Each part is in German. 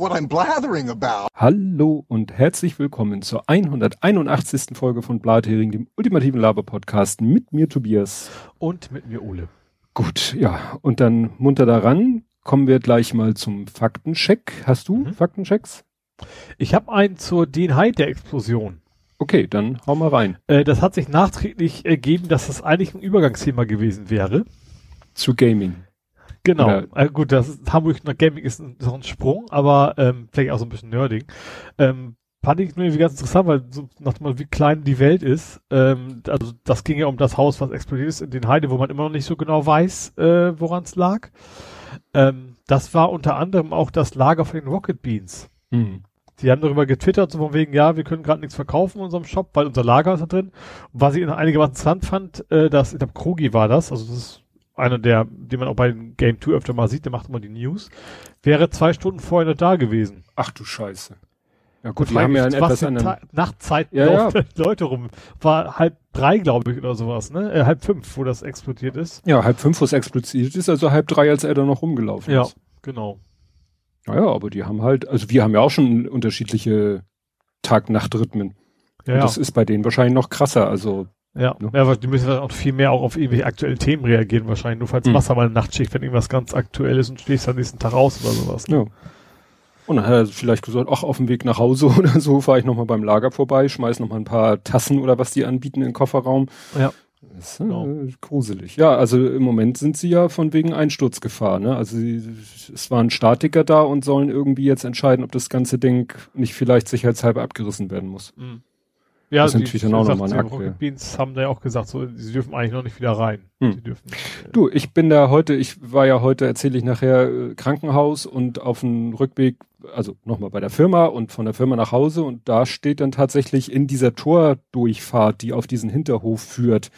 what I'm blathering about. Hallo und herzlich willkommen zur 181. Folge von Blathering, dem ultimativen Laber-Podcast mit mir Tobias. Und mit mir Ole. Gut, ja, und dann munter daran. Kommen wir gleich mal zum Faktencheck. Hast du mhm. Faktenchecks? Ich habe einen zur Den der Explosion. Okay, dann hau mal rein. Äh, das hat sich nachträglich ergeben, dass das eigentlich ein Übergangsthema gewesen wäre. Zu Gaming. Genau. Äh, gut, das ist, Hamburg nach Gaming ist ein, so ein Sprung, aber ähm, vielleicht auch so ein bisschen nerding. Ähm, fand ich irgendwie ganz interessant, weil so nachdem wie klein die Welt ist, ähm, also das ging ja um das Haus, was explodiert ist in den Heide, wo man immer noch nicht so genau weiß, äh, woran es lag. Ähm, das war unter anderem auch das Lager von den Rocket Beans. Mhm. Die haben darüber getwittert, so von wegen, ja, wir können gerade nichts verkaufen in unserem Shop, weil unser Lager ist da drin. Und was ich einigermaßen interessant fand, äh, dass, ich glaube, Krogi war das, also das ist einer der, den man auch bei Game 2 öfter mal sieht, der macht immer die News, wäre zwei Stunden vorher noch da gewesen. Ach du Scheiße. Ja gut, die haben ja einen etwas anderen... Nachtzeit ja, ja. Leute rum. War halb drei, glaube ich, oder sowas, ne? Äh, halb fünf, wo das explodiert ist. Ja, halb fünf, wo es explodiert ist, also halb drei, als er da noch rumgelaufen ja, ist. Ja, genau. Naja, aber die haben halt, also wir haben ja auch schon unterschiedliche Tag-Nacht-Rhythmen. Ja. Das ist bei denen wahrscheinlich noch krasser, also ja, ne? ja die müssen auch viel mehr auch auf irgendwelche aktuellen Themen reagieren wahrscheinlich. Nur falls mhm. Wasser mal eine Nachtschicht, wenn irgendwas ganz aktuell ist und stehst am nächsten Tag raus oder sowas. Ne? Ja. Und dann hat er vielleicht gesagt, ach, auf dem Weg nach Hause oder so fahre ich nochmal beim Lager vorbei, schmeiß nochmal ein paar Tassen oder was die anbieten in den Kofferraum. Ja. Das ist äh, genau. gruselig. Ja, also im Moment sind sie ja von wegen Einsturzgefahr. Ne? Also sie, es waren Statiker da und sollen irgendwie jetzt entscheiden, ob das ganze Ding nicht vielleicht sicherheitshalber abgerissen werden muss. Mhm. Ja, das ist natürlich dann auch nochmal ein Rocket Beans haben da ja auch gesagt, so, sie dürfen eigentlich noch nicht wieder rein. Hm. Sie dürfen, äh, du, ich bin da heute, ich war ja heute, erzähle ich nachher, äh, Krankenhaus und auf dem Rückweg, also nochmal bei der Firma und von der Firma nach Hause und da steht dann tatsächlich in dieser Tordurchfahrt, die auf diesen Hinterhof führt,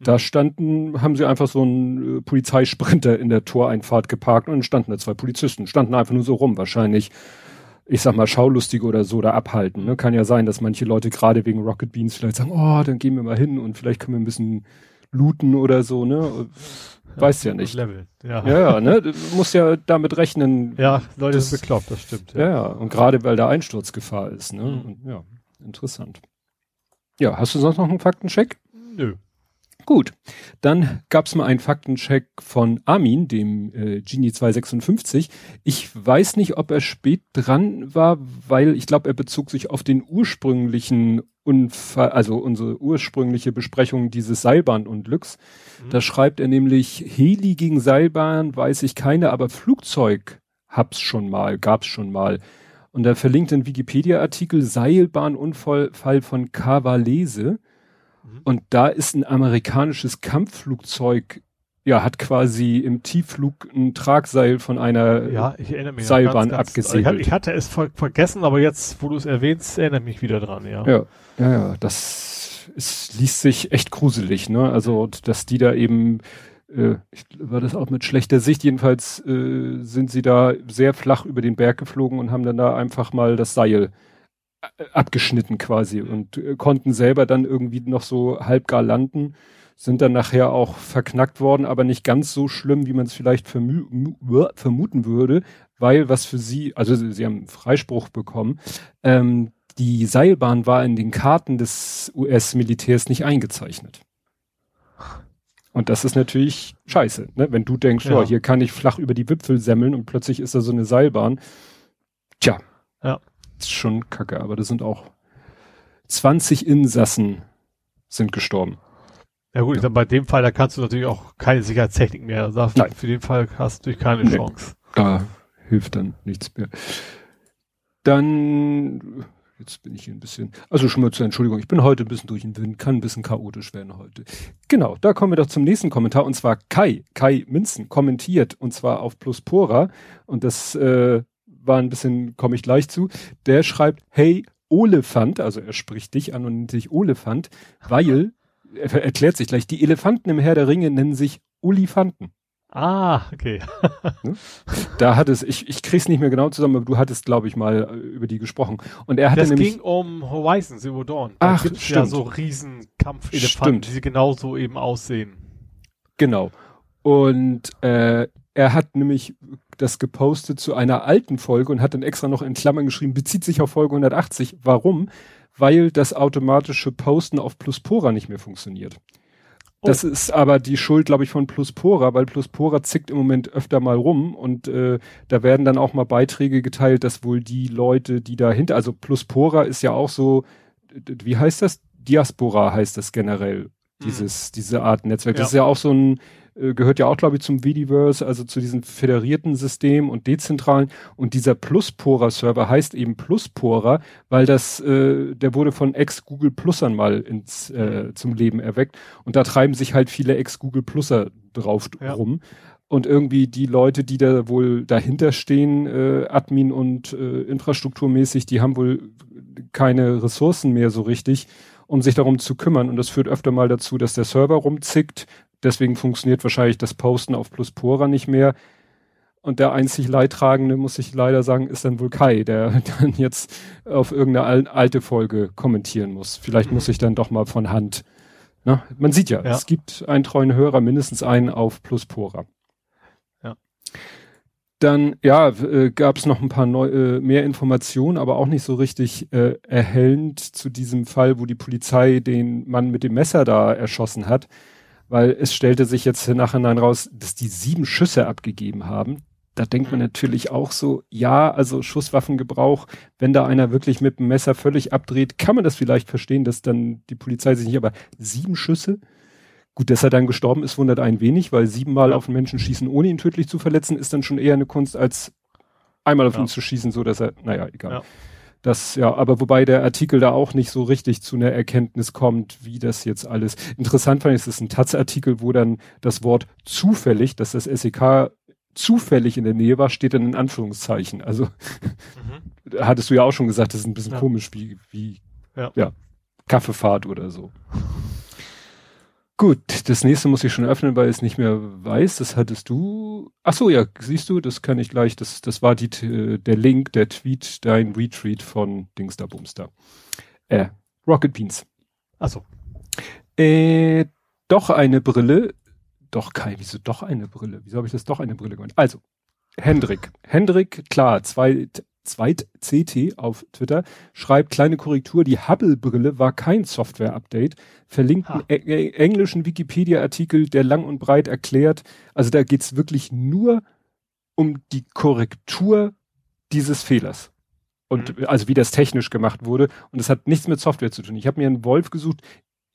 da hm. standen, haben sie einfach so einen äh, Polizeisprinter in der Toreinfahrt geparkt und dann standen da zwei Polizisten, standen einfach nur so rum, wahrscheinlich ich sag mal, Schaulustige oder so da abhalten. Ne? Kann ja sein, dass manche Leute gerade wegen Rocket Beans vielleicht sagen, oh, dann gehen wir mal hin und vielleicht können wir ein bisschen looten oder so, ne? Weiß ja, ja nicht. Level. Ja. ja, ja, ne? Du musst ja damit rechnen. Ja, Leute das, sind bekloppt, das stimmt. Ja, ja. Und gerade weil da Einsturzgefahr ist, ne? Mhm. Und, ja, interessant. Ja, hast du sonst noch einen Faktencheck? Nö. Gut, dann gab's mal einen Faktencheck von Armin, dem äh, Genie 256. Ich weiß nicht, ob er spät dran war, weil ich glaube, er bezog sich auf den ursprünglichen Unfall, also unsere ursprüngliche Besprechung dieses Seilbahnunglücks. Mhm. Da schreibt er nämlich, Heli gegen Seilbahn weiß ich keine, aber Flugzeug hab's schon mal, gab's schon mal. Und er verlinkt einen Wikipedia-Artikel Seilbahnunfall von Cavalese. Mhm. Und da ist ein amerikanisches Kampfflugzeug, ja, hat quasi im Tiefflug ein Tragseil von einer ja, Seilbahn ganz, ganz, abgesegelt. Ich, hatte es ver vergessen, aber jetzt, wo du es erwähnst, erinnere mich wieder dran, ja. Ja, ja, ja, das es liest sich echt gruselig, ne? Also, dass die da eben äh, war das auch mit schlechter Sicht. Jedenfalls äh, sind sie da sehr flach über den Berg geflogen und haben dann da einfach mal das Seil abgeschnitten quasi und äh, konnten selber dann irgendwie noch so halbgar landen, sind dann nachher auch verknackt worden, aber nicht ganz so schlimm, wie man es vielleicht vermuten würde, weil was für sie, also sie, haben Freispruch bekommen, ähm, die Seilbahn war in den Karten des US-Militärs nicht eingezeichnet. Und das ist natürlich scheiße, ne? wenn du denkst, ja. oh, hier kann ich flach über die Wipfel semmeln und plötzlich ist da so eine Seilbahn. Tja. Ja schon kacke, aber das sind auch 20 Insassen sind gestorben. Ja gut, ja. ich sag, bei dem Fall, da kannst du natürlich auch keine Sicherheitstechnik mehr. Nein. Für den Fall hast du natürlich keine nee. Chance. Da hilft dann nichts mehr. Dann, jetzt bin ich hier ein bisschen, also schon mal zur Entschuldigung, ich bin heute ein bisschen durch den Wind, kann ein bisschen chaotisch werden heute. Genau, da kommen wir doch zum nächsten Kommentar und zwar Kai, Kai Minzen kommentiert und zwar auf Pluspora und das äh, war ein bisschen, komme ich gleich zu, der schreibt, hey, Olefant, also er spricht dich an und nennt sich Olefant, weil, er erklärt sich gleich, die Elefanten im Herr der Ringe nennen sich Olifanten. Ah, okay. Ne? da hat es, ich, ich krieg's nicht mehr genau zusammen, aber du hattest, glaube ich, mal äh, über die gesprochen. Und er hatte das nämlich. ging um Horizon Zero Dawn. Da Ach, gibt's stimmt. ja so riesen Kampfelefanten, die genauso eben aussehen. Genau. Und äh, er hat nämlich das gepostet zu einer alten Folge und hat dann extra noch in Klammern geschrieben, bezieht sich auf Folge 180. Warum? Weil das automatische Posten auf Pluspora nicht mehr funktioniert. Oh. Das ist aber die Schuld, glaube ich, von Pluspora, weil Pluspora zickt im Moment öfter mal rum und äh, da werden dann auch mal Beiträge geteilt, dass wohl die Leute, die dahinter, also Pluspora ist ja auch so, wie heißt das? Diaspora heißt das generell, hm. dieses, mhm. diese Art Netzwerk. Ja. Das ist ja auch so ein, äh, gehört ja auch, glaube ich, zum Vidiverse, also zu diesem föderierten System und dezentralen. Und dieser Pluspora-Server heißt eben Pluspora, weil das, äh, der wurde von Ex-Google Plusern mal ins, äh, zum Leben erweckt. Und da treiben sich halt viele Ex-Google Pluser drauf ja. rum. Und irgendwie die Leute, die da wohl dahinter stehen, äh, Admin und äh, infrastrukturmäßig, die haben wohl keine Ressourcen mehr so richtig, um sich darum zu kümmern. Und das führt öfter mal dazu, dass der Server rumzickt, Deswegen funktioniert wahrscheinlich das Posten auf Pluspora nicht mehr. Und der einzig Leidtragende, muss ich leider sagen, ist dann wohl Kai, der dann jetzt auf irgendeine alte Folge kommentieren muss. Vielleicht muss ich dann doch mal von Hand. Na, ne? man sieht ja, ja, es gibt einen treuen Hörer, mindestens einen auf Pluspora. Ja. Dann, ja, äh, gab es noch ein paar neu, äh, mehr Informationen, aber auch nicht so richtig äh, erhellend zu diesem Fall, wo die Polizei den Mann mit dem Messer da erschossen hat weil es stellte sich jetzt im Nachhinein raus, dass die sieben Schüsse abgegeben haben. Da denkt man natürlich auch so, ja, also Schusswaffengebrauch, wenn da einer wirklich mit dem Messer völlig abdreht, kann man das vielleicht verstehen, dass dann die Polizei sich nicht, aber sieben Schüsse? Gut, dass er dann gestorben ist, wundert einen wenig, weil siebenmal auf einen Menschen schießen, ohne ihn tödlich zu verletzen, ist dann schon eher eine Kunst, als einmal auf ja. ihn zu schießen, so dass er, naja, egal. Ja. Das, ja, aber wobei der Artikel da auch nicht so richtig zu einer Erkenntnis kommt, wie das jetzt alles. Interessant fand ich, es ist ein Taz-Artikel, wo dann das Wort zufällig, dass das SEK zufällig in der Nähe war, steht dann in Anführungszeichen. Also mhm. hattest du ja auch schon gesagt, das ist ein bisschen ja. komisch, wie, wie ja. ja, Kaffeefahrt oder so. Gut, das nächste muss ich schon öffnen, weil ich es nicht mehr weiß. Das hattest du. Ach so, ja, siehst du, das kann ich gleich. Das, das war die, der Link, der Tweet, dein Retweet von Dingster Boomster. Äh, Rocket Beans. Ach so. Äh, doch eine Brille. Doch kein, wieso doch eine Brille? Wieso habe ich das doch eine Brille gemacht? Also, Hendrik. Hendrik, klar, zwei, Zweit-CT auf Twitter, schreibt kleine Korrektur, die Hubble-Brille war kein Software-Update, verlinkt einen e englischen Wikipedia-Artikel, der lang und breit erklärt, also da geht's wirklich nur um die Korrektur dieses Fehlers. Und mhm. also wie das technisch gemacht wurde. Und es hat nichts mit Software zu tun. Ich habe mir einen Wolf gesucht,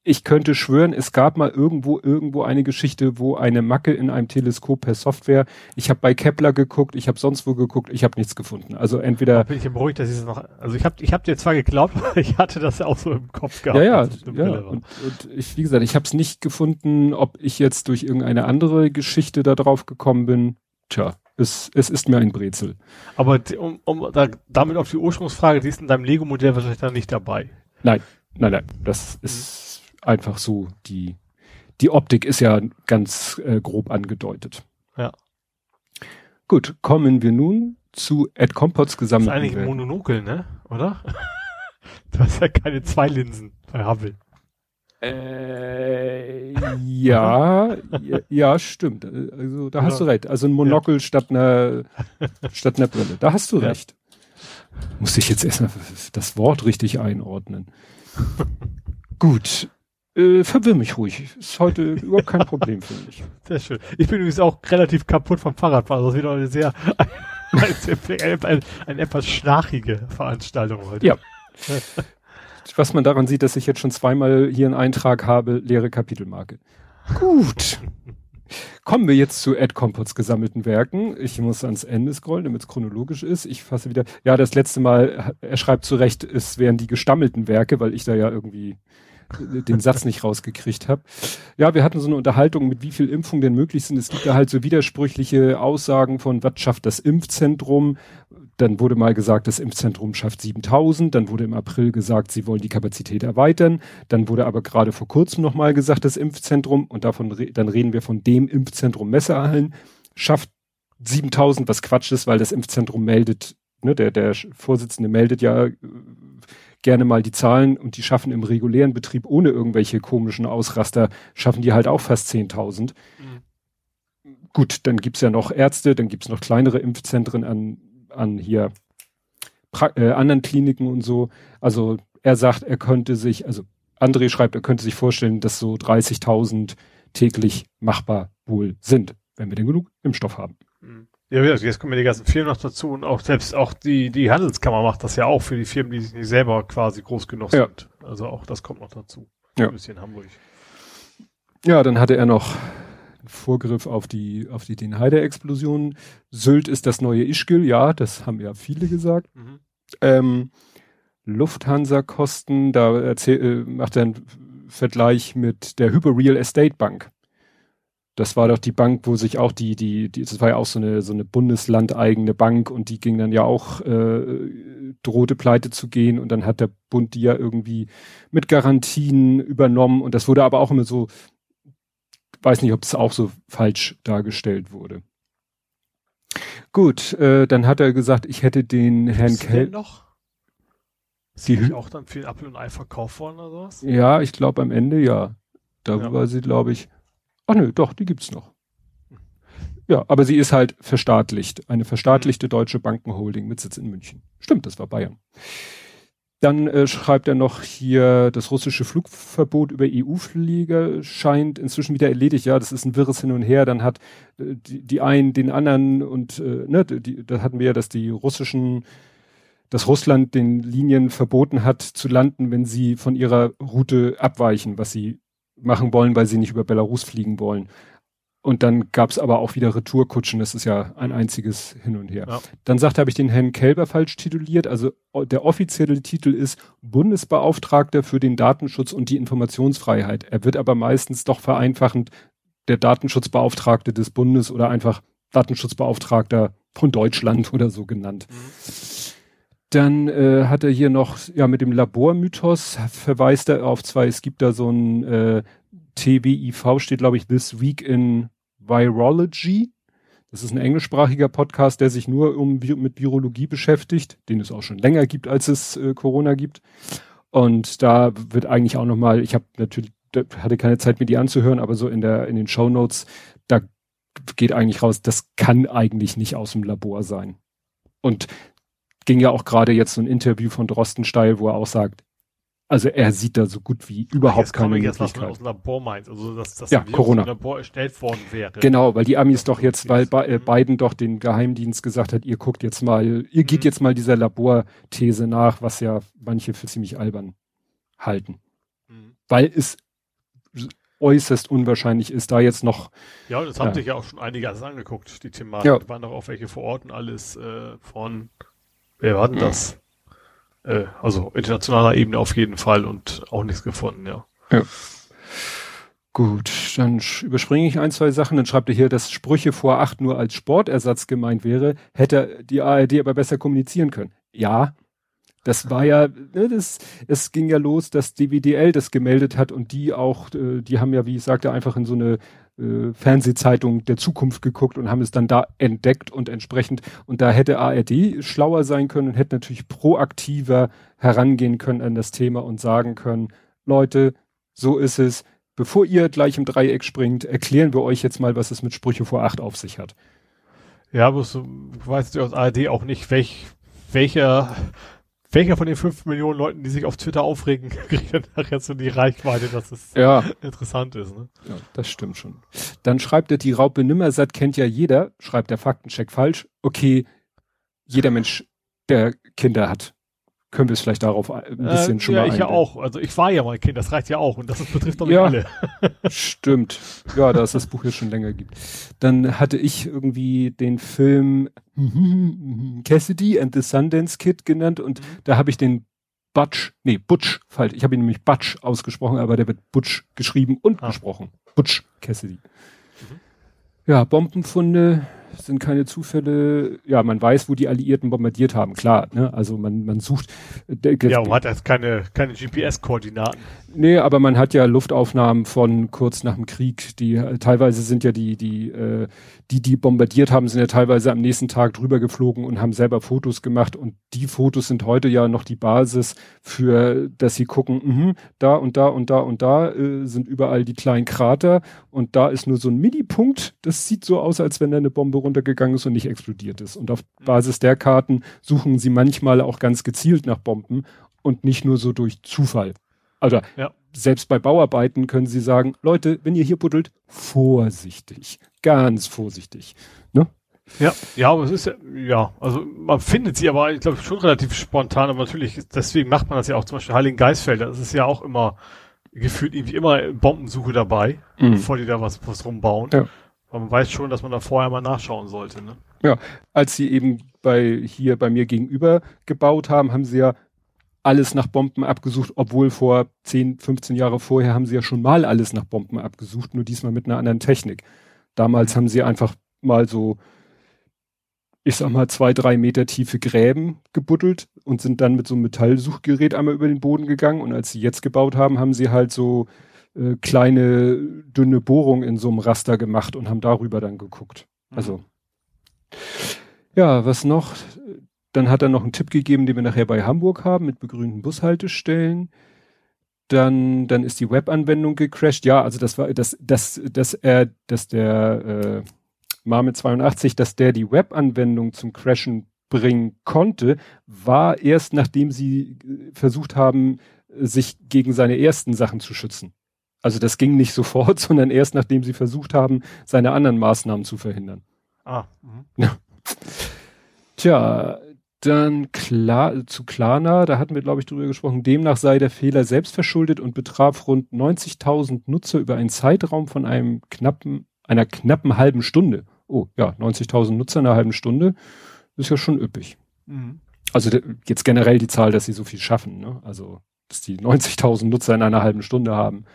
ich könnte schwören, es gab mal irgendwo irgendwo eine Geschichte, wo eine Macke in einem Teleskop per Software. Ich habe bei Kepler geguckt, ich habe sonst wo geguckt, ich habe nichts gefunden. Also entweder da bin ich beruhigt, dass ich es noch. Also ich habe ich habe dir zwar geglaubt, aber ich hatte das auch so im Kopf gehabt. Ja ja, ja. Und, und ich wie gesagt, ich habe es nicht gefunden, ob ich jetzt durch irgendeine andere Geschichte da drauf gekommen bin. Tja, es, es ist mir ein Brezel. Aber um, um da, damit auf die Ursprungsfrage, die ist in deinem Lego-Modell wahrscheinlich dann nicht dabei. Nein, nein, nein. Das ist einfach so die, die Optik ist ja ganz äh, grob angedeutet. Ja. Gut, kommen wir nun zu Ed Compots gesammelten. Das ist eigentlich ein Mononokel, ne? Oder? du hast ja keine zwei Linsen bei Hubble. Äh, ja, ja, ja, stimmt. Also da ja. hast du recht. Also ein Monokel ja. statt einer statt einer Brille. Da hast du recht. Muss ich jetzt erstmal das Wort richtig einordnen. Gut. Äh, verwirr mich ruhig. Ist heute überhaupt kein Problem für mich. Sehr schön. Ich bin übrigens auch relativ kaputt vom Fahrradfahren. Das ist wieder eine sehr, eine, eine, eine etwas schnarchige Veranstaltung heute. Ja. Was man daran sieht, dass ich jetzt schon zweimal hier einen Eintrag habe, leere Kapitelmarke. Gut. Kommen wir jetzt zu Ed Compots gesammelten Werken. Ich muss ans Ende scrollen, damit es chronologisch ist. Ich fasse wieder. Ja, das letzte Mal, er schreibt zu Recht, es wären die gestammelten Werke, weil ich da ja irgendwie den Satz nicht rausgekriegt habe. Ja, wir hatten so eine Unterhaltung, mit wie viel Impfungen denn möglich sind. Es gibt da halt so widersprüchliche Aussagen von, was schafft das Impfzentrum? Dann wurde mal gesagt, das Impfzentrum schafft 7000. Dann wurde im April gesagt, sie wollen die Kapazität erweitern. Dann wurde aber gerade vor kurzem nochmal gesagt, das Impfzentrum, und davon, dann reden wir von dem Impfzentrum Messehallen, schafft 7000, was Quatsch ist, weil das Impfzentrum meldet, ne, der, der Vorsitzende meldet ja gerne mal die Zahlen und die schaffen im regulären Betrieb ohne irgendwelche komischen Ausraster, schaffen die halt auch fast 10.000. Mhm. gut, dann gibt's ja noch Ärzte, dann gibt's noch kleinere Impfzentren an, an hier pra äh, anderen Kliniken und so. Also er sagt, er könnte sich, also André schreibt, er könnte sich vorstellen, dass so 30.000 täglich machbar wohl sind, wenn wir denn genug Impfstoff haben. Mhm. Ja, jetzt kommen ja die ganzen Firmen noch dazu und auch selbst auch die, die Handelskammer macht das ja auch für die Firmen, die sich nicht selber quasi groß genug ja. sind. Also auch das kommt noch dazu. Ja. Ein bisschen Hamburg. Ja, dann hatte er noch Vorgriff auf die, auf die Den Heide-Explosion. Sylt ist das neue Ischgl, ja, das haben ja viele gesagt. Mhm. Ähm, Lufthansa-Kosten, da erzähl, äh, macht er einen Vergleich mit der Hyper Real Estate Bank. Das war doch die Bank, wo sich auch die, die, die, das war ja auch so eine, so eine bundeslandeigene Bank und die ging dann ja auch, äh, drohte pleite zu gehen und dann hat der Bund die ja irgendwie mit Garantien übernommen und das wurde aber auch immer so, weiß nicht, ob es auch so falsch dargestellt wurde. Gut, äh, dann hat er gesagt, ich hätte den Herrn Kell. noch? Ist die auch dann für Apfel und Ei verkauft worden oder sowas? Ja, ich glaube am Ende ja. Da ja. war sie, glaube ich. Ach nö, doch, die gibt's noch. Ja, aber sie ist halt verstaatlicht. Eine verstaatlichte deutsche Bankenholding mit Sitz in München. Stimmt, das war Bayern. Dann äh, schreibt er noch hier, das russische Flugverbot über EU-Flieger scheint inzwischen wieder erledigt. Ja, das ist ein wirres Hin und Her. Dann hat äh, die, die einen den anderen und äh, ne, die, da hatten wir ja, dass die russischen, dass Russland den Linien verboten hat zu landen, wenn sie von ihrer Route abweichen, was sie machen wollen, weil sie nicht über Belarus fliegen wollen. Und dann gab's aber auch wieder Retourkutschen, das ist ja ein einziges Hin und Her. Ja. Dann sagt, habe ich den Herrn Kelber falsch tituliert. Also der offizielle Titel ist Bundesbeauftragter für den Datenschutz und die Informationsfreiheit. Er wird aber meistens doch vereinfachend der Datenschutzbeauftragte des Bundes oder einfach Datenschutzbeauftragter von Deutschland oder so genannt. Mhm. Dann äh, hat er hier noch, ja, mit dem Labormythos verweist er auf zwei, es gibt da so ein äh, TWIV steht, glaube ich, This Week in Virology. Das ist ein englischsprachiger Podcast, der sich nur um, mit Virologie beschäftigt, den es auch schon länger gibt, als es äh, Corona gibt. Und da wird eigentlich auch nochmal, ich habe natürlich, hatte keine Zeit, mir die anzuhören, aber so in der, in den Show Notes, da geht eigentlich raus, das kann eigentlich nicht aus dem Labor sein. Und ging ja auch gerade jetzt so ein Interview von Drostensteil, wo er auch sagt, also er sieht da so gut wie überhaupt jetzt keine jetzt, Möglichkeit. Was aus dem Labor meint, also dass das ja, Corona. Labor erstellt worden wäre. Genau, weil die Amis doch jetzt, weil äh, Biden doch den Geheimdienst gesagt hat, ihr guckt jetzt mal, ihr geht mhm. jetzt mal dieser Laborthese nach, was ja manche für ziemlich albern halten. Mhm. Weil es äußerst unwahrscheinlich ist, da jetzt noch. Ja, und das haben ja. sich ja auch schon einige alles angeguckt, die Thematik. Ja. waren doch auch welche vor Ort und alles äh, von, wer war denn das? Äh, also internationaler Ebene auf jeden Fall und auch nichts gefunden, ja. Ja. Gut, dann überspringe ich ein, zwei Sachen. Dann schreibt er hier, dass Sprüche vor acht nur als Sportersatz gemeint wäre, hätte die ARD aber besser kommunizieren können. Ja, das war ja, ne, das, es ging ja los, dass DWDL das gemeldet hat und die auch, äh, die haben ja, wie ich sagte, einfach in so eine äh, Fernsehzeitung der Zukunft geguckt und haben es dann da entdeckt und entsprechend, und da hätte ARD schlauer sein können und hätte natürlich proaktiver herangehen können an das Thema und sagen können, Leute, so ist es, bevor ihr gleich im Dreieck springt, erklären wir euch jetzt mal, was es mit Sprüche vor acht auf sich hat. Ja, aber du weißt du aus ARD auch nicht, welch, welcher welcher von den fünf Millionen Leuten, die sich auf Twitter aufregen, kriegt dann nachher so die Reichweite, dass es ja. interessant ist. Ne? Ja, das stimmt schon. Dann schreibt er, die Raupe Nimmersatt kennt ja jeder, schreibt der Faktencheck falsch. Okay, jeder Mensch, der Kinder hat, können wir es vielleicht darauf ein bisschen äh, schon ja, mal Ja, ich ja auch. Also ich war ja mal Kind, das reicht ja auch. Und das betrifft doch nicht ja, alle. stimmt. Ja, da es das Buch jetzt schon länger gibt. Dann hatte ich irgendwie den Film Cassidy and the Sundance Kid genannt und mhm. da habe ich den Butch, nee, Butch, falsch. Ich habe ihn nämlich Butch ausgesprochen, aber der wird Butch geschrieben und ah. gesprochen. Butch Cassidy. Mhm. Ja, Bombenfunde sind keine Zufälle. Ja, man weiß, wo die Alliierten bombardiert haben, klar. Ne? Also man, man sucht. Ja, man hat jetzt keine, keine GPS-Koordinaten. Nee, aber man hat ja Luftaufnahmen von kurz nach dem Krieg. Die teilweise sind ja die, die, äh, die, die bombardiert haben, sind ja teilweise am nächsten Tag drüber geflogen und haben selber Fotos gemacht. Und die Fotos sind heute ja noch die Basis für, dass sie gucken, mh, da und da und da und da äh, sind überall die kleinen Krater und da ist nur so ein Mini-Punkt. Das sieht so aus, als wenn da eine Bombe runtergegangen ist und nicht explodiert ist. Und auf mhm. Basis der Karten suchen sie manchmal auch ganz gezielt nach Bomben und nicht nur so durch Zufall. Also ja. selbst bei Bauarbeiten können sie sagen, Leute, wenn ihr hier buddelt, vorsichtig, ganz vorsichtig. Ne? Ja, ja, aber es ist ja, ja, also man findet sie aber, ich glaube, schon relativ spontan, aber natürlich, deswegen macht man das ja auch zum Beispiel Heiligen Geistfelder, das ist ja auch immer gefühlt irgendwie immer Bombensuche dabei, mhm. bevor die da was, was rumbauen. Ja. Aber man weiß schon, dass man da vorher mal nachschauen sollte, ne? Ja, als sie eben bei, hier bei mir gegenüber gebaut haben, haben sie ja alles nach Bomben abgesucht, obwohl vor 10, 15 Jahre vorher haben sie ja schon mal alles nach Bomben abgesucht, nur diesmal mit einer anderen Technik. Damals haben sie einfach mal so, ich sag mal, zwei, drei Meter tiefe Gräben gebuddelt und sind dann mit so einem Metallsuchgerät einmal über den Boden gegangen. Und als sie jetzt gebaut haben, haben sie halt so äh, kleine, dünne Bohrungen in so einem Raster gemacht und haben darüber dann geguckt. Mhm. Also, ja, was noch? Dann hat er noch einen Tipp gegeben, den wir nachher bei Hamburg haben, mit begrünten Bushaltestellen. Dann, dann ist die Webanwendung gecrashed. Ja, also das war, das, das, dass er, dass der äh, Marmet 82, dass der die Webanwendung zum Crashen bringen konnte, war erst nachdem sie äh, versucht haben, sich gegen seine ersten Sachen zu schützen. Also das ging nicht sofort, sondern erst nachdem sie versucht haben, seine anderen Maßnahmen zu verhindern. Ah. Mhm. Ja. Tja, dann klar, zu Klarna, da hatten wir, glaube ich, drüber gesprochen. Demnach sei der Fehler selbst verschuldet und betraf rund 90.000 Nutzer über einen Zeitraum von einem knappen, einer knappen halben Stunde. Oh, ja, 90.000 Nutzer in einer halben Stunde ist ja schon üppig. Mhm. Also jetzt generell die Zahl, dass sie so viel schaffen, ne? Also, dass die 90.000 Nutzer in einer halben Stunde haben.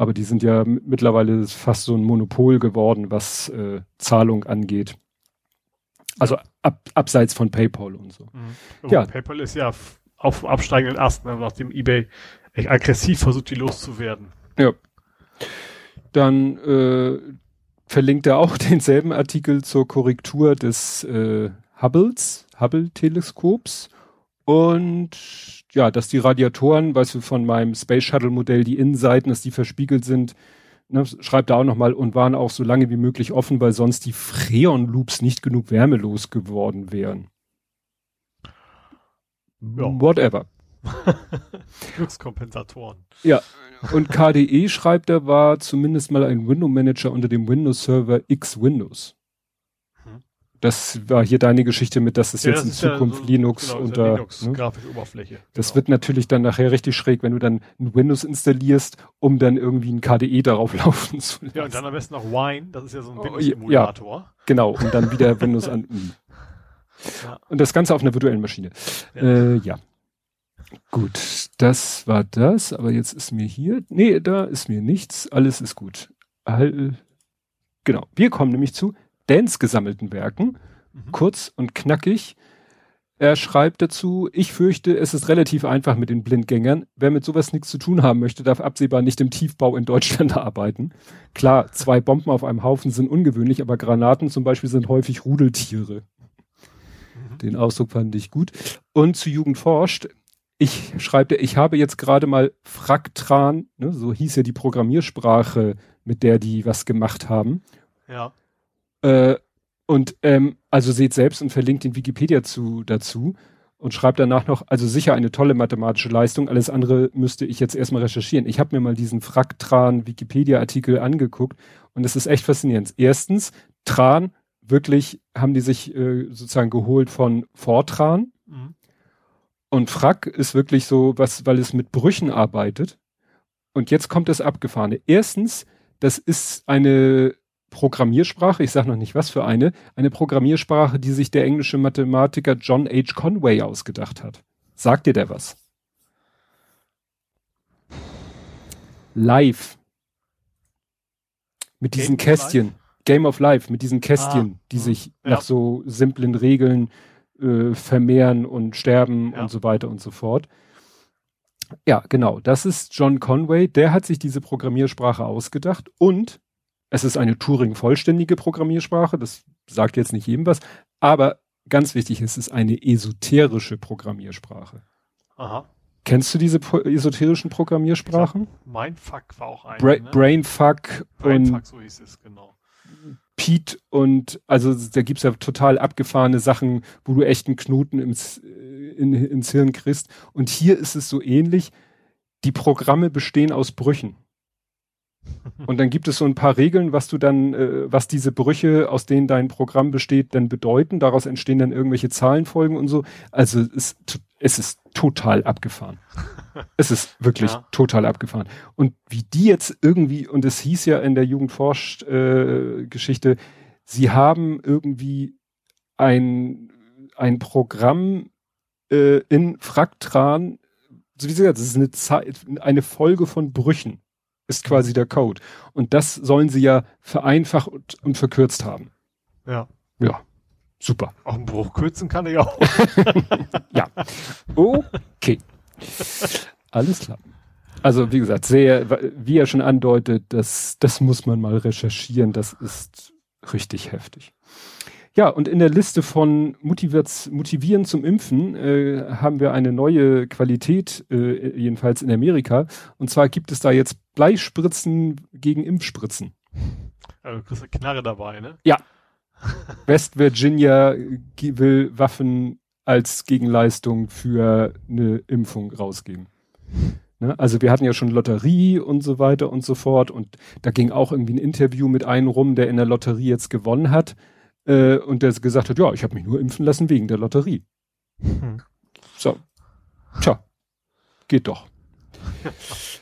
Aber die sind ja mittlerweile fast so ein Monopol geworden, was äh, Zahlung angeht. Also ab, abseits von PayPal und so. Mhm. Ja. PayPal ist ja auf absteigenden Ast, ne, nachdem eBay echt aggressiv versucht, die loszuwerden. Ja. Dann äh, verlinkt er auch denselben Artikel zur Korrektur des äh, Hubbles, Hubble-Teleskops. Und ja, dass die Radiatoren, weißt du, von meinem Space Shuttle Modell, die Innenseiten, dass die verspiegelt sind, ne, schreibt er auch nochmal, und waren auch so lange wie möglich offen, weil sonst die Freon-Loops nicht genug wärmelos geworden wären. Ja. Whatever. Glückskompensatoren. Ja. Und KDE schreibt, er war zumindest mal ein Window Manager unter dem Windows Server X Windows. Das war hier deine Geschichte mit, dass es ja, jetzt das in Zukunft ja so, Linux genau, unter Linux ne? Grafikoberfläche. Das genau. wird natürlich dann nachher richtig schräg, wenn du dann ein Windows installierst, um dann irgendwie ein KDE darauf laufen zu lassen. Ja, und dann am besten noch Wine, das ist ja so ein Windows-Emulator. Ja, genau, und dann wieder Windows an. Ja. Und das Ganze auf einer virtuellen Maschine. Ja. Äh, ja. Gut, das war das, aber jetzt ist mir hier, nee, da ist mir nichts, alles ist gut. Genau, wir kommen nämlich zu Dance gesammelten Werken. Mhm. Kurz und knackig. Er schreibt dazu, ich fürchte, es ist relativ einfach mit den Blindgängern. Wer mit sowas nichts zu tun haben möchte, darf absehbar nicht im Tiefbau in Deutschland arbeiten. Klar, zwei Bomben auf einem Haufen sind ungewöhnlich, aber Granaten zum Beispiel sind häufig Rudeltiere. Mhm. Den Ausdruck fand ich gut. Und zu Jugend forscht, ich schreibe, ich habe jetzt gerade mal Fraktran, ne, so hieß ja die Programmiersprache, mit der die was gemacht haben. Ja. Äh, und ähm, also seht selbst und verlinkt den Wikipedia zu, dazu und schreibt danach noch, also sicher eine tolle mathematische Leistung, alles andere müsste ich jetzt erstmal recherchieren. Ich habe mir mal diesen Fraktran Wikipedia-Artikel angeguckt und es ist echt faszinierend. Erstens, Tran, wirklich haben die sich äh, sozusagen geholt von Fortran. Mhm. Und Frack ist wirklich so, was, weil es mit Brüchen arbeitet. Und jetzt kommt das Abgefahrene. Erstens, das ist eine Programmiersprache, ich sage noch nicht was für eine, eine Programmiersprache, die sich der englische Mathematiker John H. Conway ausgedacht hat. Sagt dir der was? Live. Mit diesen Kästchen. Game of Life mit diesen Kästchen, Ah, die sich Ja. nach so simplen Regeln äh, vermehren und sterben Ja. und so weiter und so fort. Ja, genau. Das ist John Conway. Der hat sich diese Programmiersprache ausgedacht und es ist eine Turing-vollständige Programmiersprache. Das sagt jetzt nicht jedem was. Aber ganz wichtig, es ist eine esoterische Programmiersprache. Aha. Kennst du diese esoterischen Programmiersprachen? Mindfuck war auch ein. Bra ne? Brainfuck und Brainfuck, so hieß es, genau. Pete und also da gibt's ja total abgefahrene Sachen, wo du echt einen Knoten ins, äh, in, ins Hirn kriegst. Und hier ist es so ähnlich. Die Programme bestehen aus Brüchen. Und dann gibt es so ein paar Regeln, was du dann, äh, was diese Brüche, aus denen dein Programm besteht, dann bedeuten. Daraus entstehen dann irgendwelche Zahlenfolgen und so. Also es, es ist total abgefahren. Es ist wirklich Ja. total abgefahren. Und wie die jetzt irgendwie, und es hieß ja in der Jugendforscht-Geschichte, äh, sie haben irgendwie ein, ein Programm äh, in Fraktran, so wie gesagt, das ist eine, Zeit, eine Folge von Brüchen, ist quasi der Code. Und das sollen sie ja vereinfacht und, und verkürzt haben. Ja. Ja, super. Auch einen Bruch kürzen kann ich auch. Okay. Alles klar. Also wie gesagt, sehr, wie er schon andeutet, das, das muss man mal recherchieren. Das ist richtig heftig. Ja, und in der Liste von Motivierts, Motivieren zum Impfen äh, haben wir eine neue Qualität, äh, jedenfalls in Amerika. Und zwar gibt es da jetzt Bleispritzen gegen Impfspritzen. Also, du kriegst eine Knarre dabei, ne? West Virginia ge- will Waffen als Gegenleistung für eine Impfung rausgeben. Ne? Also wir hatten ja schon Lotterie und so weiter und so fort und da ging auch irgendwie ein Interview mit einem rum, der in der Lotterie jetzt gewonnen hat äh, und der gesagt hat, ja, ich habe mich nur impfen lassen wegen der Lotterie. Hm. So, tja, geht doch.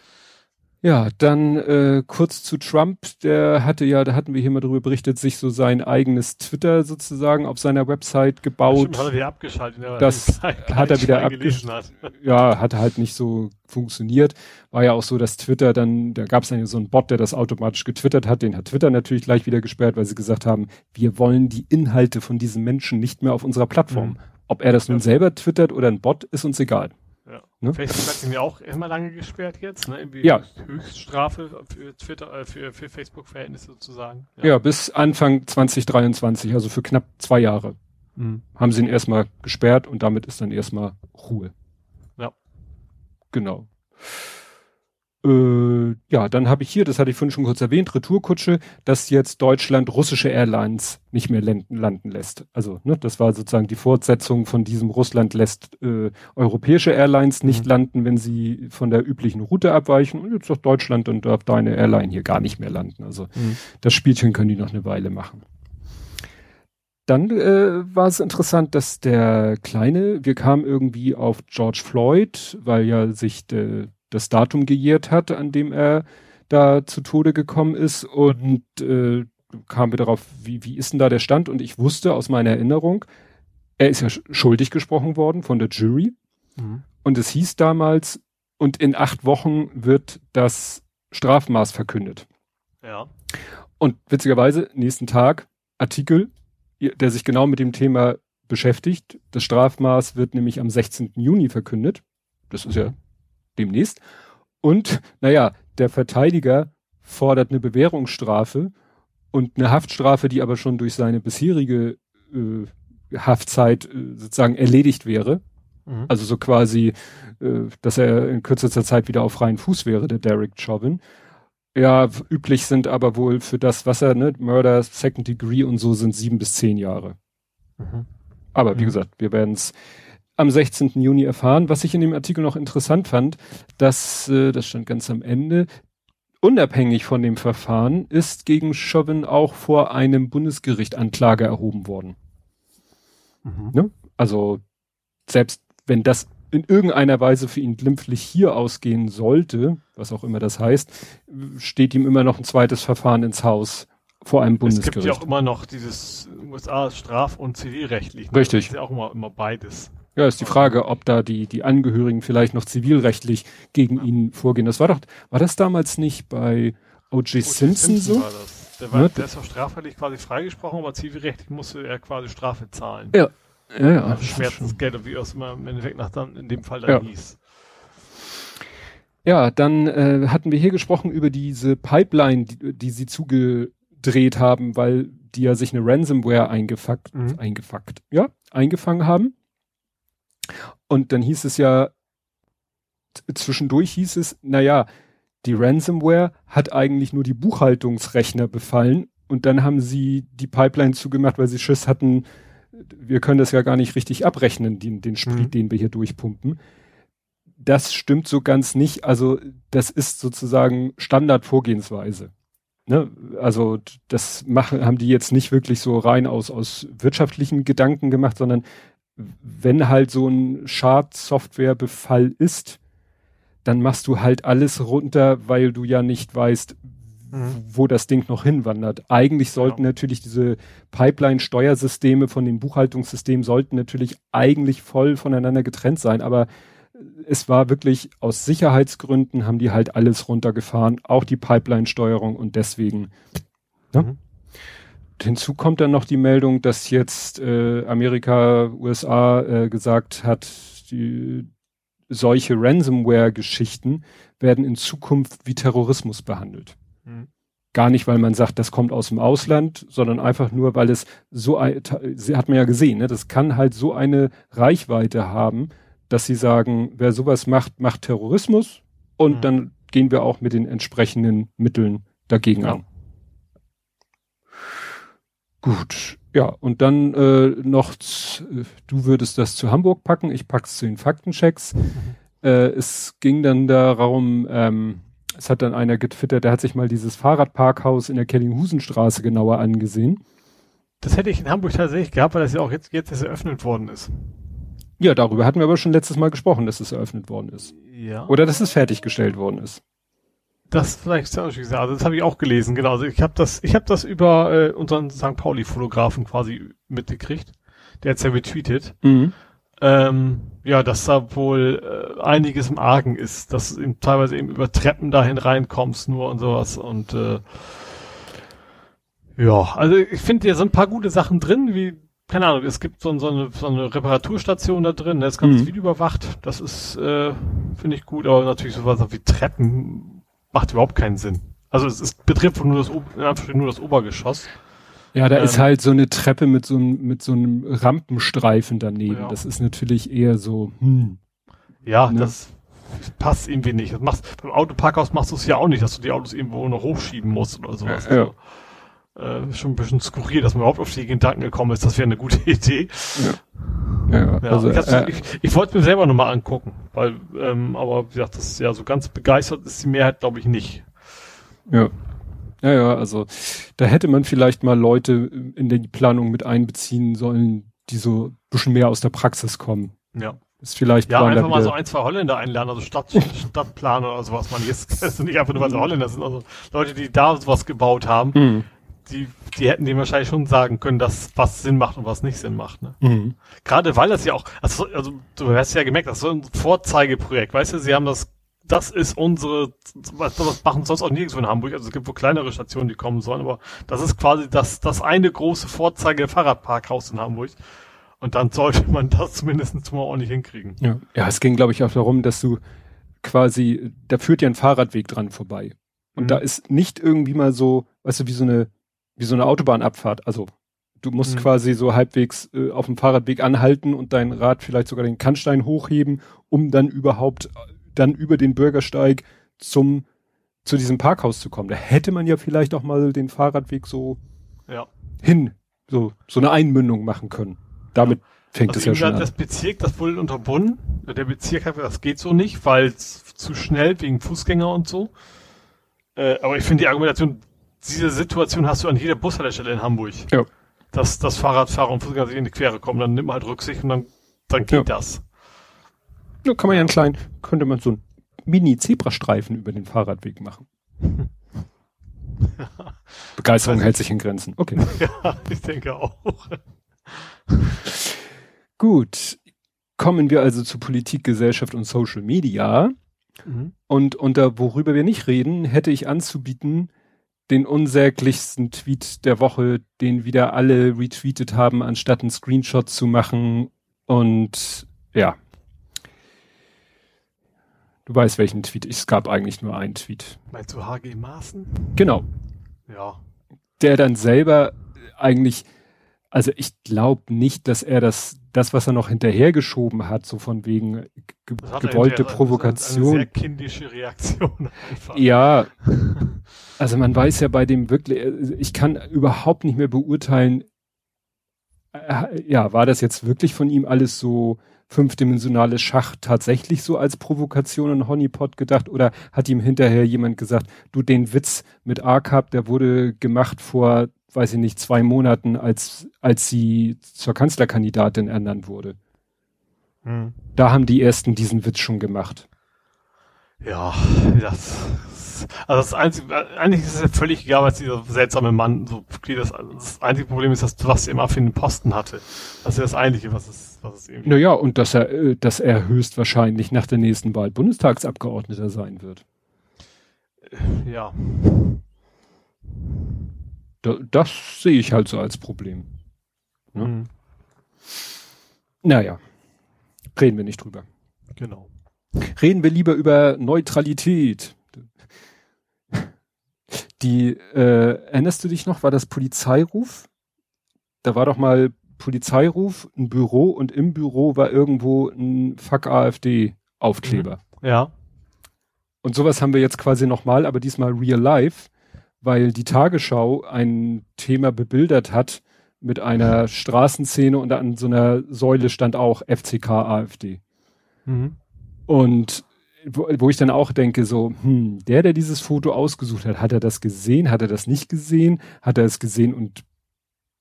Ja, dann äh, kurz zu Trump, der hatte ja, da hatten wir hier mal drüber berichtet, sich so sein eigenes Twitter sozusagen auf seiner Website gebaut. Stimmt, hat er wieder abgeschaltet. Das hat er wieder hat. ja, hatte halt nicht so funktioniert. War ja auch so, dass Twitter dann, da gab es dann so einen Bot, der das automatisch getwittert hat. Den hat Twitter natürlich gleich wieder gesperrt, weil sie gesagt haben, wir wollen die Inhalte von diesen Menschen nicht mehr auf unserer Plattform. Mhm. Ob er das nun selber twittert oder ein Bot, ist uns egal. Ja. Ne? Facebook hat ihn ja auch immer lange gesperrt jetzt, ne? Irgendwie Ja. Höchststrafe für Twitter, äh, für, für Facebook-Verhältnisse sozusagen. Ja. bis Anfang 2023, also für knapp zwei Jahre, Mhm. haben sie ihn erstmal gesperrt und damit ist dann erstmal Ruhe. Ja. Genau. Äh, ja, dann habe ich hier, das hatte ich vorhin schon kurz erwähnt, Retourkutsche, dass jetzt Deutschland russische Airlines nicht mehr landen, landen lässt. Also, ne, das war sozusagen die Fortsetzung von diesem Russland lässt äh, europäische Airlines nicht Mhm. landen, wenn sie von der üblichen Route abweichen. Und jetzt sagt Deutschland, dann darf deine Airline hier gar nicht mehr landen. Also Mhm. das Spielchen können die noch eine Weile machen. Dann äh, war es interessant, dass der Kleine, wir kamen irgendwie auf George Floyd, weil ja sich de, das Datum gejährt hat, an dem er da zu Tode gekommen ist und äh, kamen wir darauf, wie, wie ist denn da der Stand? Und ich wusste aus meiner Erinnerung, er ist ja sch- schuldig gesprochen worden von der Jury Mhm. und es hieß damals, und in acht Wochen wird das Strafmaß verkündet. Ja. Und witzigerweise, nächsten Tag, Artikel, der sich genau mit dem Thema beschäftigt. Das Strafmaß wird nämlich am 16. Juni verkündet. Das ist ja demnächst. Und, naja, der Verteidiger fordert eine Bewährungsstrafe und eine Haftstrafe, die aber schon durch seine bisherige äh, Haftzeit äh, sozusagen erledigt wäre. Mhm. Also so quasi, äh, dass er in kürzester Zeit wieder auf freien Fuß wäre, der Derek Chauvin. Ja, üblich sind aber wohl für das, was er, ne, Murder, Second Degree und so sind sieben bis zehn Jahre. Mhm. Aber wie Mhm. gesagt, wir werden es am 16. Juni erfahren. Was ich in dem Artikel noch interessant fand, dass, äh, das stand ganz am Ende, unabhängig von dem Verfahren ist gegen Chauvin auch vor einem Bundesgericht Anklage erhoben worden. Mhm. Ne? Also selbst wenn das in irgendeiner Weise für ihn glimpflich hier ausgehen sollte, was auch immer das heißt, steht ihm immer noch ein zweites Verfahren ins Haus vor einem Es Bundesgericht. gibt ja auch immer noch dieses USA Straf- und Zivilrechtlich. ne? Richtig. Das ist ja auch immer, immer beides. Ja, ist die Frage, ob da die, die Angehörigen vielleicht noch zivilrechtlich gegen ihn vorgehen. Das war doch, war das damals nicht bei O.J. Simpson so? War das. Der, war, ne? der ist auch strafrechtlich quasi freigesprochen, aber zivilrechtlich musste er quasi Strafe zahlen. Ja. Ja, ja. Also Schmerzensgeld, wie es immer im Endeffekt nach dann in dem Fall dann ja. hieß. Ja, dann äh, hatten wir hier gesprochen über diese Pipeline, die, die sie zugedreht haben, weil die ja sich eine Ransomware eingefuckt, mhm. eingefuckt, ja, eingefangen haben. Und dann hieß es ja, zwischendurch hieß es, naja, die Ransomware hat eigentlich nur die Buchhaltungsrechner befallen und dann haben sie die Pipeline zugemacht, weil sie Schiss hatten, wir können das ja gar nicht richtig abrechnen, den, den Sprit, mhm. den wir hier durchpumpen. Das stimmt so ganz nicht. Also das ist sozusagen Standardvorgehensweise. Ne? Also das machen, haben die jetzt nicht wirklich so rein aus, aus wirtschaftlichen Gedanken gemacht, sondern wenn halt so ein Schadsoftwarebefall ist, dann machst du halt alles runter, weil du ja nicht weißt, mhm. wo das Ding noch hinwandert. Eigentlich sollten ja. natürlich diese Pipeline-Steuersysteme von den Buchhaltungssystemen sollten natürlich eigentlich voll voneinander getrennt sein, aber es war wirklich aus Sicherheitsgründen haben die halt alles runtergefahren, auch die Pipeline-Steuerung und deswegen. Ne? Mhm. Hinzu kommt dann noch die Meldung, dass jetzt äh, Amerika, USA äh, gesagt hat, die, solche Ransomware-Geschichten werden in Zukunft wie Terrorismus behandelt. Mhm. Gar nicht, weil man sagt, das kommt aus dem Ausland, sondern einfach nur, weil es so, hat man ja gesehen, ne, das kann halt so eine Reichweite haben, dass sie sagen, wer sowas macht, macht Terrorismus und mhm. dann gehen wir auch mit den entsprechenden Mitteln dagegen ja. an. Gut, ja, und dann äh, noch, du würdest das zu Hamburg packen, ich pack's zu den Faktenchecks. Mhm. Äh, es ging dann darum, ähm, es hat dann einer getwittert, der hat sich mal dieses Fahrradparkhaus in der Kellinghusenstraße genauer angesehen. Das hätte ich in Hamburg tatsächlich gehabt, weil das ja auch jetzt, jetzt erst eröffnet worden ist. Ja, darüber hatten wir aber schon letztes Mal gesprochen, dass es eröffnet worden ist. Ja. Oder dass es fertiggestellt worden ist. Das vielleicht auch gesagt. Also das habe ich auch gelesen, genau. Also ich habe das, ich habe das über äh, unseren St. Pauli-Fotografen quasi mitgekriegt. Der hat's ja retweetet. Mhm. Ähm, ja, dass da wohl äh, einiges im Argen ist, dass du eben teilweise eben über Treppen dahin reinkommst nur und sowas und äh, ja, also ich finde, hier sind ein paar gute Sachen drin, wie keine Ahnung, es gibt so, so, eine, so eine Reparaturstation da drin, das Ganze mhm. Video überwacht, das ist, äh, finde ich gut, aber natürlich sowas wie Treppen macht überhaupt keinen Sinn. Also es, es betrifft nur das, nur das Obergeschoss. Ja, da ähm, ist halt so eine Treppe mit so, einem mit so einem Rampenstreifen daneben. Ja. Das ist natürlich eher so, hm. Ja, ne? das passt irgendwie nicht. Das machst, beim Autoparkhaus machst du es ja auch nicht, dass du die Autos irgendwo noch hochschieben musst oder sowas. Ja, ja äh, schon ein bisschen skurril, dass man überhaupt auf die Gedanken gekommen ist, das wäre eine gute Idee. Ja. Ja, ja also, ich, äh, ich, ich wollte mir selber nochmal angucken, weil, ähm, aber wie gesagt, das ist ja so ganz begeistert ist die Mehrheit, glaube ich, nicht. Ja. Ja, ja, also da hätte man vielleicht mal Leute in die Planung mit einbeziehen sollen, die so ein bisschen mehr aus der Praxis kommen. Ja. Ist vielleicht ja, einfach mal so ein, zwei Holländer einladen, also Stadt, Stadtplaner oder sowas. Man jetzt das sind nicht einfach nur, weil sie Holländer sind, also Leute, die da sowas gebaut haben. Mhm die, die hätten dem wahrscheinlich schon sagen können, dass was Sinn macht und was nicht Sinn macht. Ne? Mhm. Gerade weil das ja auch, also, also du hast ja gemerkt, das ist so ein Vorzeigeprojekt, weißt du, sie haben das, das ist unsere, was, was machen sonst auch nirgendwo in Hamburg, also es gibt wohl kleinere Stationen, die kommen sollen, aber das ist quasi das, das eine große Vorzeige-Fahrradparkhaus in Hamburg. Und dann sollte man das zumindest mal ordentlich hinkriegen. Ja, ja es ging, glaube ich, auch darum, dass du quasi, da führt ja ein Fahrradweg dran vorbei. Und mhm. da ist nicht irgendwie mal so, weißt du, wie so eine wie so eine Autobahnabfahrt. Also du musst mhm. quasi so halbwegs äh, auf dem Fahrradweg anhalten und dein Rad vielleicht sogar den Kannstein hochheben, um dann überhaupt äh, dann über den Bürgersteig zum zu diesem Parkhaus zu kommen. Da hätte man ja vielleicht auch mal den Fahrradweg so ja. hin, so so eine Einmündung machen können. Damit ja. fängt also es ja schon an. Das Bezirk, das wurde unterbunden. Der Bezirk hat das geht so nicht, weil es zu schnell wegen Fußgänger und so. Äh, aber ich finde die Argumentation diese Situation hast du an jeder Bushaltestelle in Hamburg. Ja. Dass, dass Fahrradfahrer und Fußgänger sich in die Quere kommen, dann nimmt man halt Rücksicht und dann, dann geht ja. das. Ja, kann man ja einen kleinen, könnte man so einen Mini-Zebrastreifen über den Fahrradweg machen. Begeisterung hält sich in Grenzen. Okay. Ja, ich denke auch. Gut. Kommen wir also zu Politik, Gesellschaft und Social Media. Mhm. Und unter worüber wir nicht reden, hätte ich anzubieten, den unsäglichsten Tweet der Woche, den wieder alle retweetet haben, anstatt einen Screenshot zu machen. Und ja. Du weißt, welchen Tweet. Es gab eigentlich nur einen Tweet. Meinst du HG Maaßen? Genau. Ja. Der dann selber eigentlich, also ich glaube nicht, dass er das, das, was er noch hinterhergeschoben hat, so von wegen ge gewollte Provokation. Eine sehr kindische Reaktion einfach. Ja. Also man weiß ja bei dem wirklich, ich kann überhaupt nicht mehr beurteilen, äh, ja, war das jetzt wirklich von ihm alles so fünfdimensionales Schach tatsächlich so als Provokation und Honeypot gedacht oder hat ihm hinterher jemand gesagt, du den Witz mit ACAP, der wurde gemacht vor, weiß ich nicht, zwei Monaten, als, als sie zur Kanzlerkandidatin ernannt wurde. Hm. Da haben die ersten diesen Witz schon gemacht. Ja, das also das einzige, eigentlich ist es ja völlig egal, was dieser seltsame Mann so das, das einzige Problem ist, dass was er immer für einen Posten hatte. Das ist ja das Eigentliche, was es, was es irgendwie. Naja, und dass er, äh, dass er höchstwahrscheinlich nach der nächsten Wahl Bundestagsabgeordneter sein wird. Ja. Da, das sehe ich halt so als Problem. Ne? Mhm. Naja. Reden wir nicht drüber. Genau. Reden wir lieber über Neutralität. Die, äh, erinnerst du dich noch, war das Polizeiruf? Da war doch mal Polizeiruf, ein Büro und im Büro war irgendwo ein Fuck AfD Aufkleber. Mhm. Ja. Und sowas haben wir jetzt quasi nochmal, aber diesmal real life, weil die Tagesschau ein Thema bebildert hat mit einer Straßenszene und an so einer Säule stand auch FCK AfD. Mhm. Und wo, wo ich dann auch denke, so, hm, der, der dieses Foto ausgesucht hat, hat er das gesehen, hat er das nicht gesehen, hat er es gesehen und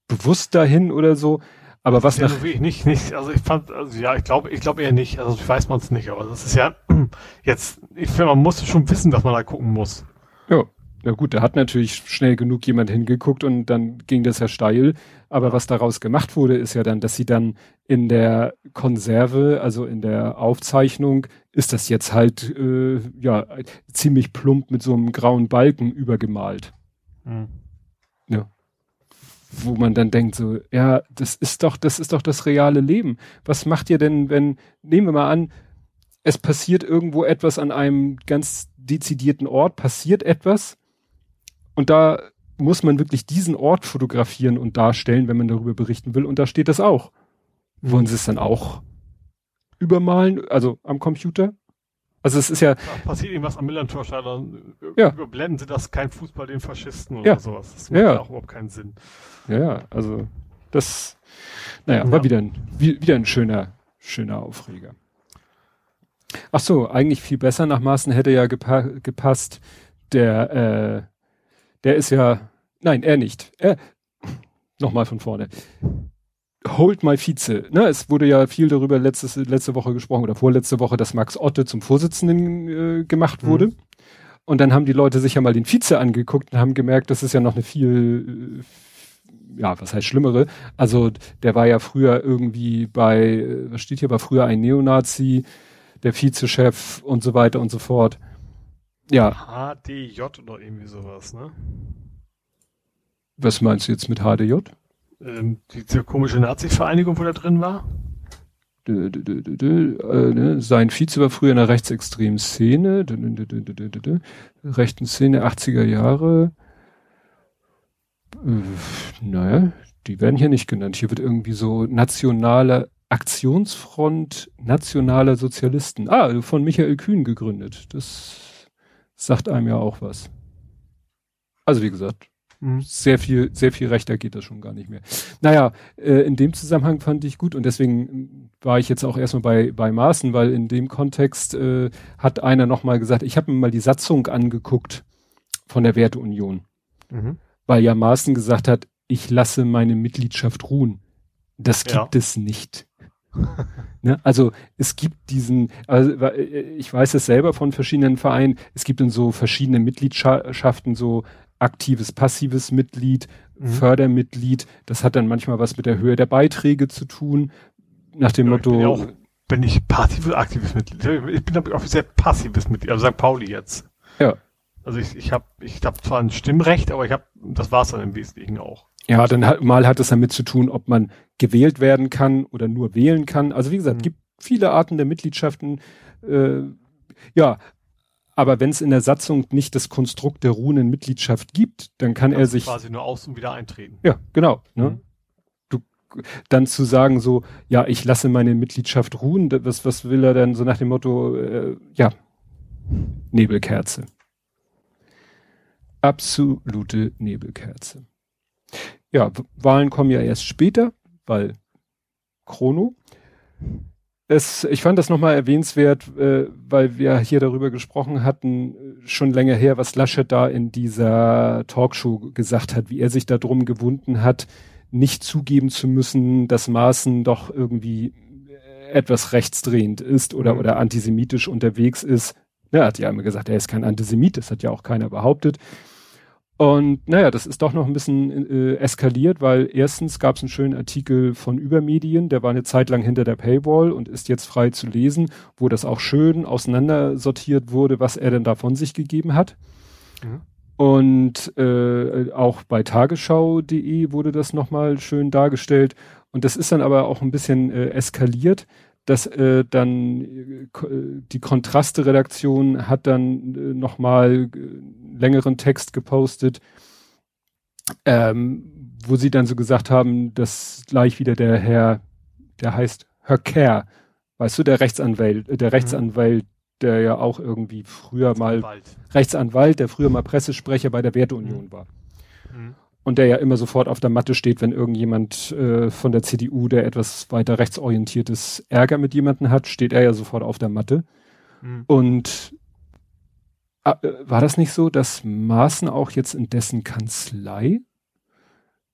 bewusst dahin oder so? Aber was nach ja, nicht, nicht, also ich fand, also ja, ich glaube, ich glaube eher nicht, also ich weiß man es nicht, aber das ist ja jetzt, ich finde, man muss schon wissen, dass man da gucken muss. Ja. Na gut, da hat natürlich schnell genug jemand hingeguckt und dann ging das ja steil. Aber was daraus gemacht wurde, ist ja dann, dass sie dann in der Konserve, also in der Aufzeichnung, ist das jetzt halt äh, ja ziemlich plump mit so einem grauen Balken übergemalt. Mhm. Ja. Wo man dann denkt so, ja, das ist doch, das ist doch das reale Leben. Was macht ihr denn, wenn, nehmen wir mal an, es passiert irgendwo etwas an einem ganz dezidierten Ort, passiert etwas und da muss man wirklich diesen Ort fotografieren und darstellen, wenn man darüber berichten will. Und da steht das auch. Mhm. Wollen Sie es dann auch übermalen, also am Computer? Also es ist ja. Da passiert irgendwas am Millantor, dann ja. überblenden sie das kein Fußball den Faschisten oder ja. sowas. Das macht ja. auch überhaupt keinen Sinn. Ja, ja, also das, naja, ja. war wieder ein, wieder ein schöner, schöner Aufreger. Ach so, eigentlich viel besser nach Maßen hätte ja gepa gepasst, der, äh, der ist ja, nein, er nicht. Er, nochmal von vorne. Hold my Vize. Ne, es wurde ja viel darüber letztes, letzte Woche gesprochen oder vorletzte Woche, dass Max Otte zum Vorsitzenden äh, gemacht mhm. wurde. Und dann haben die Leute sich ja mal den Vize angeguckt und haben gemerkt, das ist ja noch eine viel, äh, ja, was heißt schlimmere. Also der war ja früher irgendwie bei, äh, was steht hier, war früher ein Neonazi, der Vizechef und so weiter und so fort. Ja. HDJ oder irgendwie sowas, ne? Was meinst du jetzt mit HDJ? Ähm, diese komische Nazi-Vereinigung, wo der drin war? Dö, dö, dö, äh, ne? Sein Vize war früher in der rechtsextremen Szene, rechten Szene 80er Jahre. Äh, naja, die werden hier nicht genannt. Hier wird irgendwie so nationale Aktionsfront nationaler Sozialisten. Ah, von Michael Kühn gegründet. Das sagt einem ja auch was. Also wie gesagt, mhm. sehr viel, sehr viel rechter geht das schon gar nicht mehr. Naja, äh, in dem Zusammenhang fand ich gut und deswegen war ich jetzt auch erstmal bei, bei Maaßen, weil in dem Kontext äh, hat einer nochmal gesagt, ich habe mir mal die Satzung angeguckt von der Werteunion. Mhm. Weil ja Maaßen gesagt hat, ich lasse meine Mitgliedschaft ruhen. Das gibt ja. es nicht. ne? Also es gibt diesen, also ich weiß es selber von verschiedenen Vereinen, es gibt in so verschiedene Mitgliedschaften so aktives, passives Mitglied, mhm. Fördermitglied. Das hat dann manchmal was mit der Höhe der Beiträge zu tun. Nach dem ja, Motto. Ich bin, ja auch, bin ich passives, aktives Mitglied. Ich bin aber offiziell passives Mitglied, also St. Pauli jetzt. Ja. Also ich, ich habe ich hab zwar ein Stimmrecht, aber ich habe, das war's dann im Wesentlichen auch. Ja, dann hat, mal hat es damit zu tun, ob man gewählt werden kann oder nur wählen kann. Also wie gesagt, mhm. gibt viele Arten der Mitgliedschaften. Äh, ja, aber wenn es in der Satzung nicht das Konstrukt der ruhenden Mitgliedschaft gibt, dann kann er sich quasi nur aus und wieder eintreten. Ja, genau. Ne? Mhm. Du dann zu sagen so, ja, ich lasse meine Mitgliedschaft ruhen, was was will er denn so nach dem Motto, äh, ja, Nebelkerze. Absolute Nebelkerze. Ja, Wahlen kommen ja erst später, weil Chrono. Es, ich fand das nochmal erwähnenswert, äh, weil wir hier darüber gesprochen hatten, schon länger her, was Laschet da in dieser Talkshow gesagt hat, wie er sich darum gewunden hat, nicht zugeben zu müssen, dass Maaßen doch irgendwie etwas rechtsdrehend ist oder, mhm. oder antisemitisch unterwegs ist. Er hat ja immer gesagt, er ist kein Antisemit, das hat ja auch keiner behauptet. Und naja, das ist doch noch ein bisschen äh, eskaliert, weil erstens gab es einen schönen Artikel von Übermedien, der war eine Zeit lang hinter der Paywall und ist jetzt frei zu lesen, wo das auch schön auseinandersortiert wurde, was er denn da von sich gegeben hat. Mhm. Und äh, auch bei tagesschau.de wurde das nochmal schön dargestellt. Und das ist dann aber auch ein bisschen äh, eskaliert, dass äh, dann äh, die Kontraste-Redaktion hat dann äh, nochmal äh, längeren Text gepostet, ähm, wo sie dann so gesagt haben, dass gleich wieder der Herr, der heißt Höcker, weißt du, der Rechtsanwalt, äh, der mhm. Rechtsanwalt, der ja auch irgendwie früher mal Rechtsanwalt, der früher mal Pressesprecher bei der Werteunion mhm. war. Mhm und der ja immer sofort auf der Matte steht, wenn irgendjemand äh, von der CDU, der etwas weiter rechtsorientiertes Ärger mit jemanden hat, steht er ja sofort auf der Matte. Mhm. Und äh, war das nicht so, dass Maaßen auch jetzt in dessen Kanzlei?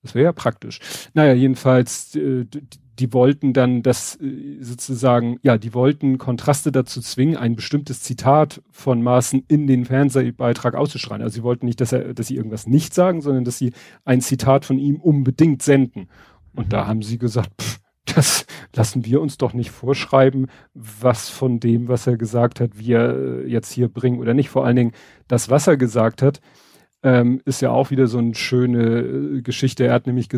Das wäre ja praktisch. Naja, jedenfalls, äh, die wollten dann das äh, sozusagen, ja, die wollten Kontraste dazu zwingen, ein bestimmtes Zitat von Maaßen in den Fernsehbeitrag auszuschreien. Also sie wollten nicht, dass er, dass sie irgendwas nicht sagen, sondern dass sie ein Zitat von ihm unbedingt senden. Und mhm. da haben sie gesagt, pff, das lassen wir uns doch nicht vorschreiben, was von dem, was er gesagt hat, wir äh, jetzt hier bringen oder nicht. Vor allen Dingen das, was er gesagt hat, ähm, ist ja auch wieder so eine schöne äh, Geschichte. Er hat nämlich,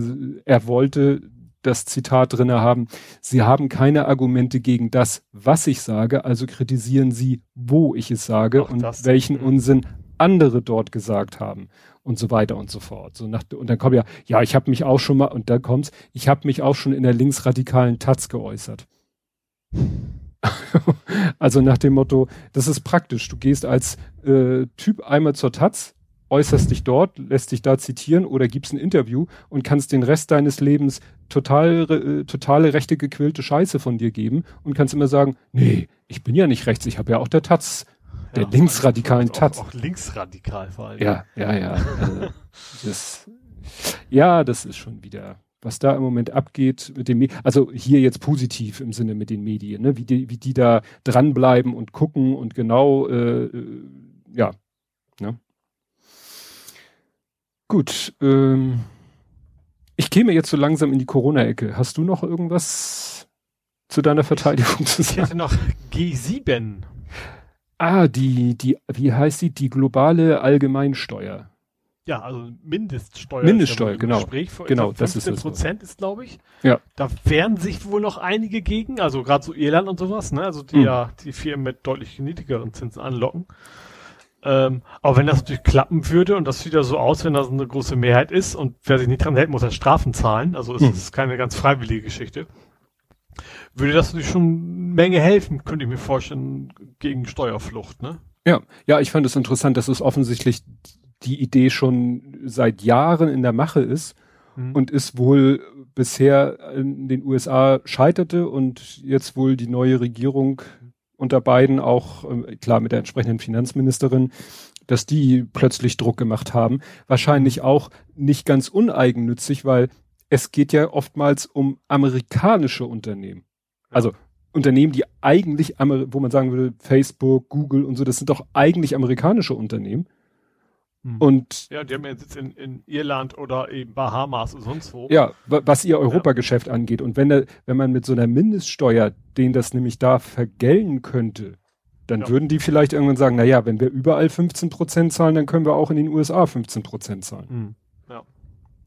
er wollte das Zitat drinne haben, Sie haben keine Argumente gegen das, was ich sage, also kritisieren Sie, wo ich es sage Ach, und welchen Unsinn andere dort gesagt haben und so weiter und so fort. So nach, und dann kommt ja, ja, ich habe mich auch schon mal, und dann kommt's, ich habe mich auch schon in der linksradikalen Taz geäußert. also nach dem Motto, das ist praktisch. Du gehst als äh, Typ einmal zur Taz, äußerst dich dort, lässt dich da zitieren oder gibst ein Interview und kannst den Rest deines Lebens total, äh, totale rechte gequillte Scheiße von dir geben und kannst immer sagen, nee, ich bin ja nicht rechts, ich habe ja auch der Taz, der ja, linksradikalen Taz. Auch, auch linksradikal vor allem. Ja, ja, ja. Also, das, ja, das ist schon wieder, was da im Moment abgeht mit dem, also hier jetzt positiv im Sinne mit den Medien, ne? wie die, wie die da dranbleiben und gucken und genau, äh, äh ja, ne? Gut, ähm, ich käme jetzt so langsam in die Corona-Ecke. Hast du noch irgendwas zu deiner Verteidigung zu sagen? Ich hätte noch G7. Ah, die, die, wie heißt die? Die globale Allgemeinsteuer. Ja, also Mindeststeuer. Mindeststeuer, genau. Gespräch. Genau, das ist es. Prozent ist, glaube ich. Ja. Da wehren sich wohl noch einige gegen, also gerade so Irland und sowas, ne? Also die mhm. ja die Firmen mit deutlich niedrigeren Zinsen anlocken. Ähm, aber wenn das natürlich klappen würde und das sieht ja so aus, wenn das eine große Mehrheit ist und wer sich nicht dran hält, muss dann Strafen zahlen. Also es hm. ist keine ganz freiwillige Geschichte. Würde das natürlich schon eine Menge helfen, könnte ich mir vorstellen, gegen Steuerflucht, ne? Ja, ja, ich fand es interessant, dass es offensichtlich die Idee schon seit Jahren in der Mache ist hm. und ist wohl bisher in den USA scheiterte und jetzt wohl die neue Regierung unter beiden auch, äh, klar mit der entsprechenden Finanzministerin, dass die plötzlich Druck gemacht haben. Wahrscheinlich auch nicht ganz uneigennützig, weil es geht ja oftmals um amerikanische Unternehmen. Also Unternehmen, die eigentlich, wo man sagen würde, Facebook, Google und so, das sind doch eigentlich amerikanische Unternehmen. Hm. Und ja, die haben ja jetzt in, in Irland oder eben Bahamas und sonst wo. Ja, was ihr Europageschäft ja. angeht. Und wenn, der, wenn man mit so einer Mindeststeuer, den das nämlich da vergällen könnte, Dann Ja. würden die vielleicht irgendwann sagen, na ja, wenn wir überall 15 Prozent zahlen, dann können wir auch in den USA 15 Prozent zahlen. Mhm.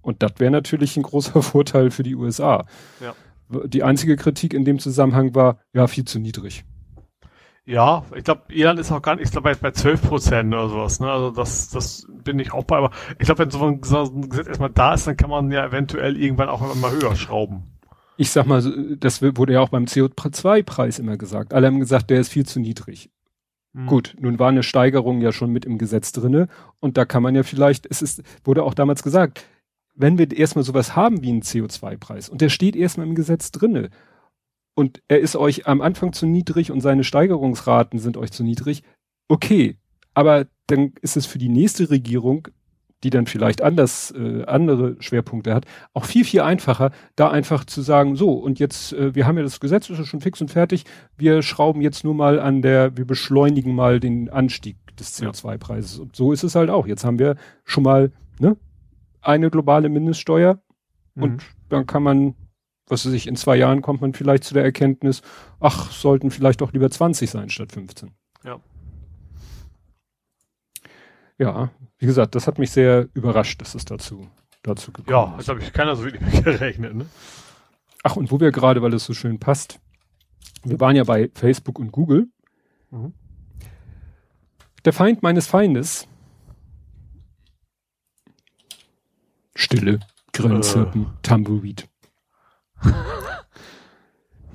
Und das wäre natürlich ein großer Vorteil für die USA. Ja. Die einzige Kritik in dem Zusammenhang war, ja, viel zu niedrig. Ja, ich glaube, Irland ist auch gar nicht, ich glaube, bei, bei 12 Prozent oder sowas, ne? Also das, das bin ich auch bei, aber ich glaube, wenn so ein, Gesetz erstmal da ist, dann kann man ja eventuell irgendwann auch mal höher schrauben. Ich sag mal, das wurde ja auch beim CO2-Preis immer gesagt. Alle haben gesagt, der ist viel zu niedrig. Mhm. Gut, nun war eine Steigerung ja schon mit im Gesetz drinne und da kann man ja vielleicht, es ist, wurde auch damals gesagt, wenn wir erstmal sowas haben wie einen CO2-Preis und der steht erstmal im Gesetz drinne und er ist euch am Anfang zu niedrig und seine Steigerungsraten sind euch zu niedrig, okay, aber dann ist es für die nächste Regierung, die dann vielleicht anders äh, andere Schwerpunkte hat, auch viel viel einfacher, da einfach zu sagen, so und jetzt äh, wir haben ja das Gesetz ist ja schon fix und fertig, wir schrauben jetzt nur mal an der, wir beschleunigen mal den Anstieg des Ja. CO2-Preises und so ist es halt auch. Jetzt haben wir schon mal ne eine globale Mindeststeuer Mhm. und dann kann man, was weiß ich, in zwei Jahren kommt man vielleicht zu der Erkenntnis, ach, sollten vielleicht doch lieber 20 sein statt 15. Ja. Ja, wie gesagt, das hat mich sehr überrascht, dass es dazu, dazu gekommen Ja, ist. das habe ich keiner so wirklich mit gerechnet, ne? Ach, und wo wir gerade, weil es so schön passt, wir waren ja bei Facebook und Google. Mhm. Der Feind meines Feindes. Stille, Grillenzirpen, Tumbleweed.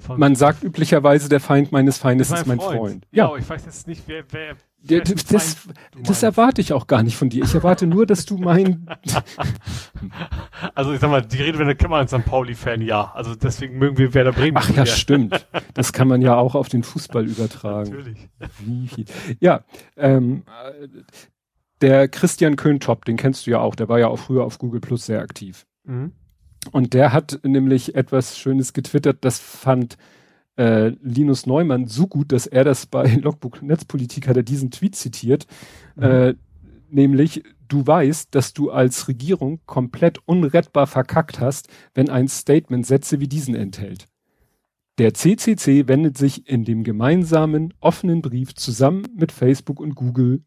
Von- Man sagt üblicherweise, der Feind meines Feindes Das ist mein Freund. Ja, Ja, aber ich weiß jetzt nicht, wer, wer, der, das, das meinst. erwarte ich auch gar nicht von dir. Ich erwarte nur, dass du mein, Also ich sag mal, die Redewende kennt man als St. Pauli-Fan, ja. Also deswegen mögen wir Werder Bremen. ach ja, stimmt. Das kann man ja auch auf den Fußball übertragen. Natürlich. Wie viel? Ja, ähm, äh, der Christian Köntop, den kennst du ja auch, der war ja auch früher auf Google Plus sehr aktiv. Mhm. Und der hat nämlich etwas Schönes getwittert, das fand äh, Linus Neumann so gut, dass er das bei Logbook Netzpolitik hat er diesen Tweet zitiert, äh, nämlich du weißt, dass du als Regierung komplett unrettbar verkackt hast, wenn ein Statement Sätze wie diesen enthält. Der CCC wendet sich in dem gemeinsamen offenen Brief zusammen mit Facebook und Google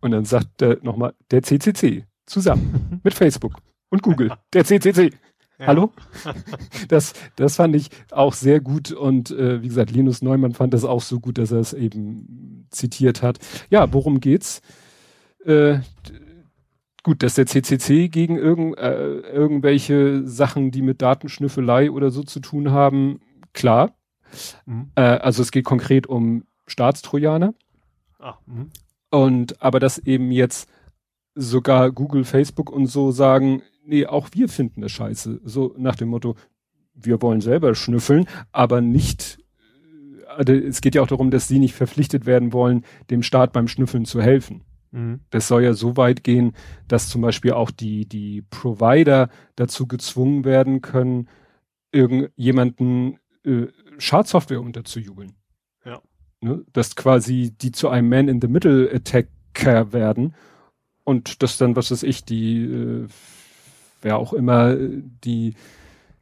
und dann sagt er nochmal der CCC zusammen mit Facebook und Google, der CCC. Ja. Hallo? Das, das fand ich auch sehr gut und äh, wie gesagt, Linus Neumann fand das auch so gut, dass er es eben zitiert hat. Ja, worum geht's? Äh, gut, dass der CCC gegen irgend, äh, irgendwelche Sachen, die mit Datenschnüffelei oder so zu tun haben, klar. Mhm. Äh, also es geht konkret um Staatstrojaner. Ah, mhm. Und aber dass eben jetzt sogar Google, Facebook und so sagen, nee, auch wir finden das scheiße. So nach dem Motto, wir wollen selber schnüffeln, aber nicht, also es geht ja auch darum, dass sie nicht verpflichtet werden wollen, dem Staat beim Schnüffeln zu helfen. Mhm. Das soll ja so weit gehen, dass zum Beispiel auch die, die Provider dazu gezwungen werden können, irgendjemanden äh, Schadsoftware unterzujubeln. Ja. Ne? Dass quasi die zu einem Man-in-the-Middle-Attacker werden und dass dann, was weiß ich, die, äh, wer auch immer, äh, die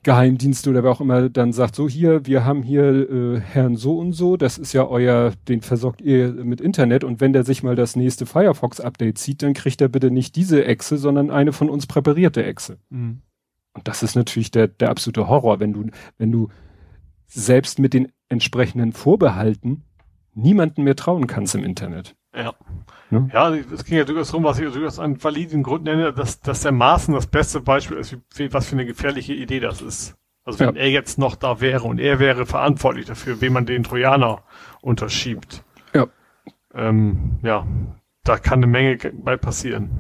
Geheimdienste oder wer auch immer dann sagt, so hier, wir haben hier äh, Herrn so und so, das ist ja euer, den versorgt ihr mit Internet und wenn der sich mal das nächste Firefox-Update zieht, dann kriegt er bitte nicht diese Echse, sondern eine von uns präparierte Echse. Mhm. Und das ist natürlich der, der absolute Horror, wenn du, wenn du selbst mit den entsprechenden Vorbehalten niemanden mehr trauen kannst im Internet. Ja. Ne? Ja, es ging ja durchaus darum, was ich durchaus einen validen Grund nenne, dass, dass der Maaßen das beste Beispiel ist, wie, was für eine gefährliche Idee das ist. Also wenn Ja. er jetzt noch da wäre und er wäre verantwortlich dafür, wem man den Trojaner unterschiebt. Ja. Ähm, ja, da kann eine Menge ge- bei passieren.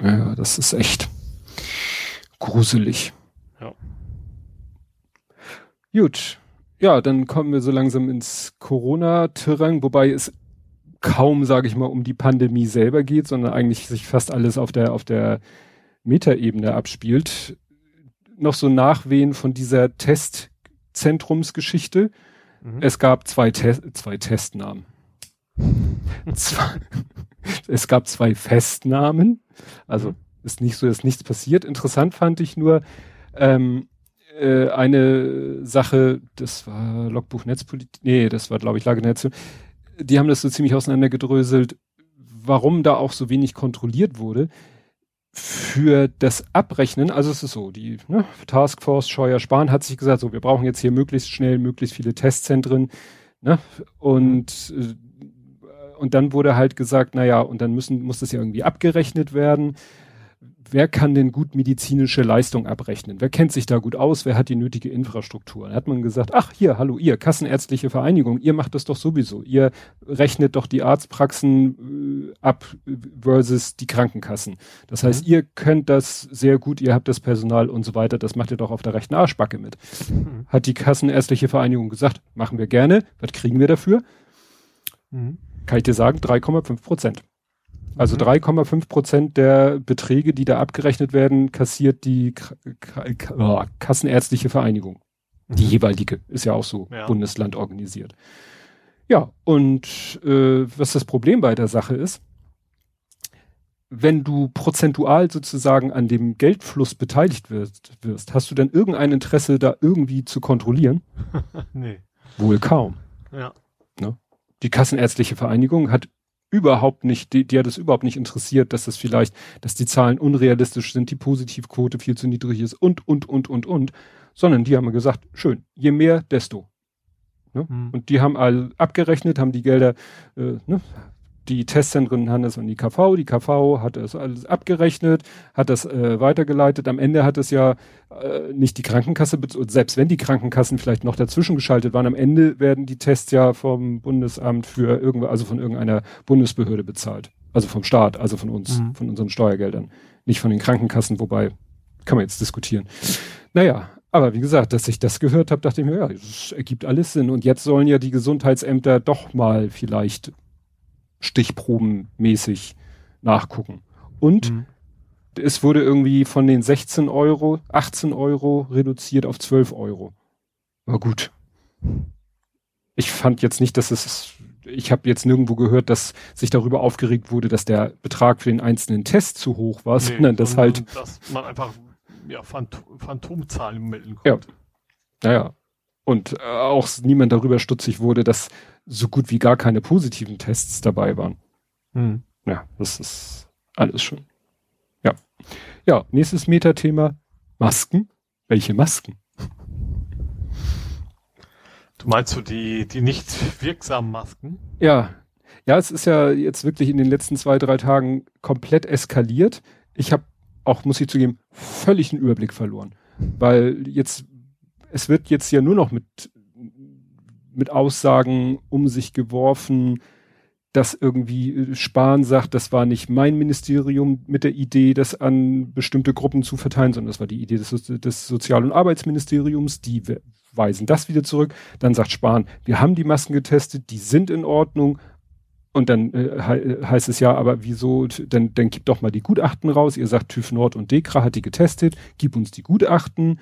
Ja, das ist echt gruselig. Ja. Gut. Ja, dann kommen wir so langsam ins Corona-Terrain, wobei es kaum, sage ich mal, um die Pandemie selber geht, sondern eigentlich sich fast alles auf der, auf der Metaebene abspielt. Noch so Nachwehen von dieser Testzentrumsgeschichte. Mhm. Es gab zwei, Te zwei Testnamen. es gab zwei Festnahmen. Also Mhm. ist nicht so, dass nichts passiert. Interessant fand ich nur ähm, äh, eine Sache, das war Logbuch Netzpolitik, nee, das war glaube ich Lage Nation. Die haben das so ziemlich auseinandergedröselt, warum da auch so wenig kontrolliert wurde. Für das Abrechnen, also es ist so, die ne, Taskforce Scheuer Spahn hat sich gesagt, so wir brauchen jetzt hier möglichst schnell möglichst viele Testzentren, ne, und äh, und dann wurde halt gesagt, na ja, und dann müssen muss das ja irgendwie abgerechnet werden wer kann denn gut medizinische Leistung abrechnen? Wer kennt sich da gut aus? Wer hat die nötige Infrastruktur? Dann hat man gesagt, ach hier, hallo ihr, Kassenärztliche Vereinigung, ihr macht das doch sowieso. Ihr rechnet doch die Arztpraxen äh, ab versus die Krankenkassen. Das heißt, mhm. ihr könnt das sehr gut, ihr habt das Personal und so weiter, das macht ihr doch auf der rechten Arschbacke mit. Mhm. Hat die Kassenärztliche Vereinigung gesagt, machen wir gerne. Was kriegen wir dafür? Mhm. Kann ich dir sagen, 3,5 Prozent. Also 3,5 mhm. Prozent der Beträge, die da abgerechnet werden, kassiert die oh, Kassenärztliche Vereinigung. Die mhm. jeweilige ist ja auch so ja. Bundesland organisiert. Ja, und äh, was das Problem bei der Sache ist, wenn du prozentual sozusagen an dem Geldfluss beteiligt wirst, wirst hast du dann irgendein Interesse, da irgendwie zu kontrollieren? nee. Wohl kaum. Ja. Ne? Die Kassenärztliche Vereinigung hat überhaupt nicht, die, die hat es überhaupt nicht interessiert, dass das vielleicht, dass die Zahlen unrealistisch sind, die Positivquote viel zu niedrig ist und, und, und, und, und, sondern die haben gesagt, schön, je mehr, desto. Ne? Mhm. Und die haben all abgerechnet, haben die Gelder, äh, ne, die Testzentren haben das an die KV, die KV hat das alles abgerechnet, hat das äh, weitergeleitet. Am Ende hat es ja äh, nicht die Krankenkasse, selbst wenn die Krankenkassen vielleicht noch dazwischen geschaltet waren, am Ende werden die Tests ja vom Bundesamt für irgendwo, also von irgendeiner Bundesbehörde bezahlt. Also vom Staat, also von uns, mhm. von unseren Steuergeldern. Nicht von den Krankenkassen, wobei kann man jetzt diskutieren. Naja, aber wie gesagt, dass ich das gehört habe, dachte ich mir, ja, das ergibt alles Sinn. Und jetzt sollen ja die Gesundheitsämter doch mal vielleicht stichprobenmäßig nachgucken. Und mhm. es wurde irgendwie von den 16 Euro, 18 Euro reduziert auf 12 Euro. War gut. Ich fand jetzt nicht, dass es, ich habe jetzt nirgendwo gehört, dass sich darüber aufgeregt wurde, dass der Betrag für den einzelnen Test zu hoch war, nee, sondern dass halt. Dass man einfach ja, Phant Phantomzahlen melden konnte. Ja. Naja. Und äh, auch niemand darüber stutzig wurde, dass so gut wie gar keine positiven Tests dabei waren. Hm. Ja, das ist alles schon. Ja. Ja, nächstes Metathema. Masken. Welche Masken? Du meinst so die, die nicht wirksamen Masken? Ja. Ja, es ist ja jetzt wirklich in den letzten zwei, drei Tagen komplett eskaliert. Ich habe auch, muss ich zugeben, völlig einen Überblick verloren. Weil jetzt, es wird jetzt ja nur noch mit mit Aussagen um sich geworfen, dass irgendwie äh, Spahn sagt, das war nicht mein Ministerium mit der Idee, das an bestimmte Gruppen zu verteilen, sondern das war die Idee des, des Sozial- und Arbeitsministeriums, die weisen das wieder zurück. Dann sagt Spahn, wir haben die Masken getestet, die sind in Ordnung. Und dann äh, he heißt es ja, aber wieso, dann, dann gib doch mal die Gutachten raus. Ihr sagt, TÜV Nord und Dekra hat die getestet, gib uns die Gutachten.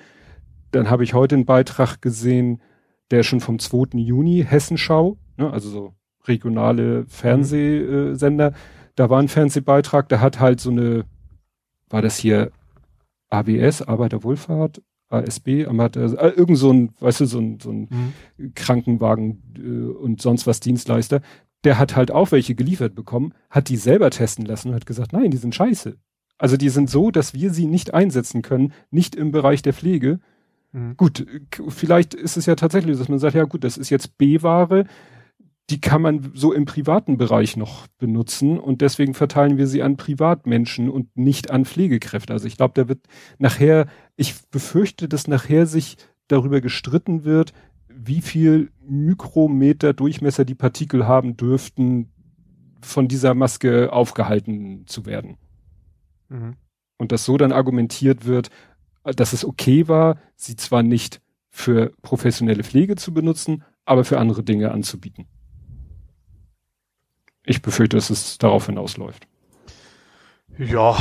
Dann habe ich heute einen Beitrag gesehen, der schon vom 2. Juni Hessenschau, ne, also so regionale Fernsehsender, da war ein Fernsehbeitrag, da hat halt so eine, war das hier ABS, Arbeiterwohlfahrt, ASB, also, äh, irgend so ein, weißt du, so ein, so ein mhm. Krankenwagen äh, und sonst was Dienstleister, der hat halt auch welche geliefert bekommen, hat die selber testen lassen und hat gesagt, nein, die sind scheiße. Also die sind so, dass wir sie nicht einsetzen können, nicht im Bereich der Pflege, Mhm. Gut, vielleicht ist es ja tatsächlich, dass man sagt, ja gut, das ist jetzt B-Ware, die kann man so im privaten Bereich noch benutzen und deswegen verteilen wir sie an Privatmenschen und nicht an Pflegekräfte. Also ich glaube, da wird nachher, ich befürchte, dass nachher sich darüber gestritten wird, wie viel Mikrometer Durchmesser die Partikel haben dürften, von dieser Maske aufgehalten zu werden. Mhm. Und dass so dann argumentiert wird, dass es okay war, sie zwar nicht für professionelle Pflege zu benutzen, aber für andere Dinge anzubieten. Ich befürchte, dass es darauf hinausläuft. Ja,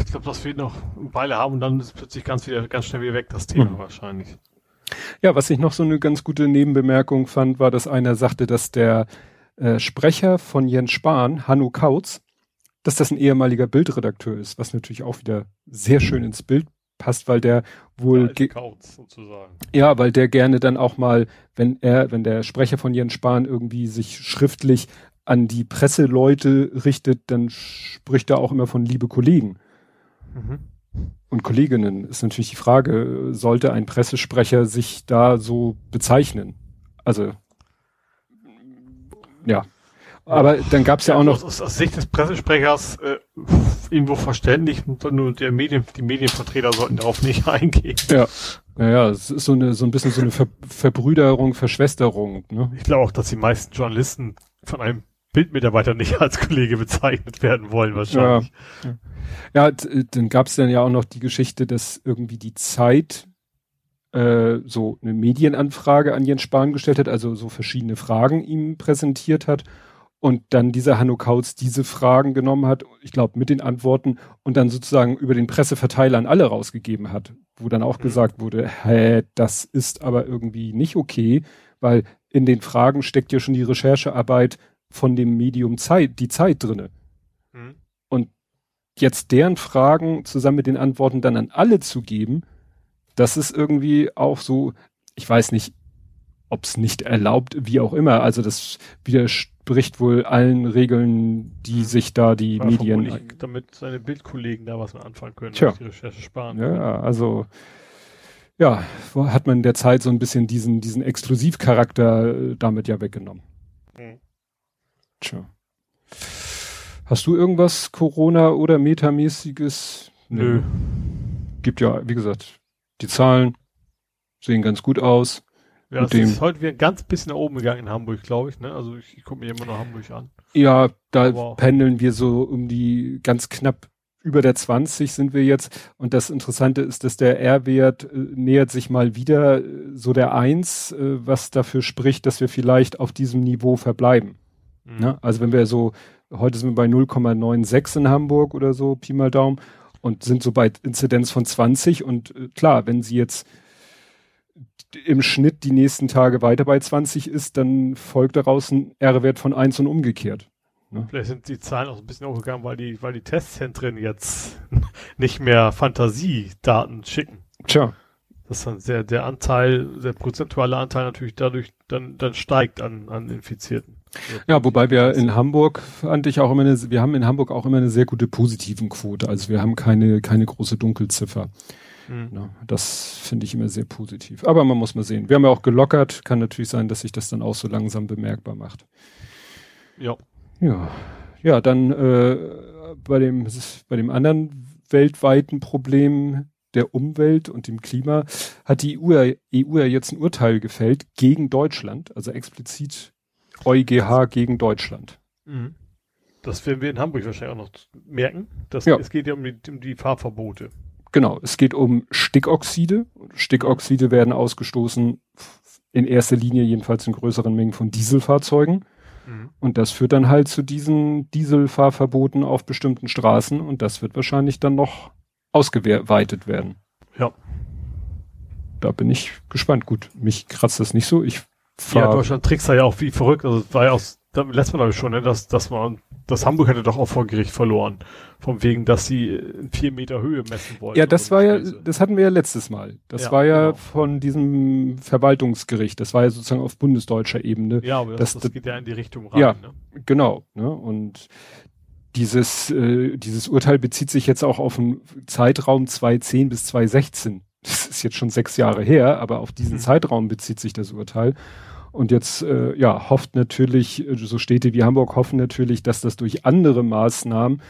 ich glaube, das wird noch eine Weile haben und dann ist plötzlich ganz wieder, ganz schnell wieder weg, das Thema mhm. wahrscheinlich. Ja, was ich noch so eine ganz gute Nebenbemerkung fand, war, dass einer sagte, dass der äh, Sprecher von Jens Spahn, Hanno Kautz, dass das ein ehemaliger Bildredakteur ist, was natürlich auch wieder sehr schön ins Bild passt, weil der wohl ja, Kauz, sozusagen. ja, weil der gerne dann auch mal, wenn er, wenn der Sprecher von Jens Spahn irgendwie sich schriftlich an die Presseleute richtet, dann spricht er auch immer von liebe Kollegen. Mhm. Und Kolleginnen ist natürlich die Frage, sollte ein Pressesprecher sich da so bezeichnen? Also, ja. Aber dann gab es ja, ja, auch noch. Aus, aus, Sicht des Pressesprechers äh, irgendwo verständlich, nur der Medien, die Medienvertreter sollten darauf nicht eingehen. Ja. Naja, es ist so eine so ein bisschen so eine Ver Verbrüderung, Verschwesterung. Ne? Ich glaube auch, dass die meisten Journalisten von einem Bildmitarbeiter nicht als Kollege bezeichnet werden wollen, wahrscheinlich. Ja, ja dann gab es dann ja auch noch die Geschichte, dass irgendwie die Zeit äh, so eine Medienanfrage an Jens Spahn gestellt hat, also so verschiedene Fragen ihm präsentiert hat und dann dieser Hanno Kautz diese Fragen genommen hat, ich glaube mit den Antworten und dann sozusagen über den Presseverteiler an alle rausgegeben hat, wo dann auch mhm. gesagt wurde, hä, das ist aber irgendwie nicht okay, weil in den Fragen steckt ja schon die Recherchearbeit von dem Medium Zeit, die Zeit drinne. Mhm. Und jetzt deren Fragen zusammen mit den Antworten dann an alle zu geben, das ist irgendwie auch so, ich weiß nicht, ob es nicht erlaubt, wie auch immer. Also das widerspricht wohl allen Regeln, die sich da die War Medien. Damit seine Bildkollegen da was mit anfangen können, Tja. die Recherche sparen. Ja, können. also ja, hat man der Zeit so ein bisschen diesen, diesen Exklusivcharakter äh, damit ja weggenommen. Mhm. Tja. Hast du irgendwas Corona- oder Metamäßiges? Nö. Gibt ja, wie gesagt, die Zahlen sehen ganz gut aus. Ja, es ist heute wieder ein ganz bisschen nach oben gegangen in Hamburg, glaube ich. Ne? Also ich, ich gucke mir immer noch Hamburg an. Ja, da wow. pendeln wir so um die ganz knapp über der 20 sind wir jetzt. Und das Interessante ist, dass der R-Wert äh, nähert sich mal wieder äh, so der 1, äh, was dafür spricht, dass wir vielleicht auf diesem Niveau verbleiben. Mhm. Ne? Also wenn wir so, heute sind wir bei 0,96 in Hamburg oder so, Pi mal Daumen, und sind so bei Inzidenz von 20. Und äh, klar, wenn sie jetzt im Schnitt die nächsten Tage weiter bei 20 ist, dann folgt daraus ein R-Wert von 1 und umgekehrt. Ne? Vielleicht sind die Zahlen auch ein bisschen hochgegangen, weil die, weil die Testzentren jetzt nicht mehr Fantasiedaten schicken. Tja. Dass dann sehr, der Anteil, der prozentuale Anteil natürlich dadurch dann, dann steigt an, an Infizierten. Ja, wobei wir in Hamburg fand ich auch immer eine, wir haben in Hamburg auch immer eine sehr gute positiven Quote. Also wir haben keine, keine große Dunkelziffer. Mhm. Ja, das finde ich immer sehr positiv. Aber man muss mal sehen. Wir haben ja auch gelockert. Kann natürlich sein, dass sich das dann auch so langsam bemerkbar macht. Ja. Ja. Ja, dann äh, bei dem bei dem anderen weltweiten Problem der Umwelt und dem Klima hat die EU, EU ja jetzt ein Urteil gefällt gegen Deutschland, also explizit EuGH gegen Deutschland. Mhm. Das werden wir in Hamburg wahrscheinlich auch noch merken. Das, ja. Es geht ja um die, um die Fahrverbote. Genau, es geht um Stickoxide. Stickoxide werden ausgestoßen in erster Linie jedenfalls in größeren Mengen von Dieselfahrzeugen. Mhm. Und das führt dann halt zu diesen Dieselfahrverboten auf bestimmten Straßen und das wird wahrscheinlich dann noch ausgeweitet werden. Ja. Da bin ich gespannt. Gut, mich kratzt das nicht so. Ich fahr Ja, Deutschland trickst da ja auch wie verrückt. Also war ja aus, da lässt man glaube ich schon, ne, dass, dass man, das Hamburg hätte doch auch vor Gericht verloren. Vom wegen, dass sie vier Meter Höhe messen wollten. Ja, das war ja, das hatten wir ja letztes Mal. Das ja, war ja genau. von diesem Verwaltungsgericht. Das war ja sozusagen auf bundesdeutscher Ebene. Ja, aber das, das, das geht ja in die Richtung rein. Ja, ne? genau. Ne? Und dieses, äh, dieses Urteil bezieht sich jetzt auch auf einen Zeitraum 2010 bis 2016. Das ist jetzt schon sechs Jahre her, aber auf diesen mhm. Zeitraum bezieht sich das Urteil. Und jetzt äh, ja, hofft natürlich, äh, so Städte wie Hamburg hoffen natürlich, dass das durch andere Maßnahmen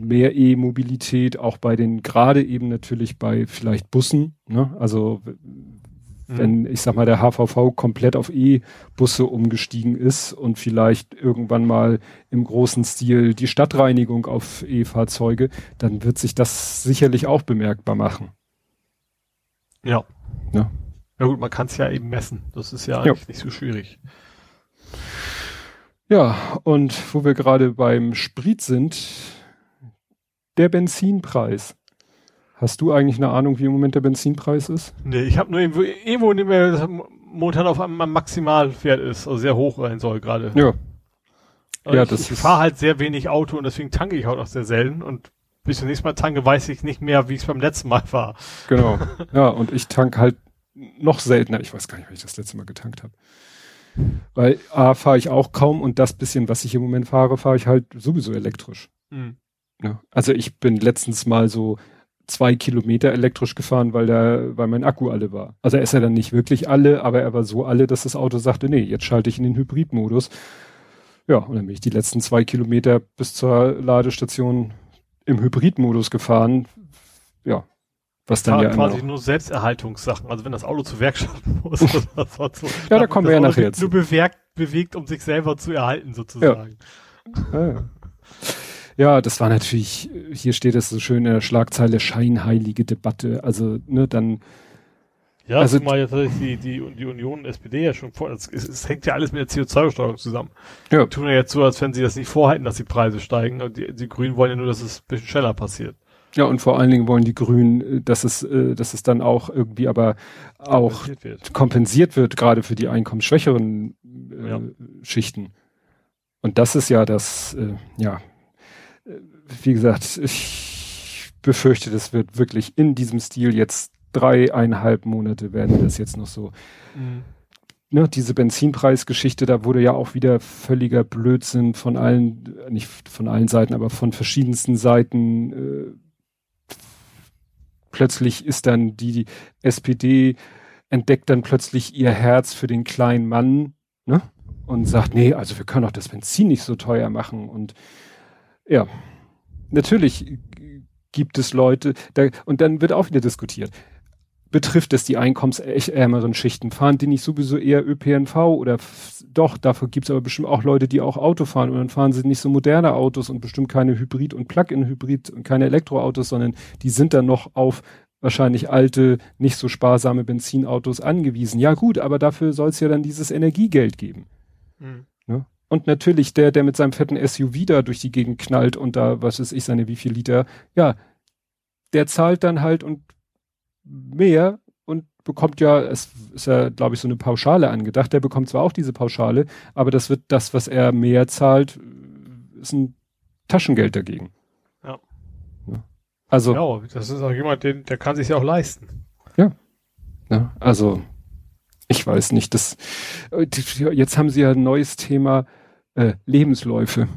mehr E-Mobilität auch bei den, gerade eben natürlich bei vielleicht Bussen, ne? also wenn, mhm. ich sag mal, der HVV komplett auf E-Busse umgestiegen ist und vielleicht irgendwann mal im großen Stil die Stadtreinigung auf E-Fahrzeuge, dann wird sich das sicherlich auch bemerkbar machen. Ja. Ja, ja gut, man kann es ja eben messen. Das ist ja eigentlich ja. nicht so schwierig. Ja, und wo wir gerade beim Sprit sind, der Benzinpreis. Hast du eigentlich eine Ahnung, wie im Moment der Benzinpreis ist? Nee, ich habe nur irgendwo, irgendwo in dem momentan auf einem Maximalwert ist, also sehr hoch sein soll gerade. Ja. Also ja, ich, das ich fahre halt sehr wenig Auto und deswegen tanke ich auch noch sehr selten und bis ich nächste Mal tanke, weiß ich nicht mehr, wie es beim letzten Mal war. Genau. Ja, und ich tank halt noch seltener. Ich weiß gar nicht, wann ich das letzte Mal getankt habe. Weil A fahre ich auch kaum und das bisschen, was ich im Moment fahre, fahre ich halt sowieso elektrisch. Mhm. Ja, also ich bin letztens mal so zwei Kilometer elektrisch gefahren, weil der, weil mein Akku alle war. Also er ist ja dann nicht wirklich alle, aber er war so alle, dass das Auto sagte, nee, jetzt schalte ich in den Hybridmodus. Ja, und dann bin ich die letzten zwei Kilometer bis zur Ladestation im Hybridmodus gefahren. Ja, was dann ja quasi nur Selbsterhaltungssachen. Also wenn das Auto zur Werkstatt muss oder so. ja, da kommen wir ja nachher jetzt. Nur bewegt, bewegt, um sich selber zu erhalten sozusagen. Ja. ja, ja. ja, das war natürlich, hier steht es so schön in der Schlagzeile, scheinheilige Debatte. Also, ne, dann ja, also mal jetzt die, die, die Union SPD ja schon vor, es, es, hängt ja alles mit der CO2-Besteuerung zusammen. Ja. Die tun ja jetzt so, als wenn sie das nicht vorhalten, dass die Preise steigen. Und die, die Grünen wollen ja nur, dass es ein bisschen schneller passiert. Ja, und vor allen Dingen wollen die Grünen, äh, dass es, äh, dass es dann auch irgendwie aber auch kompensiert wird, kompensiert wird gerade für die einkommensschwächeren äh, ja. Schichten. Und das ist ja das, äh, ja, äh, wie gesagt, ich befürchte, das wird wirklich in diesem Stil jetzt dreieinhalb Monate werden das jetzt noch so. Mhm. Ne, diese Benzinpreisgeschichte, da wurde ja auch wieder völliger Blödsinn von allen, nicht von allen Seiten, aber von verschiedensten Seiten äh, plötzlich ist dann die, die SPD entdeckt dann plötzlich ihr Herz für den kleinen Mann, ne? Und sagt, nee, also wir können auch das Benzin nicht so teuer machen. Und ja, natürlich gibt es Leute, da, und dann wird auch wieder diskutiert betrifft es die einkommensärmeren Schichten? Fahren die nicht sowieso eher ÖPNV oder doch, dafür gibt es aber bestimmt auch Leute, die auch Auto fahren und dann fahren sie nicht so moderne Autos und bestimmt keine Hybrid- und Plug-in-Hybrid und keine Elektroautos, sondern die sind dann noch auf wahrscheinlich alte, nicht so sparsame Benzinautos angewiesen. Ja gut, aber dafür soll es ja dann dieses Energiegeld geben. Mhm. Ne? Und natürlich der, der mit seinem fetten SUV da durch die Gegend knallt und da, was weiß ich, seine wie viel Liter, ja, der zahlt dann halt und mehr und bekommt ja, es ist ja, glaube ich, so eine Pauschale angedacht. Der bekommt zwar auch diese Pauschale, aber das wird das, was er mehr zahlt, ist ein Taschengeld dagegen. Ja. ja. Also. Ja, das ist auch jemand, den, der kann sich ja auch leisten. Ja. ja. Also, ich weiß nicht, das, jetzt haben sie ja ein neues Thema, äh, Lebensläufe.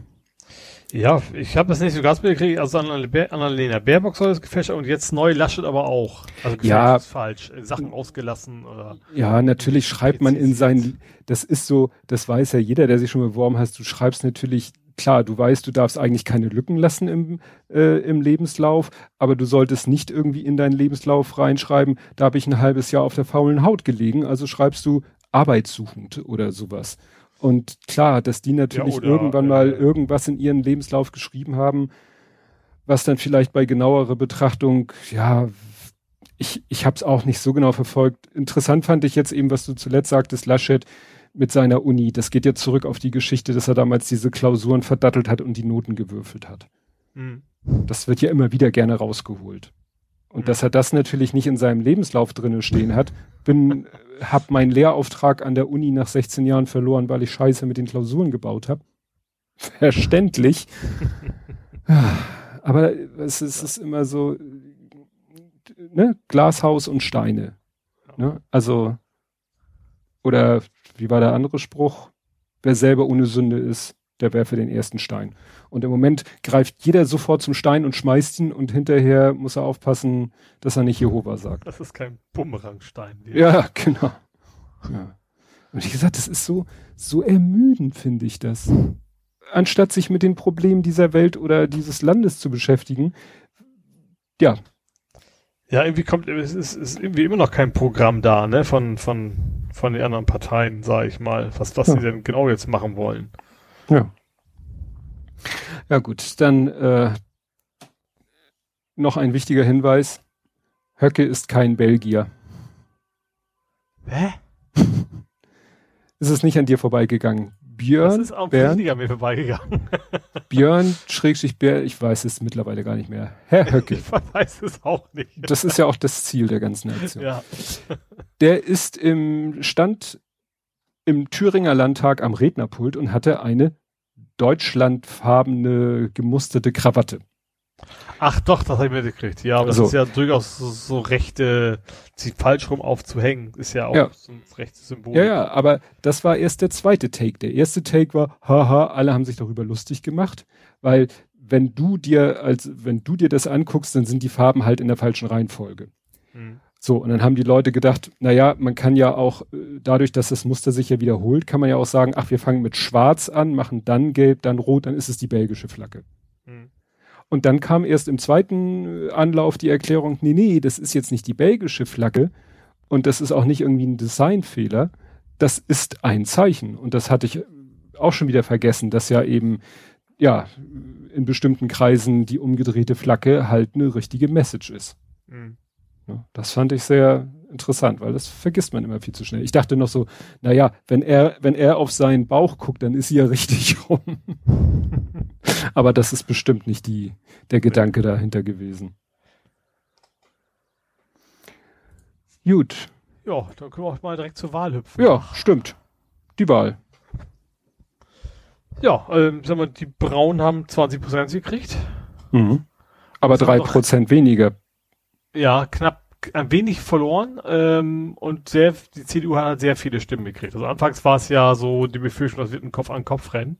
Ja, ich habe das nicht so ganz mitgekriegt. Also Annalena Baerbock soll das gefälscht und jetzt neu Laschet aber auch. Also ja, ist falsch. Sachen ausgelassen oder. Ja, natürlich schreibt man in sein, das ist so, das weiß ja jeder, der sich schon beworben hat, du schreibst natürlich, klar, du weißt, du darfst eigentlich keine Lücken lassen im, äh, im Lebenslauf, aber du solltest nicht irgendwie in deinen Lebenslauf reinschreiben, da habe ich ein halbes Jahr auf der faulen Haut gelegen, also schreibst du arbeitssuchend oder sowas. Und klar, dass die natürlich ja, oder, irgendwann mal äh, irgendwas in ihren Lebenslauf geschrieben haben, was dann vielleicht bei genauerer Betrachtung, ja, ich, ich habe es auch nicht so genau verfolgt. Interessant fand ich jetzt eben, was du zuletzt sagtest, Laschet mit seiner Uni. Das geht jetzt zurück auf die Geschichte, dass er damals diese Klausuren verdattelt hat und die Noten gewürfelt hat. Mhm. Das wird ja immer wieder gerne rausgeholt. Und mhm. dass er das natürlich nicht in seinem Lebenslauf drinnen stehen hat, bin, hab meinen Lehrauftrag an der Uni nach 16 Jahren verloren, weil ich Scheiße mit den Klausuren gebaut habe. Verständlich. Aber es ist, es ist immer so, ne, Glashaus und Steine. Ne? Also, oder wie war der andere Spruch? Wer selber ohne Sünde ist, der werfe den ersten Stein. Und im Moment greift jeder sofort zum Stein und schmeißt ihn und hinterher muss er aufpassen, dass er nicht Jehova sagt. Das ist kein Bumerangstein. Ja, genau. Ja. Und wie gesagt, das ist so, so ermüdend, finde ich das. Anstatt sich mit den Problemen dieser Welt oder dieses Landes zu beschäftigen, ja. Ja, irgendwie kommt, es ist, ist irgendwie immer noch kein Programm da, ne, von, von, von den anderen Parteien, sage ich mal, was, was ja. sie denn genau jetzt machen wollen. Ja. Ja gut, dann äh, noch ein wichtiger Hinweis. Höcke ist kein Belgier. Hä? ist es nicht an dir vorbeigegangen? Björn? Das ist auch Bernd, an mir vorbeigegangen. Björn, Schrägstrich Bär, ich weiß es mittlerweile gar nicht mehr. Herr Höcke. Ich weiß es auch nicht. Das ist ja auch das Ziel der ganzen Aktion. Ja. Der ist im Stand im Thüringer Landtag am Rednerpult und hatte eine deutschlandfarbene gemusterte Krawatte. Ach doch, das habe ich mitgekriegt. Ja, aber das So. ist ja durchaus so, so rechte, sie falsch rum aufzuhängen, ist ja auch Ja. so ein rechtes Symbol. Ja, ja, aber das war erst der zweite Take. Der erste Take war, haha, alle haben sich darüber lustig gemacht, weil wenn du dir als, wenn du dir das anguckst, dann sind die Farben halt in der falschen Reihenfolge. Hm. So, und dann haben die Leute gedacht, na ja, man kann ja auch, äh, dadurch, dass das Muster sich ja wiederholt, kann man ja auch sagen, ach, wir fangen mit schwarz an, machen dann gelb, dann rot, dann ist es die belgische Flagge. Hm. Und dann kam erst im zweiten äh, Anlauf die Erklärung, nee, nee, das ist jetzt nicht die belgische Flagge und das ist auch nicht irgendwie ein Designfehler, das ist ein Zeichen. Und das hatte ich auch schon wieder vergessen, dass ja eben, ja, in bestimmten Kreisen die umgedrehte Flagge halt eine richtige Message ist. Hm. Ja, Das fand ich sehr interessant, weil das vergisst man immer viel zu schnell. Ich dachte noch so, naja, wenn er, wenn er auf seinen Bauch guckt, dann ist sie ja richtig rum. Aber das ist bestimmt nicht die, der Gedanke dahinter gewesen. Gut. Ja, dann können wir auch mal direkt zur Wahl hüpfen. Ja, stimmt. Die Wahl. Ja, ähm, sagen wir, die Braunen haben 20 Prozent gekriegt. Mhm. Aber Das war drei doch- Prozent weniger. Ja, knapp ein wenig verloren ähm, und sehr, die CDU hat sehr viele Stimmen gekriegt. Also anfangs war es ja so die Befürchtung, das wird ein Kopf an Kopf rennen.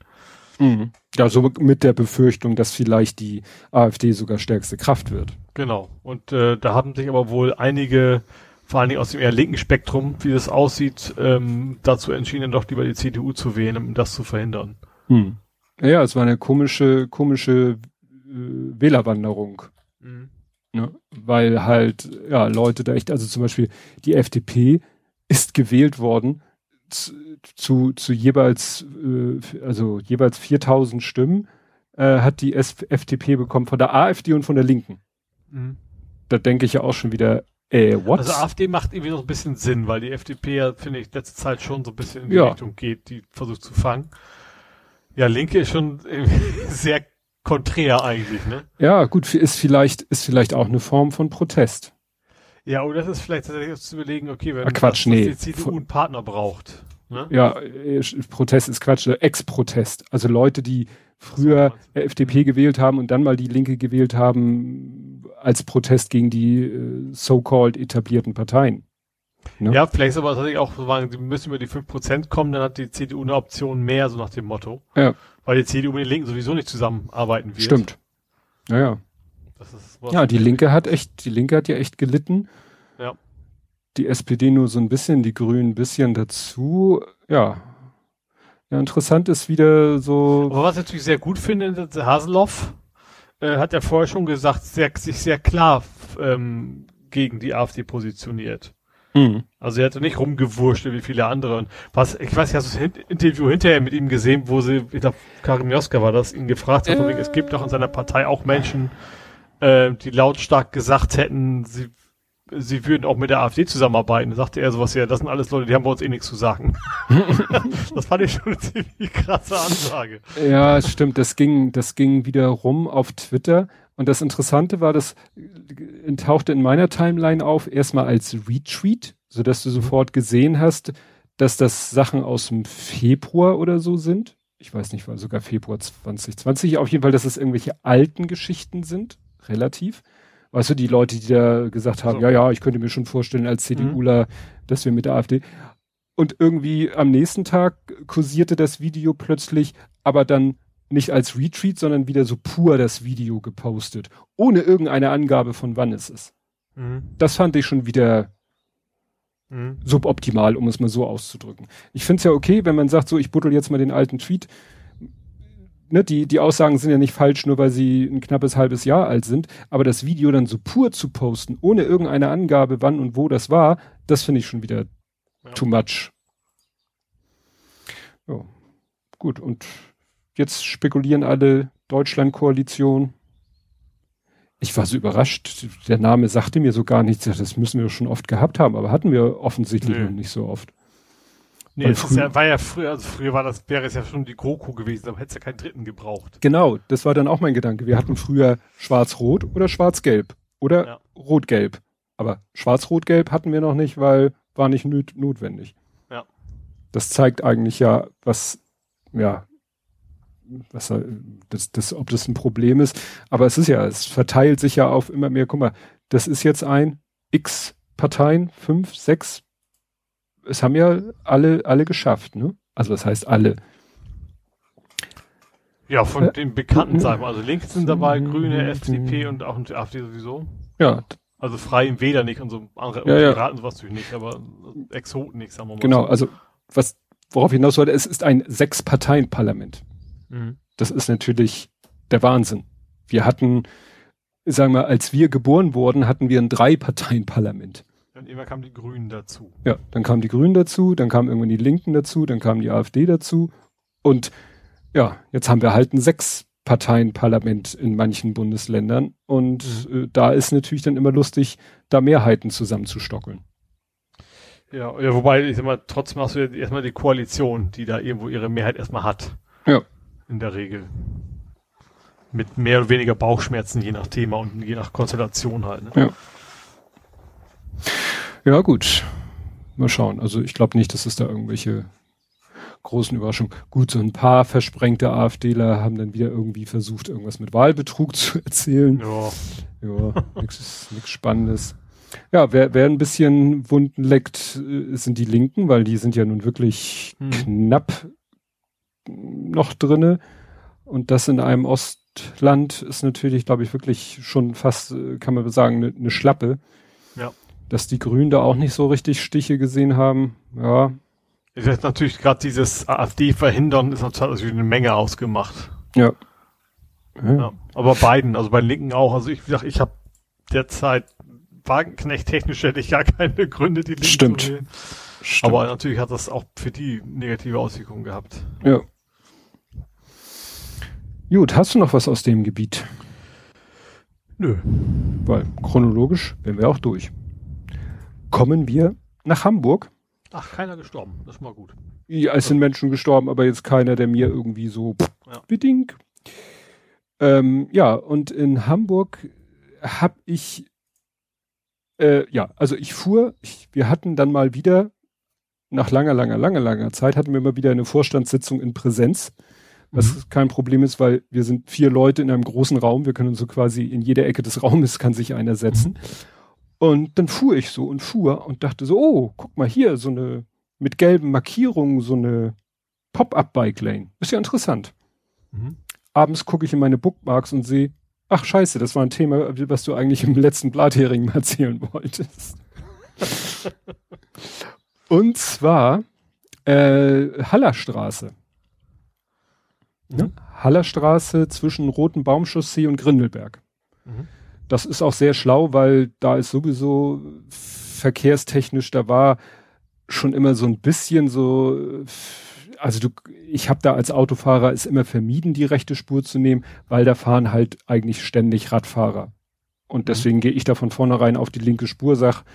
Mhm. Ja, so mit der Befürchtung, dass vielleicht die AfD sogar stärkste Kraft wird. Genau. Und äh, da haben sich aber wohl einige, vor allen Dingen aus dem eher linken Spektrum, wie das aussieht, ähm, dazu entschieden, doch lieber die CDU zu wählen, um das zu verhindern. Hm. Ja, es war eine komische, komische äh, Wählerwanderung. Ne? Weil halt, ja, Leute da echt, also zum Beispiel die FDP ist gewählt worden zu, zu, zu jeweils, äh, also jeweils 4000 Stimmen äh, hat die S FDP bekommen von der AfD und von der Linken. Mhm. Da denke ich ja auch schon wieder, äh, what? Also AfD macht irgendwie noch ein bisschen Sinn, weil die FDP ja, finde ich, letzte Zeit schon so ein bisschen in die Ja. Richtung geht, die versucht zu fangen. Ja, Linke ist schon sehr konträr eigentlich, ne? ja, gut, ist vielleicht, ist vielleicht auch eine Form von Protest. Ja, oder das ist vielleicht tatsächlich zu überlegen, okay, wenn Ah, Quatsch, das, nee. die CDU einen Partner braucht. Ne? Ja, äh, Protest ist Quatsch, äh, Ex-Protest. Also Leute, die früher FDP gewählt haben und dann mal die Linke gewählt haben, als Protest gegen die äh, so-called etablierten Parteien. Ne? Ja, vielleicht ist aber tatsächlich auch so die müssen über die 5% kommen, dann hat die CDU eine Option mehr, so nach dem Motto. Ja. Weil die CDU mit den Linken sowieso nicht zusammenarbeiten wird. Stimmt. Naja. Was Ja, die Linke hat echt, die Linke hat ja echt gelitten. Ja. Die SPD nur so ein bisschen, die Grünen ein bisschen dazu. Ja. Ja, interessant ist wieder so. Aber was ich natürlich sehr gut finde, Haseloff äh, hat ja vorher schon gesagt, sehr, sich sehr klar ähm, gegen die AfD positioniert. Hm. Also er hatte nicht rumgewurschtelt wie viele andere. Und was, ich weiß, ich habe das Interview hinterher mit ihm gesehen, wo sie, ich glaube, Karim Joska war das, ihn gefragt hat, von wegen, es gibt doch in seiner Partei auch Menschen, äh, die lautstark gesagt hätten, sie, sie würden auch mit der AfD zusammenarbeiten. Da sagte er sowas, ja, das sind alles Leute, die haben bei uns eh nichts zu sagen. das fand ich schon eine ziemlich krasse Ansage. Ja, stimmt. Das ging, das ging wieder rum auf Twitter. Und das Interessante war, das äh, tauchte in meiner Timeline auf, erstmal als Retweet, sodass du sofort gesehen hast, dass das Sachen aus dem Februar oder so sind. Ich weiß nicht, war sogar Februar 2020. Auf jeden Fall, dass es irgendwelche alten Geschichten sind, relativ. Weißt du, die Leute, die da gesagt haben, So. ja, ja, ich könnte mir schon vorstellen als CDUler, dass wir mit der AfD. Und irgendwie am nächsten Tag kursierte das Video plötzlich, aber dann nicht als Retweet, sondern wieder so pur das Video gepostet, ohne irgendeine Angabe von wann es ist. Mhm. Das fand ich schon wieder Mhm. suboptimal, um es mal so auszudrücken. Ich finde es ja okay, wenn man sagt, so, ich buddel jetzt mal den alten Tweet. Ne, die, die Aussagen sind ja nicht falsch, nur weil sie ein knappes halbes Jahr alt sind, aber das Video dann so pur zu posten, ohne irgendeine Angabe, wann und wo das war, das finde ich schon wieder Ja. too much. Ja, gut, und jetzt spekulieren alle Deutschland-Koalition. Ich war so überrascht, der Name sagte mir so gar nichts, das müssen wir schon oft gehabt haben, aber hatten wir offensichtlich Nö. noch nicht so oft. Nee, Weil es früh- ja, war ja früher, also früher war das, wäre es ja schon die GroKo gewesen, aber hätte es ja keinen dritten gebraucht. Genau, das war dann auch mein Gedanke. Wir hatten früher schwarz-rot oder schwarz-gelb oder Ja. rot-gelb. Aber schwarz-rot-gelb hatten wir noch nicht, weil war nicht nöt notwendig. Ja. Das zeigt eigentlich ja, was, ja, was das, das, ob das ein Problem ist. Aber es ist ja, es verteilt sich ja auf immer mehr. Guck mal, das ist jetzt ein X Parteien, fünf, sechs. Es haben ja alle, alle geschafft, ne? Also das heißt alle. Ja, von äh, den bekannten Seiten. Also links sind dabei Grüne, FDP und auch die AfD sowieso. Ja. Also frei im Wähler nicht und so andere ja, ja. Piraten sowas natürlich nicht, aber Exoten nicht, sagen wir mal. Genau, so. also was, worauf ich hinaus wollte, es ist ein Sechs-Parteien-Parlament. Mhm. Das ist natürlich der Wahnsinn. Wir hatten, sagen wir, als wir geboren wurden, hatten wir ein Drei-Parteien-Parlament. Dann immer kamen die Grünen dazu. Ja, dann kamen die Grünen dazu, dann kamen irgendwann die Linken dazu, dann kam die AfD dazu und ja, jetzt haben wir halt ein Sechs-Parteien-Parlament in manchen Bundesländern und mhm. äh, da ist natürlich dann immer lustig, da Mehrheiten zusammenzustockeln. Ja, ja, wobei, ich sag mal, trotzdem hast du ja erstmal die Koalition, die da irgendwo ihre Mehrheit erstmal hat. Ja. In der Regel. Mit mehr oder weniger Bauchschmerzen, je nach Thema und je nach Konstellation halt. Ne? Ja. Ja, gut. Mal schauen. Also ich glaube nicht, dass es da irgendwelche großen Überraschungen. Gut, so ein paar versprengte AfDler haben dann wieder irgendwie versucht, irgendwas mit Wahlbetrug zu erzählen. Ja. Ja, nichts Spannendes. Ja, wer, wer ein bisschen Wunden leckt, äh, sind die Linken, weil die sind ja nun wirklich hm. knapp noch drinne. Und das in einem Ostland ist natürlich, glaube ich, wirklich schon fast, äh, kann man sagen, eine ne Schlappe. Ja. Dass die Grünen da auch nicht so richtig Stiche gesehen haben, ja. Ich weiß natürlich gerade dieses AfD verhindern ist natürlich eine Menge ausgemacht. Ja. ja. ja. Aber beiden, also bei Linken auch. Also ich, gesagt, ich habe derzeit Wagenknecht technisch hätte ich gar keine Gründe, die Linken Stimmt. zu wählen. Stimmt. Aber natürlich hat das auch für die negative Auswirkungen gehabt. Ja. Gut, hast du noch was aus dem Gebiet? Nö. Weil chronologisch wären wir auch durch. Kommen wir nach Hamburg. Ach, keiner gestorben. Das ist mal gut. Ja, es sind Menschen gestorben, aber jetzt keiner, der mir irgendwie so ja. bedingt. Ähm, ja, und in Hamburg habe ich äh, ja, also ich fuhr, ich, wir hatten dann mal wieder, nach langer, langer, langer, langer Zeit, hatten wir mal wieder eine Vorstandssitzung in Präsenz, was mhm. kein Problem ist, weil wir sind vier Leute in einem großen Raum, wir können uns so quasi in jeder Ecke des Raumes kann sich einer setzen. Mhm. Und dann fuhr ich so und fuhr und dachte so, oh, guck mal hier, so eine mit gelben Markierungen, so eine Pop-up-Bike-Lane. Ist ja interessant. Mhm. Abends gucke ich in meine Bookmarks und sehe, Ach scheiße, das war ein Thema, was du eigentlich im letzten Blathering mal erzählen wolltest. Und zwar äh, Hallerstraße. Mhm. Hallerstraße zwischen Roten Baumchaussee und Grindelberg. Mhm. Das ist auch sehr schlau, weil da ist sowieso verkehrstechnisch, da war schon immer so ein bisschen so also du, ich habe da als Autofahrer es immer vermieden, die rechte Spur zu nehmen, weil da fahren halt eigentlich ständig Radfahrer. Und mhm. deswegen mhm. gehe ich da von vornherein auf die linke Spur, sag,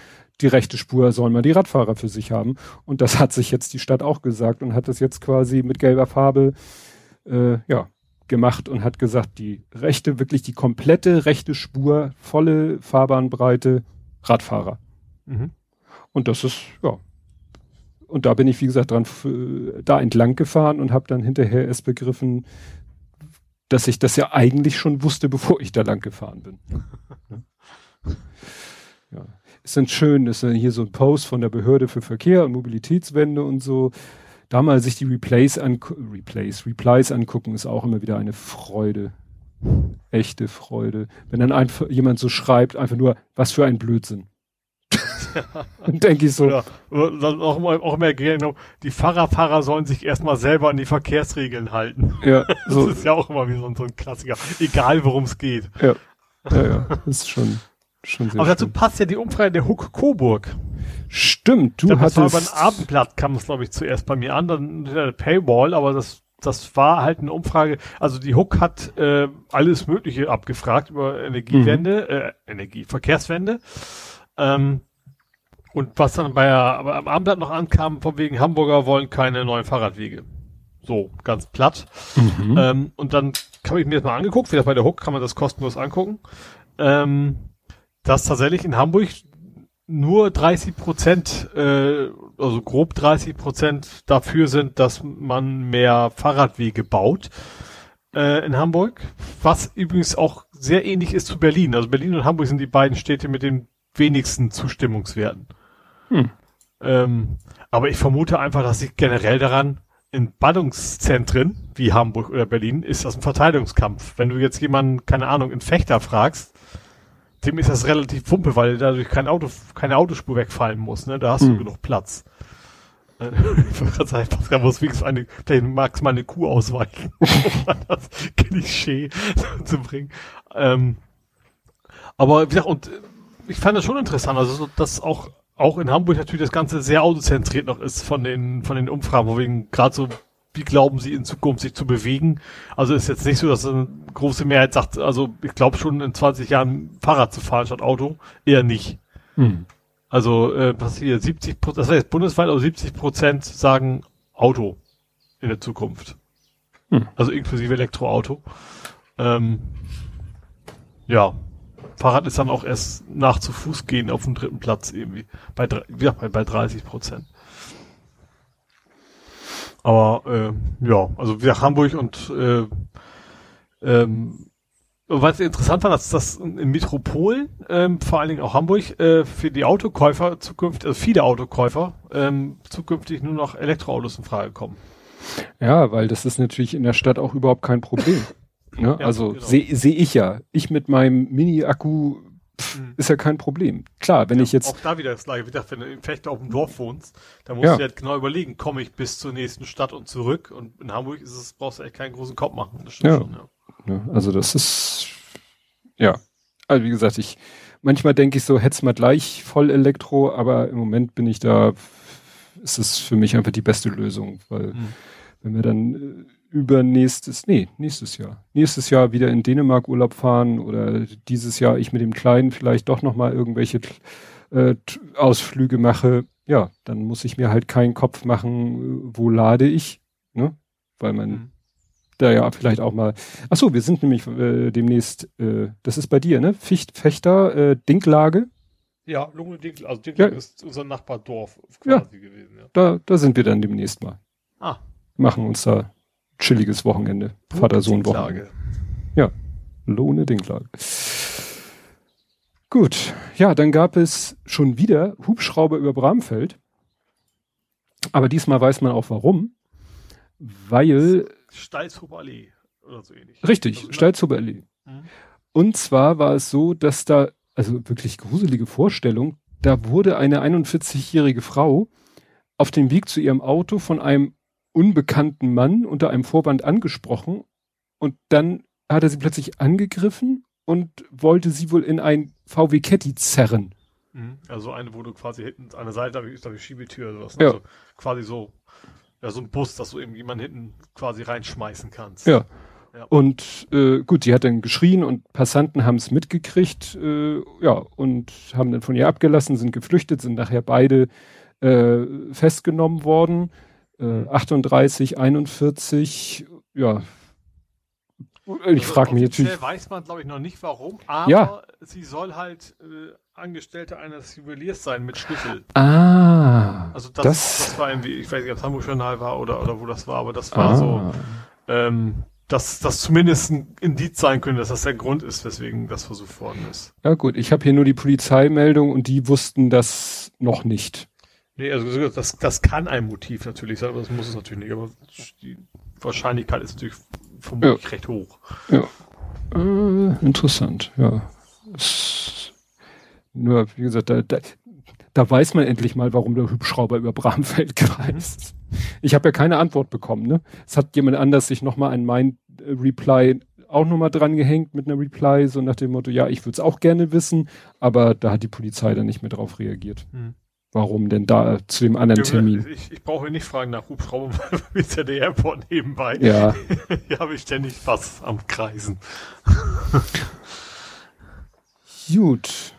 die rechte Spur sollen mal die Radfahrer für sich haben. Und das hat sich jetzt die Stadt auch gesagt und hat das jetzt quasi mit gelber Farbe äh, ja, gemacht und hat gesagt, die rechte, wirklich die komplette rechte Spur, volle Fahrbahnbreite, Radfahrer. Mhm. Und das ist, ja, und da bin ich, wie gesagt, dran da entlang gefahren und habe dann hinterher erst begriffen, dass ich das ja eigentlich schon wusste, bevor ich da lang gefahren bin. ja. Ist dann schön, ist dann hier so ein Post von der Behörde für Verkehr und Mobilitätswende und so. Da mal sich die Replays an Replays, Replies angucken, ist auch immer wieder eine Freude. Echte Freude. Wenn dann einfach jemand so schreibt, einfach nur, was für ein Blödsinn. Und denke ich so. Ja, auch, immer, auch immer genau, die Fahrerfahrer sollen sich erstmal selber an die Verkehrsregeln halten. Ja, so. Das ist ja auch immer wie so, so ein Klassiker. Egal worum es geht. Ja. Ja, ja. Das ist schon, schon sehr Aber dazu schön. passt ja die Umfrage der Huck Coburg. Stimmt, du glaub, hattest. Das war über ein Abendblatt kam es, glaube ich, zuerst bei mir an, dann der Paywall, aber das das war halt eine Umfrage, also die Hook hat äh, alles Mögliche abgefragt über Energiewende, mhm. äh, Energie, Verkehrswende. Ähm, und was dann bei aber am Abend noch ankam, von wegen Hamburger wollen keine neuen Fahrradwege. So, ganz platt. Mhm. Ähm, und dann habe ich mir das mal angeguckt, wie das bei der Hook kann man das kostenlos angucken. Ähm, dass tatsächlich in Hamburg nur 30 Prozent, äh, also grob 30 Prozent dafür sind, dass man mehr Fahrradwege baut. äh, in Hamburg, was übrigens auch sehr ähnlich ist zu Berlin. Also Berlin und Hamburg sind die beiden Städte mit den wenigsten Zustimmungswerten. Hm. Ähm, aber ich vermute einfach, dass sich generell daran, in Ballungszentren wie Hamburg oder Berlin ist das ein Verteidigungskampf. Wenn du jetzt jemanden, keine Ahnung, in Fechter fragst, dem ist das relativ wumpe, weil dadurch kein Auto, keine Autospur wegfallen muss, ne? Da hast hm. du genug Platz. Äh, ich wollte gerade sagen, Pascal muss wenigstens eine, vielleicht magst mal eine Kuh ausweichen, um das Klischee zu bringen. Ähm, aber wie gesagt, und ich fand das schon interessant, also dass auch auch in Hamburg natürlich das Ganze sehr autozentriert noch ist von den von den Umfragen, wo wegen gerade so wie glauben sie in Zukunft sich zu bewegen. Also ist jetzt nicht so, dass eine große Mehrheit sagt, also ich glaube schon in 20 Jahren Fahrrad zu fahren statt Auto, eher nicht. Hm. Also äh, was hier 70 Prozent, das heißt bundesweit, also 70 Prozent sagen Auto in der Zukunft. Hm. Also inklusive Elektroauto. Ähm, ja, Fahrrad ist dann auch erst nach zu Fuß gehen auf dem dritten Platz irgendwie. Bei, ja, bei, bei 30 Prozent. Aber äh, ja, also wir Hamburg und äh, ähm, was interessant war, dass das in Metropolen, ähm, vor allen Dingen auch Hamburg, äh, für die Autokäufer zukünftig, also viele Autokäufer, ähm, zukünftig nur noch Elektroautos in Frage kommen. Ja, weil das ist natürlich in der Stadt auch überhaupt kein Problem. Ne? Ja, also genau. sehe seh ich ja. Ich mit meinem Mini-Akku mhm. ist ja kein Problem. Klar, wenn ja, ich jetzt. Auch da wieder das gleiche. Wie gesagt, wenn du vielleicht auf dem Dorf wohnst, dann musst ja. du halt genau überlegen, komme ich bis zur nächsten Stadt und zurück. Und in Hamburg ist es, brauchst du echt keinen großen Kopf machen. Das ja. Schon, ja. Also das ist, ja. Also wie gesagt, ich, manchmal denke ich so, hätt's mal gleich voll Elektro, aber im Moment bin ich da, ist es für mich einfach die beste Lösung, weil mhm. wenn wir dann äh, übernächstes, nee, nächstes Jahr. Nächstes Jahr wieder in Dänemark Urlaub fahren oder dieses Jahr ich mit dem Kleinen vielleicht doch nochmal irgendwelche äh, Ausflüge mache. Ja, dann muss ich mir halt keinen Kopf machen, wo lade ich, ne? Weil man mhm. da ja vielleicht auch mal. Ach so, wir sind nämlich äh, demnächst, äh, das ist bei dir, ne? Ficht, Fechter, äh, Dinklage. Ja, Lunge Dinklage, also Dinklage ja. ist unser Nachbardorf quasi ja. gewesen, ja. Da, da sind wir dann demnächst mal. Ah. Machen uns da chilliges Wochenende. Vater-Sohn-Wochenende. Ja, Lohne Dinklage. Gut, ja, dann gab es schon wieder Hubschrauber über Bramfeld. Aber diesmal weiß man auch warum. Weil. Stalzhuber Allee oder so ähnlich. Richtig, also, ne? Stalzhuber Allee. Mhm. Und zwar war es so, dass da, also wirklich gruselige Vorstellung, da wurde eine 41-jährige Frau auf dem Weg zu ihrem Auto von einem unbekannten Mann unter einem Vorwand angesprochen und dann hat er sie plötzlich angegriffen und wollte sie wohl in ein VW Caddy zerren. Mhm. Also eine, wo du quasi hinten an der Seite ist da die Schiebetür oder sowas. Ne? Ja. Also quasi so, ja, so ein Bus, dass du eben jemanden hinten quasi reinschmeißen kannst. Ja. ja. Und äh, gut, die hat dann geschrien und Passanten haben es mitgekriegt, äh, ja, und haben dann von ihr abgelassen, sind geflüchtet, sind nachher beide äh, festgenommen worden äh, 38, 41, ja. Ich also frage mich natürlich. weiß man, glaube ich, noch nicht warum, aber ja. sie soll halt äh, Angestellte eines Juweliers sein mit Schlüssel. Ah. Also das, das, das war irgendwie, ich weiß nicht, ob es Hamburg Journal war oder, oder wo das war, aber das war ah. so, ähm, dass das zumindest ein Indiz sein könnte, dass das der Grund ist, weswegen das versucht worden ist. Ja gut, ich habe hier nur die Polizeimeldung und die wussten das noch nicht. Nee, also das, das kann ein Motiv natürlich sein, aber das muss es natürlich nicht. Aber die Wahrscheinlichkeit ist natürlich vermutlich ja. recht hoch. Ja. Äh, interessant, ja. Es, nur, wie gesagt, da, da, da weiß man endlich mal, warum der Hubschrauber über Bramfeld kreist. Mhm. Ich habe ja keine Antwort bekommen, ne? Es hat jemand anders sich nochmal an mein äh, Reply auch nochmal dran gehängt mit einer Reply, so nach dem Motto, ja, ich würde es auch gerne wissen, aber da hat die Polizei dann nicht mehr drauf reagiert. Mhm. Warum denn da zu dem anderen Termin? Ich, ich brauche nicht fragen nach Hubschrauber, weil ist ja der Airport nebenbei. Ja. Hier habe ich ständig was am Kreisen. Gut.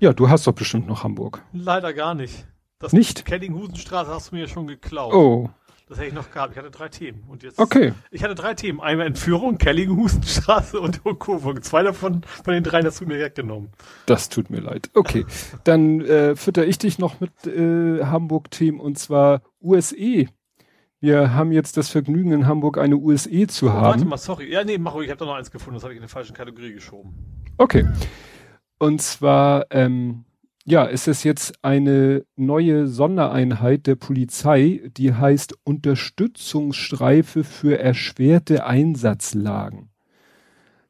Ja, du hast doch bestimmt noch Hamburg. Leider gar nicht. Das nicht? Kellinghusenstraße hast du mir schon geklaut. Oh. Das hätte ich noch gehabt. Ich hatte drei Themen. Und jetzt, okay. Ich hatte drei Themen. Einmal Entführung, Kellinghusenstraße und Kurvung. Zwei davon, von den dreien hast du mir weggenommen. Das tut mir leid. Okay. Dann äh, fütter ich dich noch mit äh, Hamburg-Themen und zwar USE. Wir haben jetzt das Vergnügen in Hamburg eine USE zu Oh, haben. warte mal, sorry. Ja, nee, mach ruhig. Ich habe da noch eins gefunden. Das habe ich in der falschen Kategorie geschoben. Okay. Und zwar, ähm, ja, ist es jetzt eine neue Sondereinheit der Polizei, die heißt Unterstützungsstreife für erschwerte Einsatzlagen.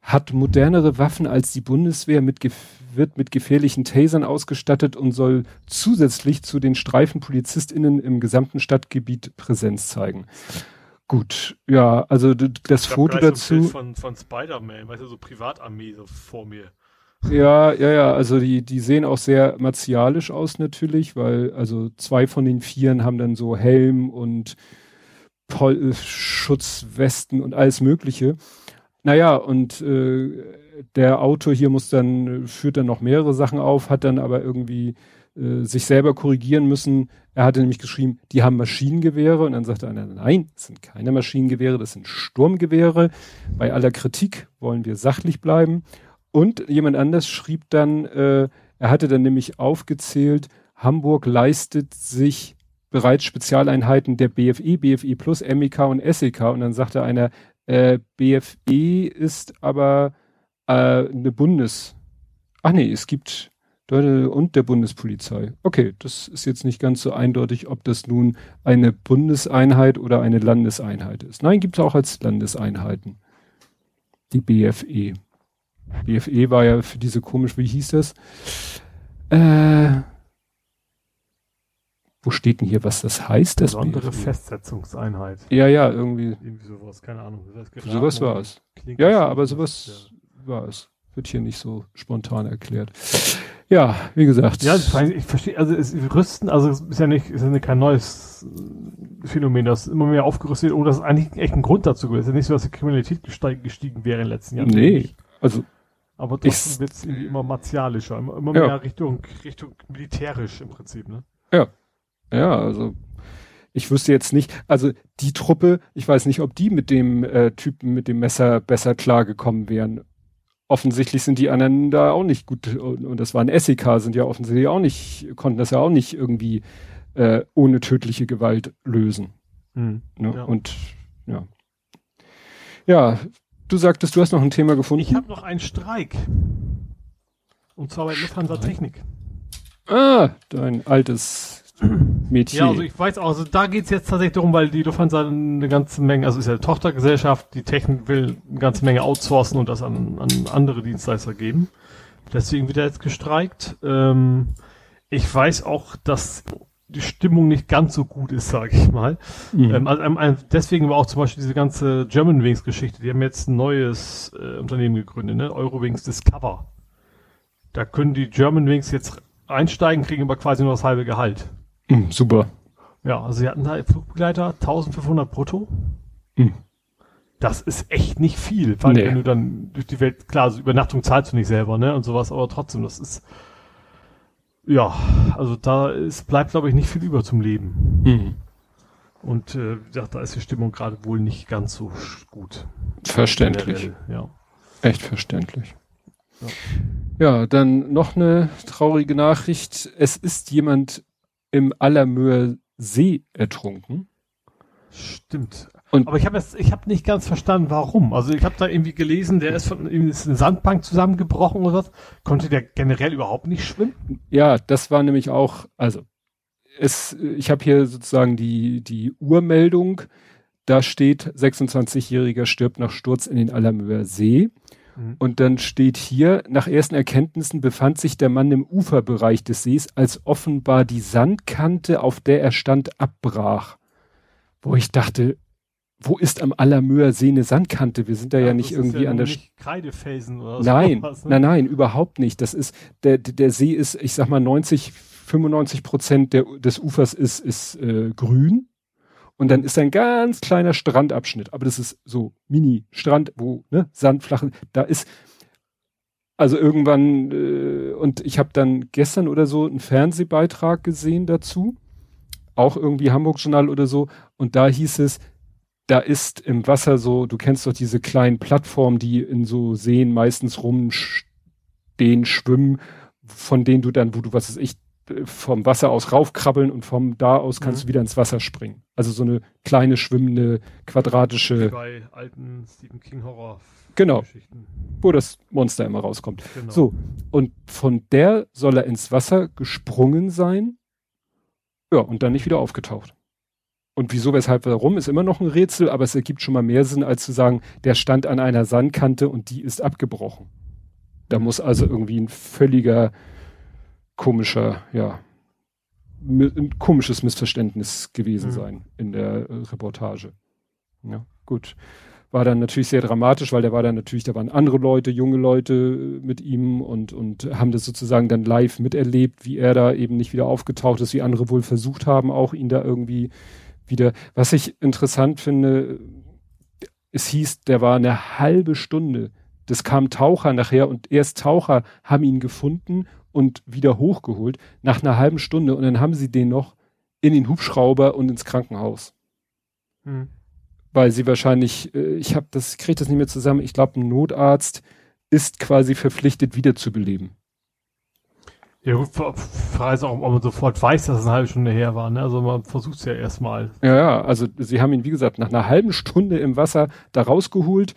Hat modernere Waffen als die Bundeswehr, mit wird mit gefährlichen Tasern ausgestattet und soll zusätzlich zu den Streifenpolizistinnen im gesamten Stadtgebiet Präsenz zeigen. Gut, ja, also das Foto gleich so ein dazu. Bild von, von Spider-Man, weißt du, so Privatarmee so vor mir. Ja, ja, ja, also die, die sehen auch sehr martialisch aus natürlich, weil also zwei von den Vieren haben dann so Helm und Pol äh, Schutzwesten und alles Mögliche. Naja, und äh, der Autor hier muss dann, führt dann noch mehrere Sachen auf, hat dann aber irgendwie äh, sich selber korrigieren müssen. Er hatte nämlich geschrieben, die haben Maschinengewehre und dann sagte einer, nein, das sind keine Maschinengewehre, das sind Sturmgewehre. Bei aller Kritik wollen wir sachlich bleiben. Und jemand anders schrieb dann, äh, er hatte dann nämlich aufgezählt, Hamburg leistet sich bereits Spezialeinheiten der BFE, BFE Plus, MEK und SEK. Und dann sagte einer, äh, BFE ist aber äh, eine Bundes... Ach nee, es gibt und der Bundespolizei. Okay, das ist jetzt nicht ganz so eindeutig, ob das nun eine Bundeseinheit oder eine Landeseinheit ist. Nein, gibt es auch als Landeseinheiten. Die BFE. BFE war ja für diese komisch, wie hieß das? Äh, wo steht denn hier, was das heißt? Das Besondere BFE? Festsetzungseinheit. Ja, ja, irgendwie. Irgendwie sowas, keine Ahnung. Sowas war es. Ja, ja, aber sowas ist, war es. Wird hier nicht so spontan erklärt. Ja, wie gesagt. Ja, Ja, ich, verstehe, also es rüsten, also es ist ja nicht, ist ja kein neues äh, Phänomen, das immer mehr aufgerüstet wird, oder das ist eigentlich echt ein Grund dazu gewesen. Es ist ja nicht so, dass die Kriminalität gestiegen wäre in den letzten Jahren. nee, also Aber trotzdem wird es irgendwie immer martialischer, immer, immer Ja. mehr Richtung, Richtung militärisch im Prinzip, ne? Ja, also ich wüsste jetzt nicht, also die Truppe, ich weiß nicht, ob die mit dem äh, Typen mit dem Messer besser klargekommen wären. Offensichtlich sind die anderen da auch nicht gut und, und das waren SEK, sind ja offensichtlich auch nicht, konnten das ja auch nicht irgendwie äh, ohne tödliche Gewalt lösen. Ne? Ja. Und ja. Ja, du sagtest, du hast noch ein Thema gefunden. Ich habe noch einen Streik. Und zwar bei Lufthansa Technik. ah, dein altes Mädchen. Ja, also ich weiß auch, also da geht's jetzt tatsächlich darum, weil die Lufthansa eine ganze Menge, also ist ja eine Tochtergesellschaft, die Technik will eine ganze Menge outsourcen und das an, an andere Dienstleister geben. Deswegen wird er jetzt gestreikt. Ähm, ich weiß auch, dass die Stimmung nicht ganz so gut ist, sage ich mal. Mhm. Ähm, also, ähm, deswegen war auch zum Beispiel diese ganze Germanwings-Geschichte. Die haben jetzt ein neues äh, Unternehmen gegründet, ne? Eurowings Discover. Da können die Germanwings jetzt einsteigen, kriegen aber quasi nur das halbe Gehalt. Mhm, super. Ja, also sie hatten da Flugbegleiter 1500 brutto. Mhm. Das ist echt nicht viel, vor allem Nee. wenn du dann durch die Welt, klar, so Übernachtung zahlst du nicht selber, ne, und sowas, aber trotzdem, das ist, ja, also da ist, bleibt, glaube ich, nicht viel über zum Leben. Mhm. Und äh, gesagt, da ist die Stimmung gerade wohl nicht ganz so gut. Verständlich. Generell, Ja. Echt verständlich. Ja, dann noch eine traurige Nachricht. Es ist jemand im Allermöer See ertrunken. Stimmt. Und- aber ich habe jetzt, ich habe nicht ganz verstanden, warum. Also ich habe da irgendwie gelesen, der ist von ist eine Sandbank zusammengebrochen oder was. Konnte der generell überhaupt nicht schwimmen? Ja, das war nämlich auch, also es, ich habe hier sozusagen die, die Urmeldung. Da steht, 26-Jähriger stirbt nach Sturz in den Allermöer See. Mhm. Und dann steht hier, nach ersten Erkenntnissen befand sich der Mann im Uferbereich des Sees, als offenbar die Sandkante, auf der er stand, abbrach. Wo ich dachte, wo ist am Allermöer See eine Sandkante? Wir sind da ja, nicht das ist irgendwie ja an der nicht Kreidefelsen oder Nein, sowas, ne? nein, nein, überhaupt nicht. Das ist, der, der See ist, ich sag mal, 90, 95 Prozent der, des Ufers ist, ist äh, grün. Und dann ist ein ganz kleiner Strandabschnitt. Aber das ist so Mini-Strand, wo, ne, Sandflachen, da ist, also irgendwann, äh, und ich habe dann gestern oder so einen Fernsehbeitrag gesehen dazu. Auch irgendwie Hamburg-Journal oder so. Und da hieß es, da ist im Wasser so, du kennst doch diese kleinen Plattformen, die in so Seen meistens rumstehen, schwimmen, von denen du dann, wo du, was weiß ich, vom Wasser aus raufkrabbeln und vom da aus kannst mhm. du wieder ins Wasser springen. Also so eine kleine schwimmende quadratische. Wie bei alten Stephen King Horror. Genau. Wo das Monster immer rauskommt. Genau. So. Und von der soll er ins Wasser gesprungen sein. Ja, und dann nicht wieder aufgetaucht. Und wieso, weshalb, warum, ist immer noch ein Rätsel, aber es ergibt schon mal mehr Sinn, als zu sagen, der stand an einer Sandkante und die ist abgebrochen. Da muss also irgendwie ein völliger komischer, ja, ein komisches Missverständnis gewesen mhm. sein in der äh, Reportage. Ja, gut. War dann natürlich sehr dramatisch, weil der war dann natürlich, da waren andere Leute, junge Leute äh, mit ihm und, und haben das sozusagen dann live miterlebt, wie er da eben nicht wieder aufgetaucht ist, wie andere wohl versucht haben, auch ihn da irgendwie wieder. Was ich interessant finde, es hieß, der war eine halbe Stunde. Das kam Taucher nachher und erst Taucher haben ihn gefunden und wieder hochgeholt nach einer halben Stunde und dann haben sie den noch in den Hubschrauber und ins Krankenhaus. Hm. Weil sie wahrscheinlich, äh, ich habe das, kriege das nicht mehr zusammen, ich glaube, ein Notarzt ist quasi verpflichtet, wiederzubeleben. Ja gut, Frage ist auch, ob man sofort weiß, dass es eine halbe Stunde her war. Ne? Also man versucht es ja erstmal. Ja, ja, also sie haben ihn, wie gesagt, nach einer halben Stunde im Wasser da rausgeholt,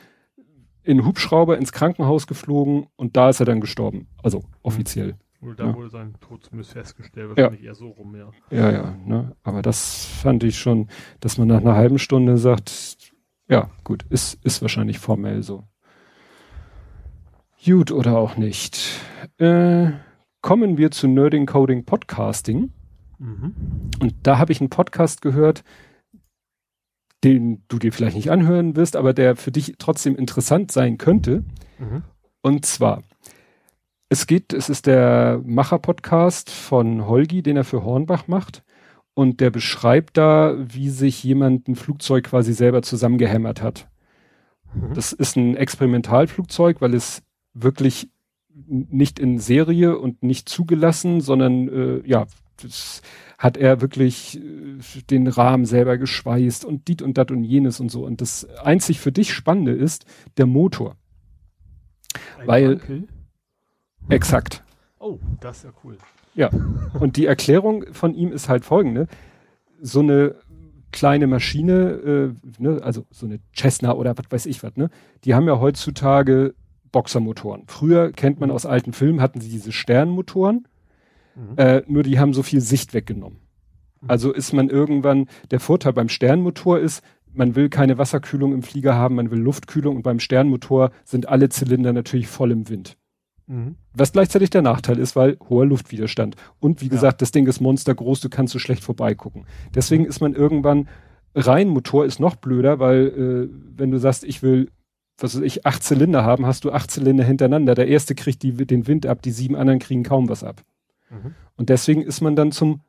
in Hubschrauber ins Krankenhaus geflogen und da ist er dann gestorben. Also offiziell. Oder da ja. wurde sein Tod zumindest festgestellt, wahrscheinlich ja. eher so rum, ja. Ja, ja, ne? Aber das fand ich schon, dass man nach einer halben Stunde sagt, ja, gut, ist, ist wahrscheinlich formell so. Gut oder auch nicht. Äh, kommen wir zu Nerding Coding Podcasting. Mhm. Und da habe ich einen Podcast gehört, den du dir vielleicht nicht anhören wirst, aber der für dich trotzdem interessant sein könnte. Mhm. Und zwar, es geht, es ist der Macher-Podcast von Holgi, den er für Hornbach macht. Und der beschreibt da, wie sich jemand ein Flugzeug quasi selber zusammengehämmert hat. Mhm. Das ist ein Experimentalflugzeug, weil es wirklich nicht in Serie und nicht zugelassen, sondern äh, ja, das hat er wirklich äh, den Rahmen selber geschweißt und diet und dat und jenes und so. Und das einzig für dich Spannende ist der Motor. Ein Weil, Mankel? exakt. Oh, das ist ja cool. Ja. Und die Erklärung von ihm ist halt folgende. So eine kleine Maschine, äh, ne, also so eine Cessna oder was weiß ich was, ne, die haben ja heutzutage Boxermotoren. Früher kennt man aus alten Filmen, hatten sie diese Sternmotoren Mhm. Äh, nur die haben so viel Sicht weggenommen. Mhm. Also ist man irgendwann, der Vorteil beim Sternmotor ist, man will keine Wasserkühlung im Flieger haben, man will Luftkühlung und beim Sternmotor sind alle Zylinder natürlich voll im Wind. Mhm. Was gleichzeitig der Nachteil ist, weil hoher Luftwiderstand. Und wie gesagt, ja. das Ding ist monstergroß, du kannst so schlecht vorbeigucken. Deswegen mhm. ist man irgendwann, Reihenmotor ist noch blöder, weil äh, wenn du sagst, ich will, was weiß ich, acht Zylinder haben, hast du acht Zylinder hintereinander. Der erste kriegt die, den Wind ab, die sieben anderen kriegen kaum was ab. Mhm. Und deswegen ist man dann zum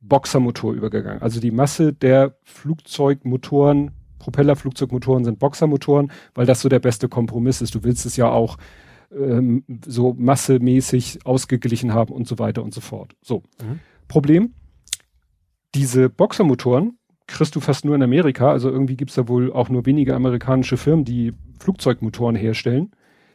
Boxermotor übergegangen. Also die Masse der Flugzeugmotoren, Propellerflugzeugmotoren sind Boxermotoren, weil das so der beste Kompromiss ist. Du willst es ja auch ähm, so massemäßig ausgeglichen haben und so weiter und so fort. So. Mhm. Problem, diese Boxermotoren kriegst du fast nur in Amerika. Also irgendwie gibt es da wohl auch nur wenige amerikanische Firmen, die Flugzeugmotoren herstellen.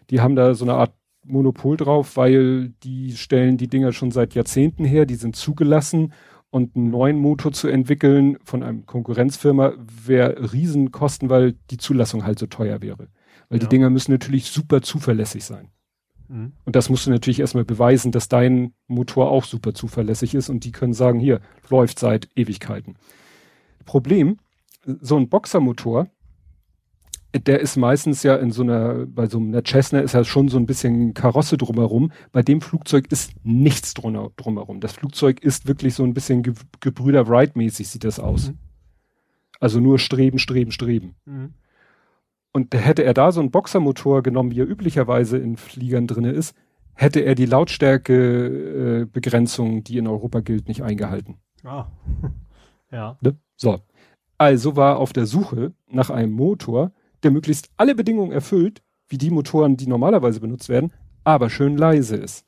Die haben da so eine Art Monopol drauf, weil die stellen die Dinger schon seit Jahrzehnten her, die sind zugelassen und einen neuen Motor zu entwickeln von einem Konkurrenzfirma wäre Riesenkosten, weil die Zulassung halt so teuer wäre. Weil ja. die Dinger müssen natürlich super zuverlässig sein. Mhm. Und das musst du natürlich erstmal beweisen, dass dein Motor auch super zuverlässig ist und die können sagen, hier, läuft seit Ewigkeiten. Problem, so ein Boxermotor, der ist meistens ja in so einer, bei so einer Cessna ist ja schon so ein bisschen Karosse drumherum. Bei dem Flugzeug ist nichts drumherum. Das Flugzeug ist wirklich so ein bisschen Ge Gebrüder Wright-mäßig sieht das aus. Mhm. Also nur streben, streben, streben. Mhm. Und hätte er da so einen Boxermotor genommen, wie er üblicherweise in Fliegern drinne ist, hätte er die Lautstärkebegrenzung, äh, die in Europa gilt, nicht eingehalten. Ah. ja. Ne? So. Also war auf der Suche nach einem Motor, der möglichst alle Bedingungen erfüllt, wie die Motoren, die normalerweise benutzt werden, aber schön leise ist.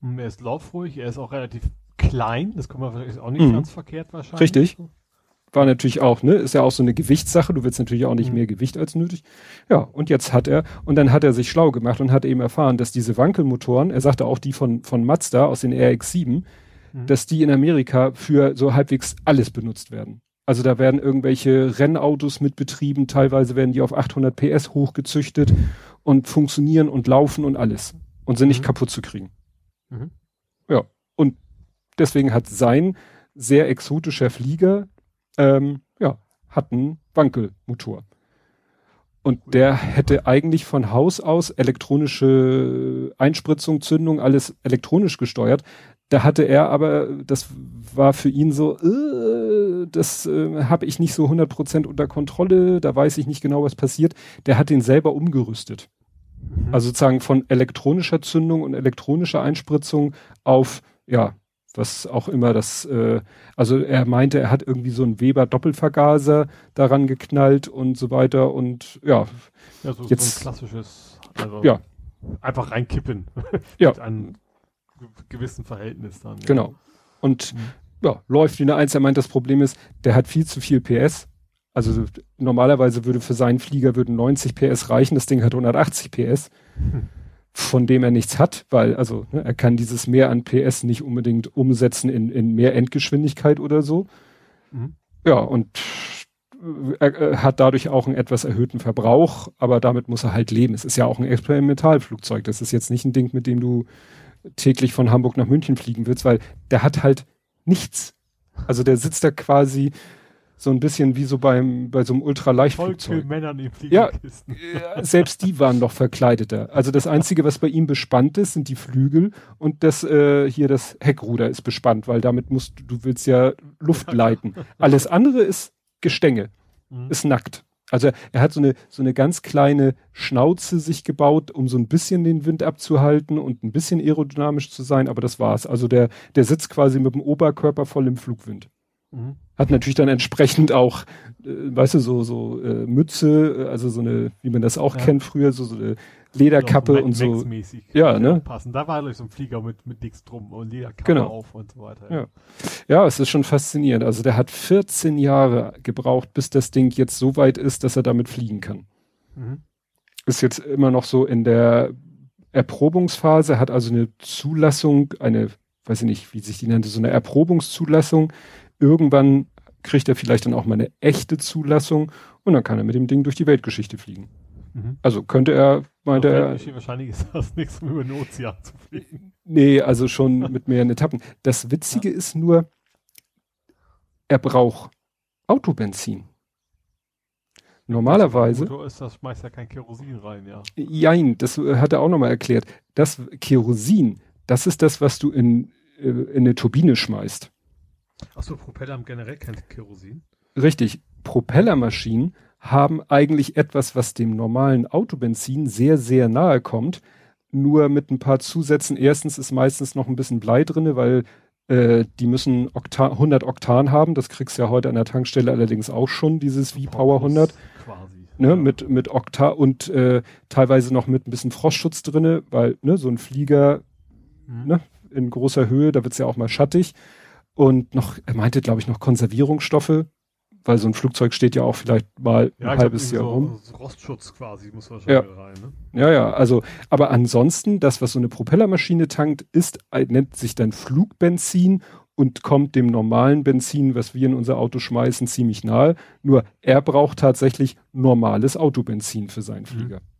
Hm, er ist laufruhig, er ist auch relativ klein, das kommt man auch nicht mhm. ganz verkehrt wahrscheinlich. Richtig. War natürlich auch, ne, ist ja auch so eine Gewichtssache, du willst natürlich auch nicht mhm. mehr Gewicht als nötig. Ja, und jetzt hat er, und dann hat er sich schlau gemacht und hat eben erfahren, dass diese Wankelmotoren, er sagte auch die von, von Mazda aus den RX-7, mhm. dass die in Amerika für so halbwegs alles benutzt werden. Also da werden irgendwelche Rennautos mit betrieben, teilweise werden die auf 800 PS hochgezüchtet und funktionieren und laufen und alles und sind mhm. nicht kaputt zu kriegen. Mhm. Ja, und deswegen hat sein sehr exotischer Flieger, ähm, ja, hat einen Wankelmotor. Und der hätte eigentlich von Haus aus elektronische Einspritzung, Zündung, alles elektronisch gesteuert. Da hatte er aber, das war für ihn so, äh, das äh, habe ich nicht so 100% unter Kontrolle, da weiß ich nicht genau, was passiert. Der hat den selber umgerüstet. Mhm. Also sozusagen von elektronischer Zündung und elektronischer Einspritzung auf, ja, was auch immer das, äh, also er meinte, er hat irgendwie so einen Weber Doppelvergaser daran geknallt und so weiter und ja. Ja, so, jetzt, so ein klassisches, also ja. einfach reinkippen. ja. Einem gewissen Verhältnis dann. Ja. Genau. Und mhm. ja, läuft wie eine Eins. Er meint, das Problem ist, der hat viel zu viel PS. Also normalerweise würde für seinen Flieger würden 90 PS reichen, das Ding hat 180 PS. Hm von dem er nichts hat, weil also ne, er kann dieses Mehr an PS nicht unbedingt umsetzen in, in mehr Endgeschwindigkeit oder so. Mhm. Ja, und er, er, hat dadurch auch einen etwas erhöhten Verbrauch, aber damit muss er halt leben. Es ist ja auch ein Experimentalflugzeug. Das ist jetzt nicht ein Ding, mit dem du täglich von Hamburg nach München fliegen willst, weil der hat halt nichts. Also der sitzt da quasi so ein bisschen wie so beim bei so einem Ultraleichtflugzeug. Männern in ja, selbst die waren noch verkleideter. Also das einzige, was bei ihm bespannt ist, sind die Flügel und das äh, hier das Heckruder ist bespannt, weil damit musst du, du willst ja Luft leiten. Alles andere ist Gestänge, mhm. ist nackt. Also er hat so eine so eine ganz kleine Schnauze sich gebaut, um so ein bisschen den Wind abzuhalten und ein bisschen aerodynamisch zu sein, aber das war's. Also der der sitzt quasi mit dem Oberkörper voll im Flugwind. Mhm. Hat natürlich dann entsprechend auch, äh, weißt du, so, so äh, Mütze, äh, also so eine, wie man das auch ja. kennt früher, so, so eine Lederkappe genau, und so. Ja, ne? Passen. Da war gleich so ein Flieger mit, mit nichts drum und Lederkappe genau. auf und so weiter. Ja. ja. ja, es ist schon faszinierend. Also der hat 14 Jahre gebraucht, bis das Ding jetzt so weit ist, dass er damit fliegen kann. Mhm. Ist jetzt immer noch so in der Erprobungsphase, hat also eine Zulassung, eine, weiß ich nicht, wie sich die nannte, so eine Erprobungszulassung irgendwann kriegt er vielleicht dann auch mal eine echte Zulassung und dann kann er mit dem Ding durch die Weltgeschichte fliegen. Mhm. Also könnte er, meinte er. Wahrscheinlich ist das nichts, um über den Ozean zu fliegen. Nee, also schon mit mehreren Etappen. Das Witzige ja. ist nur, er braucht Autobenzin. Normalerweise. Motor ist das schmeißt ja kein Kerosin rein, ja. Jein, das hat er auch nochmal erklärt. Das Kerosin, das ist das, was du in, äh, in eine Turbine schmeißt. Achso, Propeller haben generell kein Kerosin. Richtig. Propellermaschinen haben eigentlich etwas, was dem normalen Autobenzin sehr, sehr nahe kommt. Nur mit ein paar Zusätzen. Erstens ist meistens noch ein bisschen Blei drinne, weil äh, die müssen Oktan, 100 Oktan haben. Das kriegst du ja heute an der Tankstelle allerdings auch schon, dieses V-Power 100. Quasi. Ne, ja. mit, mit Okta und äh, teilweise noch mit ein bisschen Frostschutz drinne, weil ne, so ein Flieger mhm. ne, in großer Höhe, da wird's ja auch mal schattig und noch, er meinte, glaube ich, noch Konservierungsstoffe, weil so ein Flugzeug steht ja auch vielleicht mal ja, ein halbes Jahr so, rum. So Rostschutz quasi muss wahrscheinlich ja. rein, ne? Ja, ja, also, aber ansonsten, das, was so eine Propellermaschine tankt, ist, nennt sich dann Flugbenzin und kommt dem normalen Benzin, was wir in unser Auto schmeißen, ziemlich nahe. Nur er braucht tatsächlich normales Autobenzin für seinen Flieger. Mhm.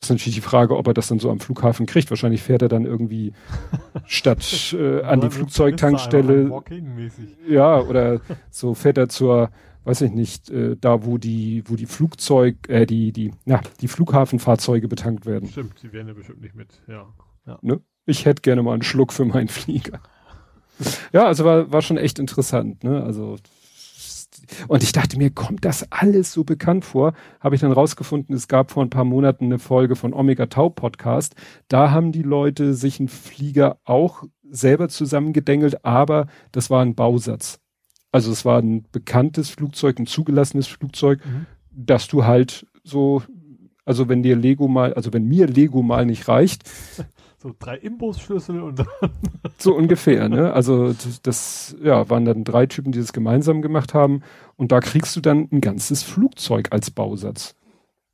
Das ist natürlich die Frage, ob er das dann so am Flughafen kriegt. Wahrscheinlich fährt er dann irgendwie statt äh, an die Flugzeugtankstelle. Ja, oder so fährt er zur, weiß ich nicht, äh, da wo die, wo die Flugzeug, äh, die, die, na, die Flughafenfahrzeuge betankt werden. Stimmt, die werden ja bestimmt nicht mit, ja. ja. Ne? Ich hätte gerne mal einen Schluck für meinen Flieger. ja, also war, war schon echt interessant, ne? Also und ich dachte mir, kommt das alles so bekannt vor? Habe ich dann rausgefunden, es gab vor ein paar Monaten eine Folge von Omega Tau Podcast. Da haben die Leute sich einen Flieger auch selber zusammengedengelt, aber das war ein Bausatz. Also es war ein bekanntes Flugzeug, ein zugelassenes Flugzeug, mhm. dass du halt so, also wenn dir Lego mal, also wenn mir Lego mal nicht reicht, so drei Imbusschlüssel und so ungefähr, ne? Also das, ja, waren dann drei Typen, die das gemeinsam gemacht haben und da kriegst du dann ein ganzes Flugzeug als Bausatz.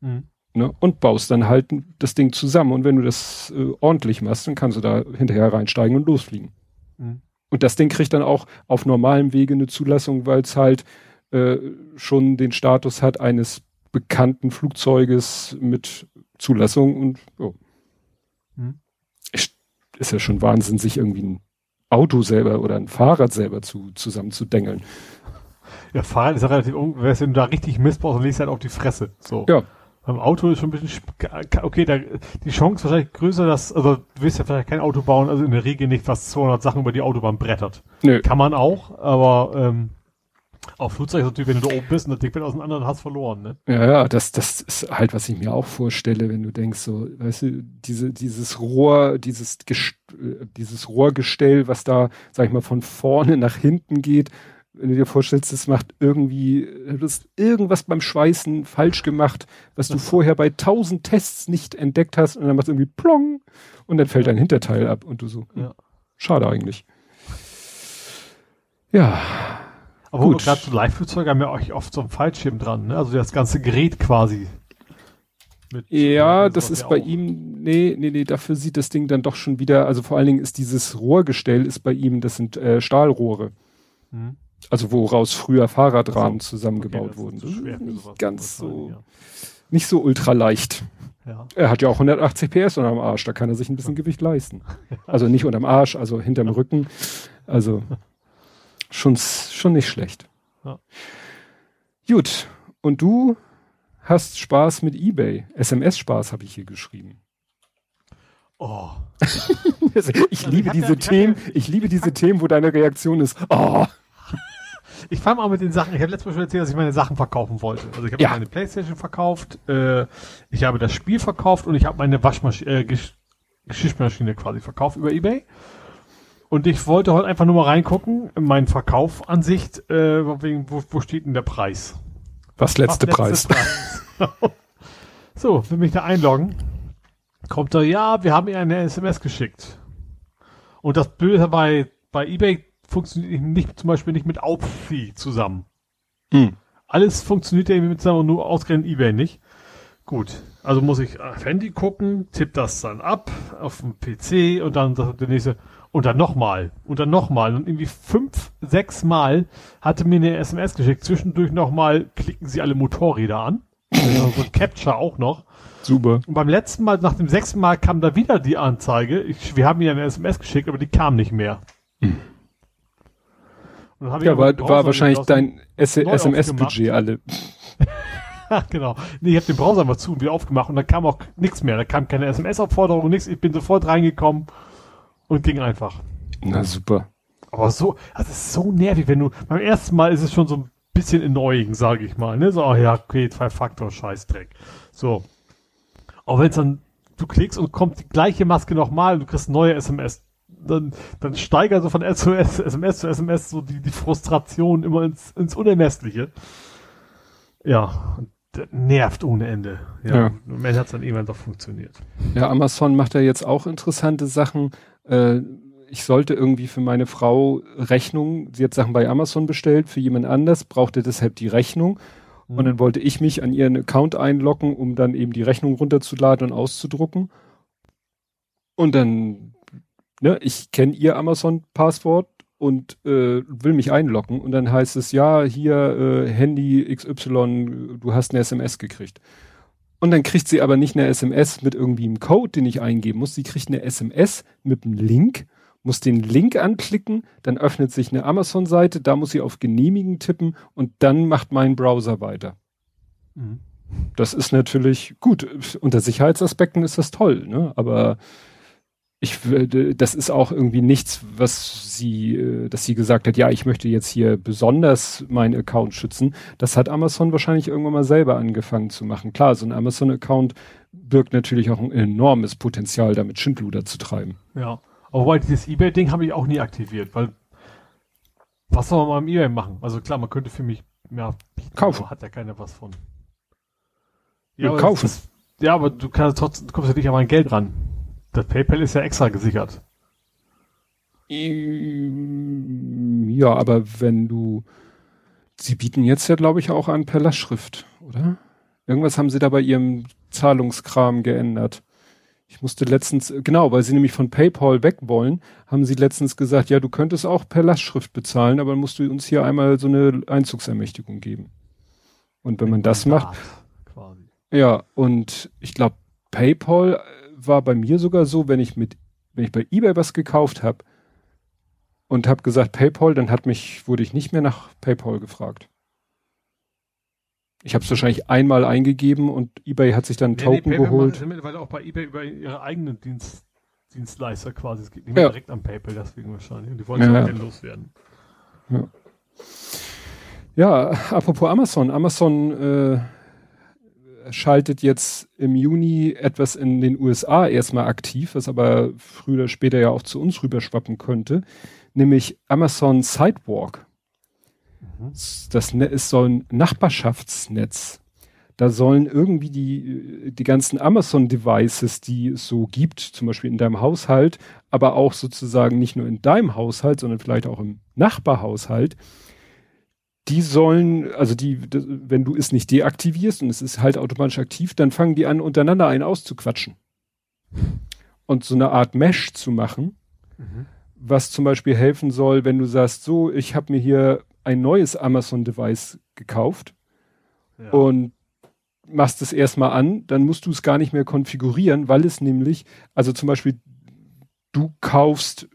Mhm. Ne? Und baust dann halt das Ding zusammen und wenn du das äh, ordentlich machst, dann kannst du da hinterher reinsteigen und losfliegen. Mhm. Und das Ding kriegt dann auch auf normalem Wege eine Zulassung, weil es halt äh, schon den Status hat eines bekannten Flugzeuges mit Zulassung und oh. Hm. Ist ja schon Wahnsinn, sich irgendwie ein Auto selber oder ein Fahrrad selber zu, zusammenzudengeln. Ja, Fahrrad ist ja relativ, wenn du da richtig Mist brauchst, dann legst du halt auf die Fresse. So. Ja. Beim Auto ist schon ein bisschen, okay, da, die Chance wahrscheinlich größer, dass, also du willst ja vielleicht kein Auto bauen, also in der Regel nicht, was 200 Sachen über die Autobahn brettert. Nö. Kann man auch, aber ähm, auf Flugzeug ist natürlich, wenn du da oben bist und das Ding fällt auseinander, dann hast verloren, ne? Ja, ja, das, das ist halt, was ich mir auch vorstelle, wenn du denkst, so, weißt du, diese, dieses Rohr, dieses, äh, dieses Rohrgestell, was da, sag ich mal, von vorne nach hinten geht, wenn du dir vorstellst, das macht irgendwie, du hast irgendwas beim Schweißen falsch gemacht, was du vorher bei tausend Tests nicht entdeckt hast und dann macht irgendwie plong und dann fällt dein Hinterteil ab und du so, ja. schade eigentlich. Ja. Aber Gut. gerade so Live-Flugzeuge haben ja auch oft so einen Fallschirm dran, ne? Also das ganze Gerät quasi. Mit, ja, das ist bei auch. ihm, nee, nee, nee, dafür sieht das Ding dann doch schon wieder, also vor allen Dingen ist dieses Rohrgestell ist bei ihm, das sind äh, Stahlrohre. Hm. Also woraus früher Fahrradrahmen also, zusammengebaut okay, wurden. So schwer nicht ganz so, ja. nicht so ultra leicht. Ja. Er hat ja auch 180 PS unterm Arsch, da kann er sich ein bisschen ja. Gewicht leisten. Also nicht unterm Arsch, also hinterm Rücken. Also schon, schon nicht schlecht. Gut. Und du hast Spaß mit eBay. SMS-Spaß habe ich hier geschrieben. Oh. ich liebe diese Themen, ich liebe diese Themen, wo deine Reaktion ist, oh. Ich fange mal mit den Sachen. Ich habe letztes Mal schon erzählt, dass ich meine Sachen verkaufen wollte. Also ich habe ja. meine Playstation verkauft, äh, ich habe das Spiel verkauft und ich habe meine Waschmaschine, äh, Gesch Geschirrmaschine quasi verkauft über Ebay. Und ich wollte heute einfach nur mal reingucken, in meinen Verkaufansicht, äh, wegen, wo, wo steht denn der Preis? Was letzte, Was Preis? Preis. so, will mich da einloggen. Kommt da, ja, wir haben ihr eine SMS geschickt. Und das Böse bei, bei eBay funktioniert nicht, zum Beispiel nicht mit Aupfi zusammen. Hm. Alles funktioniert ja mit zusammen, nur ausgerechnet eBay nicht. Gut, also muss ich auf Handy gucken, tipp das dann ab auf dem PC und dann der nächste und dann nochmal und dann nochmal und irgendwie fünf, sechs Mal hatte mir eine SMS geschickt. Zwischendurch nochmal klicken sie alle Motorräder an. so ein Capture auch noch. Super. Und beim letzten Mal, nach dem sechsten Mal kam da wieder die Anzeige. Ich, wir haben ihr eine SMS geschickt, aber die kam nicht mehr. Hm. ja, war, war wahrscheinlich dein SMS-Budget alle. genau. Nee, ich habe den Browser mal zu und wieder aufgemacht und da kam auch nichts mehr. Da kam keine SMS-Aufforderung, nichts. Ich bin sofort reingekommen und ging einfach. Na super. Aber so, das ist so nervig, wenn du, beim ersten Mal ist es schon so ein bisschen annoying, sage ich mal, ne? So, oh ja, okay, Zwei-Faktor-Scheißdreck. So. Auch wenn es dann, du klickst und kommt die gleiche Maske nochmal und du kriegst neue SMS, dann, dann steigert so von SOS, SMS zu SMS so die, die Frustration immer ins, ins Unermessliche. Ja, nervt ohne Ende. Ja. ja. Am Ende hat es dann irgendwann doch funktioniert. Ja, Amazon macht ja jetzt auch interessante Sachen. Äh, ich sollte irgendwie für meine Frau Rechnung, sie hat Sachen bei Amazon bestellt, für jemand anders, brauchte deshalb die Rechnung. Mhm. Und dann wollte ich mich an ihren Account einloggen, um dann eben die Rechnung runterzuladen und auszudrucken. Und dann, ne, ich kenne ihr Amazon-Passwort und äh, will mich einloggen und dann heißt es, ja, hier äh, Handy XY, du hast eine SMS gekriegt. Und dann kriegt sie aber nicht eine SMS mit irgendwie einem Code, den ich eingeben muss. Sie kriegt eine SMS mit einem Link, muss den Link anklicken, dann öffnet sich eine Amazon-Seite, da muss sie auf Genehmigen tippen und dann macht mein Browser weiter. Mhm. Das ist natürlich gut. Unter Sicherheitsaspekten ist das toll, ne? Aber ich würde, das ist auch irgendwie nichts, was sie, äh, dass sie gesagt hat, ja, ich möchte jetzt hier besonders meinen Account schützen. Das hat Amazon wahrscheinlich irgendwann mal selber angefangen zu machen. Klar, so ein Amazon-Account birgt natürlich auch ein enormes Potenzial, damit Schindluder zu treiben. Ja, aber dieses eBay-Ding habe ich auch nie aktiviert, weil was soll man mal im eBay machen? Also klar, man könnte für mich mehr bieten, kaufen. hat ja keiner was von. Ja, ja kaufen. Das, ja, aber du kannst trotzdem, du kommst ja nicht an mein Geld ran. Das PayPal ist ja extra gesichert. Ja, aber wenn du, sie bieten jetzt ja, glaube ich, auch an per Lastschrift, oder? Irgendwas haben sie da bei ihrem Zahlungskram geändert. Ich musste letztens, genau, weil sie nämlich von PayPal weg wollen, haben sie letztens gesagt, ja, du könntest auch per Lastschrift bezahlen, aber musst du uns hier einmal so eine Einzugsermächtigung geben. Und wenn man das macht, quasi. ja, und ich glaube, PayPal war bei mir sogar so, wenn ich mit, wenn ich bei eBay was gekauft habe und habe gesagt PayPal, dann hat mich, wurde ich nicht mehr nach PayPal gefragt. Ich habe es wahrscheinlich einmal eingegeben und eBay hat sich dann nee, Token nee, geholt. Weil auch bei eBay über ihre eigenen Dienst, Dienstleister quasi, es geht nicht mehr ja. direkt am PayPal, deswegen wahrscheinlich. Und die wollen ja, ja. loswerden. Ja. ja, apropos Amazon. Amazon äh, schaltet jetzt im Juni etwas in den USA erstmal aktiv, was aber früher oder später ja auch zu uns rüberschwappen könnte, nämlich Amazon Sidewalk. Mhm. Das ne-, ist so ein Nachbarschaftsnetz. Da sollen irgendwie die, die ganzen Amazon-Devices, die es so gibt, zum Beispiel in deinem Haushalt, aber auch sozusagen nicht nur in deinem Haushalt, sondern vielleicht auch im Nachbarhaushalt, die sollen, also die, wenn du es nicht deaktivierst und es ist halt automatisch aktiv, dann fangen die an, untereinander einen auszuquatschen. Und so eine Art Mesh zu machen, mhm. was zum Beispiel helfen soll, wenn du sagst, so, ich habe mir hier ein neues Amazon-Device gekauft ja. und machst es erstmal an, dann musst du es gar nicht mehr konfigurieren, weil es nämlich, also zum Beispiel, du kaufst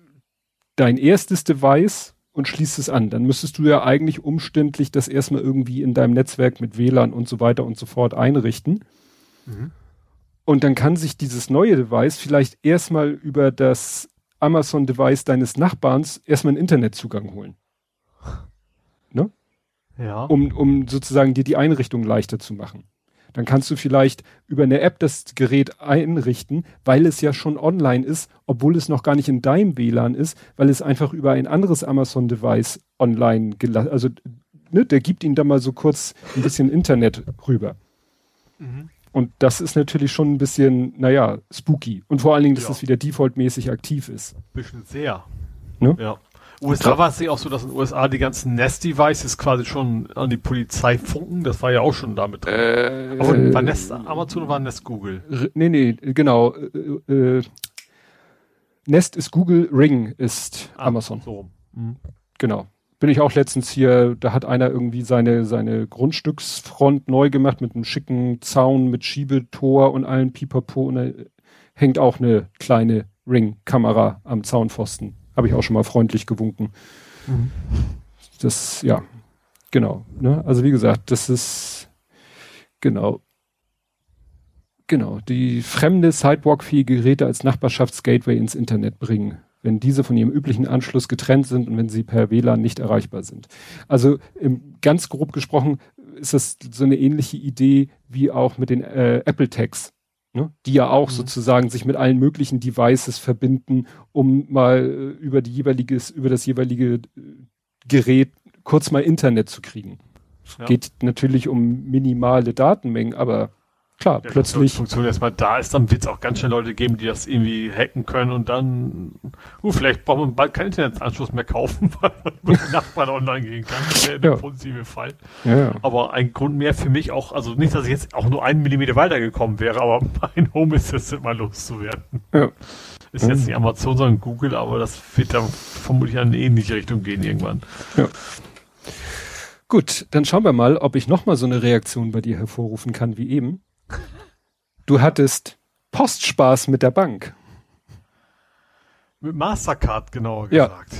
dein erstes Device und schließt es an. Dann müsstest du ja eigentlich umständlich das erstmal irgendwie in deinem Netzwerk mit WLAN und so weiter und so fort einrichten. Mhm. Und dann kann sich dieses neue Device vielleicht erstmal über das Amazon-Device deines Nachbarns erstmal einen Internetzugang holen. Ne? Ja. Um, um sozusagen dir die Einrichtung leichter zu machen. Dann kannst du vielleicht über eine App das Gerät einrichten, weil es ja schon online ist, obwohl es noch gar nicht in deinem WLAN ist, weil es einfach über ein anderes Amazon-Device online gelassen, also ne, der gibt ihnen da mal so kurz ein bisschen Internet rüber. Mhm. Und das ist natürlich schon ein bisschen, naja, spooky. Und vor allen Dingen, dass ja. das wieder defaultmäßig aktiv ist. Bisschen sehr. Ne? Ja. USA war es ja auch so, dass in den USA die ganzen Nest-Devices quasi schon an die Polizei funken. Das war ja auch schon damit drin. Äh, Aber war Nest Amazon oder war Nest Google? Nee, nee, genau. Äh, äh, Nest ist Google, Ring ist ah, Amazon. So. Mhm. Genau. Bin ich auch letztens hier, da hat einer irgendwie seine, seine Grundstücksfront neu gemacht mit einem schicken Zaun mit Schiebetor und allen Pipapo und da hängt auch eine kleine Ring-Kamera am Zaunpfosten habe ich auch schon mal freundlich gewunken. Mhm. Das, ja, genau. Ne? Also wie gesagt, das ist genau. Genau, die fremde Sidewalk-fähige Geräte als Nachbarschaftsgateway ins Internet bringen, wenn diese von ihrem üblichen Anschluss getrennt sind und wenn sie per WLAN nicht erreichbar sind. Also im, ganz grob gesprochen ist das so eine ähnliche Idee wie auch mit den äh, Apple Tags ne? die ja auch mhm. sozusagen sich mit allen möglichen Devices verbinden, um mal äh, über die jeweiliges, über das jeweilige äh, Gerät kurz mal Internet zu kriegen. Ja. Geht natürlich um minimale Datenmengen, aber klar, ja, plötzlich. Die Funktion erstmal da ist, dann wird es auch ganz schnell Leute geben, die das irgendwie hacken können und dann, uh, vielleicht braucht man bald keinen Internetanschluss mehr kaufen, weil man über die Nachbarn online gehen kann. Das wäre der ja. positive Fall. Ja. Aber ein Grund mehr für mich auch, also nicht, dass ich jetzt auch nur einen Millimeter weitergekommen wäre, aber mein Home Assistant mal loszuwerden. Ja. Ist jetzt nicht Amazon, sondern Google, aber das wird dann vermutlich in eine ähnliche Richtung gehen irgendwann. Ja. Gut, dann schauen wir mal, ob ich nochmal so eine Reaktion bei dir hervorrufen kann wie eben. Du hattest Postspaß mit der Bank. Mit Mastercard, genauer gesagt. Ja.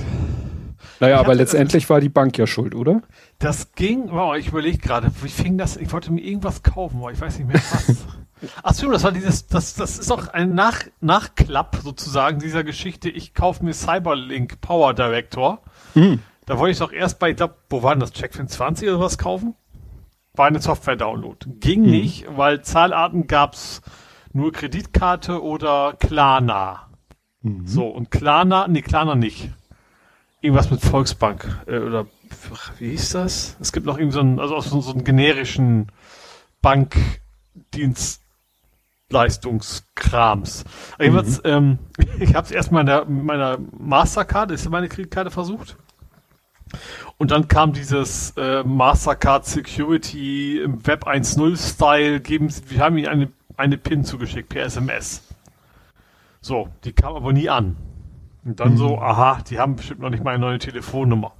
Naja, aber letztendlich war die Bank ja schuld, oder? Das ging, wow, ich überlege gerade, wie fing das, ich wollte mir irgendwas kaufen, aber ich weiß nicht mehr was. Ach so, das war dieses, das, das ist auch ein Nach, Nachklapp sozusagen dieser Geschichte, ich kaufe mir Cyberlink Power Director. Hm. Da wollte ich doch erst bei, ich glaube, wo war denn das, Checkfin 20 oder was kaufen? War eine Software-Download. Ging mhm. nicht, weil Zahlarten gab's nur Kreditkarte oder Klarna. Mhm. So, und Klarna, nee, Klarna nicht. Irgendwas mit Volksbank, äh, oder, wie hieß das? Es gibt noch irgendwie so einen, also so, so einen generischen Bankdienstleistungskrams. Mhm. Jedenfalls, ähm, ich habe es erst der, meiner Mastercard, ist meine Kreditkarte versucht. Und dann kam dieses äh, Mastercard Security im Web 1.0 Style, geben Sie, wir haben Ihnen eine, eine PIN zugeschickt per SMS. So, die kam aber nie an. Und dann mhm. so, aha, die haben bestimmt noch nicht meine neue Telefonnummer.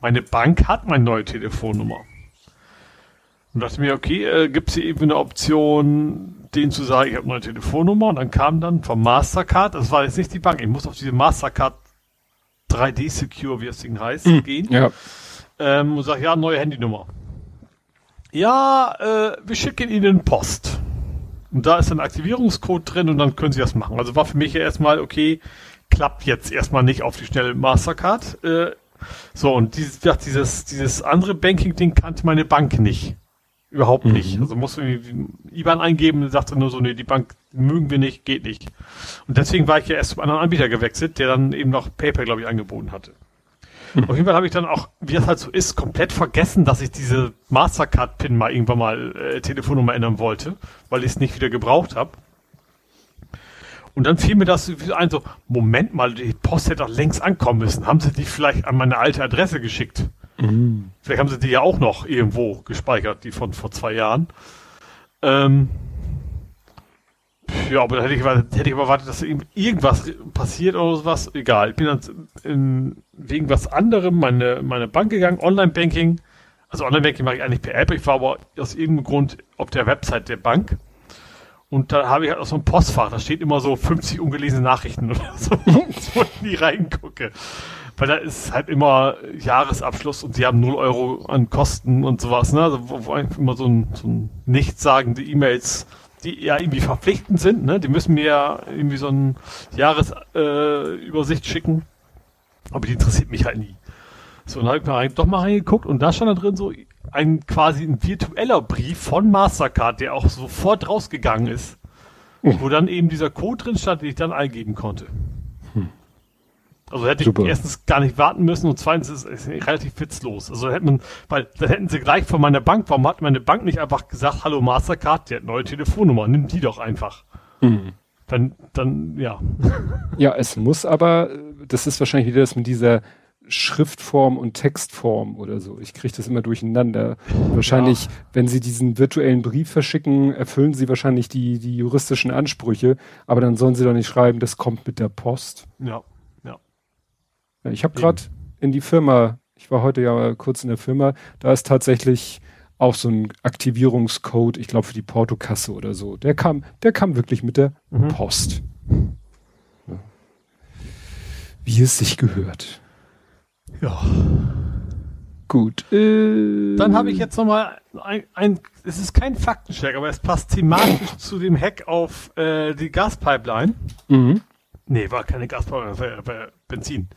Meine Bank hat meine neue Telefonnummer. Und dachte mir, okay, äh, gibt es hier eben eine Option, denen zu sagen, ich habe eine Telefonnummer und dann kam dann vom Mastercard, das war jetzt nicht die Bank, ich muss auf diese Mastercard 3D Secure, wie das Ding heißt, mhm. gehen. Ja. Ähm, und sag, ja, neue Handynummer. Ja, äh, wir schicken Ihnen Post. Und da ist ein Aktivierungscode drin und dann können Sie das machen. Also war für mich ja erstmal, okay, klappt jetzt erstmal nicht auf die schnelle Mastercard. Äh, so, und dieses, dieses, dieses andere Banking-Ding kannte meine Bank nicht. Überhaupt mhm. nicht. Also musst du IBAN eingeben und sagt nur so, nee, die Bank mögen wir nicht, geht nicht. Und deswegen war ich ja erst zum anderen Anbieter gewechselt, der dann eben noch PayPal, glaube ich, angeboten hatte. Mhm. Auf jeden Fall habe ich dann auch, wie das halt so ist, komplett vergessen, dass ich diese Mastercard-Pin mal irgendwann mal äh, Telefonnummer ändern wollte, weil ich es nicht wieder gebraucht habe. Und dann fiel mir das ein, so, Moment mal, die Post hätte doch längst ankommen müssen. Haben sie die vielleicht an meine alte Adresse geschickt? Mhm. Vielleicht haben sie die ja auch noch irgendwo gespeichert, die von vor zwei Jahren. Ähm, ja, aber da hätte ich, hätte ich erwartet, dass irgendwas passiert oder sowas. Egal. Ich bin dann in, wegen was anderem meine, meine Bank gegangen, Online-Banking. Also Online-Banking mache ich eigentlich per App. Ich war aber aus irgendeinem Grund auf der Website der Bank. Und da habe ich halt auch so ein Postfach. Da steht immer so 50 ungelesene Nachrichten oder so, wo ich nie reingucke weil da ist halt immer Jahresabschluss und sie haben 0 Euro an Kosten und sowas, ne? Also wo, wo einfach immer so ein, so ein nichtssagende E-Mails, die ja irgendwie verpflichtend sind, ne? Die müssen mir ja irgendwie so ein Jahresübersicht äh, schicken. Aber die interessiert mich halt nie. So, dann habe ich mal rein, doch mal reingeguckt und da stand da drin so ein quasi ein virtueller Brief von Mastercard, der auch sofort rausgegangen ist. Wo dann eben dieser Code drin stand, den ich dann eingeben konnte. Also hätte Super. ich erstens gar nicht warten müssen und zweitens ist es relativ witzlos. Also hätte man, weil dann hätten sie gleich von meiner Bank, warum hat meine Bank nicht einfach gesagt, hallo Mastercard, der hat neue Telefonnummer, nimm die doch einfach. Mhm. Dann, dann, ja. Ja, es muss aber, das ist wahrscheinlich wieder das mit dieser Schriftform und Textform oder so. Ich kriege das immer durcheinander. Wahrscheinlich, ja. wenn Sie diesen virtuellen Brief verschicken, erfüllen Sie wahrscheinlich die, die juristischen Ansprüche, aber dann sollen Sie doch nicht schreiben, das kommt mit der Post. Ja. Ich habe gerade in die Firma, ich war heute ja kurz in der Firma, da ist tatsächlich auch so ein Aktivierungscode, ich glaube für die Portokasse oder so. Der kam, der kam wirklich mit der mhm. Post. Ja. Wie es sich gehört. Ja. Gut. Äh, Dann habe ich jetzt nochmal ein, ein, es ist kein Faktencheck, aber es passt thematisch zu dem Hack auf äh, die Gaspipeline. Mhm. Nee, war keine Gaspipeline, war, war Benzin.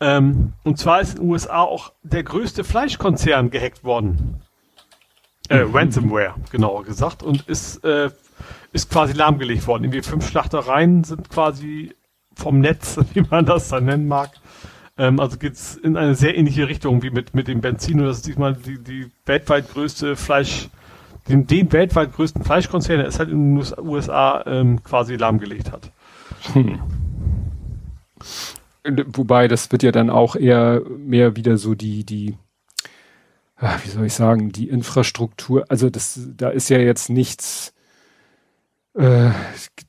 Ähm, und zwar ist in den USA auch der größte Fleischkonzern gehackt worden. Äh, mhm. Ransomware, genauer gesagt. Und ist, äh, ist quasi lahmgelegt worden. Irgendwie fünf Schlachtereien sind quasi vom Netz, wie man das dann nennen mag. Ähm, also geht's in eine sehr ähnliche Richtung wie mit, mit dem Benzin. Und das ist diesmal die, die weltweit größte Fleisch, den, den weltweit größten Fleischkonzern, der es halt in den USA ähm, quasi lahmgelegt hat. Hm. Wobei, das wird ja dann auch eher mehr wieder so die, die, ah, wie soll ich sagen, die Infrastruktur, also das, da ist ja jetzt nichts äh,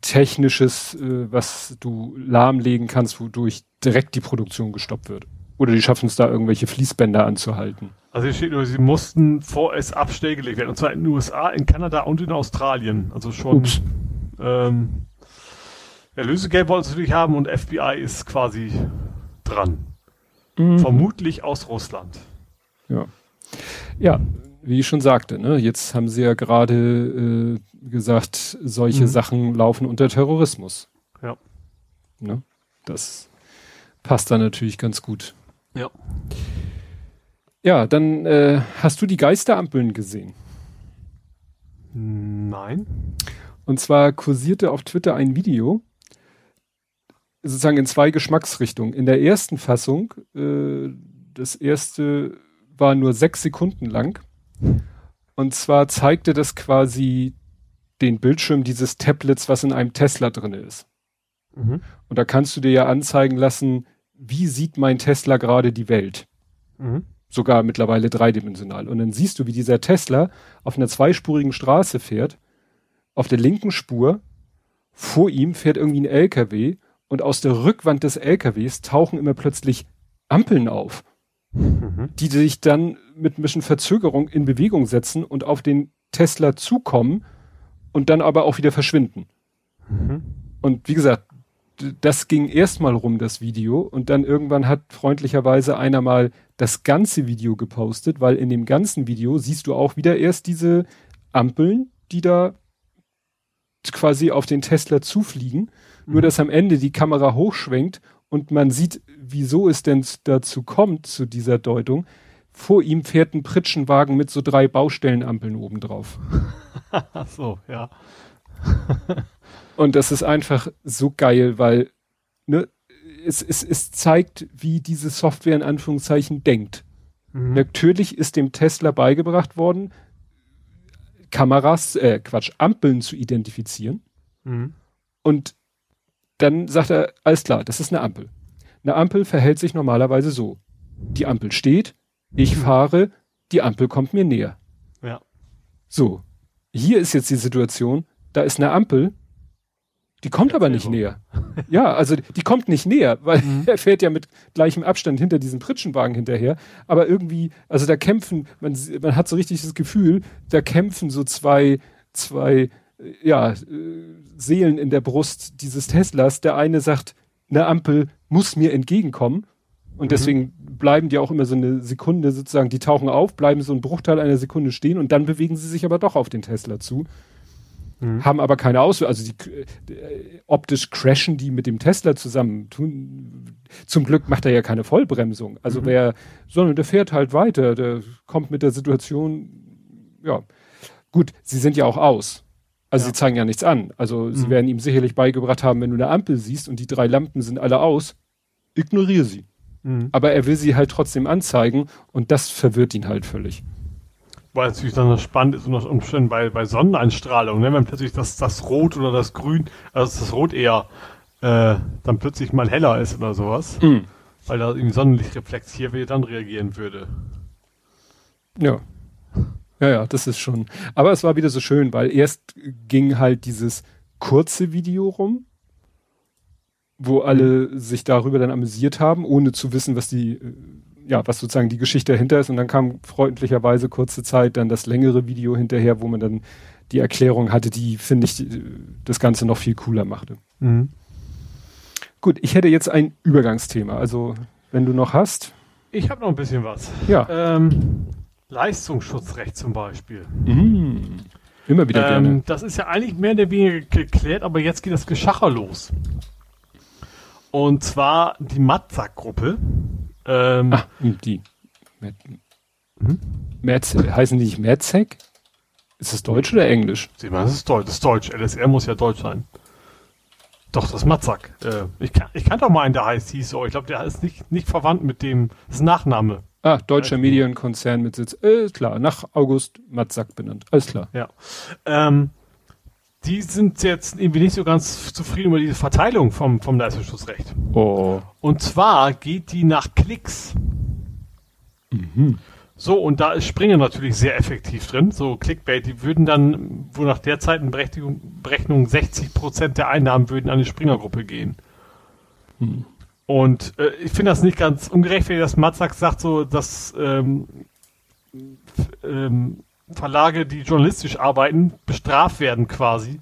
Technisches, äh, was du lahmlegen kannst, wodurch direkt die Produktion gestoppt wird. Oder die schaffen es da, irgendwelche Fließbänder anzuhalten. Also hier steht nur, sie mussten vorerst abstellgelegt werden. Und zwar in den USA, in Kanada und in Australien. Also schon ähm, ja, Lösegeld wollen sie natürlich haben und FBI ist quasi dran. Mhm. Vermutlich aus Russland. Ja. Ja, wie ich schon sagte, ne, jetzt haben sie ja gerade äh, gesagt, solche mhm. Sachen laufen unter Terrorismus. Ja. Ne? Das passt da natürlich ganz gut. Ja. Ja, dann äh, hast du die Geisterampeln gesehen? Nein. Und zwar kursierte auf Twitter ein Video, sozusagen in zwei Geschmacksrichtungen. In der ersten Fassung, äh, das erste war nur sechs Sekunden lang. Und zwar zeigte das quasi den Bildschirm dieses Tablets, was in einem Tesla drin ist. Mhm. Und da kannst du dir ja anzeigen lassen, wie sieht mein Tesla gerade die Welt. Mhm. Sogar mittlerweile dreidimensional. Und dann siehst du, wie dieser Tesla auf einer zweispurigen Straße fährt, auf der linken Spur vor ihm fährt irgendwie ein LKW und aus der Rückwand des LKWs tauchen immer plötzlich Ampeln auf, mhm. die sich dann mit ein bisschen Verzögerung in Bewegung setzen und auf den Tesla zukommen und dann aber auch wieder verschwinden. Mhm. Und wie gesagt, das ging erstmal rum, das Video, und dann irgendwann hat freundlicherweise einer mal das ganze Video gepostet, weil in dem ganzen Video siehst du auch wieder erst diese Ampeln, die da quasi auf den Tesla zufliegen. Mhm. Nur dass am Ende die Kamera hochschwenkt und man sieht, wieso es denn dazu kommt, zu dieser Deutung. Vor ihm fährt ein Pritschenwagen mit so drei Baustellenampeln obendrauf. So, ja. und das ist einfach so geil, weil ne, es, es, es zeigt, wie diese Software in Anführungszeichen denkt. Mhm. Natürlich ist dem Tesla beigebracht worden, Kameras, äh, Quatsch, Ampeln zu identifizieren. Mhm. Und dann sagt er, alles klar, das ist eine Ampel. Eine Ampel verhält sich normalerweise so. Die Ampel steht, ich mhm. fahre, die Ampel kommt mir näher. Ja. So. Hier ist jetzt die Situation, da ist eine Ampel, die kommt aber nicht näher. Ja, also die kommt nicht näher, weil mhm. er fährt ja mit gleichem Abstand hinter diesem Pritschenwagen hinterher. Aber irgendwie, also da kämpfen, man, man hat so richtig das Gefühl, da kämpfen so zwei, zwei, ja, äh, Seelen in der Brust dieses Teslas. Der eine sagt, eine Ampel muss mir entgegenkommen. Und mhm. deswegen bleiben die auch immer so eine Sekunde sozusagen, die tauchen auf, bleiben so ein Bruchteil einer Sekunde stehen und dann bewegen sie sich aber doch auf den Tesla zu mhm. haben aber keine Auswirkungen. Also die, äh, optisch crashen die mit dem Tesla zusammen. Tun, zum Glück macht er ja keine Vollbremsung. Also mhm. wer, sondern der fährt halt weiter, der kommt mit der Situation, ja. Gut, sie sind ja auch aus. Also ja. sie zeigen ja nichts an. Also mhm. sie werden ihm sicherlich beigebracht haben, wenn du eine Ampel siehst und die drei Lampen sind alle aus, ignoriere sie. Mhm. Aber er will sie halt trotzdem anzeigen und das verwirrt ihn halt völlig. Weil natürlich dann spannend ist unter Umständen bei, bei Sonneneinstrahlung, ne? wenn plötzlich das, das Rot oder das Grün, also das Rot eher äh, dann plötzlich mal heller ist oder sowas, mhm. weil da irgendwie Sonnenlicht reflektiert wird, dann reagieren würde. Ja. Ja, ja, das ist schon. Aber es war wieder so schön, weil erst ging halt dieses kurze Video rum, wo alle mhm. sich darüber dann amüsiert haben, ohne zu wissen, was die äh, ja, was sozusagen die Geschichte dahinter ist. Und dann kam freundlicherweise kurze Zeit dann das längere Video hinterher, wo man dann die Erklärung hatte, die, finde ich, das Ganze noch viel cooler machte. Mhm. Gut, ich hätte jetzt ein Übergangsthema. Also, wenn du noch hast. Ich habe noch ein bisschen was. Ja. Ähm, Leistungsschutzrecht zum Beispiel. Mhm. Immer wieder ähm, gerne. Das ist ja eigentlich mehr oder weniger geklärt, aber jetzt geht das Geschacher los. Und zwar die Matzak-Gruppe ähm, Ach, die. Hm? Merz, heißen die nicht Merzek? Ist das Deutsch oder Englisch? Sie meinen, das ist Deutsch. Das ist Deutsch. LSR muss ja Deutsch sein. Doch, das ist Matzak. Äh, ich, kann, ich kann doch mal einen, der heißt, hieß so. Ich glaube, der ist nicht, nicht verwandt mit dem, das ist Nachname. Ah, deutscher Medienkonzern mit Sitz. Äh, klar, nach August Matzak benannt. Alles klar. Ja. Ähm, die sind jetzt irgendwie nicht so ganz zufrieden über diese Verteilung vom, vom Leistungsschutzrecht. Oh. Und zwar geht die nach Klicks. Mhm. So, und da ist Springer natürlich sehr effektiv drin. So Clickbait, die würden dann, wo nach der Zeit Berechnung, Berechnung 60% der Einnahmen würden an die Springer-Gruppe gehen. Mhm. Und äh, ich finde das nicht ganz ungerecht, wenn das Matzak sagt, so, dass ähm, ähm, Verlage, die journalistisch arbeiten, bestraft werden quasi,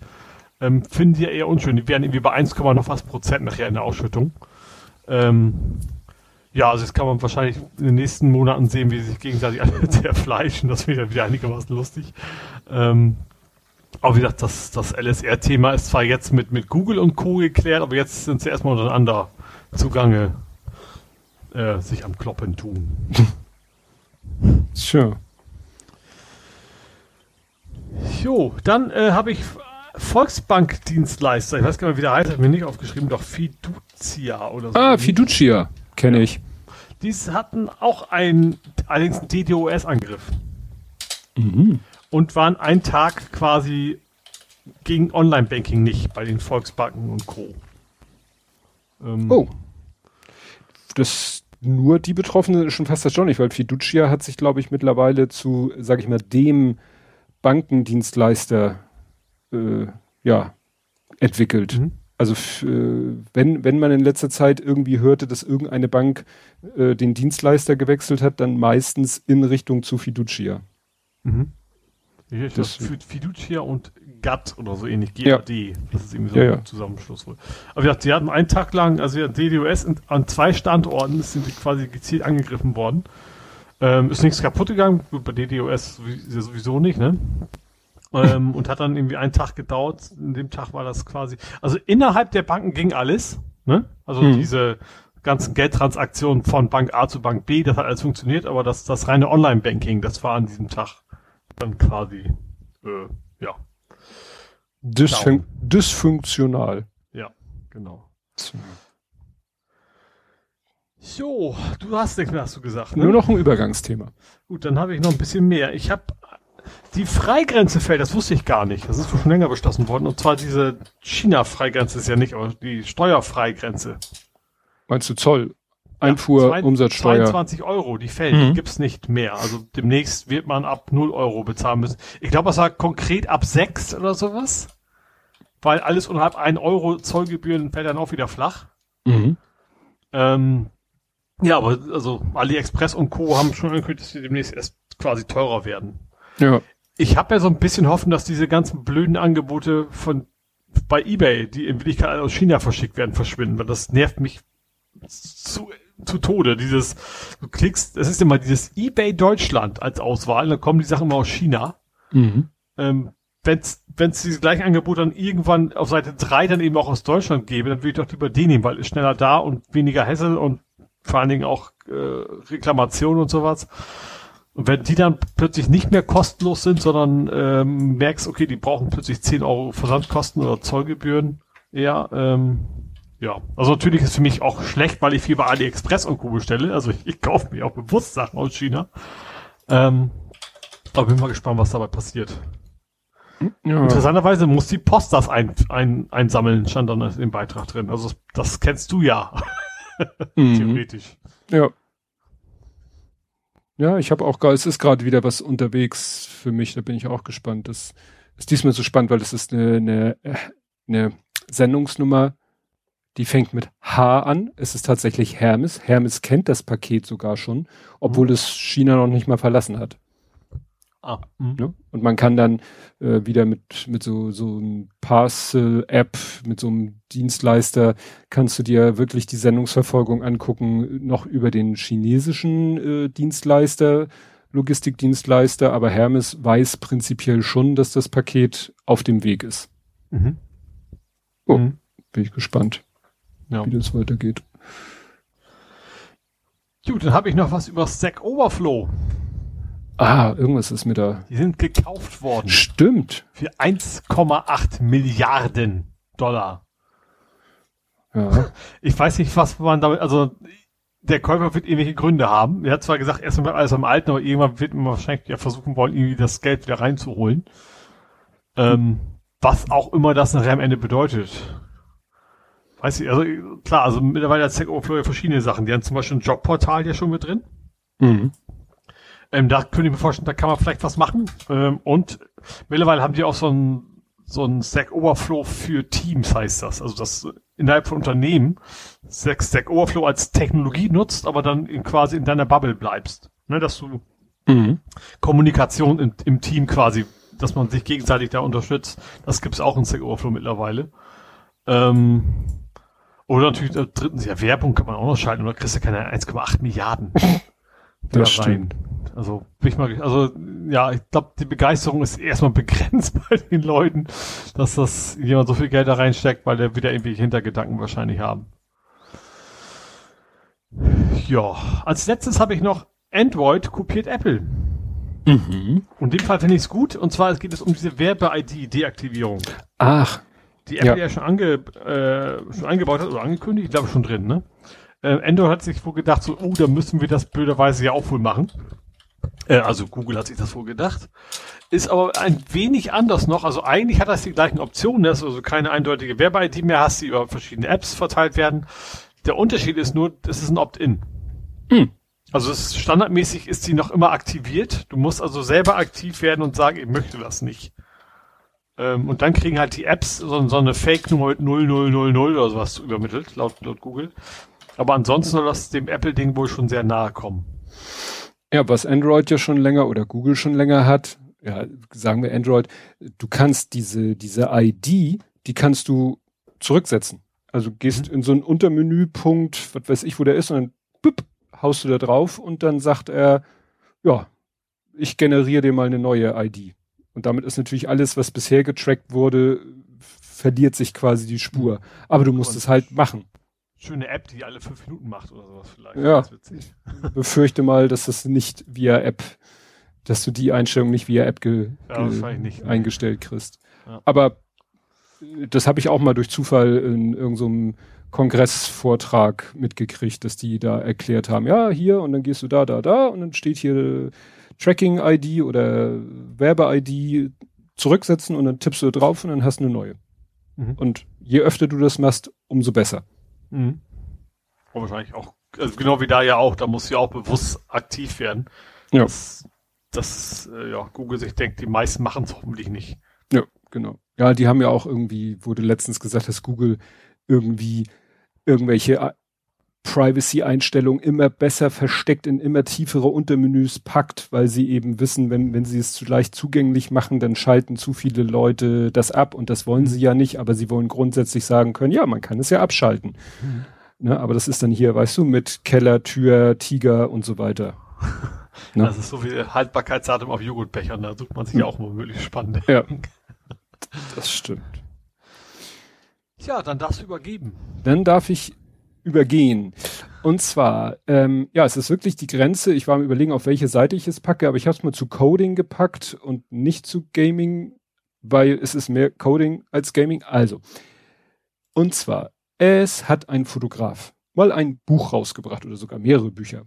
ähm, finden die ja eher unschön. Die werden irgendwie bei 1, noch was Prozent nachher in der Ausschüttung. Ähm, ja, also jetzt kann man wahrscheinlich in den nächsten Monaten sehen, wie sie sich gegenseitig alle zerfleischen. Das wird ja wieder einigermaßen lustig. Ähm, aber wie gesagt, das, das LSR-Thema ist zwar jetzt mit, mit Google und Co. geklärt, aber jetzt sind sie erstmal untereinander zugange äh, sich am Kloppen tun. Sure. Jo, dann äh, habe ich Volksbankdienstleister, ich weiß gar nicht, wie der heißt, hat mir nicht aufgeschrieben, doch Fiducia oder so. Ah, Fiducia, kenne ja. ich. Dies hatten auch ein, allerdings einen DDoS-Angriff. Mhm. Und waren einen Tag quasi gegen Online-Banking nicht bei den Volksbanken und Co. Ähm, oh. Das nur die Betroffenen ist schon fast das schon nicht, weil Fiducia hat sich, glaube ich, mittlerweile zu, sag ich mal, dem Bankendienstleister äh, ja, entwickelt. Mhm. Also wenn, wenn man in letzter Zeit irgendwie hörte, dass irgendeine Bank äh, den Dienstleister gewechselt hat, dann meistens in Richtung zu Fiducia. Mhm. Ich das Fiducia und GATT oder so ähnlich, GAD. Ja. Das ist irgendwie so ja, ein Zusammenschluss wohl. Aber ja, die hatten einen Tag lang, also ja, DDoS an zwei Standorten sind sie quasi gezielt angegriffen worden. Ähm, ist nichts kaputt gegangen, bei DDoS sowieso nicht, ne? ähm, und hat dann irgendwie einen Tag gedauert. In dem Tag war das quasi, also innerhalb der Banken ging alles, ne? Also mhm. diese ganzen Geldtransaktionen von Bank A zu Bank B, das hat alles funktioniert, aber das, das reine Online-Banking, das war an diesem Tag dann quasi, äh, ja. Dysfun dysfunktional. Ja, genau. So, du hast nichts mehr, hast du gesagt. Ne? Nur noch ein Übergangsthema. Gut, dann habe ich noch ein bisschen mehr. Ich habe die Freigrenze fällt, das wusste ich gar nicht. Das ist schon länger beschlossen worden. Und zwar diese China-Freigrenze ist ja nicht, aber die Steuerfreigrenze. Meinst du Zoll? Einfuhr, ja, Umsatzsteuer. 22 Euro, die fällt, mhm. die gibt's nicht mehr. Also demnächst wird man ab 0 Euro bezahlen müssen. Ich glaube, das war konkret ab 6 oder sowas. Weil alles unterhalb 1 Euro Zollgebühren fällt dann auch wieder flach. Mhm. Ähm, ja, aber also AliExpress und Co. haben schon angekündigt, dass sie demnächst erst quasi teurer werden. Ja. Ich habe ja so ein bisschen Hoffen, dass diese ganzen blöden Angebote von bei eBay, die in Wirklichkeit aus China verschickt werden, verschwinden, weil das nervt mich zu, zu Tode. Dieses, du klickst, es ist immer dieses eBay Deutschland als Auswahl, dann kommen die Sachen immer aus China. Mhm. Ähm, wenn es diese gleichen Angebote dann irgendwann auf Seite 3 dann eben auch aus Deutschland gäbe, dann würde ich doch lieber den nehmen, weil ist schneller da und weniger Hassel und vor allen Dingen auch äh, Reklamation und sowas. Und wenn die dann plötzlich nicht mehr kostenlos sind, sondern ähm, merkst, okay, die brauchen plötzlich 10 Euro Versandkosten oder Zollgebühren, ja, ähm, ja. Also natürlich ist für mich auch schlecht, weil ich viel bei AliExpress und Co. bestelle. Also ich, ich kaufe mir auch bewusst Sachen aus China. Ähm, aber bin mal gespannt, was dabei passiert. Ja. Interessanterweise muss die Post das ein, ein, einsammeln, stand dann im Beitrag drin. Also das, kennst du ja. mhm. Theoretisch. Ja. Ja, ich habe auch, es ist gerade wieder was unterwegs für mich, da bin ich auch gespannt. Das ist diesmal so spannend, weil das ist eine, eine, eine Sendungsnummer, die fängt mit H an. Es ist tatsächlich Hermes. Hermes kennt das Paket sogar schon, obwohl mhm. es China noch nicht mal verlassen hat. Ah. Mhm. Ne? Und man kann dann äh, wieder mit, mit so, so einem Parcel-App, mit so einem Dienstleister, kannst du dir wirklich die Sendungsverfolgung angucken, noch über den chinesischen äh, Dienstleister, Logistikdienstleister, aber Hermes weiß prinzipiell schon, dass das Paket auf dem Weg ist. Mhm. Oh, mhm. bin ich gespannt, ja. wie das weitergeht. Gut, dann habe ich noch was über Stack Overflow. Ah, irgendwas ist mir da. Die sind gekauft worden. Stimmt. Für 1,8 Milliarden Dollar. Ja. Ich weiß nicht, was man damit, also der Käufer wird irgendwelche Gründe haben. Er hat zwar gesagt, erstmal bleibt alles am Alten, aber irgendwann wird man wahrscheinlich ja versuchen wollen, irgendwie das Geld wieder reinzuholen. Ähm, was auch immer das nachher am Ende bedeutet. Weiß ich, also klar, also mittlerweile hat Stack Overflow ja verschiedene Sachen. Die haben zum Beispiel ein Jobportal ja schon mit drin. Mhm. Ähm, da könnte ich mir vorstellen, da kann man vielleicht was machen. Ähm, und mittlerweile haben die auch so ein so ein Stack Overflow für Teams heißt das. Also das innerhalb von Unternehmen Stack, Stack Overflow als Technologie nutzt, aber dann in, quasi in deiner Bubble bleibst. Ne, dass du mhm. Kommunikation in, im Team quasi, dass man sich gegenseitig da unterstützt. Das gibt's auch in Stack Overflow mittlerweile. Ähm, oder natürlich äh, drittens, ja, Werbung kann man auch noch schalten, oder kriegst du keine 1,8 Milliarden. das stimmt. Also, bin ich mal, also, ja, ich glaube, die Begeisterung ist erstmal begrenzt bei den Leuten, dass das jemand so viel Geld da reinsteckt, weil der wieder irgendwie Hintergedanken wahrscheinlich haben. Ja, als letztes habe ich noch Android kopiert Apple. Mhm. Und in dem Fall finde ich es gut. Und zwar geht es um diese Werbe-ID-Deaktivierung. Ach. Die Apple ja, ja schon, ange, äh, schon eingebaut hat oder angekündigt, ich glaube schon drin, ne? Äh, Android hat sich wohl gedacht, so, oh, da müssen wir das blöderweise ja auch wohl machen. Äh, also Google hat sich das wohl gedacht. Ist aber ein wenig anders noch. Also eigentlich hat das die gleichen Optionen, dass du also keine eindeutige Werbe-ID mehr hast, die über verschiedene Apps verteilt werden. Der Unterschied ist nur, das ist ein Opt-in. Hm. Also ist, standardmäßig ist sie noch immer aktiviert. Du musst also selber aktiv werden und sagen, ich möchte das nicht. Ähm, und dann kriegen halt die Apps so, so eine Fake-Nummer mit 0000 oder sowas übermittelt, laut, laut Google. Aber ansonsten soll das dem Apple-Ding wohl schon sehr nahe kommen. Ja, was Android ja schon länger oder Google schon länger hat, ja, sagen wir Android, du kannst diese, diese ID, die kannst du zurücksetzen. Also gehst mhm. in so einen Untermenüpunkt, was weiß ich, wo der ist, und dann büpp, haust du da drauf und dann sagt er, ja, ich generiere dir mal eine neue ID. Und damit ist natürlich alles, was bisher getrackt wurde, verliert sich quasi die Spur. Aber du musst und es halt machen. Schöne App, die alle fünf Minuten macht oder sowas vielleicht. Ja. Befürchte mal, dass das nicht via App, dass du die Einstellung nicht via App ge ja, ge nicht, eingestellt kriegst. Ja. Aber äh, das habe ich auch mal durch Zufall in irgendeinem so Kongressvortrag mitgekriegt, dass die da erklärt haben, ja, hier und dann gehst du da, da, da und dann steht hier Tracking-ID oder Werbe-ID zurücksetzen und dann tippst du drauf und dann hast du eine neue. Mhm. Und je öfter du das machst, umso besser. Mhm. Und wahrscheinlich auch, also genau wie da ja auch, da muss ja auch bewusst aktiv werden. Ja. Dass, dass äh, ja, Google sich denkt, die meisten machen es hoffentlich nicht. Ja, genau. Ja, die haben ja auch irgendwie, wurde letztens gesagt, dass Google irgendwie irgendwelche Privacy-Einstellung immer besser versteckt in immer tiefere Untermenüs packt, weil sie eben wissen, wenn, wenn sie es zu leicht zugänglich machen, dann schalten zu viele Leute das ab und das wollen sie ja nicht, aber sie wollen grundsätzlich sagen können, ja, man kann es ja abschalten. Mhm. Ne, aber das ist dann hier, weißt du, mit Keller, Tür, Tiger und so weiter. Ne? Das ist so wie Haltbarkeitsdatum auf Joghurtbechern, da sucht man sich ja auch mal möglichst spannend. Ja, das stimmt. Tja, dann darfst du übergeben. Dann darf ich übergehen. Und zwar, ähm, ja, es ist wirklich die Grenze. Ich war am überlegen, auf welche Seite ich es packe, aber ich habe es mal zu Coding gepackt und nicht zu Gaming, weil es ist mehr Coding als Gaming. Also, und zwar, es hat ein Fotograf mal ein Buch rausgebracht oder sogar mehrere Bücher.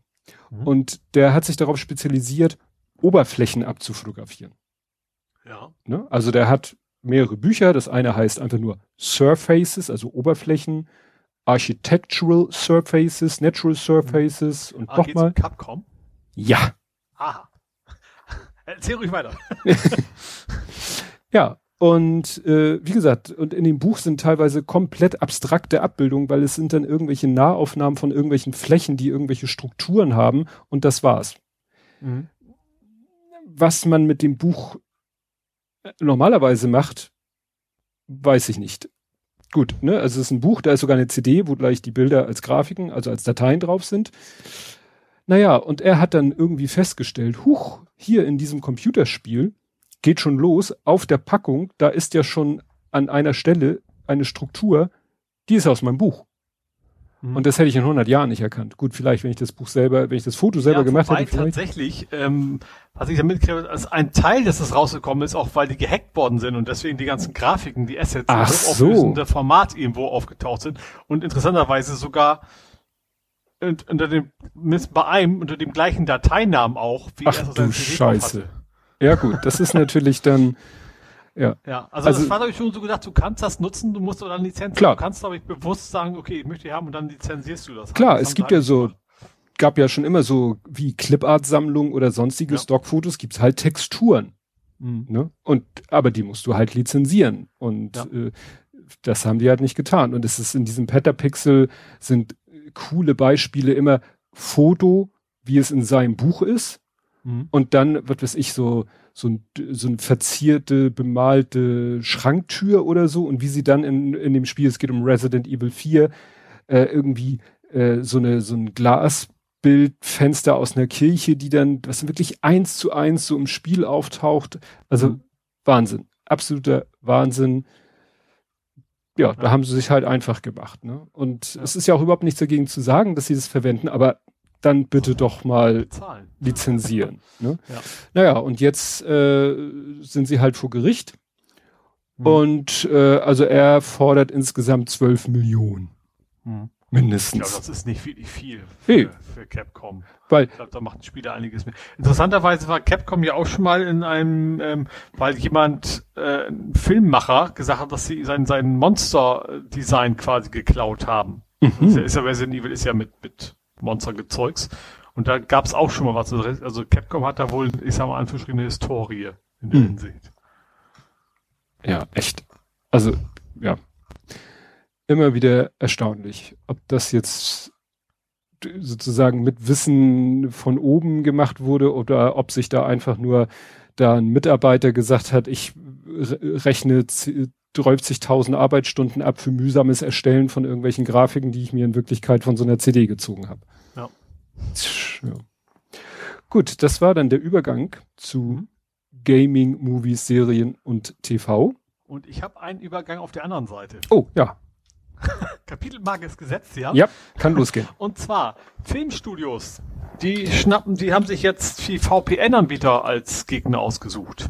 Mhm. Und der hat sich darauf spezialisiert, Oberflächen abzufotografieren. Ja. Ne? Also der hat mehrere Bücher. Das eine heißt einfach nur Surfaces, also Oberflächen. Architectural Surfaces, Natural Surfaces und ah, nochmal. Capcom? Ja. Aha. Erzähl ruhig weiter. ja, und äh, wie gesagt, und in dem Buch sind teilweise komplett abstrakte Abbildungen, weil es sind dann irgendwelche Nahaufnahmen von irgendwelchen Flächen, die irgendwelche Strukturen haben und das war's. Mhm. Was man mit dem Buch äh, normalerweise macht, weiß ich nicht. Gut, ne? Also es ist ein Buch, da ist sogar eine CD, wo gleich die Bilder als Grafiken, also als Dateien drauf sind. Naja, und er hat dann irgendwie festgestellt, huch, hier in diesem Computerspiel geht schon los, auf der Packung, da ist ja schon an einer Stelle eine Struktur, die ist aus meinem Buch. Mhm. Und das hätte ich in 100 Jahren nicht erkannt. Gut, vielleicht, wenn ich das Buch selber, wenn ich das Foto selber ja, gemacht hätte. Vielleicht. Tatsächlich, ähm, was ich damit kriege, ist ein Teil, dass das rausgekommen ist, auch weil die gehackt worden sind und deswegen die ganzen Grafiken, die Assets, Ach so. Format irgendwo aufgetaucht sind und interessanterweise sogar unter dem, bei einem, unter dem gleichen Dateinamen auch, wie Ach, er du Scheiße. Ja gut, das ist natürlich dann, ja. Ja, also, also das war, glaube ich, schon so gedacht, du kannst das nutzen, du musst oder eine Lizenz klar. Du kannst, glaube ich, bewusst sagen, okay, ich möchte die haben und dann lizenzierst du das. Klar, das es gibt ja so, gab ja schon immer so wie Clipart-Sammlungen oder sonstige ja. Stockfotos, gibt's halt Texturen. Mhm. Ne? Und, aber die musst du halt lizenzieren. Und ja. äh, das haben die halt nicht getan. Und es ist in diesem Petapixel sind coole Beispiele immer Foto, wie es in seinem Buch ist. Mhm. Und dann, was weiß ich, so so ein, so ein verzierte, bemalte Schranktür oder so und wie sie dann in, in dem Spiel, es geht um Resident Evil 4, äh, irgendwie äh, so eine so ein Glasbildfenster aus einer Kirche, die dann, was wirklich eins zu eins so im Spiel auftaucht. Also mhm. Wahnsinn. Absoluter Wahnsinn. Ja, da haben sie sich halt einfach gemacht. Ne? Und ja. es ist ja auch überhaupt nichts dagegen zu sagen, dass sie das verwenden, aber dann bitte doch mal Bezahlen. lizenzieren. Ne? Ja. Naja, und jetzt äh, sind sie halt vor Gericht. Hm. Und äh, also er fordert insgesamt 12 Millionen. Hm. Mindestens. Ja, das ist nicht wirklich viel für, hey. für Capcom. Weil, ich glaube, da macht ein Spieler einiges mehr. Interessanterweise war Capcom ja auch schon mal in einem, ähm, weil jemand, äh, ein Filmmacher, gesagt hat, dass sie sein, sein Monster-Design quasi geklaut haben. Mhm. Ist, ja, ist ja Resident Evil ist ja mit, mit Monstergezeugs. Und da gab es auch schon mal was. Also Capcom hat da wohl, ich sag mal, eine Historie in der hm. Hinsicht. Ja, echt. Also, ja. Immer wieder erstaunlich, ob das jetzt sozusagen mit Wissen von oben gemacht wurde oder ob sich da einfach nur da ein Mitarbeiter gesagt hat, ich rechne 30.000 Arbeitsstunden ab für mühsames Erstellen von irgendwelchen Grafiken, die ich mir in Wirklichkeit von so einer CD gezogen habe. Ja. ja. Gut, das war dann der Übergang zu mhm. Gaming, Movies, Serien und TV. Und ich habe einen Übergang auf der anderen Seite. Oh, ja. Kapitelmarke ist gesetzt, ja? Ja, kann losgehen. Und zwar Filmstudios. Die schnappen, die haben sich jetzt die VPN-Anbieter als Gegner ausgesucht.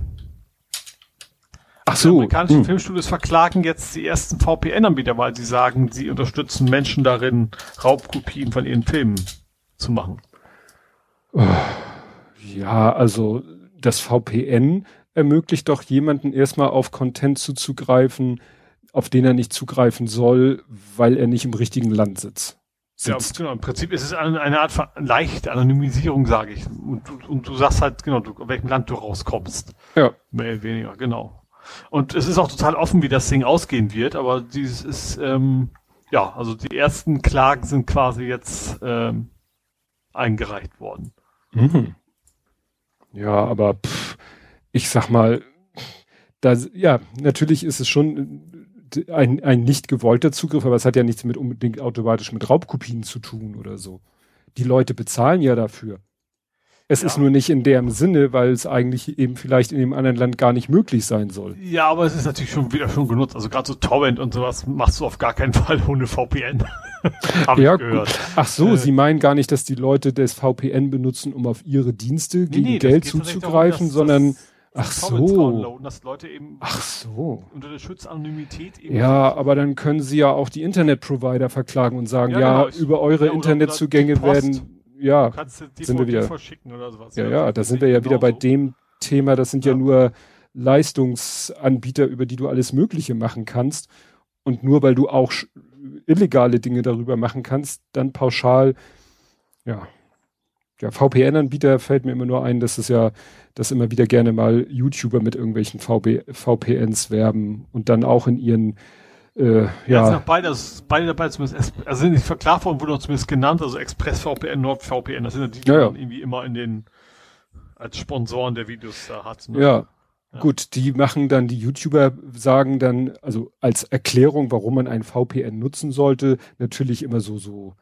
Ach so. Die amerikanischen hm. Filmstudios verklagen jetzt die ersten VPN-Anbieter, weil sie sagen, sie unterstützen Menschen darin, Raubkopien von ihren Filmen zu machen. Ja, also das VPN ermöglicht doch jemanden erstmal auf Content zuzugreifen, auf den er nicht zugreifen soll, weil er nicht im richtigen Land sitzt. sitzt. Ja, genau. Im Prinzip ist es eine, eine Art von leichte Anonymisierung, sage ich. Und, und, und, du sagst halt, genau, du, welchem Land du rauskommst. Ja. Mehr oder weniger, genau. Und es ist auch total offen, wie das Ding ausgehen wird, aber dieses ist, ähm, ja, also die ersten Klagen sind quasi jetzt ähm, eingereicht worden. Mhm. Ja, aber pff, ich sag mal, da, ja, natürlich ist es schon ein, ein nicht gewollter Zugriff, aber es hat ja nichts mit unbedingt automatisch mit Raubkopien zu tun oder so. Die Leute bezahlen ja dafür. Es ja. ist nur nicht in dem Sinne, weil es eigentlich eben vielleicht in dem anderen Land gar nicht möglich sein soll. Ja, aber es ist natürlich schon wieder schon genutzt. Also gerade so Torrent und sowas machst du auf gar keinen Fall ohne VPN. Ja, ich gehört. Gut. Ach so, äh, Sie meinen gar nicht, dass die Leute das VPN benutzen, um auf ihre Dienste gegen nee, Geld zuzugreifen, darum, dass, sondern dass Ach so. dass Leute eben Ach so. unter der Schutzanonymität eben. Ja, aber dann können sie ja auch die Internetprovider verklagen und sagen, ja, ja genau, über eure Internetzugänge werden, ja, sind wir wieder. Ja, ja, da sind wir ja wieder bei dem Thema, das sind ja, ja nur Leistungsanbieter, über die du alles Mögliche machen kannst. Und nur weil du auch illegale Dinge darüber machen kannst, dann pauschal, ja. Ja, VPN-Anbieter fällt mir immer nur ein, dass es ja dass immer wieder gerne mal YouTuber mit irgendwelchen VB, VPNs werben und dann auch in ihren äh, ja. ja beide, beide dabei zumindest, also sind nicht verklagt worden, wurden auch zumindest genannt, also ExpressVPN, NordVPN, das sind ja die, die ja, ja. man irgendwie immer in den, als Sponsoren der Videos da hat. Ne? Ja. ja. Gut, die machen dann, die YouTuber sagen dann, also als Erklärung, warum man ein VPN nutzen sollte, natürlich immer so, so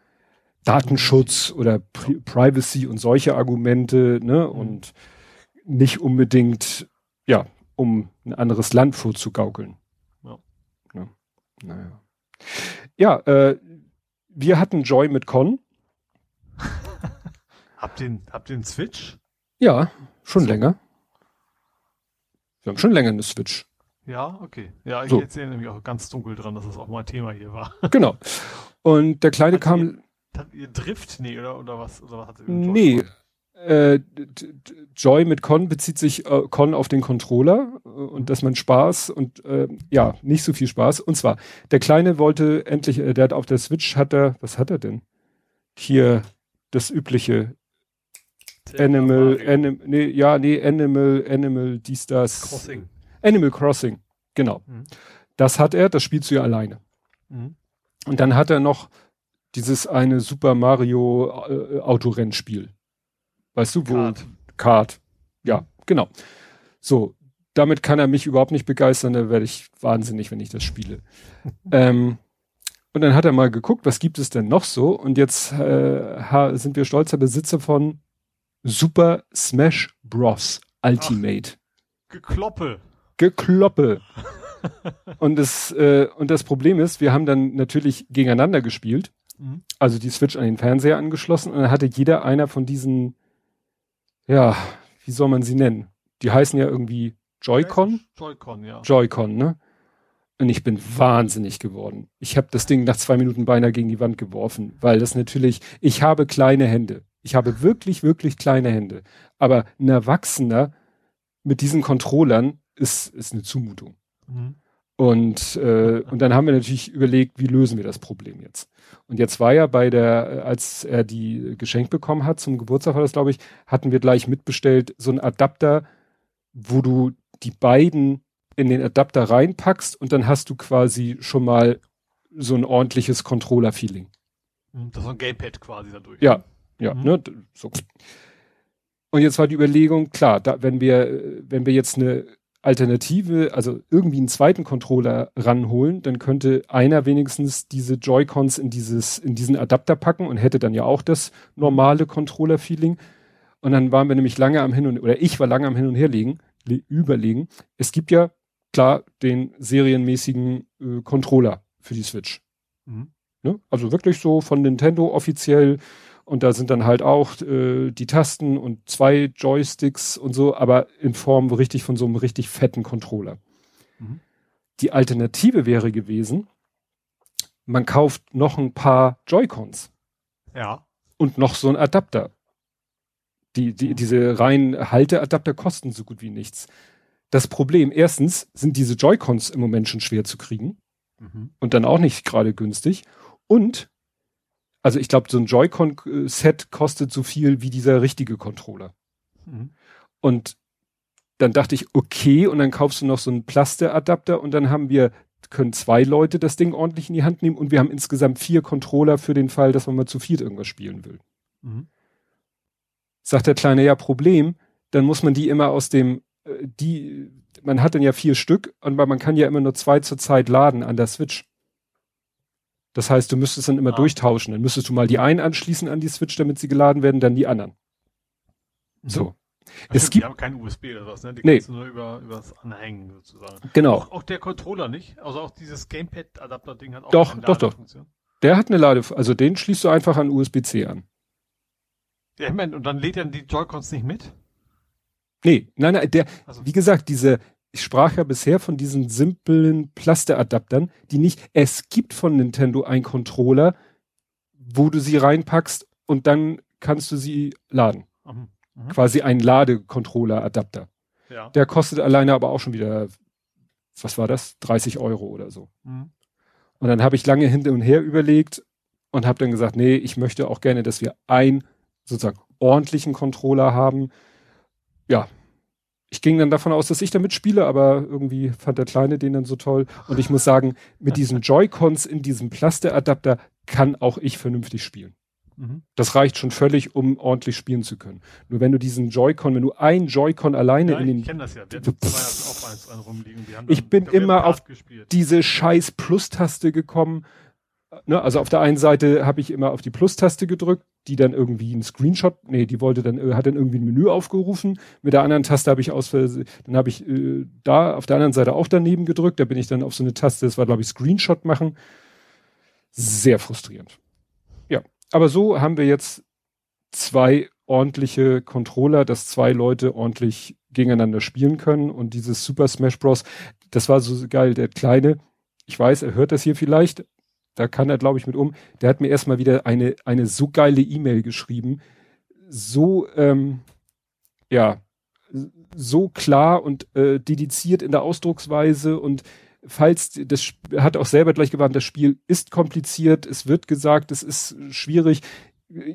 Datenschutz oder Pri Privacy und solche Argumente, ne, mhm. und nicht unbedingt, ja, um ein anderes Land vorzugaukeln. Ja. ja. Naja. Ja, äh, wir hatten Joy mit Con. habt ihr, habt einen Switch? Ja, schon so. länger. Wir haben schon länger eine Switch. Ja, okay. Ja, ich so. erzähle nämlich auch ganz dunkel dran, dass das auch mal Thema hier war. genau. Und der Kleine hat kam. Ihr, hat ihr Drift? Nee, oder, oder was? Oder was hat nee, äh, Joy mit Con bezieht sich äh, Con auf den Controller äh, und dass man Spaß und äh, ja, nicht so viel Spaß. Und zwar, der Kleine wollte endlich, äh, der hat auf der Switch hat er, was hat er denn? Hier das übliche Animal, Animal, nee, ja, nee, Animal, Animal, dies, das. Crossing. Animal Crossing, genau. Mhm. Das hat er, das spielst du ja alleine. Mhm. Und dann hat er noch dieses eine Super Mario äh, Autorennspiel. Weißt du, wo? Kart. Kart. Ja, genau. So, damit kann er mich überhaupt nicht begeistern, da werde ich wahnsinnig, wenn ich das spiele. ähm, und dann hat er mal geguckt, was gibt es denn noch so? Und jetzt äh, sind wir stolzer Besitzer von Super Smash Bros. Ultimate. Ach, gekloppe. Gekloppe. und, das, äh, und das Problem ist, wir haben dann natürlich gegeneinander gespielt. Mhm. Also die Switch an den Fernseher angeschlossen und dann hatte jeder einer von diesen ja, wie soll man sie nennen? Die heißen ja irgendwie Joy-Con? Joy-Con, ja. Joy-Con, ne? Und ich bin wahnsinnig geworden. Ich habe das Ding nach zwei Minuten beinahe gegen die Wand geworfen, weil das natürlich, ich habe kleine Hände. Ich habe wirklich, wirklich kleine Hände. Aber ein Erwachsener mit diesen Controllern ist, ist eine Zumutung. Mhm. Und, äh, und dann haben wir natürlich überlegt, wie lösen wir das Problem jetzt? Und jetzt war ja bei der, als er die geschenkt bekommen hat, zum Geburtstag war das, glaube ich, hatten wir gleich mitbestellt, so ein Adapter, wo du die beiden in den Adapter reinpackst und dann hast du quasi schon mal so ein ordentliches Controller-Feeling. Mhm, das ist ein Gamepad quasi dadurch. Ja, ja, mhm. ne, so. Und jetzt war die Überlegung, klar, da, wenn wir, wenn wir jetzt eine Alternative, also irgendwie einen zweiten Controller ranholen, dann könnte einer wenigstens diese Joy-Cons in dieses, in diesen Adapter packen und hätte dann ja auch das normale Controller-Feeling. Und dann waren wir nämlich lange am Hin und, oder ich war lange am Hin und Her liegen, überlegen. Es gibt ja, klar, den serienmäßigen äh, Controller für die Switch. Mhm. Ne? Also wirklich so von Nintendo offiziell und da sind dann halt auch äh, die Tasten und zwei Joysticks und so, aber in Form richtig von so einem richtig fetten Controller. Mhm. Die Alternative wäre gewesen, man kauft noch ein paar Joy-Cons. Ja. Und noch so ein Adapter. Die, die, diese reinen Halteadapter kosten so gut wie nichts. Das Problem, erstens sind diese Joy-Cons im Moment schon schwer zu kriegen. Mhm. Und dann auch nicht gerade günstig. Und also ich glaube, so ein Joy-Con-Set kostet so viel wie dieser richtige Controller. Mhm. Und dann dachte ich, okay, und dann kaufst du noch so einen Plaster-Adapter und dann haben wir, können zwei Leute das Ding ordentlich in die Hand nehmen und wir haben insgesamt vier Controller für den Fall, dass man mal zu viert irgendwas spielen will. Mhm. Sagt der Kleine, ja, Problem, dann muss man die immer aus dem, äh, die, man hat dann ja vier Stück, aber man kann ja immer nur zwei zur Zeit laden an der Switch. Das heißt, du müsstest dann immer ah. durchtauschen. Dann müsstest du mal die einen anschließen an die Switch, damit sie geladen werden, dann die anderen. Mhm. So. Das es gibt, die haben kein USB oder was, ne? Die nee. kannst du nur über, über das Anhängen sozusagen. Genau. Auch, auch der Controller nicht? Also auch dieses Gamepad-Adapter-Ding hat auch doch, eine doch, doch. Der hat eine Lade, also den schließt du einfach an USB-C an. Ja, ich meine, und dann lädt er die Joy-Cons nicht mit? Nee, nein, nein, der, also. wie gesagt, diese, ich sprach ja bisher von diesen simplen Plasteradaptern, die nicht, es gibt von Nintendo einen Controller, wo du sie reinpackst und dann kannst du sie laden. Mhm. Mhm. Quasi ein Ladecontroller-Adapter. Ja. Der kostet alleine aber auch schon wieder, was war das? 30 Euro oder so. Mhm. Und dann habe ich lange hin und her überlegt und habe dann gesagt, nee, ich möchte auch gerne, dass wir einen sozusagen ordentlichen Controller haben. Ja, ich ging dann davon aus, dass ich damit spiele, aber irgendwie fand der Kleine den dann so toll. Und ich muss sagen, mit diesen Joy-Cons in diesem Plasteradapter kann auch ich vernünftig spielen. Mhm. Das reicht schon völlig, um ordentlich spielen zu können. Nur wenn du diesen Joy-Con, wenn du ein Joy-Con alleine ja, in den. Ich kenne das ja. Wir hatten auch eins rumliegen. ich bin immer auf gespielt. diese scheiß Plus-Taste gekommen ne, also auf der einen Seite habe ich immer auf die Plus-Taste gedrückt, die dann irgendwie einen Screenshot, nee, die wollte dann, äh, hat dann irgendwie ein Menü aufgerufen. Mit der anderen Taste habe ich aus dann habe ich äh, da auf der anderen Seite auch daneben gedrückt. Da bin ich dann auf so eine Taste, das war glaube ich Screenshot machen. Sehr frustrierend. Ja, aber so haben wir jetzt zwei ordentliche Controller, dass zwei Leute ordentlich gegeneinander spielen können und dieses Super Smash Bros. Das war so geil, der kleine. Ich weiß, er hört das hier vielleicht, da kann er, glaube ich, mit um. Der hat mir erstmal wieder eine, eine so geile E-Mail geschrieben. So, ähm, ja, so klar und äh, dediziert in der Ausdrucksweise und falls das hat auch selber gleich gewarnt, das Spiel ist kompliziert, es wird gesagt, es ist schwierig.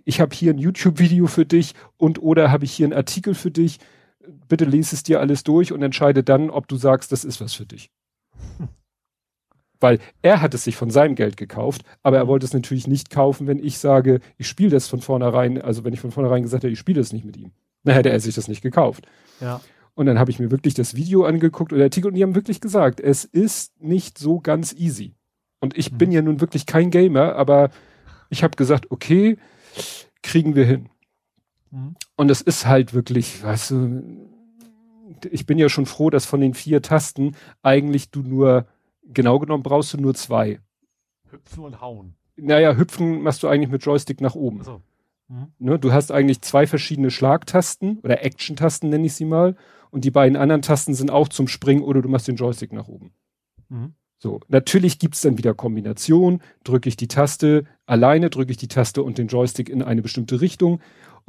Ich habe hier ein YouTube-Video für dich und oder habe ich hier einen Artikel für dich. Bitte lese es dir alles durch und entscheide dann, ob du sagst, das ist was für dich. Weil er hat es sich von seinem Geld gekauft, aber er wollte es natürlich nicht kaufen, wenn ich sage, ich spiele das von vornherein, also wenn ich von vornherein gesagt hätte, ich spiele das nicht mit ihm. Dann hätte er sich das nicht gekauft. Ja. Und dann habe ich mir wirklich das Video angeguckt oder Artikel und die haben wirklich gesagt, es ist nicht so ganz easy. Und ich mhm. bin ja nun wirklich kein Gamer, aber ich habe gesagt, okay, kriegen wir hin. Mhm. Und es ist halt wirklich, weißt du, ich bin ja schon froh, dass von den vier Tasten eigentlich du nur genau genommen brauchst du nur zwei. Hüpfen und hauen. Naja, hüpfen machst du eigentlich mit Joystick nach oben. So. Mhm. Ne, du hast eigentlich zwei verschiedene Schlagtasten oder Action-Tasten nenne ich sie mal. Und die beiden anderen Tasten sind auch zum Springen oder du machst den Joystick nach oben. Mhm. So, natürlich gibt's dann wieder Kombinationen. Drücke ich die Taste alleine, drücke ich die Taste und den Joystick in eine bestimmte Richtung.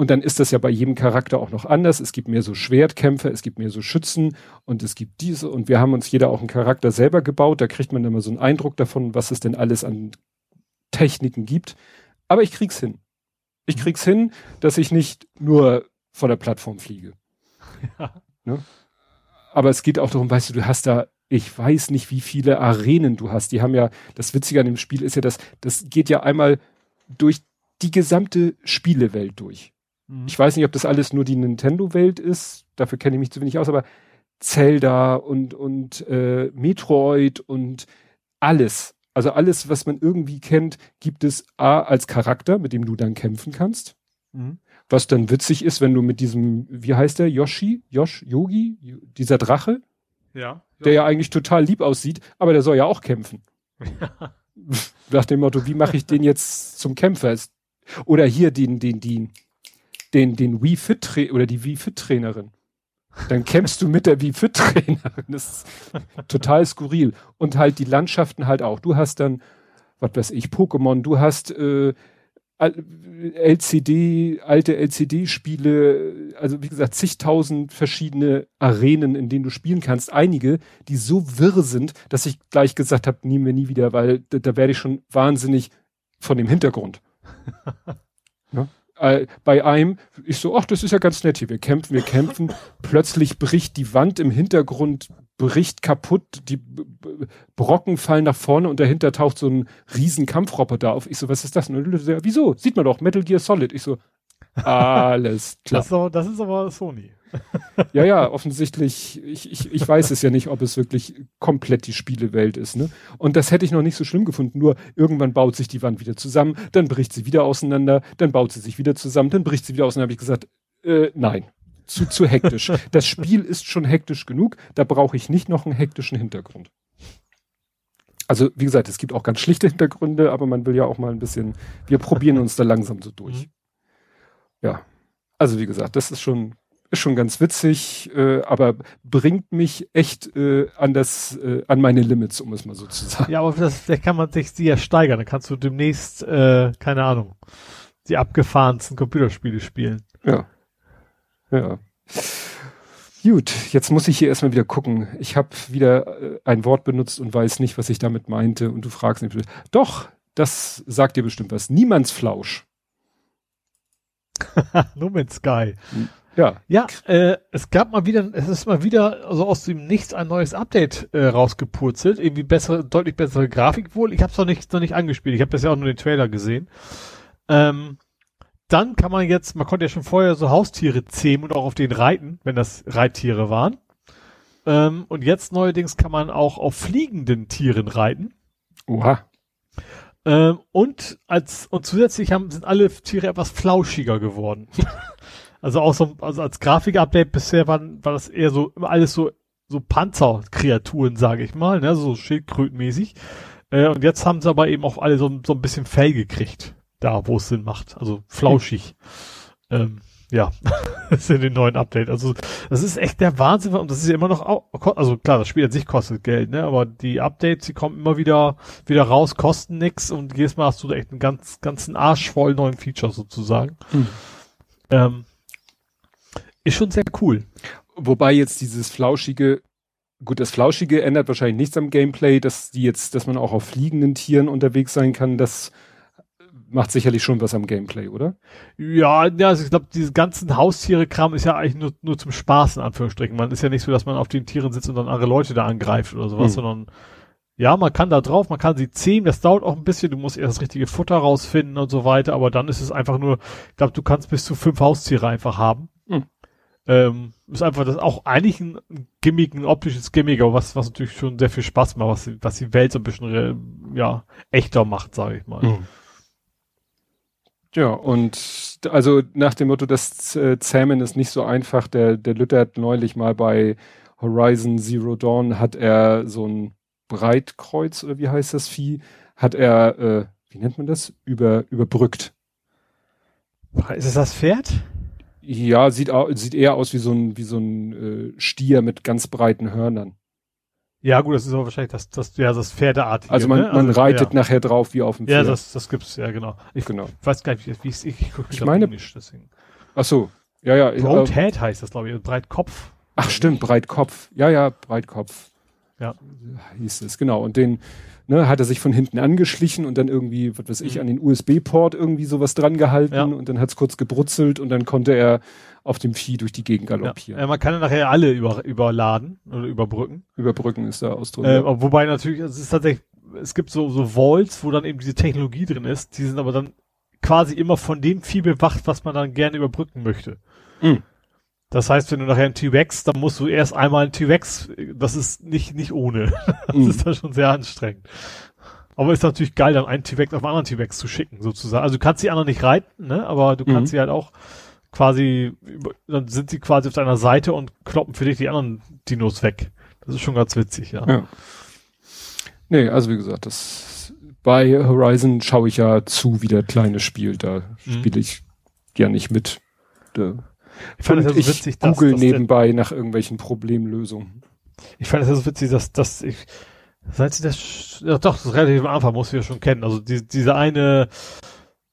Und dann ist das ja bei jedem Charakter auch noch anders. Es gibt mehr so Schwertkämpfer, es gibt mehr so Schützen und es gibt diese. Und wir haben uns jeder auch einen Charakter selber gebaut. Da kriegt man immer so einen Eindruck davon, was es denn alles an Techniken gibt. Aber ich krieg's hin. Ich mhm. krieg's hin, dass ich nicht nur von der Plattform fliege. Ja. Ne? Aber es geht auch darum, weißt du, du hast da ich weiß nicht, wie viele Arenen du hast. Die haben ja, das Witzige an dem Spiel ist ja, dass das geht ja einmal durch die gesamte Spielewelt durch. Mhm. Ich weiß nicht, ob das alles nur die Nintendo-Welt ist, dafür kenne ich mich zu wenig aus, aber Zelda und, und äh, Metroid und alles. Also alles, was man irgendwie kennt, gibt es A als Charakter, mit dem du dann kämpfen kannst. Mhm. Was dann witzig ist, wenn du mit diesem, wie heißt der, Yoshi, Yosh, Yogi, dieser Drache, ja, der ja eigentlich total lieb aussieht, aber der soll ja auch kämpfen. Nach dem Motto, wie mache ich den jetzt zum Kämpfer? Oder hier den, den, den, den, den Wii Fit oder die Wii Fit Trainerin. Dann kämpfst du mit der Wii Fit Trainerin. Das ist total skurril. Und halt die Landschaften halt auch. Du hast dann, was weiß ich, Pokémon, du hast äh, LCD, alte LCD-Spiele, also wie gesagt, zigtausend verschiedene Arenen, in denen du spielen kannst. Einige, die so wirr sind, dass ich gleich gesagt habe, nehmen wir nie wieder, weil da, da werde ich schon wahnsinnig von dem Hintergrund. ja? äh, bei einem, ich so, ach, das ist ja ganz nett hier, wir kämpfen, wir kämpfen. Plötzlich bricht die Wand im Hintergrund, bricht kaputt, die Brocken fallen nach vorne und dahinter taucht so ein riesen Kampfroboter auf. Ich so, was ist das? Und wieso? Sieht man doch, Metal Gear Solid. Ich so, alles klar. Das ist aber, das ist aber Sony. ja, ja, offensichtlich, ich, ich, ich weiß es ja nicht, ob es wirklich komplett die Spielewelt ist. Ne? Und das hätte ich noch nicht so schlimm gefunden, nur irgendwann baut sich die Wand wieder zusammen, dann bricht sie wieder auseinander, dann baut sie sich wieder zusammen, dann bricht sie wieder auseinander. habe ich gesagt, äh, nein, zu, zu hektisch. das Spiel ist schon hektisch genug, da brauche ich nicht noch einen hektischen Hintergrund. Also, wie gesagt, es gibt auch ganz schlichte Hintergründe, aber man will ja auch mal ein bisschen, wir probieren uns da langsam so durch. Mhm. Ja. Also, wie gesagt, das ist schon ist schon ganz witzig, äh, aber bringt mich echt äh, an das, äh, an meine Limits, um es mal so zu sagen. Ja, aber das, vielleicht kann man sich sie ja steigern. Dann kannst du demnächst, äh, keine Ahnung, die abgefahrensten Computerspiele spielen. Ja. Ja. Gut, jetzt muss ich hier erstmal wieder gucken. Ich habe wieder äh, ein Wort benutzt und weiß nicht, was ich damit meinte. Und du fragst mich, doch, das sagt dir bestimmt was. Niemandsflausch. no Man's Sky. Ja. Ja, äh, es gab mal wieder, es ist mal wieder also aus dem Nichts ein neues Update äh, rausgepurzelt. Irgendwie bessere, deutlich bessere Grafik wohl. Ich habe es noch nicht, noch nicht angespielt. Ich habe bisher auch nur den Trailer gesehen. Ähm, dann kann man jetzt, man konnte ja schon vorher so Haustiere zähmen und auch auf den reiten, wenn das Reittiere waren. Ähm, und jetzt neuerdings kann man auch auf fliegenden Tieren reiten. Oha. Ähm, und als und zusätzlich haben, sind alle Tiere etwas flauschiger geworden. Also auch so, also als Grafikupdate bisher war, war das eher so, immer alles so, so Panzerkreaturen, sage ich mal, ne, so Schildkrötenmäßig. Äh, und jetzt haben sie aber eben auch alle so, so ein bisschen Fell gekriegt, da wo es Sinn macht. Also flauschig. Hm. Ähm, ja, das ist in den neuen Update. Also das ist echt der Wahnsinn und das ist ja immer noch, also klar, das Spiel an sich kostet Geld, ne, aber die Updates, die kommen immer wieder wieder raus, kosten nix und jedes Mal hast du da echt einen ganz ganzen Arsch voll neuen Features sozusagen. Hm. Ähm, ist schon sehr cool. Wobei jetzt dieses flauschige, gut, das flauschige ändert wahrscheinlich nichts am Gameplay, dass die jetzt, dass man auch auf fliegenden Tieren unterwegs sein kann, das macht sicherlich schon was am Gameplay, oder? Ja, ja, also ich glaube, diese ganzen Haustiere-Kram ist ja eigentlich nur, nur zum Spaß, in Anführungsstrichen. Man ist ja nicht so, dass man auf den Tieren sitzt und dann andere Leute da angreift oder sowas, hm. sondern ja, man kann da drauf, man kann sie zähmen, das dauert auch ein bisschen, du musst erst das richtige Futter rausfinden und so weiter, aber dann ist es einfach nur, ich glaube, du kannst bis zu fünf Haustiere einfach haben. Hm. Ähm, ist einfach das auch eigentlich ein Gimmick, ein optisches Gimmick, aber was, was natürlich schon sehr viel Spaß macht, was, was die Welt so ein bisschen, ja, echter macht, sage ich mal. Mhm. Ja, und also nach dem Motto, das äh, Zähmen ist nicht so einfach. Der, der Lütter hat neulich mal bei Horizon Zero Dawn hat er so ein Breitkreuz oder wie heißt das Vieh, hat er, äh, wie nennt man das? Über, überbrückt. Ist es das Pferd? Ja, sieht, sieht eher aus wie so ein, wie so ein äh, Stier mit ganz breiten Hörnern. Ja, gut, das ist aber wahrscheinlich das, das, ja, das Pferdeartige. Also man, ne? man also, reitet ja. nachher drauf wie auf dem Pferd. Ja, das, das gibt's, ja, genau. Ich genau. weiß gar nicht, wie, ich, ich, ich, ich meine, Englisch, deswegen. Ach so, ja, ja. Broadhead äh, heißt das, glaube ich, Breitkopf. Ach stimmt, Breitkopf. Ja, ja, Breitkopf. Ja. Hieß es, genau. Und den ne, hat er sich von hinten angeschlichen und dann irgendwie, was weiß ich, Mhm. an den USB-Port irgendwie sowas dran gehalten Ja. und dann hat's kurz gebrutzelt und dann konnte er auf dem Vieh durch die Gegend galoppieren. ja, man kann ja nachher alle über, überladen oder überbrücken. Überbrücken ist der Ausdruck. Äh, ja. wobei natürlich, es ist tatsächlich, es gibt so, so Vaults, wo dann eben diese Technologie drin ist, die sind aber dann quasi immer von dem Vieh bewacht, was man dann gerne überbrücken möchte. Mhm. Das heißt, wenn du nachher einen T-Rex, dann musst du erst einmal einen T-Rex, das ist nicht, nicht ohne. Das Mhm. ist dann schon sehr anstrengend. Aber ist natürlich geil, dann einen T-Rex auf einen anderen T-Rex zu schicken, sozusagen. Also du kannst die anderen nicht reiten, ne, aber du kannst Mhm. sie halt auch quasi, dann sind sie quasi auf deiner Seite und kloppen für dich die anderen Dinos weg. Das ist schon ganz witzig, ja. Ja. Nee, also wie gesagt, das bei Horizon schaue ich ja zu, wie der Kleine spielt. Da Mhm. spiele ich ja nicht mit. Da Ich fand es ja so ich witzig, dass, google dass nebenbei nach irgendwelchen Problemlösungen. Ich fand es ja so witzig, dass, dass ich, seit sie das, ja doch, das ist relativ am Anfang, muss wir schon kennen. Also die, diese eine,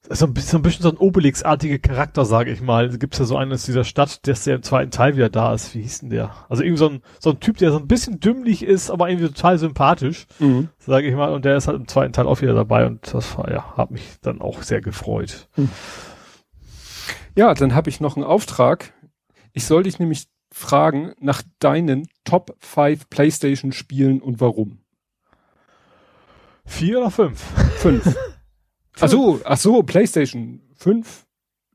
so ein bisschen, so ein bisschen so ein Obelix-artige Charakter, sage ich mal. Da gibt's ja so einen aus dieser Stadt, der ist ja im zweiten Teil wieder da ist. Wie hieß denn der? Also irgendwie so ein, so ein Typ, der so ein bisschen dümmlich ist, aber irgendwie total sympathisch, sage ich mal. Und der ist halt im zweiten Teil auch wieder dabei und das war ja, hat mich dann auch sehr gefreut. Ja, dann habe ich noch einen Auftrag. Ich soll dich nämlich fragen nach deinen Top 5 PlayStation Spielen und warum. Vier oder fünf? Fünf. ach so, ach so, PlayStation 5?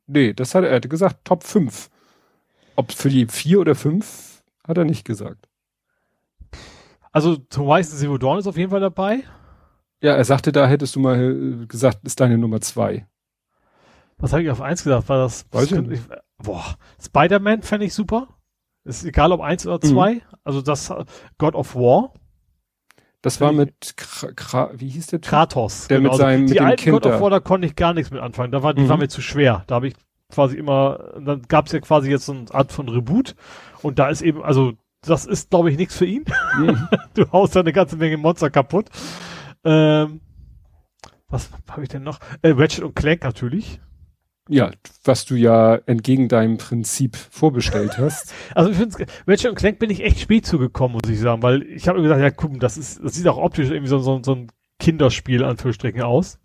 Nee, das hat er, er hatte gesagt Top 5. Ob für die vier oder fünf, hat er nicht gesagt. Also Horizon Zero Dawn ist auf jeden Fall dabei. Ja, er sagte, da hättest du mal äh, gesagt, ist deine Nummer zwei. Was habe ich auf eins gesagt? War das? Weiß das ich boah, Spider-Man fände ich super. Ist egal ob eins oder Mhm. zwei. Also das äh, God of War, Das war mit, Kra Kra wie hieß der Typ? Kratos. Der mit Also seinem- die mit dem alten Kind God of. War, da konnte ich gar nichts mit anfangen. Da war, die Mhm. war mir zu schwer. Da habe ich quasi immer, dann gab es ja quasi jetzt so eine Art von Reboot. Und da ist eben, also das ist, glaube ich, nichts für ihn. Mhm. du haust da eine ganze Menge Monster kaputt. Ähm, was habe ich denn noch? Äh, Ratchet und Clank natürlich. Ja, was du ja entgegen deinem Prinzip vorbestellt hast. Also ich finde, Ratchet und Clank bin ich echt spät zugekommen, muss ich sagen, weil ich habe mir gesagt, ja, guck, das ist, das sieht auch optisch irgendwie so, so, so ein Kinderspiel, Anführungsstrichen, aus.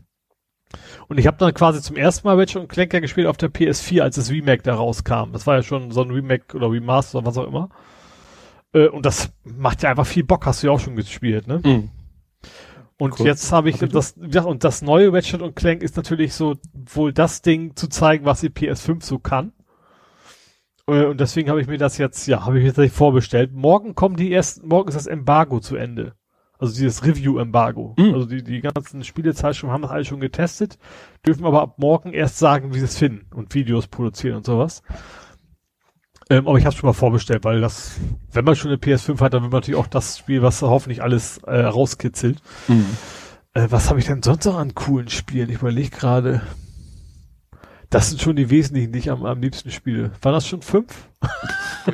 Und ich habe dann quasi zum ersten Mal Ratchet und Clank ja gespielt auf der PS4, als das Remake da rauskam. Das war ja schon so ein Remake oder Remaster oder was auch immer. Äh, und das macht ja einfach viel Bock, hast du ja auch schon gespielt, ne? Mhm. Und Cool. jetzt habe ich Hab ich das, ja, und das neue Ratchet und Clank ist natürlich so wohl das Ding zu zeigen, was die PS5 so kann. Äh, Und deswegen habe ich mir das jetzt, ja, habe ich mir tatsächlich vorbestellt. Morgen kommen die ersten, morgen ist das Embargo zu Ende. Also dieses Review-Embargo. Mhm. Also die, die ganzen Spielezeitschriften haben das alles schon getestet, dürfen aber ab morgen erst sagen, wie sie es finden und Videos produzieren und sowas. Ähm, aber ich habe schon mal vorbestellt, weil das, wenn man schon eine PS5 hat, dann will man natürlich auch das Spiel, was hoffentlich alles äh, rauskitzelt. Mhm. Äh, was habe ich denn sonst noch an coolen Spielen? Ich überlege gerade. Das sind schon die wesentlichen, die ich am, am liebsten spiele. Waren das schon fünf?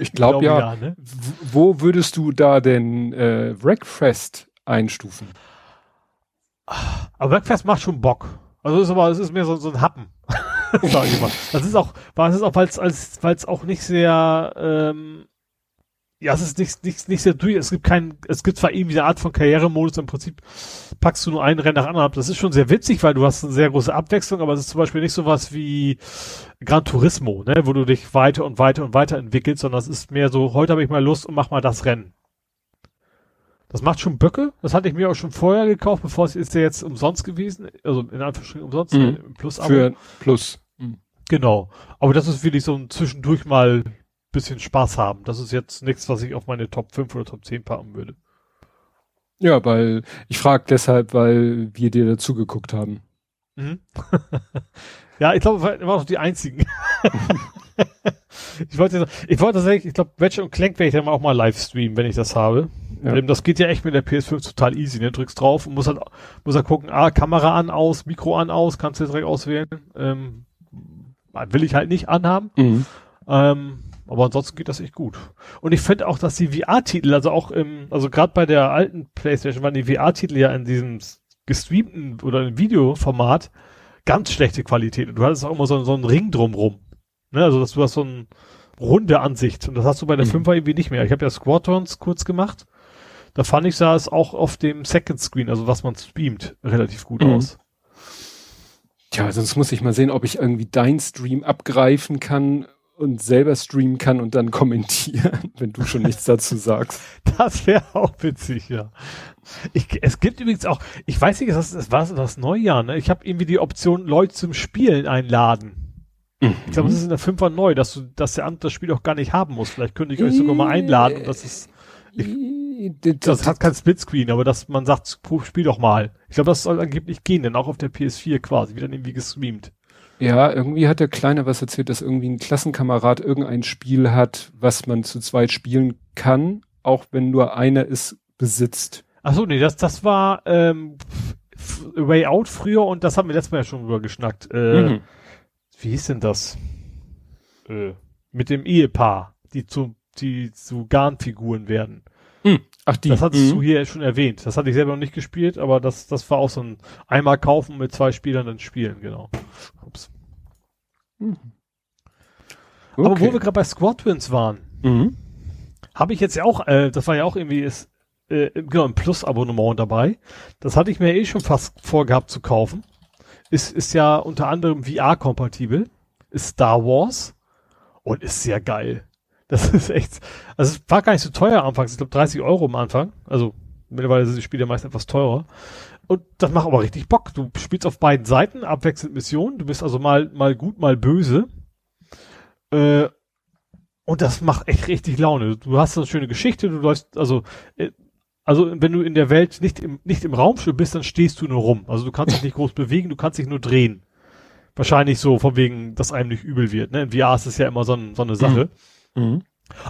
Ich glaube ja. ne? W- Wo würdest du da denn äh, Wreckfest einstufen? Aber Wreckfest macht schon Bock. Also es ist aber, es ist mehr so, so ein Happen. Sag ich mal. Das ist auch, weil es ist auch, weil es, als, weil es auch nicht sehr, ähm, ja, es ist nicht, nicht, nicht sehr durch. Es gibt kein, es gibt zwar irgendwie eine Art von Karrieremodus, im Prinzip packst du nur einen Rennen nach anderen ab. Das ist schon sehr witzig, weil du hast eine sehr große Abwechslung, aber es ist zum Beispiel nicht sowas wie Gran Turismo, ne, wo du dich weiter und weiter und weiter entwickelst, sondern es ist mehr so, heute habe ich mal Lust und mach mal das Rennen. Das macht schon Böcke. Das hatte ich mir auch schon vorher gekauft, bevor es ist ja jetzt umsonst gewesen. Also in Anführungsstrichen umsonst, Mhm. äh, im Plus-Abo. Für Plus. Genau. Aber das ist wirklich so ein zwischendurch mal bisschen Spaß haben. Das ist jetzt nichts, was ich auf meine Top 5 oder Top 10 packen würde. Ja, weil ich frage deshalb, weil wir dir dazu geguckt haben. Mhm. ja, ich glaube, wir waren auch die einzigen. ich wollte, ich wollte tatsächlich, ich glaube, Ratchet und Clank werde ich dann auch mal live streamen, wenn ich das habe. Ja. Das geht ja echt mit der PS5 total easy, ne? Drückst drauf und musst halt, muss halt gucken, ah, Kamera an, aus, Mikro an, aus, kannst du direkt auswählen. Ähm, will ich halt nicht anhaben. Mhm. Ähm, aber ansonsten geht das echt gut. Und ich finde auch, dass die VR-Titel, also auch im, also gerade bei der alten Playstation waren die VR-Titel ja in diesem gestreamten oder im Videoformat ganz schlechte Qualität. Und du hattest auch immer so, so einen Ring drumrum. Ne, also dass du hast so eine runde Ansicht. Und das hast du bei der Mhm. 5er irgendwie nicht mehr. Ich habe ja Squadrons kurz gemacht. Da fand ich, sah es auch auf dem Second Screen, also was man streamt, relativ gut Mhm. aus. Tja, sonst muss ich mal sehen, ob ich irgendwie dein Stream abgreifen kann und selber streamen kann und dann kommentieren, wenn du schon nichts dazu sagst. Das wäre auch witzig, ja. Ich, es gibt übrigens auch, ich weiß nicht, das, das war das Neujahr, ne? Ich habe irgendwie die Option, Leute zum Spielen einladen. Ich glaube, es ist in der Fünfer neu, dass du, dass der Amt das Spiel auch gar nicht haben muss. Vielleicht könnte ich euch sogar mal einladen und das ist, das hat kein Splitscreen, aber dass man sagt, spiel doch mal. Ich glaube, das soll angeblich gehen, denn auch auf der PS4 quasi, wird dann irgendwie gestreamt. Ja, irgendwie hat der Kleine was erzählt, dass irgendwie ein Klassenkamerad irgendein Spiel hat, was man zu zweit spielen kann, auch wenn nur einer es besitzt. Ach so, nee, das, das war ähm, Way Out früher und das haben wir letztes Mal ja schon drüber geschnackt. Äh, Mhm. Wie hieß denn das? Äh, mit dem Ehepaar, die zu, die zu Garnfiguren werden. Ach, die. Das hattest mhm. du hier schon erwähnt. Das hatte ich selber noch nicht gespielt, aber das, das war auch so ein einmal kaufen mit zwei Spielern dann spielen, genau. Ups. Aber wo wir gerade bei Squad Twins waren, mhm. habe ich jetzt ja auch, äh, das war ja auch irgendwie ist, äh, genau, ein Plus-Abonnement dabei. Das hatte ich mir eh schon fast vorgehabt zu kaufen. Ist, ist ja unter anderem VR-kompatibel. Ist Star Wars und ist sehr geil. Das ist echt, also es war gar nicht so teuer anfangs. Ich glaube 30 Euro am Anfang. Also mittlerweile sind die Spiele meist etwas teurer. Und das macht aber richtig Bock. Du spielst auf beiden Seiten, abwechselnd Missionen. Du bist also mal, mal gut, mal böse. Äh, und das macht echt richtig Laune. Du hast eine schöne Geschichte, du läufst, also, äh, also wenn du in der Welt nicht im, nicht im Raumschiff bist, dann stehst du nur rum. Also du kannst dich nicht groß bewegen, du kannst dich nur drehen. Wahrscheinlich so, von wegen, dass einem nicht übel wird. Ne? In VR ist es ja immer so, ein, so eine Sache. Mhm.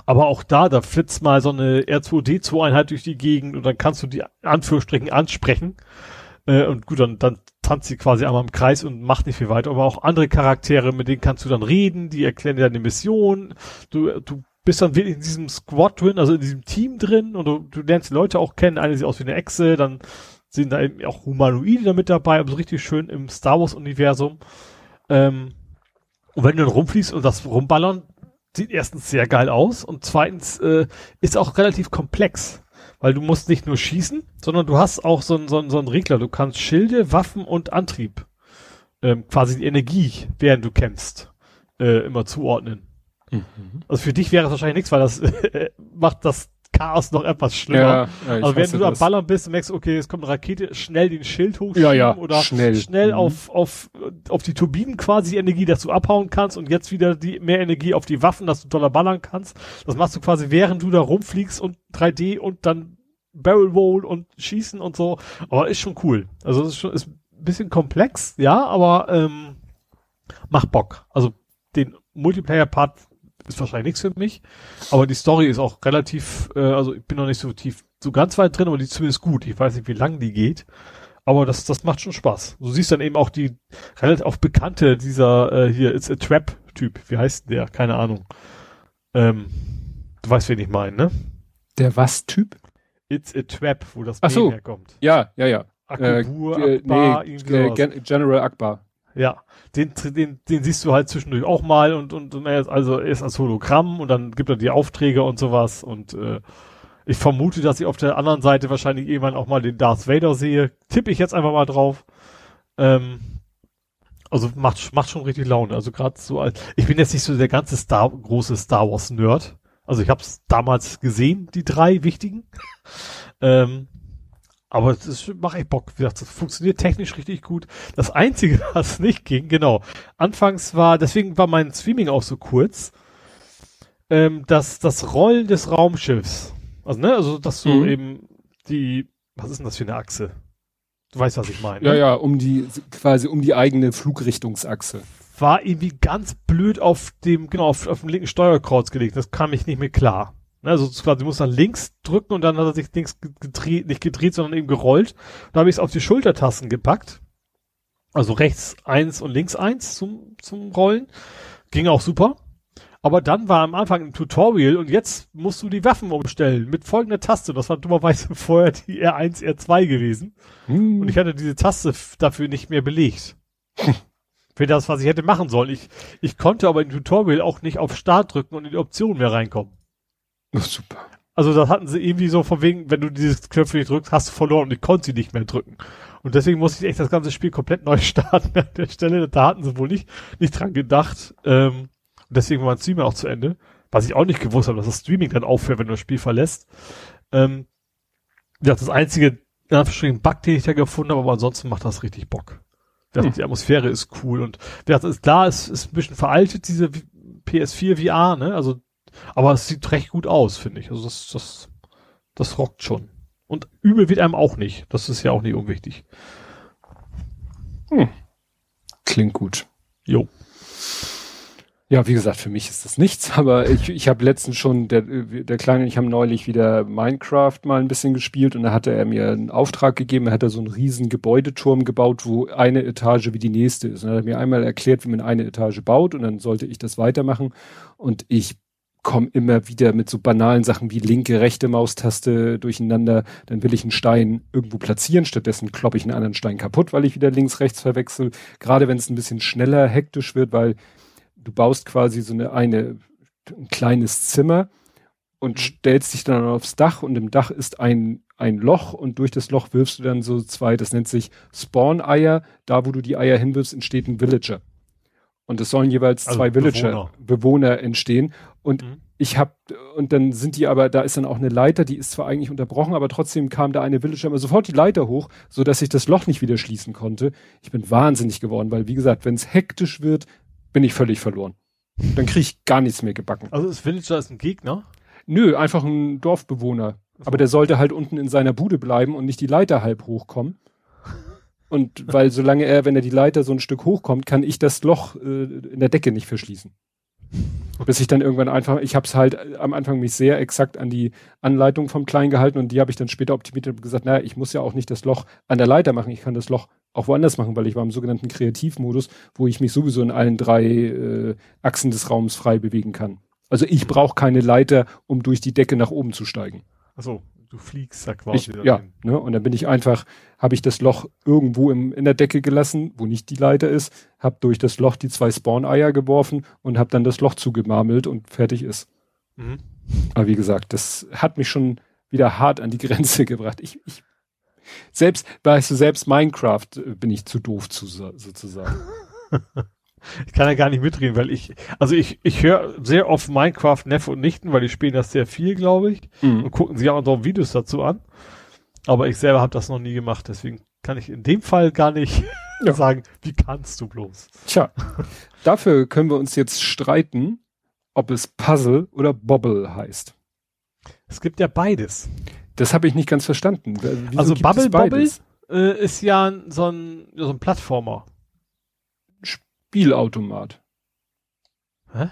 Aber auch da, da flitzt mal so eine R2D2-Einheit durch die Gegend und dann kannst du die Anführungsstrichen ansprechen. Äh, und gut, dann, dann tanzt sie quasi einmal im Kreis und macht nicht viel weiter. Aber auch andere Charaktere, mit denen kannst du dann reden, die erklären dir deine Mission. Du, du bist dann wirklich in diesem Squad drin, also in diesem Team drin und du, du lernst die Leute auch kennen. Eine sieht aus wie eine Echse, dann sind da eben auch Humanoide da mit dabei, aber so richtig schön im Star Wars-Universum. Ähm, und wenn du dann rumfliegst und das rumballern, sieht erstens sehr geil aus und zweitens äh, ist auch relativ komplex, weil du musst nicht nur schießen, sondern du hast auch so einen so einen- so einen Regler. Du kannst Schilde, Waffen und Antrieb, ähm, quasi die Energie, während du kämpfst, äh, immer zuordnen. Mhm. Also für dich wäre es wahrscheinlich nichts, weil das äh, macht das Chaos noch etwas schlimmer. Ja, ja, also wenn du am das. Ballern bist und merkst, okay, es kommt eine Rakete, schnell den Schild hochschieben Ja, ja, oder schnell. schnell Mhm. auf, auf, auf die Turbinen quasi Energie, dass du abhauen kannst und jetzt wieder die mehr Energie auf die Waffen, dass du doller ballern kannst. Das machst du quasi während du da rumfliegst und 3D und dann Barrel Roll und schießen und so. Aber ist schon cool. Also es ist schon ist ein bisschen komplex, ja, aber ähm, macht Bock. Also den Multiplayer-Part ist wahrscheinlich nichts für mich, aber die Story ist auch relativ, äh, also ich bin noch nicht so tief, so ganz weit drin, aber die ist zumindest gut. Ich weiß nicht, wie lang die geht, aber das, das macht schon Spaß. Du siehst dann eben auch die relativ auch bekannte dieser äh, hier It's a Trap Typ. Wie heißt denn der? Keine Ahnung. Ähm, du weißt, wen ich meine, ne? Der was Typ? It's a Trap, wo das Ach so. Herkommt. Ja, ja, ja. Akubur, äh, Akbar, nee, General Akbar. Ja, den, den, den siehst du halt zwischendurch auch mal und, und, und er ist also er ist als Hologramm und dann gibt er die Aufträge und sowas und äh, ich vermute, dass ich auf der anderen Seite wahrscheinlich irgendwann auch mal den Darth Vader sehe. Tippe ich jetzt einfach mal drauf. Ähm, also macht, macht schon richtig Laune. Also gerade so als, ich bin jetzt nicht so der ganze Star, große Star Wars Nerd. Also ich habe es damals gesehen, die drei wichtigen. ähm, aber es macht echt Bock. Wie gesagt, das funktioniert technisch richtig gut. Das Einzige, was nicht ging, genau. Anfangs war, deswegen war mein Streaming auch so kurz, ähm, dass das Rollen des Raumschiffs, also ne, also dass du Mhm. eben die, was ist denn das für eine Achse? Du weißt, was ich meine. Ja, ne? ja, um die, quasi um die eigene Flugrichtungsachse. War irgendwie ganz blöd auf dem, genau, auf, auf dem linken Steuerkreuz gelegt. Das kam ich nicht mehr klar. Ne, Also du musst dann links drücken und dann hat er sich links gedreht, nicht gedreht, sondern eben gerollt. Da habe ich es auf die Schultertasten gepackt. Also rechts eins und links eins zum, zum Rollen. Ging auch super. Aber dann war am Anfang ein Tutorial und jetzt musst du die Waffen umstellen mit folgender Taste. Das war dummerweise vorher die R1, R2 gewesen. Hm. Und ich hatte diese Taste dafür nicht mehr belegt. Für das, was ich hätte machen sollen. Ich, ich konnte aber im Tutorial auch nicht auf Start drücken und in die Optionen mehr reinkommen. Oh, super. Also das hatten sie irgendwie so von wegen, wenn du dieses Knöpfchen nicht drückst, hast du verloren und ich konnte sie nicht mehr drücken. Und deswegen musste ich echt das ganze Spiel komplett neu starten an der Stelle. Da hatten sie wohl nicht, nicht dran gedacht. Ähm, und deswegen war mein Stream auch zu Ende. Was ich auch nicht gewusst habe, dass das Streaming dann aufhört, wenn du das Spiel verlässt. Ähm, ja, das einzige, in Anführungsstrichen, Bug, den ich da gefunden habe, aber ansonsten macht das richtig Bock. Ja, hm. Die Atmosphäre ist cool und ja, das ist klar, es ist ein bisschen veraltet, diese PS4 VR, ne? Also, aber es sieht recht gut aus, finde ich. Also das, das, das rockt schon. Und übel wird einem auch nicht. Das ist ja auch nicht unwichtig. Hm. Klingt gut. Jo. Ja, wie gesagt, für mich ist das nichts, aber ich, ich habe letztens schon, der, der Kleine, ich habe neulich wieder Minecraft mal ein bisschen gespielt und da hatte er mir einen Auftrag gegeben, er hat da so einen riesen Gebäudeturm gebaut, wo eine Etage wie die nächste ist. Und er hat mir einmal erklärt, wie man eine Etage baut und dann sollte ich das weitermachen und ich komme immer wieder mit so banalen Sachen wie linke, rechte Maustaste durcheinander, dann will ich einen Stein irgendwo platzieren, stattdessen kloppe ich einen anderen Stein kaputt, weil ich wieder links, rechts verwechsel. Gerade wenn es ein bisschen schneller, hektisch wird, weil du baust quasi so eine, eine ein kleines Zimmer und mhm. stellst dich dann aufs Dach und im Dach ist ein, ein Loch und durch das Loch wirfst du dann so zwei, das nennt sich Spawn-Eier. Da, wo du die Eier hinwirfst, entsteht ein Villager. Und es sollen jeweils also zwei Villager, Bewohner, Bewohner entstehen. Und mhm. ich habe, und dann sind die aber, da ist dann auch eine Leiter, die ist zwar eigentlich unterbrochen, aber trotzdem kam da eine Villager immer sofort die Leiter hoch, so dass ich das Loch nicht wieder schließen konnte. Ich bin wahnsinnig geworden, weil wie gesagt, wenn es hektisch wird, bin ich völlig verloren. Dann kriege ich gar nichts mehr gebacken. Also ist Villager ist ein Gegner? Nö, einfach ein Dorfbewohner. So. Aber der sollte halt unten in seiner Bude bleiben und nicht die Leiter halb hochkommen. Und weil solange er, wenn er die Leiter so ein Stück hochkommt, kann ich das Loch äh, in der Decke nicht verschließen. Bis ich dann irgendwann einfach, ich habe es halt am Anfang mich sehr exakt an die Anleitung vom Kleinen gehalten und die habe ich dann später optimiert und gesagt, naja, ich muss ja auch nicht das Loch an der Leiter machen, ich kann das Loch auch woanders machen, weil ich war im sogenannten Kreativmodus, wo ich mich sowieso in allen drei äh, Achsen des Raums frei bewegen kann. Also ich brauche keine Leiter, um durch die Decke nach oben zu steigen. Achso, du fliegst da quasi. Ich, ja, ne, und dann bin ich einfach, habe ich das Loch irgendwo im, in der Decke gelassen, wo nicht die Leiter ist, habe durch das Loch die zwei Spawn-Eier geworfen und habe dann das Loch zugemarmelt und fertig ist. Mhm. Aber wie gesagt, das hat mich schon wieder hart an die Grenze gebracht. Ich, ich selbst, weißt du, selbst Minecraft äh, bin ich zu doof zu, sozusagen. ich kann ja gar nicht mitreden, weil ich, also ich, ich höre sehr oft Minecraft Neffe und Nichten, weil die spielen das sehr viel, glaube ich, mhm. und gucken sich auch noch Videos dazu an. Aber ich selber habe das noch nie gemacht, deswegen kann ich in dem Fall gar nicht ja. sagen, wie kannst du bloß? Tja, dafür können wir uns jetzt streiten, ob es Puzzle oder Bobble heißt. Es gibt ja beides. Das habe ich nicht ganz verstanden. Wieso also Bubble Bobble äh, ist ja so ein, so ein Plattformer. Spielautomat. Hä?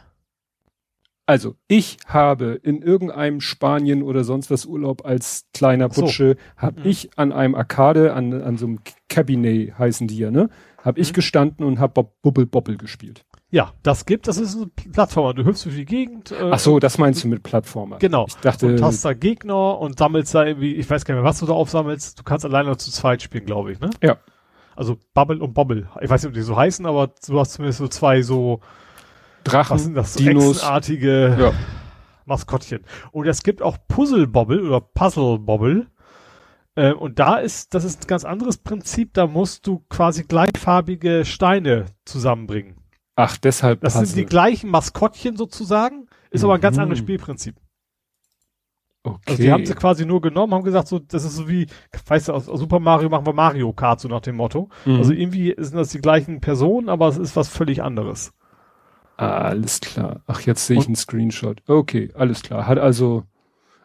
Also, ich habe in irgendeinem Spanien oder sonst was Urlaub als kleiner Putsche, so. habe mhm. ich an einem Arcade, an, an so einem Cabinet heißen die ja, ne? Habe mhm. ich gestanden und habe Bubble Bobble gespielt. Ja, das gibt, das ist ein Plattformer. Du hüpfst durch die Gegend. Äh, Ach so, das meinst du mit Plattformer. Genau. Ich dachte. Und hast da Gegner und sammelst da irgendwie, ich weiß gar nicht mehr, was du da aufsammelst. Du kannst alleine zu zweit spielen, glaube ich, ne? Ja. Also Bubble und Bobble. Ich weiß nicht, ob die so heißen, aber du hast zumindest so zwei so Drachen, was sind das, so Dinos. artige ja. Maskottchen. Und es gibt auch Puzzle Bobble oder Puzzle Bobble. Äh, und da ist, das ist ein ganz anderes Prinzip. Da musst du quasi gleichfarbige Steine zusammenbringen. Ach, deshalb. Das Puzzle. sind die gleichen Maskottchen sozusagen, ist mhm. aber ein ganz anderes mhm. Spielprinzip. Okay. Also die haben sie quasi nur genommen, haben gesagt, so, das ist so wie, weißt du, aus, aus Super Mario machen wir Mario Kart, so nach dem Motto. Mhm. Also irgendwie sind das die gleichen Personen, aber es ist was völlig anderes. Alles klar. Ach, jetzt sehe ich einen Screenshot. Okay, alles klar. Hat also,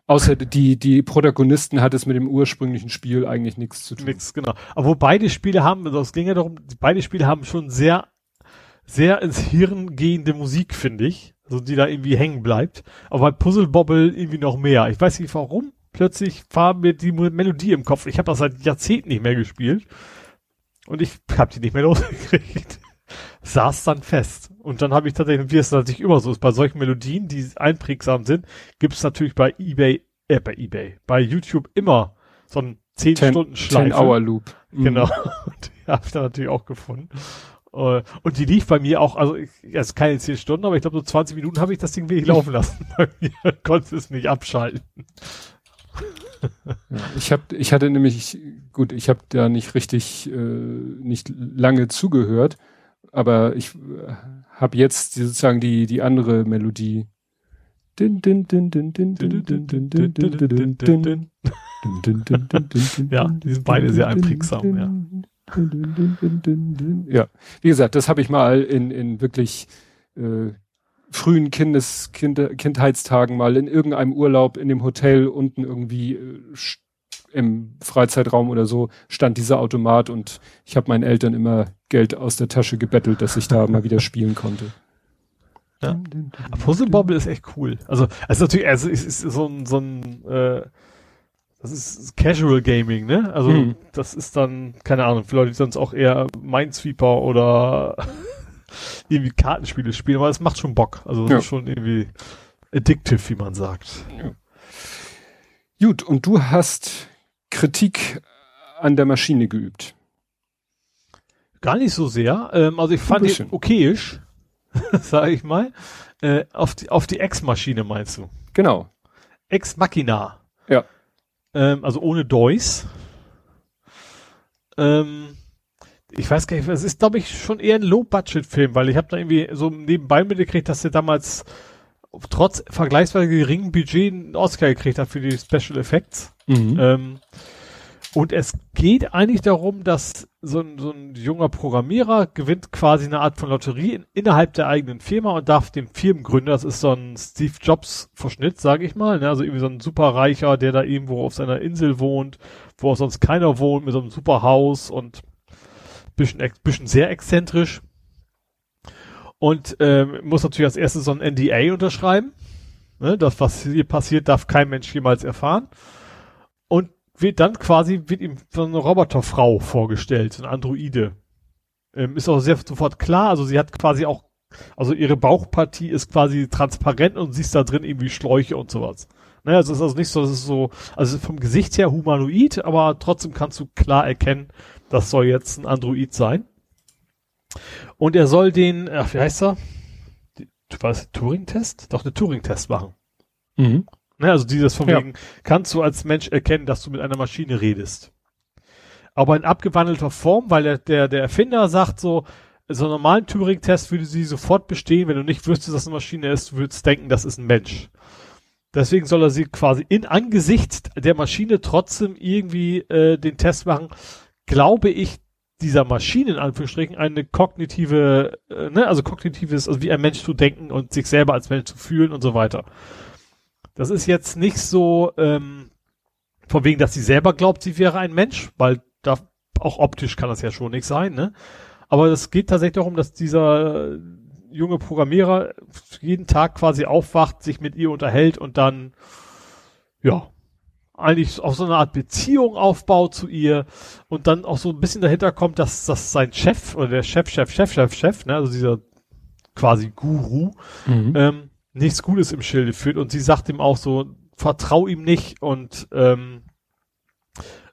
außer die, die Protagonisten hat es mit dem ursprünglichen Spiel eigentlich nichts zu tun. Nichts, genau. Aber wo beide Spiele haben, also es ging ja darum, beide Spiele haben schon sehr sehr ins Hirn gehende Musik, finde ich. Also die da irgendwie hängen bleibt. Aber bei Puzzle Bobble irgendwie noch mehr. Ich weiß nicht warum. Plötzlich war mir die Melodie im Kopf. Ich habe das seit Jahrzehnten nicht mehr gespielt. Und ich habe die nicht mehr losgekriegt. Saß dann fest. Und dann habe ich tatsächlich, wie es natürlich immer so ist, bei solchen Melodien, die einprägsam sind, gibt es natürlich bei eBay, äh, bei eBay, bei YouTube immer so einen 10 Stunden Schleife. 10 Hour Loop. Genau. Mhm. die habe ich dann natürlich auch gefunden. Äh, und die lief bei mir auch, also ich, es ist keine 10 Stunden, aber ich glaube so 20 Minuten habe ich das Ding wirklich laufen lassen. konnte es nicht abschalten. Ich habe, ich hatte nämlich, gut, ich habe da nicht richtig, äh, nicht lange zugehört, aber ich äh, habe jetzt sozusagen die die andere Melodie. Ja, die sind beide sehr einprägsam, ja. Ja, wie gesagt, das habe ich mal in, in wirklich äh, frühen Kindes, kind, Kindheitstagen mal in irgendeinem Urlaub in dem Hotel unten irgendwie äh, im Freizeitraum oder so stand dieser Automat und ich habe meinen Eltern immer Geld aus der Tasche gebettelt, dass ich da mal wieder spielen konnte. Ja. Puzzle Bobble ist echt cool. Also, also natürlich, also es ist so ein, so ein äh, das ist Casual Gaming, ne? Also hm. das ist dann, keine Ahnung, für Leute, die sonst auch eher Minesweeper oder irgendwie Kartenspiele spielen, aber es macht schon Bock. Also das ja. ist schon irgendwie addictive, wie man sagt. Ja. Gut, und du hast Kritik an der Maschine geübt. Gar nicht so sehr. Ähm, also ich fand die okayisch, sage ich mal. Äh, auf die, auf die Ex-Maschine meinst du? Genau. Ex-Machina. Ja. Ähm, also ohne Deus. Ähm, ich weiß gar nicht, es ist, glaube ich, schon eher ein Low-Budget-Film, weil ich habe da irgendwie so nebenbei mitgekriegt, dass er damals trotz vergleichsweise geringem Budget einen Oscar gekriegt hat für die Special Effects. Mhm. Ähm, und es geht eigentlich darum, dass so ein, so ein junger Programmierer gewinnt quasi eine Art von Lotterie in, innerhalb der eigenen Firma und darf dem Firmengründer, das ist so ein Steve Jobs Verschnitt, sage ich mal, ne? also irgendwie so ein superreicher, der da irgendwo auf seiner Insel wohnt, wo auch sonst keiner wohnt, mit so einem super Haus und bisschen, bisschen sehr exzentrisch. Und ähm, muss natürlich als erstes so ein NDA unterschreiben. Ne? Das, was hier passiert, darf kein Mensch jemals erfahren. Und wird dann quasi, wird ihm so eine Roboterfrau vorgestellt, so eine Androide. Ähm, ist auch sehr sofort klar, also sie hat quasi auch, also ihre Bauchpartie ist quasi transparent und siehst da drin irgendwie Schläuche und sowas. Ne, also es ist also nicht so, es ist so, also vom Gesicht her humanoid, aber trotzdem kannst du klar erkennen, das soll jetzt ein Android sein. Und er soll den, ach, wie heißt er? Was, Turing-Test? Doch, eine Turing-Test machen. Mhm. Ne, also dieses von ja. wegen, kannst du als Mensch erkennen, dass du mit einer Maschine redest. Aber in abgewandelter Form, weil der, der, der Erfinder sagt so, so einen normalen Turing-Test würde sie sofort bestehen, wenn du nicht wüsstest, dass es eine Maschine ist, du würdest denken, das ist ein Mensch. Deswegen soll er sie quasi in Angesicht der Maschine trotzdem irgendwie äh, den Test machen, glaube ich, dieser Maschine in Anführungsstrichen eine kognitive, äh, ne, also kognitives, also wie ein Mensch zu denken und sich selber als Mensch zu fühlen und so weiter. Das ist jetzt nicht so, ähm, von wegen, dass sie selber glaubt, sie wäre ein Mensch, weil da auch optisch kann das ja schon nicht sein, ne? Aber es geht tatsächlich darum, dass dieser junge Programmierer jeden Tag quasi aufwacht, sich mit ihr unterhält und dann, ja, eigentlich auch so eine Art Beziehung aufbaut zu ihr und dann auch so ein bisschen dahinter kommt, dass, dass sein Chef oder der Chef, Chef, Chef, Chef, Chef, ne, also dieser quasi Guru, mhm. ähm, nichts Gutes im Schilde führt und sie sagt ihm auch so, vertrau ihm nicht und ähm,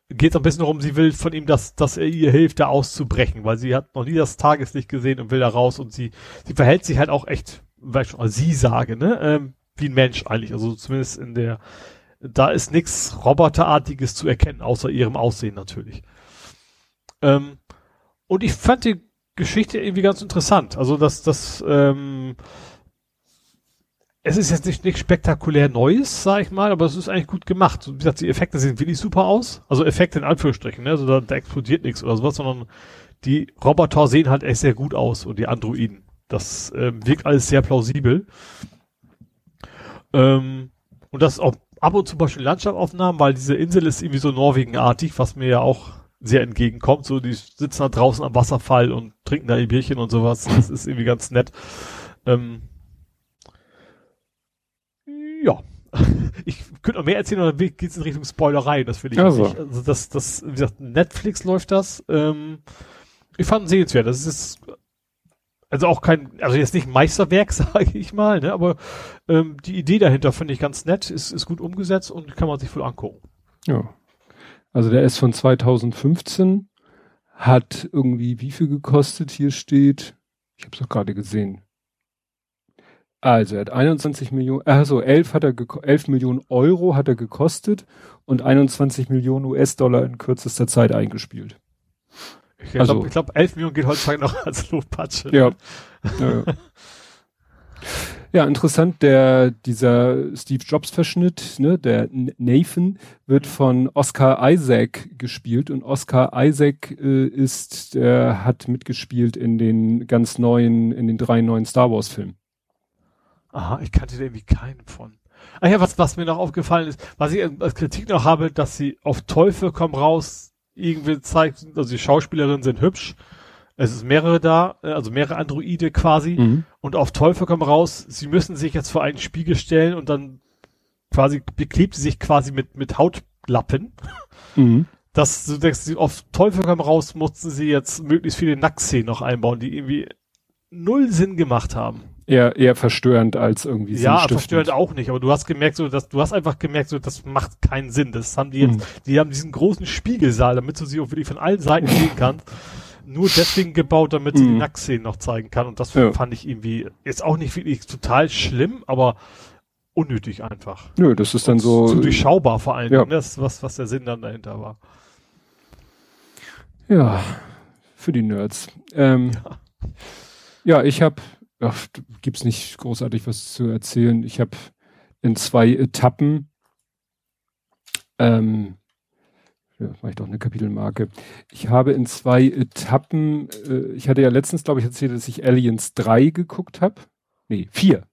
geht so ein bisschen darum, sie will von ihm, dass, dass er ihr hilft, da auszubrechen, weil sie hat noch nie das Tageslicht gesehen und will da raus und sie, sie verhält sich halt auch echt, weil ich schon mal sie sage, ne, ähm, wie ein Mensch eigentlich, also zumindest in der da ist nichts Roboterartiges zu erkennen, außer ihrem Aussehen natürlich. Ähm, und ich fand die Geschichte irgendwie ganz interessant. Also dass das, ähm, es ist jetzt nicht, nicht spektakulär Neues, sag ich mal, aber es ist eigentlich gut gemacht. Wie gesagt, die Effekte sehen wirklich super aus. Also Effekte in Anführungsstrichen, ne? Also da, da explodiert nichts oder sowas, sondern die Roboter sehen halt echt sehr gut aus und die Androiden. Das ähm, wirkt alles sehr plausibel. Ähm, und das auch ab und zu mal schön Landschaftsaufnahmen, weil diese Insel ist irgendwie so Norwegenartig, was mir ja auch sehr entgegenkommt. So, die sitzen da draußen am Wasserfall und trinken da ihr Bierchen und sowas. Das ist irgendwie ganz nett. Ähm, ja. Ich könnte noch mehr erzählen, aber dann geht's in Richtung Spoilerei. Das will ich also. nicht. Also das, das, wie gesagt, Netflix läuft das. Ähm, ich fand es sehenswert. Das ist also auch kein, also jetzt nicht Meisterwerk, sage ich mal, ne, aber ähm, die Idee dahinter finde ich ganz nett, ist, ist gut umgesetzt und kann man sich voll angucken. Ja. Also der ist von 2015, hat irgendwie wie viel gekostet? Hier steht, ich habe es doch gerade gesehen. Also er hat 21 Millionen, also 11 hat er 11 Millionen Euro hat er gekostet und 21 Millionen US-Dollar in kürzester Zeit eingespielt. Ich also, glaube, glaub, 11 Millionen geht heutzutage noch als Luftpatsche. Ja. ja. Ja, interessant, der, dieser Steve Jobs Verschnitt, ne, der Nathan wird mhm. von Oscar Isaac gespielt und Oscar Isaac äh, ist, der hat mitgespielt in den ganz neuen, in den drei neuen Star Wars Filmen. Aha, ich kannte da irgendwie keinen von. Ah ja, was, was mir noch aufgefallen ist, was ich als Kritik noch habe, dass sie auf Teufel komm raus irgendwie zeigt, also die Schauspielerinnen sind hübsch, es ist mehrere da, äh, also mehrere Androide quasi. Mhm. Und auf Teufel kommen raus, sie müssen sich jetzt vor einen Spiegel stellen und dann quasi beklebt sie sich quasi mit, mit Hautlappen. Mhm. Das, du denkst, auf Teufel kommen raus, mussten sie jetzt möglichst viele Nacktszenen noch einbauen, die irgendwie null Sinn gemacht haben. Eher, eher verstörend als irgendwie Ja, verstörend auch nicht, aber du hast gemerkt, so, dass, du hast einfach gemerkt, so, das macht keinen Sinn. Das haben die jetzt, mhm. die haben diesen großen Spiegelsaal, damit du sie auch wirklich von allen Seiten sehen kannst nur deswegen gebaut, damit sie mm. die. Nacktszenen noch zeigen kann. Und das ja. fand ich irgendwie jetzt auch nicht wirklich total schlimm, aber unnötig einfach. Nö, das ist dann so. Zu durchschaubar vor allem. Ja. Das, was, was der Sinn dann dahinter war. Ja, für die Nerds. Ähm, ja. ja, ich habe, gibt's nicht großartig was zu erzählen. Ich habe in zwei Etappen ähm, ja, mache ich doch eine Kapitelmarke. Ich habe in zwei Etappen, äh, ich hatte ja letztens, glaube ich, erzählt, dass ich Aliens 3 geguckt habe. Nee, 4.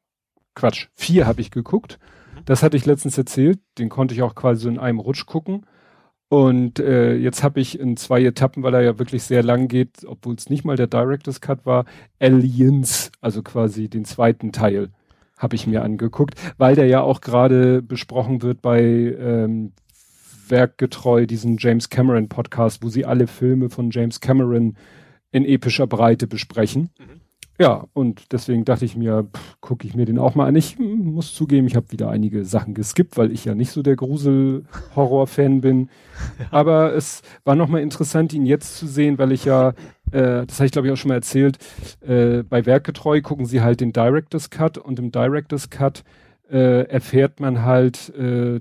Quatsch, 4 habe ich geguckt. Mhm. Das hatte ich letztens erzählt. Den konnte ich auch quasi so in einem Rutsch gucken. Und äh, jetzt habe ich in zwei Etappen, weil er ja wirklich sehr lang geht, obwohl es nicht mal der Director's Cut war, Aliens, also quasi den zweiten Teil, habe ich mir angeguckt, weil der ja auch gerade besprochen wird bei ähm, werkgetreu diesen James Cameron Podcast, wo sie alle Filme von James Cameron in epischer Breite besprechen. Mhm. Ja, und deswegen dachte ich mir, gucke ich mir den auch mal an. Ich muss zugeben, ich habe wieder einige Sachen geskippt, weil ich ja nicht so der Grusel-Horror-Fan bin. Ja. Aber es war nochmal interessant, ihn jetzt zu sehen, weil ich ja, äh, das habe ich glaube ich auch schon mal erzählt, äh, bei Werkgetreu gucken sie halt den Director's Cut und im Director's Cut äh, erfährt man halt, äh,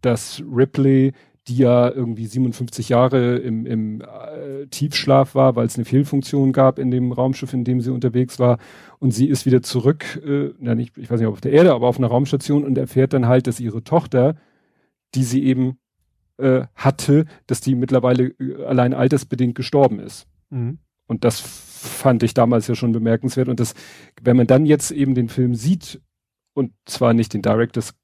dass Ripley, die ja irgendwie 57 Jahre im, im äh, Tiefschlaf war, weil es eine Fehlfunktion gab in dem Raumschiff, in dem sie unterwegs war, und sie ist wieder zurück, äh, na nicht, ich weiß nicht, auf der Erde, aber auf einer Raumstation und erfährt dann halt, dass ihre Tochter, die sie eben äh, hatte, dass die mittlerweile äh, allein altersbedingt gestorben ist. Mhm. Und das fand ich damals ja schon bemerkenswert. Und das, wenn man dann jetzt eben den Film sieht und zwar nicht den Director's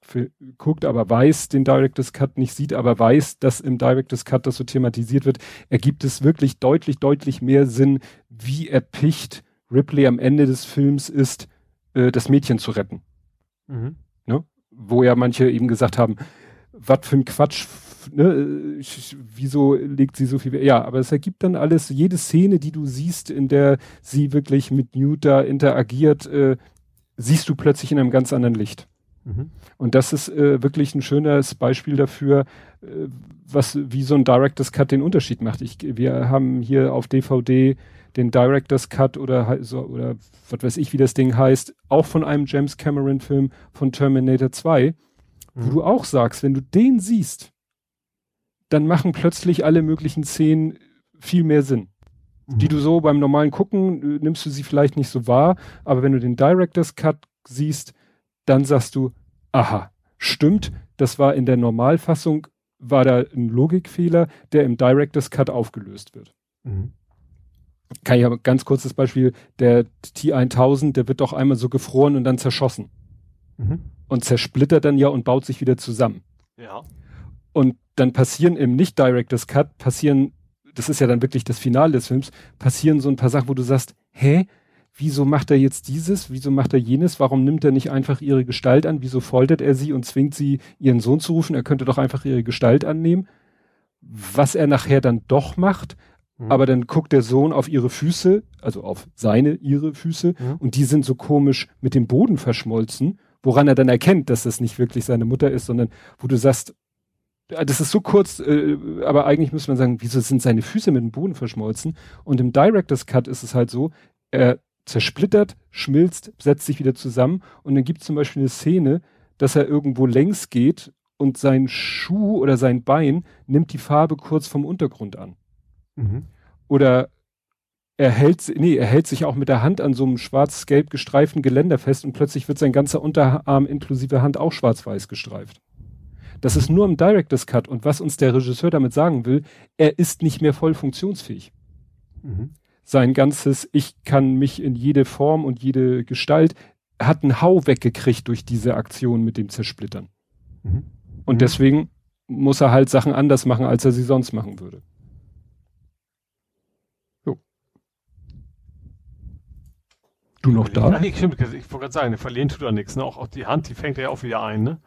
guckt, aber weiß, den Director's Cut nicht sieht, aber weiß, dass im Director's Cut das so thematisiert wird, ergibt es wirklich deutlich, deutlich mehr Sinn, wie erpicht Ripley am Ende des Films ist, äh, das Mädchen zu retten. Mhm. Ne? Wo ja manche eben gesagt haben, was für ein Quatsch, ne? wieso legt sie so viel, ja, aber es ergibt dann alles, jede Szene, die du siehst, in der sie wirklich mit Newt da interagiert, äh, siehst du plötzlich in einem ganz anderen Licht. Mhm. Und das ist äh, wirklich ein schönes Beispiel dafür, äh, was wie so ein Director's Cut den Unterschied macht. Ich, wir haben hier auf DVD den Director's Cut oder so oder was weiß ich, wie das Ding heißt, auch von einem James Cameron Film von Terminator 2, mhm. wo du auch sagst, wenn du den siehst, dann machen plötzlich alle möglichen Szenen viel mehr Sinn die du so beim normalen Gucken äh, nimmst du sie vielleicht nicht so wahr, aber wenn du den Director's Cut siehst, dann sagst du, aha, stimmt, das war in der Normalfassung, war da ein Logikfehler, der im Director's Cut aufgelöst wird. Mhm. Kann ich aber ganz kurzes Beispiel, der T1000, der wird doch einmal so gefroren und dann zerschossen. Mhm. Und zersplittert dann ja und baut sich wieder zusammen. Ja. Und dann passieren im Nicht-Director's Cut, passieren das ist ja dann wirklich das Finale des Films, passieren so ein paar Sachen, wo du sagst, hä, wieso macht er jetzt dieses, wieso macht er jenes, warum nimmt er nicht einfach ihre Gestalt an, wieso foltert er sie und zwingt sie, ihren Sohn zu rufen, er könnte doch einfach ihre Gestalt annehmen. Was er nachher dann doch macht, mhm. aber dann guckt der Sohn auf ihre Füße, also auf seine, ihre Füße, mhm. und die sind so komisch mit dem Boden verschmolzen, woran er dann erkennt, dass das nicht wirklich seine Mutter ist, sondern wo du sagst, das ist so kurz, äh, aber eigentlich müsste man sagen, wieso sind seine Füße mit dem Boden verschmolzen? Und im Director's Cut ist es halt so, er zersplittert, schmilzt, setzt sich wieder zusammen und dann gibt es zum Beispiel eine Szene, dass er irgendwo längs geht und sein Schuh oder sein Bein nimmt die Farbe kurz vom Untergrund an. Mhm. Oder er hält, nee, er hält sich auch mit der Hand an so einem schwarz-gelb gestreiften Geländer fest und plötzlich wird sein ganzer Unterarm inklusive Hand auch schwarz-weiß gestreift. Das ist nur im Director's Cut und was uns der Regisseur damit sagen will, er ist nicht mehr voll funktionsfähig. Mhm. Sein ganzes, ich kann mich in jede Form und jede Gestalt, hat einen Hau weggekriegt durch diese Aktion mit dem Zersplittern. Mhm. Und mhm. deswegen muss er halt Sachen anders machen, als er sie sonst machen würde. Du noch da? Ach, nee, stimmt, ich wollte gerade sagen, verlieren tut er nichts. Ne? Auch, auch die Hand, die fängt er ja auch wieder ein. Ne?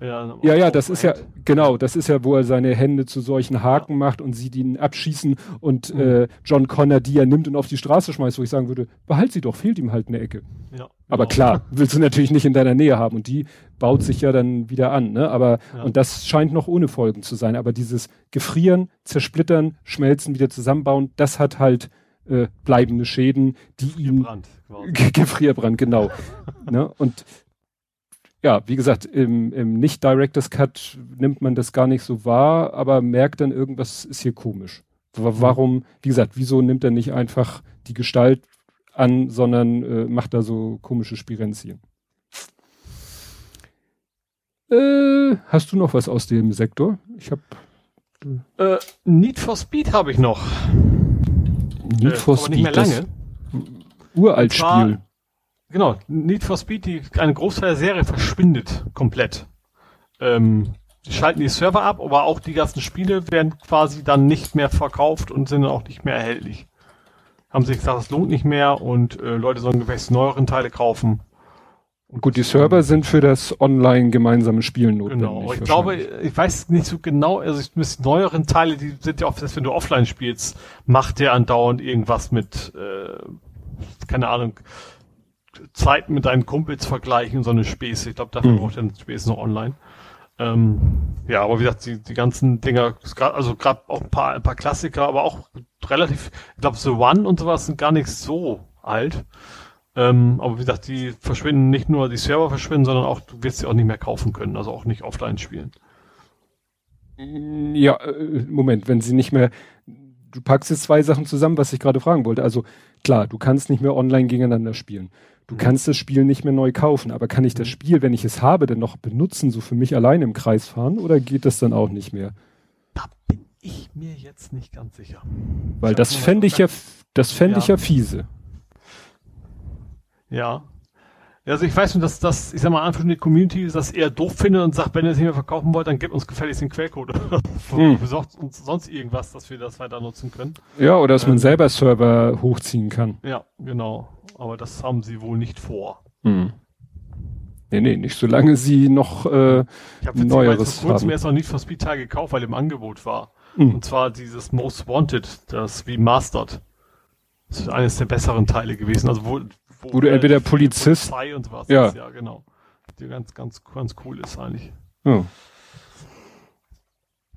Ja, ja, ja, das ist ja, genau, das ist ja, wo er seine Hände zu solchen Haken ja. macht und sie ihn abschießen und mhm. äh, John Connor die er nimmt und auf die Straße schmeißt, wo ich sagen würde, behalt sie doch, fehlt ihm halt eine Ecke. Ja, genau. Aber klar, willst du natürlich nicht in deiner Nähe haben und die baut sich ja dann wieder an, ne? Aber, ja. und das scheint noch ohne Folgen zu sein, aber dieses Gefrieren, Zersplittern, Schmelzen, wieder zusammenbauen, das hat halt äh, bleibende Schäden, die ihm Gefrierbrand, genau. ne? Und ja, wie gesagt, im, im Nicht-Directors Cut nimmt man das gar nicht so wahr, aber merkt dann irgendwas ist hier komisch. Warum, wie gesagt, wieso nimmt er nicht einfach die Gestalt an, sondern äh, macht da so komische Spirenzien? Äh, hast du noch was aus dem Sektor? Ich habe äh, Need for Speed habe ich noch. Need äh, for Speed. Nicht mehr lange. Uralt Spiel. Genau, Need for Speed, die, eine Großteil der Serie verschwindet komplett. Ähm, die schalten die Server ab, aber auch die ganzen Spiele werden quasi dann nicht mehr verkauft und sind auch nicht mehr erhältlich. Haben sich gesagt, das lohnt nicht mehr und äh, Leute sollen gewächs neueren Teile kaufen. Und Gut, die Server sind für das online gemeinsame Spielen notwendig. Genau, ich glaube, ich weiß nicht so genau, also ich muss neueren Teile, die sind ja oft, wenn du offline spielst, macht der andauernd irgendwas mit, äh, keine Ahnung, Zeit mit deinen Kumpels vergleichen, so eine Späße. Ich glaube, dafür mhm. braucht er Späße noch online. Ähm, ja, aber wie gesagt, die, die ganzen Dinger, also gerade auch ein paar, ein paar Klassiker, aber auch relativ, ich glaube, The One und sowas sind gar nicht so alt. Ähm, aber wie gesagt, die verschwinden nicht nur, die Server verschwinden, sondern auch, du wirst sie auch nicht mehr kaufen können, also auch nicht offline spielen. Ja, äh, Moment, wenn sie nicht mehr, du packst jetzt zwei Sachen zusammen, was ich gerade fragen wollte. Also klar, du kannst nicht mehr online gegeneinander spielen. Du mhm. kannst das Spiel nicht mehr neu kaufen, aber kann ich das mhm. Spiel, wenn ich es habe, denn noch benutzen, so für mich allein im Kreis fahren oder geht das dann auch nicht mehr? Da bin ich mir jetzt nicht ganz sicher. Weil das fände ich ja, das fände ja. ich ja fiese. Ja. Also ich weiß nur, dass das, ich sag mal, einfach die Community das eher doof findet und sagt, wenn ihr es nicht mehr verkaufen wollt, dann gebt uns gefälligst den Quellcode hm. besorgt uns sonst irgendwas, dass wir das weiter nutzen können. Ja, oder dass ähm, man selber Server hochziehen kann. Ja, genau aber das haben sie wohl nicht vor. Hm. Nee, nee, nicht solange sie noch äh, ich hab Neueres vor kurzem erst noch nicht for Speed Teil gekauft, weil im Angebot war. Hm. Und zwar dieses Most Wanted, das wie Mastered. Das ist eines der besseren Teile gewesen. Also wo, wo, du entweder Polizist Polizei und was ja. Ist, ja, genau. Die ganz, ganz, ganz cool ist eigentlich. Ja.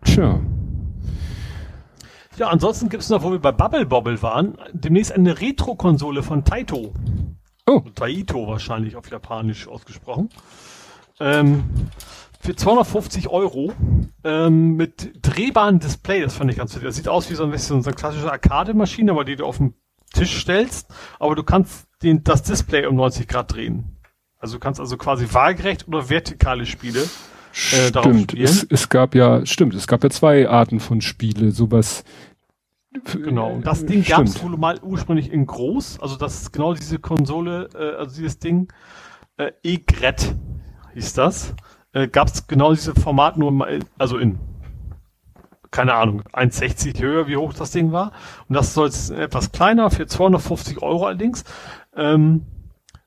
Tja. Ja, ansonsten gibt es noch, wo wir bei Bubble Bobble waren, demnächst eine Retro-Konsole von Taito. Oh. Taito wahrscheinlich auf Japanisch ausgesprochen. Ähm, für 250 Euro ähm, mit drehbarem Display, das fand ich ganz witzig. Das sieht aus wie so ein bisschen so eine klassische Arcade-Maschine, aber die du auf den Tisch stellst, aber du kannst den, das Display um 90 Grad drehen. Also du kannst also quasi waagerecht oder vertikale Spiele äh, stimmt, es, es, gab ja, stimmt, es gab ja zwei Arten von Spiele, sowas. Genau, und das Ding gab es wohl mal ursprünglich in groß, also das ist genau diese Konsole, äh, also dieses Ding, äh, E-Gret hieß das, äh, gab es genau diese Format nur mal, also in keine Ahnung, 1,60 höher, wie hoch das Ding war. Und das soll jetzt etwas kleiner, für 250 Euro allerdings. Ähm,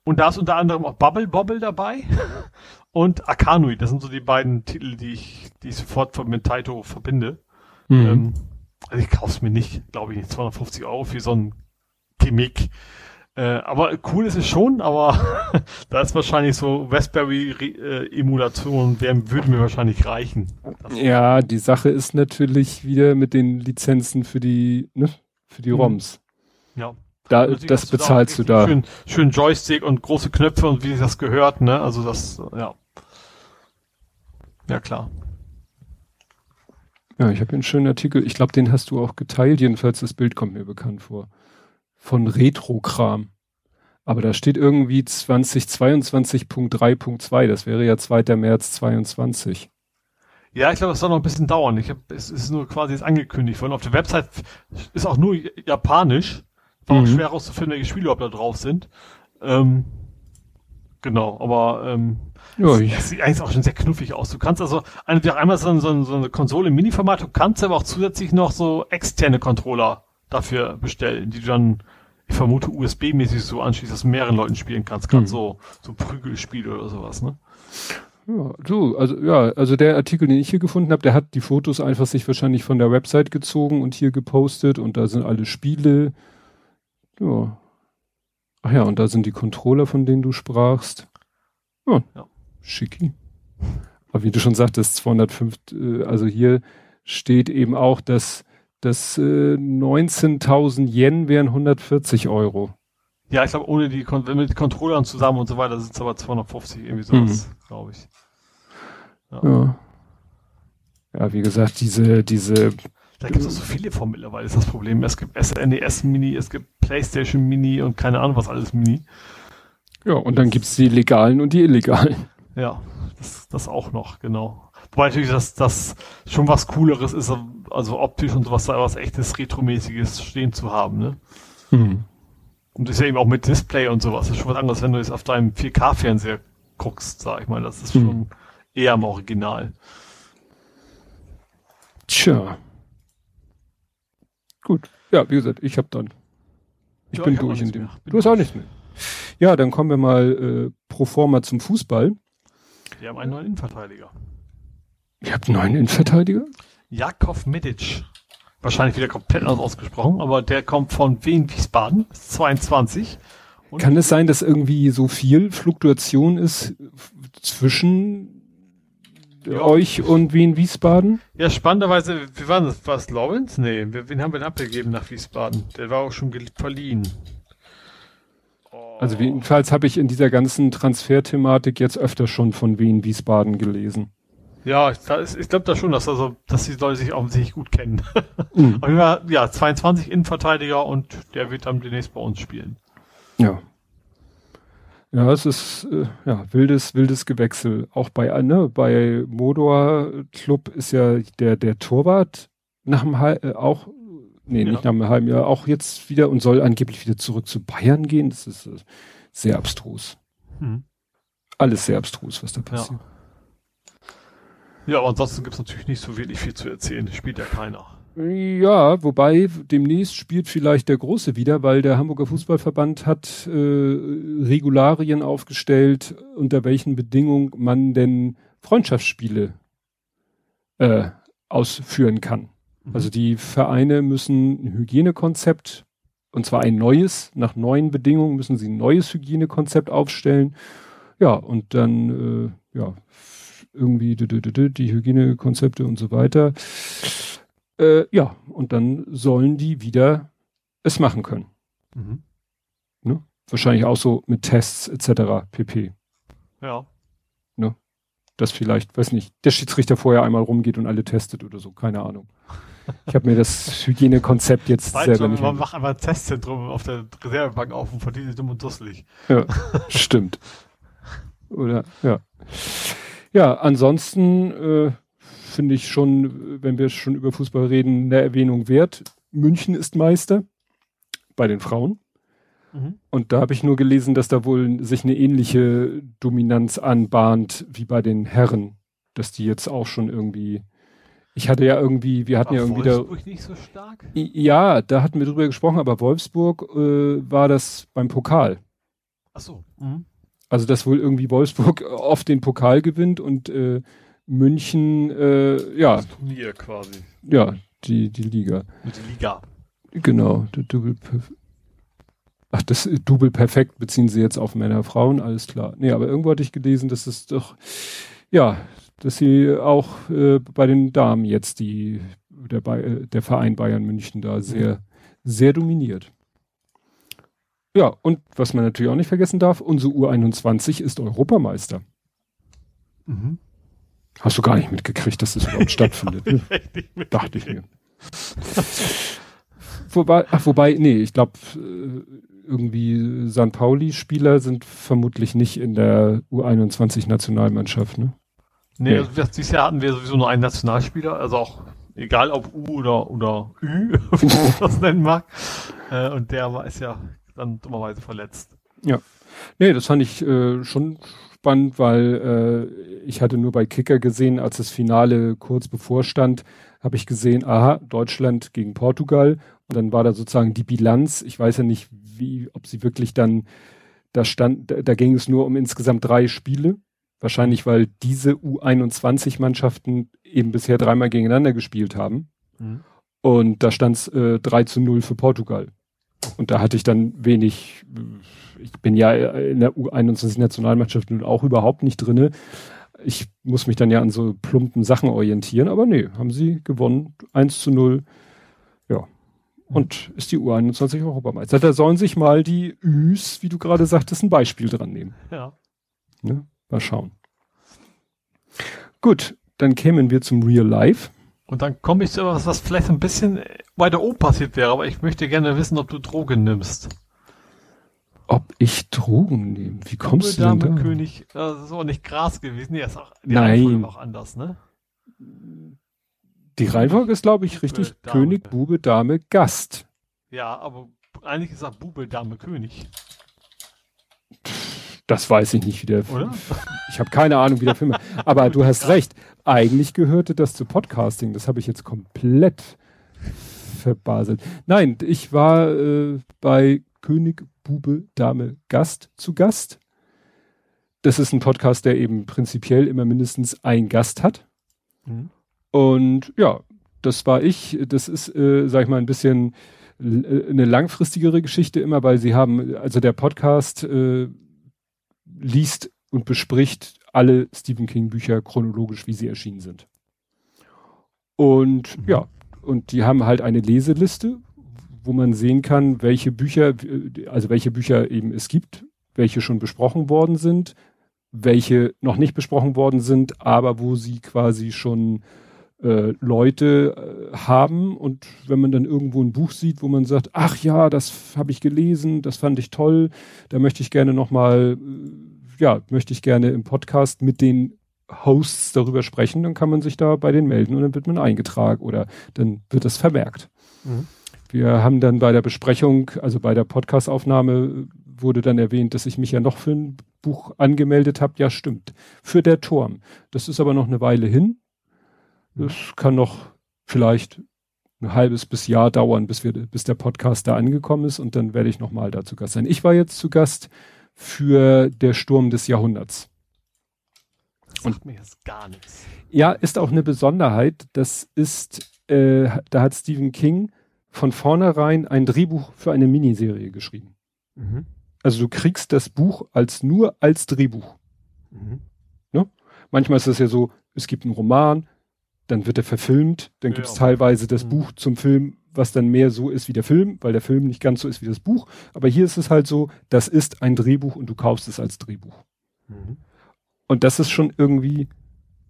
und da ist unter anderem auch Bubble Bobble dabei und Akanui. Das sind so die beiden Titel, die ich, die ich sofort mit Taito verbinde. Mhm. Ähm, also ich kauf's mir nicht, glaube ich, nicht. 250 Euro für so ein Gimmick. Äh, aber cool ist es schon, aber da ist wahrscheinlich so Raspberry-Emulation, äh, würde mir wahrscheinlich reichen. Ja, die Sache ist natürlich wieder mit den Lizenzen für die, ne, für die mhm. ROMs. Ja. Da, das bezahlst du da. Schön, schön Joystick und große Knöpfe und wie das gehört, ne? Also das, ja. Ja, klar. Ja, ich habe einen schönen Artikel. Ich glaube, den hast du auch geteilt. Jedenfalls das Bild kommt mir bekannt vor. Von Retro-Kram. Aber da steht irgendwie 2022.3.2. Das wäre ja 2. März 22. Ja, ich glaube, das soll noch ein bisschen dauern. Ich hab, es ist nur quasi jetzt angekündigt worden. Auf der Website ist auch nur japanisch. War mhm. auch schwer herauszufinden, welche Spiele überhaupt da drauf sind. Ähm, genau, aber ähm, ja. Das sieht eigentlich auch schon sehr knuffig aus. Du kannst also einmal so, so, so eine Konsole im Mini-Format, du kannst aber auch zusätzlich noch so externe Controller dafür bestellen, die du dann, ich vermute, USB-mäßig so anschließt, dass du mehreren Leuten spielen kannst. Gerade mhm. so, so Prügelspiele oder sowas, ne? Ja, so, also ja, also der Artikel, den ich hier gefunden habe, der hat die Fotos einfach sich wahrscheinlich von der Website gezogen und hier gepostet und da sind alle Spiele. Ja. Ach ja, und da sind die Controller, von denen du sprachst. Ja. ja. Schicki. Aber wie du schon sagtest, 205, äh, also hier steht eben auch, dass das äh, 19.000 Yen wären 140 Euro. Ja, ich glaube, ohne die, mit Controllern zusammen und so weiter sind es aber 250 irgendwie sowas, mhm. glaube ich. Ja. ja. ja. wie gesagt, diese, diese. Da gibt es auch so viele von mittlerweile, ist das Problem. Es gibt SNES Mini, es gibt PlayStation Mini und keine Ahnung was alles Mini. Ja, und dann gibt es die legalen und die illegalen. Ja, das, das auch noch, genau. Wobei natürlich das, das schon was Cooleres ist, also optisch und sowas, da was echtes Retromäßiges stehen zu haben, ne? Mhm. Und das ist ja eben auch mit Display und sowas. Das ist schon was anderes, wenn du jetzt auf deinem 4K-Fernseher guckst, sag ich mal. Das ist mhm. schon eher am Original. Tja. Gut. Ja, wie gesagt, ich habe dann. Ich ja, bin ich durch in dem. Du hast auch nichts mehr. Ja, dann kommen wir mal äh, pro forma zum Fußball. Wir haben einen neuen Innenverteidiger. Ihr habt einen neuen Innenverteidiger? Jakov Medic. Wahrscheinlich wieder komplett anders ausgesprochen, aber der kommt von Wien Wiesbaden, 22. Und Kann es sein, dass irgendwie so viel Fluktuation ist zwischen ja. euch und Wien Wiesbaden? Ja, spannenderweise, wie war das? War es Lawrence? Nee, wen haben wir denn abgegeben nach Wiesbaden? Der war auch schon verliehen. Also jedenfalls habe ich in dieser ganzen Transferthematik jetzt öfter schon von Wien Wiesbaden gelesen. Ja, ist, ich glaube da schon, dass also, dass die Leute sich offensichtlich gut kennen. Mhm. Aber ja, 22 Innenverteidiger und der wird dann demnächst bei uns spielen. Ja. Ja, es ist äh, ja wildes wildes Gewechsel. Auch bei ne, bei Modor Club ist ja der der Torwart nach dem äh, auch nee, ja. nicht nach einem halben Jahr, auch jetzt wieder und soll angeblich wieder zurück zu Bayern gehen. Das ist äh, sehr abstrus. Hm. Alles sehr abstrus, was da passiert. Ja, ja aber ansonsten gibt es natürlich nicht so wirklich viel zu erzählen. Das spielt ja keiner. Ja, wobei demnächst spielt vielleicht der Große wieder, weil der Hamburger Fußballverband hat äh, Regularien aufgestellt, unter welchen Bedingungen man denn Freundschaftsspiele äh, ausführen kann. Mhm. Also die Vereine müssen ein Hygienekonzept, und zwar ein neues, nach neuen Bedingungen müssen sie ein neues Hygienekonzept aufstellen. Ja, und dann, äh, ja, irgendwie die Hygienekonzepte und so weiter. Äh, ja, und dann sollen die wieder es machen können. Mhm. Ne? Wahrscheinlich auch so mit Tests etc. pp. Ja. Ne? Dass vielleicht, weiß nicht, der Schiedsrichter vorher einmal rumgeht und alle testet oder so, keine Ahnung. Ich habe mir das Hygienekonzept jetzt Weit selber nicht. Man macht einfach ein Testzentrum auf der Reservebank auf und verdient sich dumm und dusselig. Ja, stimmt. Oder ja. Ja, ansonsten äh, finde ich schon, wenn wir schon über Fußball reden, eine Erwähnung wert. München ist Meister bei den Frauen. Mhm. Und da habe ich nur gelesen, dass da wohl sich eine ähnliche Dominanz anbahnt wie bei den Herren, dass die jetzt auch schon irgendwie ich hatte ja irgendwie, wir hatten war ja irgendwie Wolfsburg da. nicht so stark? Ja, da hatten wir drüber gesprochen, aber Wolfsburg äh, war das beim Pokal. Ach so. Mhm. Also dass wohl irgendwie Wolfsburg oft den Pokal gewinnt und äh, München, äh, ja. Das Turnier quasi. Ja, die, die Liga. Die Liga. Genau, der Double Ach, das Double perfekt beziehen sie jetzt auf Männer, Frauen, alles klar. Nee, aber irgendwo hatte ich gelesen, dass es doch, ja, dass sie auch äh, bei den Damen jetzt die, der, der Verein Bayern München da sehr, sehr dominiert. Ja, und was man natürlich auch nicht vergessen darf, unsere U21 ist Europameister. Mhm. Hast du gar nicht mitgekriegt, dass das überhaupt stattfindet? Ne? Dachte ich mir. wobei, ach, wobei, nee, ich glaube, äh, irgendwie San Pauli-Spieler sind vermutlich nicht in der U21-Nationalmannschaft, ne? Nee, nee. Also dieses Jahr hatten wir sowieso nur einen Nationalspieler, also auch egal ob U oder, oder Ü, wie man das nennen mag. Äh, und der war, ist ja dann dummerweise verletzt. Ja. Nee, das fand ich äh, schon spannend, weil äh, ich hatte nur bei Kicker gesehen, als das Finale kurz bevorstand, habe ich gesehen, aha, Deutschland gegen Portugal und dann war da sozusagen die Bilanz. Ich weiß ja nicht, wie, ob sie wirklich dann, da stand, da, da ging es nur um insgesamt drei Spiele. Wahrscheinlich, weil diese U21-Mannschaften eben bisher dreimal gegeneinander gespielt haben. Mhm. Und da stand es äh, 3 zu 0 für Portugal. Und da hatte ich dann wenig, ich bin ja in der U21-Nationalmannschaft nun auch überhaupt nicht drinne. Ich muss mich dann ja an so plumpen Sachen orientieren, aber nee, haben sie gewonnen, 1 zu 0 und ist die U21 Europameister. Da sollen sich mal die Üs, wie du gerade sagtest, ein Beispiel dran nehmen. Ja. Ne? Mal schauen. Gut, dann kämen wir zum Real Life. Und dann komme ich zu etwas, was vielleicht ein bisschen weiter oben passiert wäre, aber ich möchte gerne wissen, ob du Drogen nimmst. Ob ich Drogen nehme? Wie kommst Dame, du denn da? König, das ist auch nicht Gras gewesen. Nee, ist auch, die Nein. auch anders, ne? Die Reihenfolge ist, glaube ich, richtig. Bube, König, Bube, Dame, Gast. Ja, aber eigentlich ist auch Bube, Dame, König. Das weiß ich nicht, wie der Oder? Ich habe keine Ahnung, wie der Film. Aber du hast recht. Eigentlich gehörte das zu Podcasting. Das habe ich jetzt komplett verbaselt. Nein, ich war äh, bei König, Bube, Dame, Gast zu Gast. Das ist ein Podcast, der eben prinzipiell immer mindestens ein Gast hat. Mhm. Und ja, das war ich. Das ist, äh, sag ich mal, ein bisschen äh, eine langfristigere Geschichte immer, weil sie haben, also der Podcast äh, liest und bespricht alle Stephen King Bücher chronologisch, wie sie erschienen sind. Und mhm. ja, und die haben halt eine Leseliste, wo man sehen kann, welche Bücher, also welche Bücher eben es gibt, welche schon besprochen worden sind, welche noch nicht besprochen worden sind, aber wo sie quasi schon äh, Leute äh, haben und wenn man dann irgendwo ein Buch sieht, wo man sagt, ach ja, das habe ich gelesen, das fand ich toll, da möchte ich gerne nochmal, äh, ja, möchte ich gerne im Podcast mit den Hosts darüber sprechen, dann kann man sich da bei denen melden und dann wird man eingetragen oder dann wird das vermerkt. Mhm. Wir haben dann bei der Besprechung, also bei der Podcastaufnahme wurde dann erwähnt, dass ich mich ja noch für ein Buch angemeldet habe. Ja, stimmt. Für der Turm. Das ist aber noch eine Weile hin. Das kann noch vielleicht ein halbes bis Jahr dauern, bis wir, bis der Podcast da angekommen ist und dann werde ich nochmal da zu Gast sein. Ich war jetzt zu Gast für der Sturm des Jahrhunderts. Und mir jetzt gar nichts. Ja, ist auch eine Besonderheit. Das ist, äh, da hat Stephen King von vornherein ein Drehbuch für eine Miniserie geschrieben. Mhm. Also du kriegst das Buch als nur als Drehbuch. Mhm. Ne? Manchmal ist es ja so, es gibt einen Roman, dann wird er verfilmt, dann ja, gibt es teilweise das mhm. Buch zum Film, was dann mehr so ist wie der Film, weil der Film nicht ganz so ist wie das Buch. Aber hier ist es halt so, das ist ein Drehbuch und du kaufst es als Drehbuch. Mhm. Und das ist schon irgendwie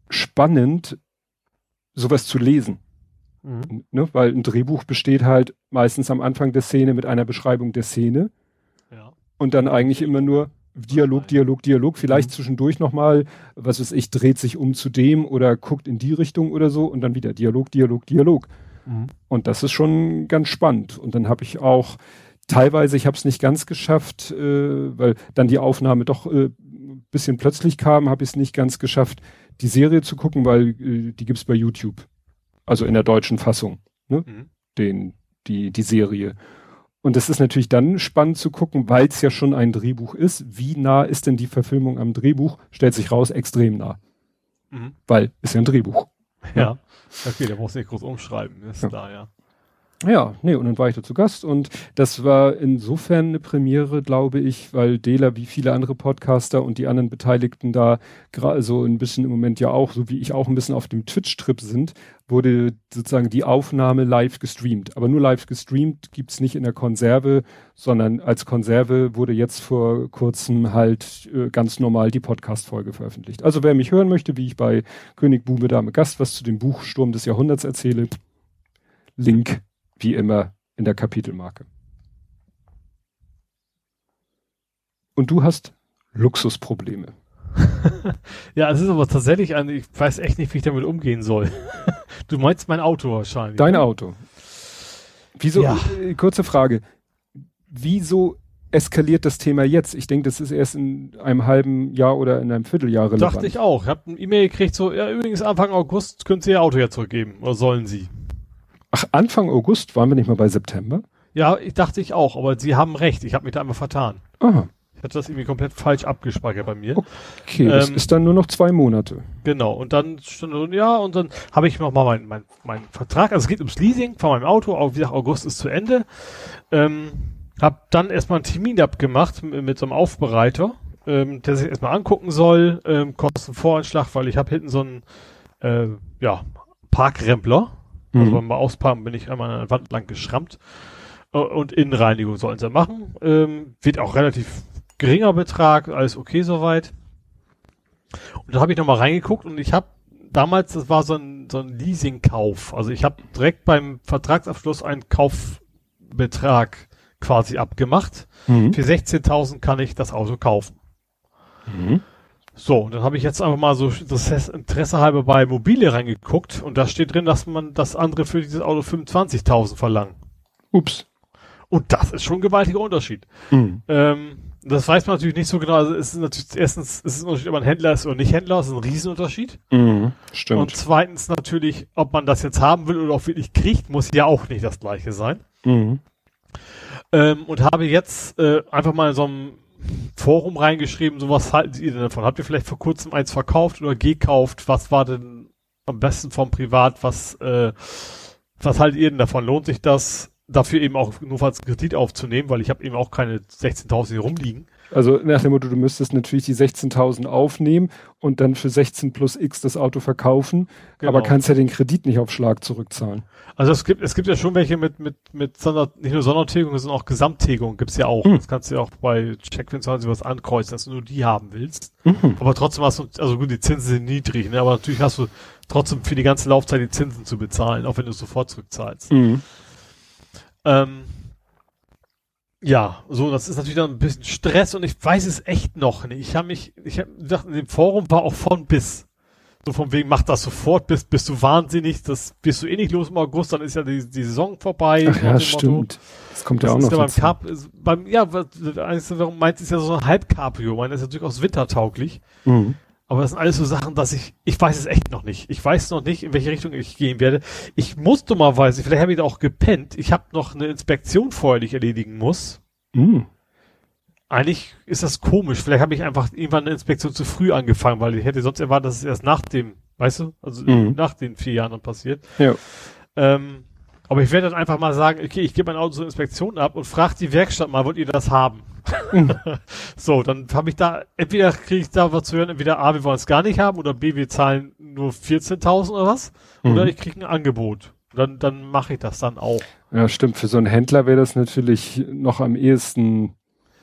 spannend, sowas zu lesen. Mhm. Ne? Weil ein Drehbuch besteht halt meistens am Anfang der Szene mit einer Beschreibung der Szene. Ja. Und dann eigentlich immer nur, Dialog, Dialog, Dialog, vielleicht mhm. zwischendurch nochmal, was weiß ich, dreht sich um zu dem oder guckt in die Richtung oder so und dann wieder Dialog, Dialog, Dialog. Mhm. Und das ist schon ganz spannend. Und dann habe ich auch teilweise, ich habe es nicht ganz geschafft, äh, weil dann die Aufnahme doch äh, bisschen plötzlich kam, habe ich es nicht ganz geschafft, die Serie zu gucken, weil äh, die gibt's bei YouTube. Also in der deutschen Fassung. Ne? Mhm. Den, die, die Serie. Und es ist natürlich dann spannend zu gucken, weil es ja schon ein Drehbuch ist. Wie nah ist denn die Verfilmung am Drehbuch? Stellt sich raus, extrem nah. Mhm. Weil ist ja ein Drehbuch. Ja. Okay, da brauchst du nicht groß umschreiben, ist ja. da, ja. Ja, nee, und dann war ich da zu Gast und das war insofern eine Premiere, glaube ich, weil Dela wie viele andere Podcaster und die anderen Beteiligten da gerade so ein bisschen im Moment ja auch, so wie ich auch ein bisschen auf dem Twitch-Trip sind, wurde sozusagen die Aufnahme live gestreamt. Aber nur live gestreamt gibt's nicht in der Konserve, sondern als Konserve wurde jetzt vor kurzem halt äh, ganz normal die Podcast-Folge veröffentlicht. Also wer mich hören möchte, wie ich bei König Bume Dame Gast was zu dem Buch Sturm des Jahrhunderts erzähle, Link wie immer in der Kapitelmarke. Und du hast Luxusprobleme. ja, es ist aber tatsächlich ein, ich weiß echt nicht, wie ich damit umgehen soll. du meinst mein Auto wahrscheinlich. Dein ne? Auto. Wieso, ja. äh, kurze Frage. Wieso eskaliert das Thema jetzt? Ich denke, das ist erst in einem halben Jahr oder in einem Vierteljahr relevant. Dachte ich auch. Ich habe ein E-Mail gekriegt, so, ja, übrigens Anfang August können Sie Ihr Auto ja zurückgeben. Oder sollen Sie? Ach, Anfang August waren wir nicht mal bei September? Ja, ich dachte ich auch, aber Sie haben recht, ich habe mich da einmal vertan. Aha. Ich hatte das irgendwie komplett falsch abgespeichert bei mir. Okay, ähm, das ist dann nur noch zwei Monate. Genau, und dann, ja, und dann habe ich nochmal meinen mein, mein Vertrag, also es geht ums Leasing von meinem Auto, auch wie gesagt, August ist zu Ende. Ähm, hab dann erstmal einen Termin abgemacht mit, mit so einem Aufbereiter, ähm, der sich erstmal angucken soll, ähm, Kostenvoranschlag, weil ich habe hinten so einen, äh, ja, Parkrempler mhm. Also beim Ausparken bin ich einmal an der Wand lang geschrammt. Äh, und Innenreinigung sollen sie machen. Ähm, wird auch relativ geringer Betrag, alles okay soweit. Und da habe ich nochmal reingeguckt und ich habe damals, das war so ein, so ein Leasing-Kauf. Also ich habe direkt beim Vertragsabschluss einen Kaufbetrag quasi abgemacht. Mhm. Für 16.000 kann ich das Auto kaufen. Mhm. So, dann habe ich jetzt einfach mal so das Interesse halber bei Mobile reingeguckt und da steht drin, dass man das andere für dieses Auto 25.000 verlangt. Ups. Und das ist schon ein gewaltiger Unterschied. Mhm. Ähm, das weiß man natürlich nicht so genau. Also es ist natürlich erstens, es ist ein Unterschied, ob man Händler ist oder nicht Händler, das ist ein Riesenunterschied. Mhm, stimmt. Und zweitens natürlich, ob man das jetzt haben will oder auch wirklich kriegt, muss ja auch nicht das gleiche sein. Mhm. Ähm, und habe jetzt äh, einfach mal in so einem Forum reingeschrieben, so was halten Sie denn davon? Habt ihr vielleicht vor kurzem eins verkauft oder gekauft? Was war denn am besten vom Privat? Was, äh, was haltet ihr denn davon? Lohnt sich das? Dafür eben auch nur als Kredit aufzunehmen, weil ich habe eben auch keine 16.000 hier rumliegen. Also nach dem Motto, du müsstest natürlich die 16.000 aufnehmen und dann für 16 plus X das Auto verkaufen, genau. aber kannst ja den Kredit nicht auf Schlag zurückzahlen. Also es gibt, es gibt ja schon welche mit, mit, mit Sonder, nicht nur Sondertilgung, sondern auch Gesamttilgung gibt's ja auch. Mhm. Das kannst du ja auch bei Check24 was ankreuzen, dass du nur die haben willst. Mhm. Aber trotzdem hast du, also gut, die Zinsen sind niedrig, ne? aber natürlich hast du trotzdem für die ganze Laufzeit die Zinsen zu bezahlen, auch wenn du sofort zurückzahlst. Mhm. Ähm, ja, so, das ist natürlich dann ein bisschen Stress und ich weiß es echt noch nicht. Ich habe mich, ich habe gedacht, in dem Forum war auch von bis. So von wegen, mach das sofort, bist, bist du wahnsinnig, das bist du eh nicht los im August, dann ist ja die, die Saison vorbei. Ach ja, stimmt. Das kommt das ja auch noch ja beim Carp, beim, ja, warum meint ist ja so ein Halb-Cabrio, meint ist ja durchaus wintertauglich. Mhm. Aber das sind alles so Sachen, dass ich, ich weiß es echt noch nicht. Ich weiß noch nicht, in welche Richtung ich gehen werde. Ich muss dummerweise, vielleicht habe ich da auch gepennt, ich habe noch eine Inspektion vorher, die ich erledigen muss. Mhm. Eigentlich ist das komisch. Vielleicht habe ich einfach irgendwann eine Inspektion zu früh angefangen, weil ich hätte sonst erwartet, dass es erst nach dem, weißt du, also mhm. nach den vier Jahren dann passiert. Ja. Ähm, aber ich werde dann einfach mal sagen, okay, ich gebe mein Auto zur Inspektion ab und frage die Werkstatt mal, wollt ihr das haben? Mhm. so, dann habe ich da, entweder kriege ich da was zu hören, entweder A, wir wollen es gar nicht haben oder B, wir zahlen nur 14.000 oder was. Mhm. Oder ich kriege ein Angebot. Dann, dann mache ich das dann auch. Ja, stimmt. Für so einen Händler wäre das natürlich noch am ehesten.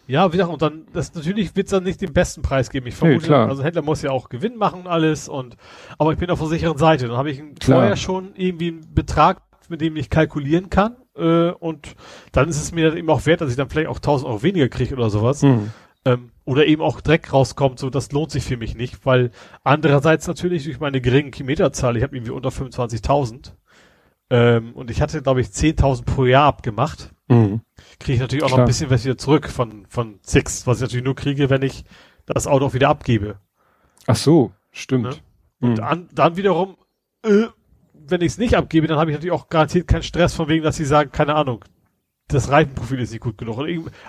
Ja, wie gesagt, und dann, das natürlich wird es dann nicht den besten Preis geben. Ich vermute, nee, klar. also Händler muss ja auch Gewinn machen und alles und, aber ich bin auf der sicheren Seite. Dann habe ich vorher schon irgendwie einen Betrag, mit dem ich kalkulieren kann, äh, und dann ist es mir eben auch wert, dass ich dann vielleicht auch 1000 Euro weniger kriege oder sowas. Mhm. Ähm, oder eben auch Dreck rauskommt, so das lohnt sich für mich nicht, weil andererseits natürlich durch meine geringen Kilometerzahl, ich habe irgendwie unter 25.000, ähm, und ich hatte, glaube ich, 10.000 pro Jahr abgemacht. Mhm. Kriege ich natürlich auch Klar. noch ein bisschen was wieder zurück von, von Six, was ich natürlich nur kriege, wenn ich das Auto auch wieder abgebe. Ach so, stimmt. Ne? Und mhm. dann, dann wiederum, äh, wenn ich es nicht abgebe, dann habe ich natürlich auch garantiert keinen Stress von wegen, dass sie sagen, keine Ahnung, das Reifenprofil ist nicht gut genug.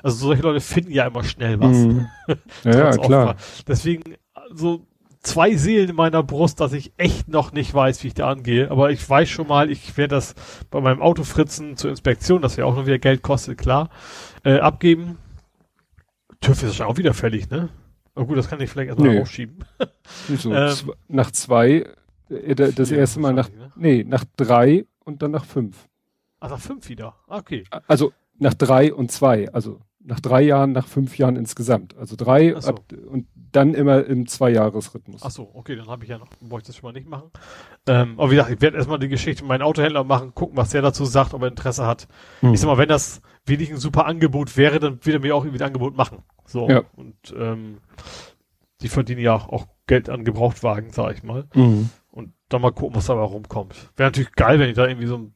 Also solche Leute finden ja immer schnell was. Mhm. ja, ja klar. Deswegen, so zwei Seelen in meiner Brust, dass ich echt noch nicht weiß, wie ich da angehe. Aber ich weiß schon mal, ich werde das bei meinem Autofritzen zur Inspektion, das ja auch noch wieder Geld kostet, klar, äh, abgeben. TÜV ist ja auch wieder fällig, ne? Aber gut, das kann ich vielleicht erstmal nee. aufschieben. So, ähm, nach zwei, äh, das erste Mal nach, ne? nee, nach drei und dann nach fünf. Ach, nach fünf wieder. Ah, okay. Also nach drei und zwei, also nach drei Jahren, nach fünf Jahren insgesamt. Also drei so. ab, und dann immer im Zweijahresrhythmus. Ach so, okay, dann habe ich ja noch, wollte ich das schon mal nicht machen. Ähm, aber wie gesagt, ich werde erstmal die Geschichte mit meinem Autohändler machen, gucken, was der dazu sagt, ob er Interesse hat. Hm. Ich sag mal, wenn das wirklich ein super Angebot wäre, dann wird er mir auch irgendwie ein Angebot machen. So. Ja. Und ähm, die verdienen ja auch Geld an Gebrauchtwagen, sag ich mal. Mhm. Und dann mal gucken, was dabei rumkommt. Wäre natürlich geil, wenn ich da irgendwie so ein,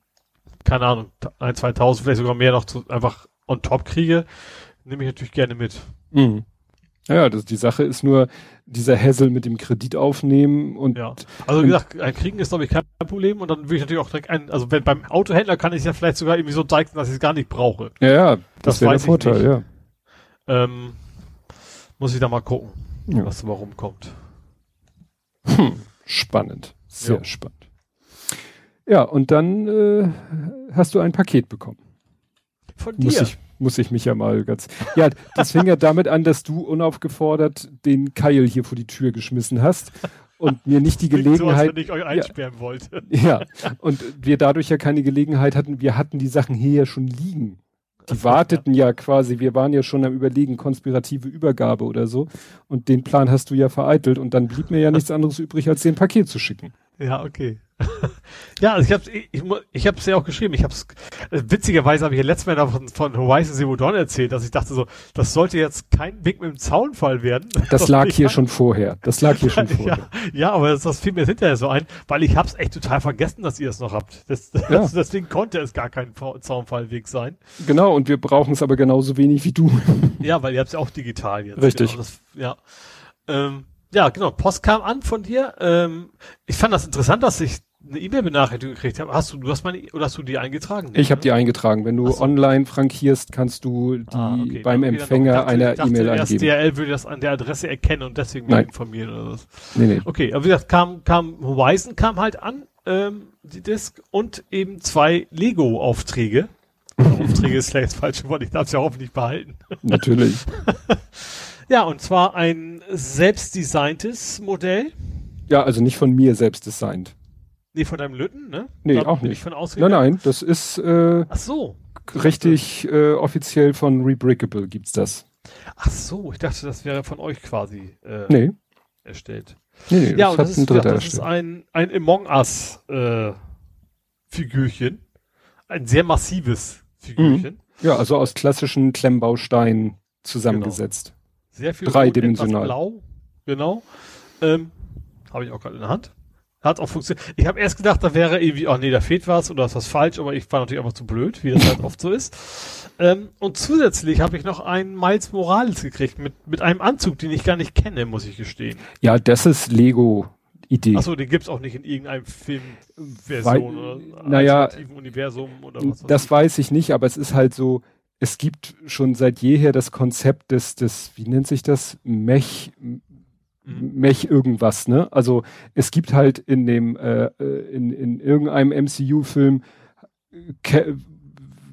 keine Ahnung, ein, 2000, vielleicht sogar mehr noch zu, einfach on top kriege. Nehme ich natürlich gerne mit. Mhm. Ja, das, die Sache ist nur, dieser Hassel mit dem Kredit aufnehmen und. Ja. Also wie gesagt, ein Kriegen ist glaube ich kein Problem und dann will ich natürlich auch direkt ein, also wenn beim Autohändler kann ich ja vielleicht sogar irgendwie so zeigen, dass ich es gar nicht brauche. Ja, ja, das, das wäre der Vorteil, ja. Ähm, muss ich da mal gucken, ja. was da rumkommt. Hm, spannend. Sehr ja. spannend. Ja, und dann äh, hast du ein Paket bekommen. Von dir? Muss ich, muss ich mich ja mal ganz. Ja, das fing ja damit an, dass du unaufgefordert den Keil hier vor die Tür geschmissen hast und mir nicht die Gelegenheit. So, als ich euch einsperren ja, wollte. Ja, und wir dadurch ja keine Gelegenheit hatten, wir hatten die Sachen hier ja schon liegen. Die warteten ja. ja quasi, wir waren ja schon am überlegen, konspirative Übergabe oder so. Und den Plan hast du ja vereitelt und dann blieb mir ja nichts anderes übrig, als den Paket zu schicken. Ja, okay. ja, also ich habe ich, ich, hab's ja auch geschrieben. Ich hab's äh, witzigerweise habe ich ja letztes Mal von, von Horizon Zero Dawn erzählt, dass ich dachte so, das sollte jetzt kein Weg mit dem Zaunfall werden. Das lag hier schon vorher. Das lag hier schon vorher. Ja, ja aber das, das fiel mir hinterher so ein, weil ich hab's echt total vergessen, dass ihr es noch habt. Das, ja. das, deswegen konnte es gar kein Zaunfallweg sein. Genau, und wir brauchen es aber genauso wenig wie du. ja, weil ihr habt's ja auch digital jetzt. Richtig. Genau, das, ja. Ähm, ja, genau. Post kam an von dir. Ähm, ich fand das interessant, dass ich eine E-Mail-Benachrichtigung gekriegt habe. Hast du, du hast meine, oder hast du die eingetragen? Ich habe die eingetragen. Wenn du so. online frankierst, kannst du die ah, okay. beim okay, Empfänger dachte, einer E-Mail eingeben. DRL würde das an der Adresse erkennen und deswegen Nein. informieren oder was. Nee, nee. Okay, aber wie gesagt, kam, kam Horizon kam halt an, ähm, die Disk und eben zwei Lego-Aufträge. Aufträge ist vielleicht das falsche Wort, ich darf es ja hoffentlich behalten. Natürlich. Ja, und zwar ein selbstdesigntes Modell. Ja, also nicht von mir selbst designt. Nee, von deinem Lütten, ne? Nee, da auch nicht. Von nein, nein, das ist äh, Ach so. richtig äh, offiziell von Rebrickable gibt's das. Ach so, ich dachte, das wäre von euch quasi äh, nee. erstellt. Nee, nee, ja, das, das, ist, ein Dritter das ist ein, ein Among Us äh, Figürchen. Ein sehr massives Figürchen. Mhm. Ja, also aus klassischen Klemmbausteinen zusammengesetzt. Sehr viel Dreidimensional. Blau, genau. Ähm, Habe ich auch gerade in der Hand. Hat auch funktioniert. Ich habe erst gedacht, da wäre irgendwie, oh nee, da fehlt was oder ist was falsch, aber ich war natürlich einfach zu blöd, wie das halt oft so ist. Ähm, und zusätzlich habe ich noch einen Miles Morales gekriegt mit, mit einem Anzug, den ich gar nicht kenne, muss ich gestehen. Ja, das ist Lego. Idee. Achso, den gibt's auch nicht in irgendeinem Filmversion oder naja, Universum oder was. Das weiß ich nicht, aber es ist halt so, es gibt schon seit jeher das Konzept des, des, wie nennt sich das? Mech, mhm. Mech irgendwas, ne? Also es gibt halt in dem, äh, äh in, in irgendeinem MCU-Film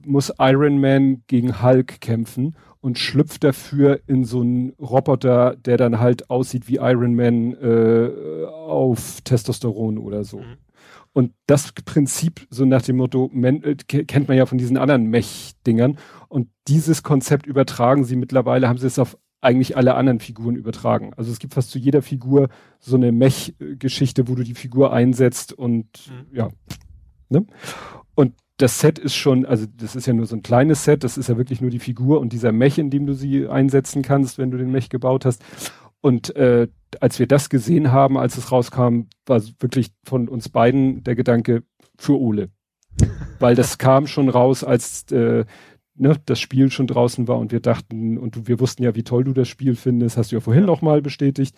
muss Iron Man gegen Hulk kämpfen und schlüpft dafür in so einen Roboter, der dann halt aussieht wie Iron Man äh, auf Testosteron oder so. Mhm. Und das Prinzip, so nach dem Motto, äh, kennt man ja von diesen anderen Mech-Dingern. Und dieses Konzept übertragen sie mittlerweile, haben sie es auf eigentlich alle anderen Figuren übertragen. Also es gibt fast zu jeder Figur so eine Mech-Geschichte, wo du die Figur einsetzt und mhm. ja. Ne? Und das Set ist schon, also das ist ja nur so ein kleines Set, das ist ja wirklich nur die Figur und dieser Mech, in dem du sie einsetzen kannst, wenn du den Mech gebaut hast. Und äh, als wir das gesehen haben, als es rauskam, war wirklich von uns beiden der Gedanke für Ole. Weil das kam schon raus, als äh, ne, das Spiel schon draußen war und wir dachten, und wir wussten ja, wie toll du das Spiel findest, hast du ja vorhin ja. noch mal bestätigt.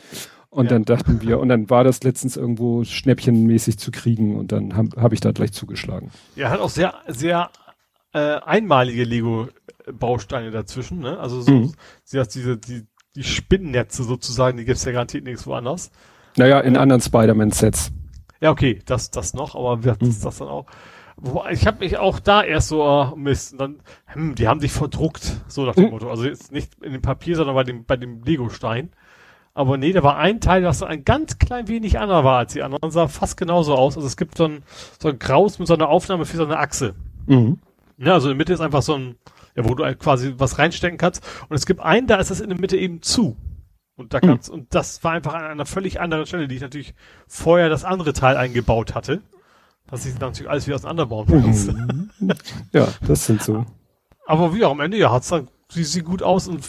Und ja. dann dachten wir, und dann war das letztens irgendwo schnäppchenmäßig zu kriegen und dann habe hab ich da gleich zugeschlagen. Ja, hat auch sehr, sehr äh, einmalige Lego-Bausteine dazwischen, ne? Also so, mhm. sie hat diese, die, die Spinnennetze sozusagen, die gibt's ja garantiert nichts woanders. Naja, in anderen Spider-Man-Sets. Ja, okay, das, das noch, aber wir das, das dann auch. Wobei, ich habe mich auch da erst so, oh, Mist, und dann, hm, die haben sich verdruckt, so nach dem Mhm. Motto. Also jetzt nicht in dem Papier, sondern bei dem, bei dem Lego-Stein. Aber nee, da war ein Teil, was so ein ganz klein wenig anderer war als die anderen, sah fast genauso aus. Also es gibt so ein, so ein Graus mit so einer Aufnahme für so eine Achse. Mhm. Ja, also in der Mitte ist einfach so ein, ja, wo du halt quasi was reinstecken kannst. Und es gibt einen, da ist das in der Mitte eben zu. Und da kannst, und das war einfach an einer völlig anderen Stelle, die ich natürlich vorher das andere Teil eingebaut hatte. Dass ich dann natürlich alles wieder auseinanderbauen muss. Mhm. Ja, das sind so. Aber wie auch am Ende, ja, hat's dann, sieht, sieht gut aus und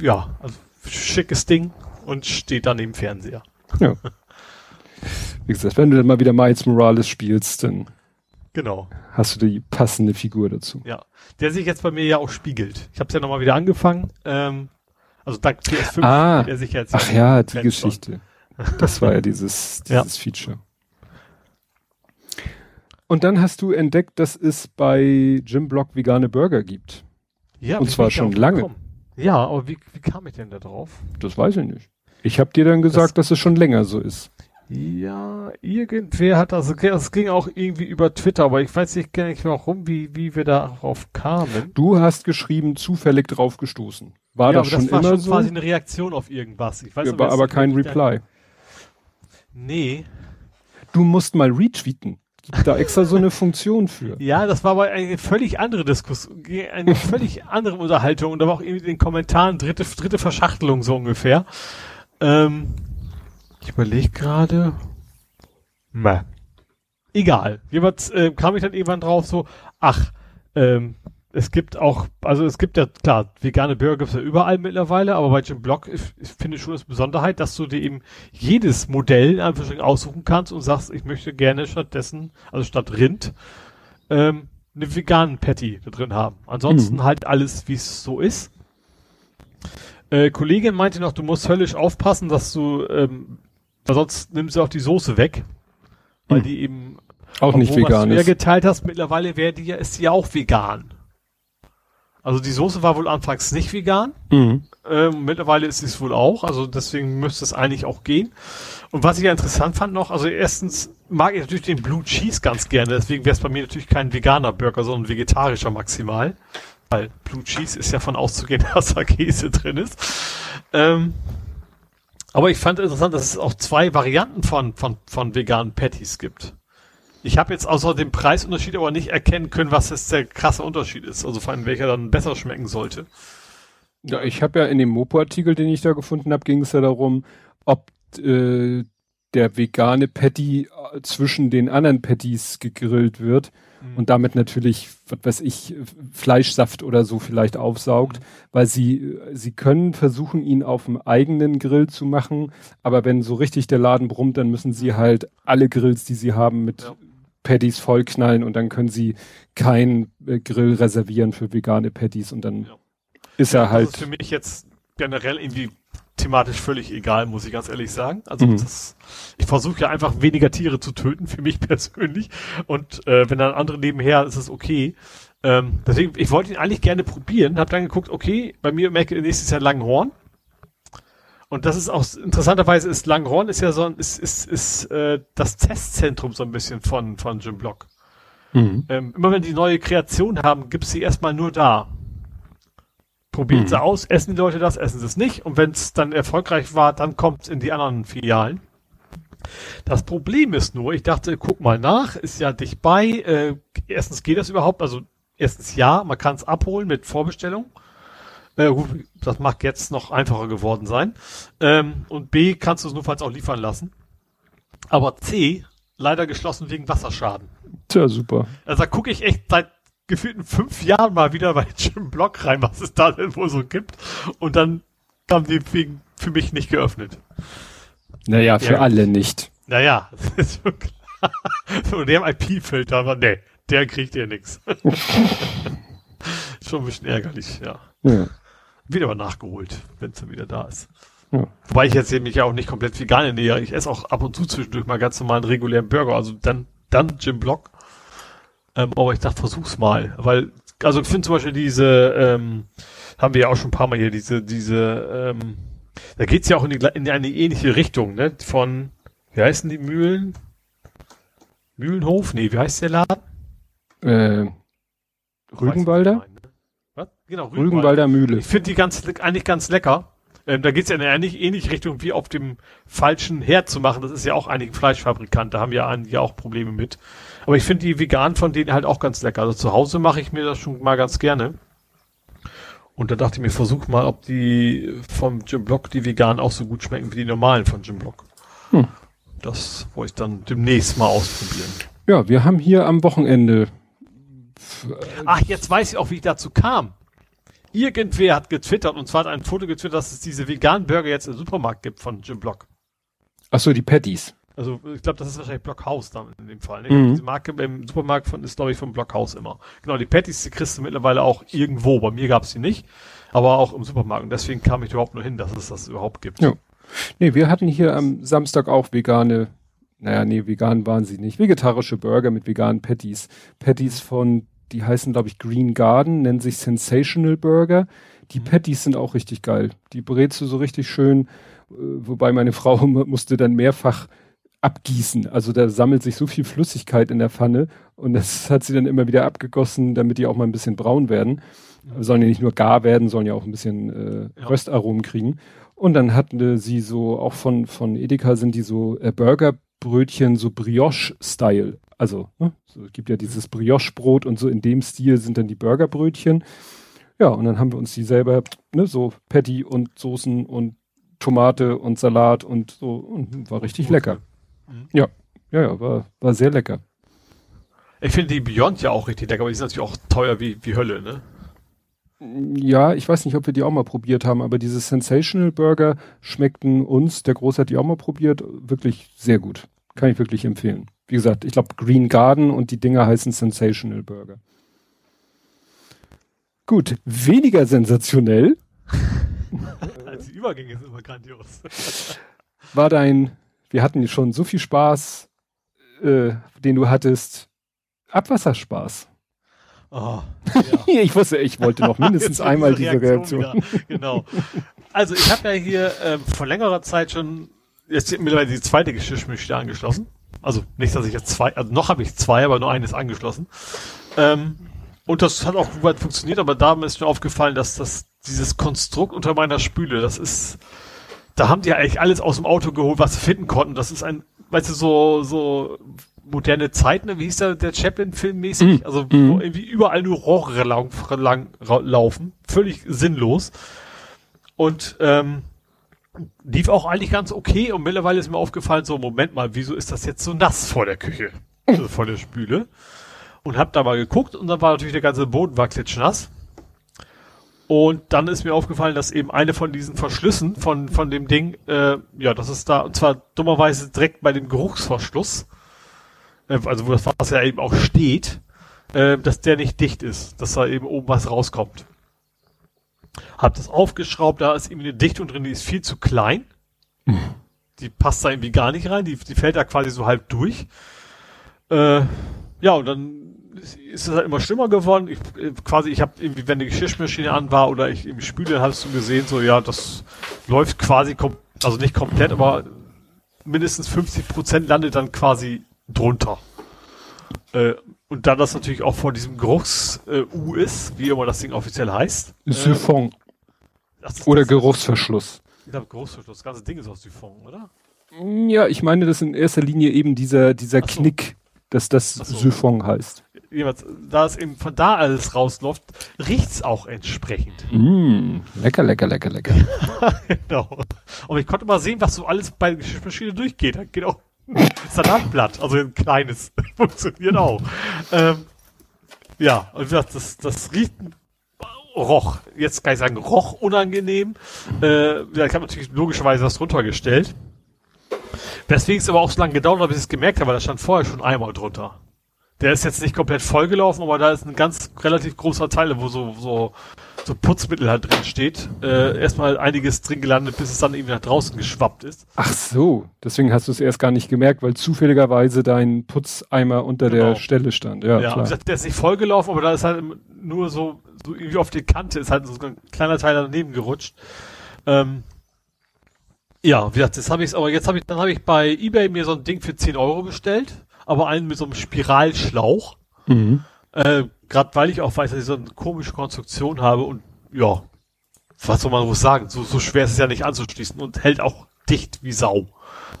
ja, also schickes Ding und steht dann im Fernseher. Ja. Wie gesagt, wenn du dann mal wieder Miles Morales spielst, dann Genau. hast du die passende Figur dazu. Ja. Der sich jetzt bei mir ja auch spiegelt. Ich habe es ja nochmal wieder angefangen. Ähm, also dank PS5, Ah. der sich jetzt Ach ja, die Geschichte. Das war ja dieses, Ja. dieses Feature. Und dann hast du entdeckt, dass es bei Jim Block vegane Burger gibt. Ja, Und zwar schon lange. gekommen? Ja, aber wie, wie kam ich denn da drauf? Das weiß ich nicht. Ich habe dir dann gesagt, dass es schon länger so ist. Ja, irgendwer hat das, das ging auch irgendwie über Twitter, aber ich weiß nicht gar nicht warum, wie, wie wir darauf kamen. Du hast geschrieben, zufällig drauf gestoßen. War ja, das aber schon war immer schon so? quasi eine Reaktion auf irgendwas. Ich weiß Ja, aber war aber nicht, kein Reply. Nee. Du musst mal retweeten. Gibt da extra so eine Funktion für. Ja, das war aber eine völlig andere Diskussion, eine völlig andere Unterhaltung und da war auch irgendwie in den Kommentaren dritte, dritte Verschachtelung so ungefähr. Ähm, ich überlege gerade. Meh. Egal. Jemand äh, kam ich dann irgendwann drauf so, ach, ähm, es gibt auch, also es gibt ja, klar, vegane Burger gibt's ja überall mittlerweile, aber bei Jim Block, ich, ich finde schon das Besonderheit, dass du dir eben jedes Modell in Anführungsstrichen aussuchen kannst und sagst, ich möchte gerne stattdessen, also statt Rind, ähm, eine veganen Patty da drin haben. Ansonsten Mhm. halt alles, wie es so ist. Äh, Kollegin meinte noch, du musst höllisch aufpassen, dass du, ähm, weil sonst nimmst du auch die Soße weg, weil Mhm. die eben Auch nicht vegan ist. geteilt hast, mittlerweile wäre die ja, ist sie ja auch vegan. Also die Soße war wohl anfangs nicht vegan. Mhm. Ähm, mittlerweile ist es wohl auch, also deswegen müsste es eigentlich auch gehen. Und was ich ja interessant fand noch, also erstens mag ich natürlich den Blue Cheese ganz gerne, deswegen wäre es bei mir natürlich kein veganer Burger, sondern vegetarischer maximal. Weil Blue Cheese ist ja von auszugehen, dass da Käse drin ist. Ähm, aber ich fand interessant, dass es auch zwei Varianten von, von, von veganen Patties gibt. Ich habe jetzt außer dem Preisunterschied aber nicht erkennen können, was jetzt der krasse Unterschied ist. Also vor allem welcher dann besser schmecken sollte. Ja, ich habe ja in dem Mopo-Artikel, den ich da gefunden habe, ging es ja darum, ob äh, der vegane Patty äh, zwischen den anderen Patties gegrillt wird und damit natürlich, was weiß ich, Fleischsaft oder so vielleicht aufsaugt, weil sie, sie können versuchen, ihn auf dem eigenen Grill zu machen, aber wenn so richtig der Laden brummt, dann müssen sie halt alle Grills, die sie haben, mit Ja. Patties vollknallen und dann können sie keinen äh, Grill reservieren für vegane Patties und dann Ja. ist er Das halt ist für mich jetzt generell irgendwie thematisch völlig egal, muss ich ganz ehrlich sagen. Also Mhm. das, ich versuche ja einfach weniger Tiere zu töten, für mich persönlich. Und äh, wenn dann andere nebenher, ist es okay. Ähm, deswegen, ich wollte ihn eigentlich gerne probieren, habe dann geguckt, okay, bei mir merke nächstes Jahr Langhorn. Und das ist auch interessanterweise ist Langhorn ist ja so ein, ist, ist, ist äh, das Testzentrum so ein bisschen von, von Jim Block. Mhm. Ähm, immer wenn die neue Kreation haben, gibt's sie erstmal nur da. Probieren Mhm. sie aus, essen die Leute das, essen sie es nicht. Und wenn es dann erfolgreich war, dann kommt's in die anderen Filialen. Das Problem ist nur, ich dachte, guck mal nach, ist ja dicht bei. Äh, erstens geht das überhaupt, also erstens ja, man kann es abholen mit Vorbestellung. Äh, gut, das mag jetzt noch einfacher geworden sein. Ähm, und B, kannst du es notfalls auch liefern lassen. Aber C, leider geschlossen wegen Wasserschaden. Tja, super. Also da gucke ich echt seit gefühlten fünf Jahren mal wieder bei Jim Block rein, was es da denn wohl so gibt. Und dann haben die wegen für mich nicht geöffnet. Naja, für Ja. alle nicht. Naja, das ist schon klar. Und der IP-Filter, aber nee, der kriegt ja nix. schon ein bisschen ärgerlich, ja. Ja. Wieder aber nachgeholt, wenn es dann wieder da ist. Ja. Wobei ich jetzt mich ja auch nicht komplett vegan ernähre. Ich esse auch ab und zu zwischendurch mal ganz normalen regulären Burger. Also dann, dann Jim Block. Ähm, aber ich dachte, versuch's mal. Weil, also ich finde zum Beispiel diese, ähm, haben wir ja auch schon ein paar Mal hier, diese, diese, ähm, da geht's ja auch in, die, in eine ähnliche Richtung, ne? Von Wie heißen die Mühlen? Mühlenhof? Nee, wie heißt der Laden? Äh, Rügenwalder? Ne? Was? Genau, Rügenwalder, Rügenwalder Mühle. Ich finde die ganz, eigentlich ganz lecker. Ähm, da geht's ja in eine ähnlich, ähnlich Richtung wie auf dem falschen Herd zu machen. Das ist ja auch einigen Fleischfabrikant, da haben ja einige auch Probleme mit. Aber ich finde die vegan von denen halt auch ganz lecker. Also zu Hause mache ich mir das schon mal ganz gerne. Und da dachte ich mir, versuch mal, ob die vom Jim Block, die vegan auch so gut schmecken wie die normalen von Jim Block. Hm. Das wollte ich dann demnächst mal ausprobieren. Ja, wir haben hier am Wochenende. Ach, jetzt weiß ich auch, wie ich dazu kam. Irgendwer hat getwittert und zwar hat ein Foto getwittert, dass es diese veganen Burger jetzt im Supermarkt gibt von Jim Block. Ach so, die Patties. Also ich glaube, das ist wahrscheinlich Blockhaus dann in dem Fall. Ne? Mhm. Diese Marke im Supermarkt von, ist, glaube ich, vom Blockhaus immer. Genau, die Patties, die kriegst du mittlerweile auch irgendwo. Bei mir gab es die nicht, aber auch im Supermarkt. Und deswegen kam ich überhaupt nur hin, dass es das überhaupt gibt. Ja. Nee, wir hatten hier am Samstag auch vegane, naja, nee, vegan waren sie nicht. Vegetarische Burger mit veganen Patties. Patties von, die heißen, glaube ich, Green Garden, nennen sich Sensational Burger. Die mhm. Patties sind auch richtig geil. Die brätst du so richtig schön, äh, wobei meine Frau musste dann mehrfach abgießen. Also da sammelt sich so viel Flüssigkeit in der Pfanne und das hat sie dann immer wieder abgegossen, damit die auch mal ein bisschen braun werden. Mhm. Sollen ja nicht nur gar werden, sollen ja auch ein bisschen äh, ja. Röstaromen kriegen. Und dann hatten sie so, auch von, von Edeka sind die so äh, Burgerbrötchen, so Brioche-Style. Also, ne, so, es gibt ja dieses Brioche-Brot und so in dem Stil sind dann die Burgerbrötchen. Ja, und dann haben wir uns die selber, ne, so Patty und Soßen und Tomate und Salat und so, und war richtig lecker. Ja, ja, ja, war, war sehr lecker. Ich finde die Beyond ja auch richtig lecker, aber die sind natürlich auch teuer wie, wie Hölle, ne? Ja, ich weiß nicht, ob wir die auch mal probiert haben, aber diese Sensational Burger schmeckten uns, der Groß hat die auch mal probiert, wirklich sehr gut. Kann ich wirklich empfehlen. Wie gesagt, ich glaube Green Garden und die Dinger heißen Sensational Burger. Gut, weniger sensationell. Als die Übergänge sind immer grandios. War dein wir hatten schon so viel Spaß, äh, den du hattest. Abwasserspaß. Oh, ja. ich wusste, ich wollte noch mindestens einmal diese Reaktion. Reaktion. Genau. Also ich habe ja hier ähm, vor längerer Zeit schon jetzt mittlerweile die zweite Geschirrspülmaschine angeschlossen. Also nicht, dass ich jetzt zwei, also noch habe ich zwei, aber nur eines angeschlossen. Ähm, und das hat auch gut weit funktioniert, aber da ist mir aufgefallen, dass das dieses Konstrukt unter meiner Spüle, das ist da haben die ja eigentlich alles aus dem Auto geholt, was sie finden konnten. Das ist ein, weißt du, so, so moderne Zeiten, ne? wie hieß der, der Chaplin-Film mäßig? Mm. Also, wo mm. irgendwie überall nur Rohre lang, lang, laufen. Völlig sinnlos. Und, ähm, lief auch eigentlich ganz okay und mittlerweile ist mir aufgefallen, so, Moment mal, wieso ist das jetzt so nass vor der Küche? Also vor der Spüle. Und hab da mal geguckt und dann war natürlich der ganze Boden war klitschnass. Und dann ist mir aufgefallen, dass eben eine von diesen Verschlüssen von, von dem Ding, äh, ja, das ist da, und zwar dummerweise direkt bei dem Geruchsverschluss, äh, also wo das Wasser ja eben auch steht, äh, dass der nicht dicht ist, dass da eben oben was rauskommt. Hab das aufgeschraubt, da ist irgendwie eine Dichtung drin, die ist viel zu klein. Mhm. Die passt da irgendwie gar nicht rein, die, die fällt da quasi so halb durch. Äh, ja, und dann ist es halt immer schlimmer geworden. Ich, äh, quasi, ich habe irgendwie, wenn die Geschirrspülmaschine an war oder ich im spüle, hast du gesehen, so ja, das läuft quasi, also nicht komplett, aber mindestens 50 Prozent landet dann quasi drunter. Äh, und da das natürlich auch vor diesem Geruchs-U äh, ist, wie immer das Ding offiziell heißt. Siphon. Äh, oder Geruchsverschluss. Ich glaube, Geruchsverschluss. Das ganze Ding ist aus Siphon, oder? Ja, ich meine, das in erster Linie eben dieser, dieser so. Knick, dass das so. Siphon heißt jeweils, da es eben von da alles rausläuft, riecht's auch entsprechend. Mm, lecker, lecker, lecker, lecker. genau. Und ich konnte mal sehen, was so alles bei der Geschirrmaschine durchgeht. Da geht auch ein Salatblatt, also ein kleines, funktioniert auch. Ähm, ja, und das, das riecht roch, jetzt kann ich sagen, roch unangenehm. Äh, ja, ich habe natürlich logischerweise das runtergestellt. Weswegen es aber auch so lange gedauert hat, bis ich es gemerkt habe, weil da stand vorher schon einmal drunter. Der ist jetzt nicht komplett vollgelaufen, aber da ist ein ganz relativ großer Teil, wo so, so, so Putzmittel halt drin steht. Äh, erstmal einiges drin gelandet, bis es dann irgendwie nach draußen geschwappt ist. Ach so, deswegen hast du es erst gar nicht gemerkt, weil zufälligerweise dein Putzeimer unter genau. der Stelle stand. Ja, ja klar. Gesagt, der ist nicht vollgelaufen, aber da ist halt nur so, so irgendwie auf die Kante ist halt so ein kleiner Teil daneben gerutscht. Ähm, Ja, wie gesagt, jetzt habe ich aber jetzt habe ich, dann habe ich bei eBay mir so ein Ding für 10 Euro bestellt, aber einen mit so einem Spiralschlauch. Mhm. Äh, Gerade weil ich auch weiß, dass ich so eine komische Konstruktion habe und ja, was soll man wohl sagen? So, so schwer ist es ja nicht anzuschließen und hält auch dicht wie Sau.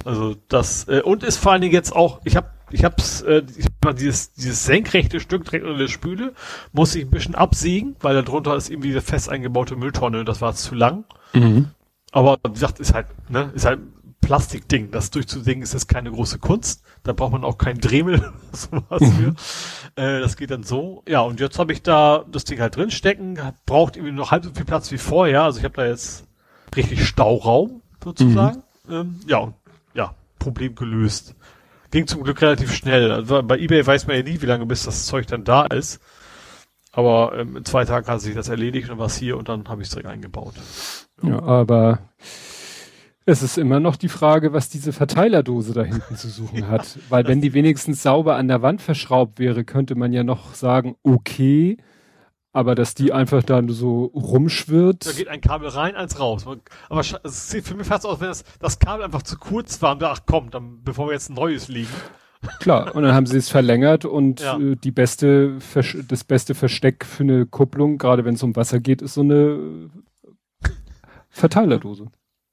Also das äh, und ist vor allen Dingen jetzt auch, ich habe ich hab's, äh, ich hab dieses, dieses senkrechte Stück direkt unter der Spüle, muss ich ein bisschen absägen, weil da drunter ist irgendwie eine fest eingebaute Mülltonne, das war zu lang. Mhm. Aber wie gesagt, ist halt, ne, ist halt Plastikding. Das durchzusägen ist jetzt keine große Kunst. Da braucht man auch keinen Dremel sowas für. Äh, das geht dann so. Ja, und jetzt habe ich da das Ding halt drin stecken. Braucht irgendwie noch halb so viel Platz wie vorher. Also ich habe da jetzt richtig Stauraum sozusagen. Mhm. Ähm, ja, ja, Problem gelöst. Ging zum Glück relativ schnell. Also bei eBay weiß man ja nie, wie lange bis das Zeug dann da ist. Aber ähm, in zwei Tagen hat sich das erledigt und war hier und dann habe ich es direkt eingebaut. Ja, aber es ist immer noch die Frage, was diese Verteilerdose da hinten zu suchen hat. Weil wenn die wenigstens sauber an der Wand verschraubt wäre, könnte man ja noch sagen, okay, aber dass die einfach dann so rumschwirrt. Da geht ein Kabel rein, eins raus. Aber es sieht für mich fast aus, wenn das, das Kabel einfach zu kurz war und da, ach komm, dann, bevor wir jetzt ein neues liegen. Klar, und dann haben sie es verlängert und ja. äh, die beste, das beste Versteck für eine Kupplung, gerade wenn es um Wasser geht, ist so eine Verteilerdose.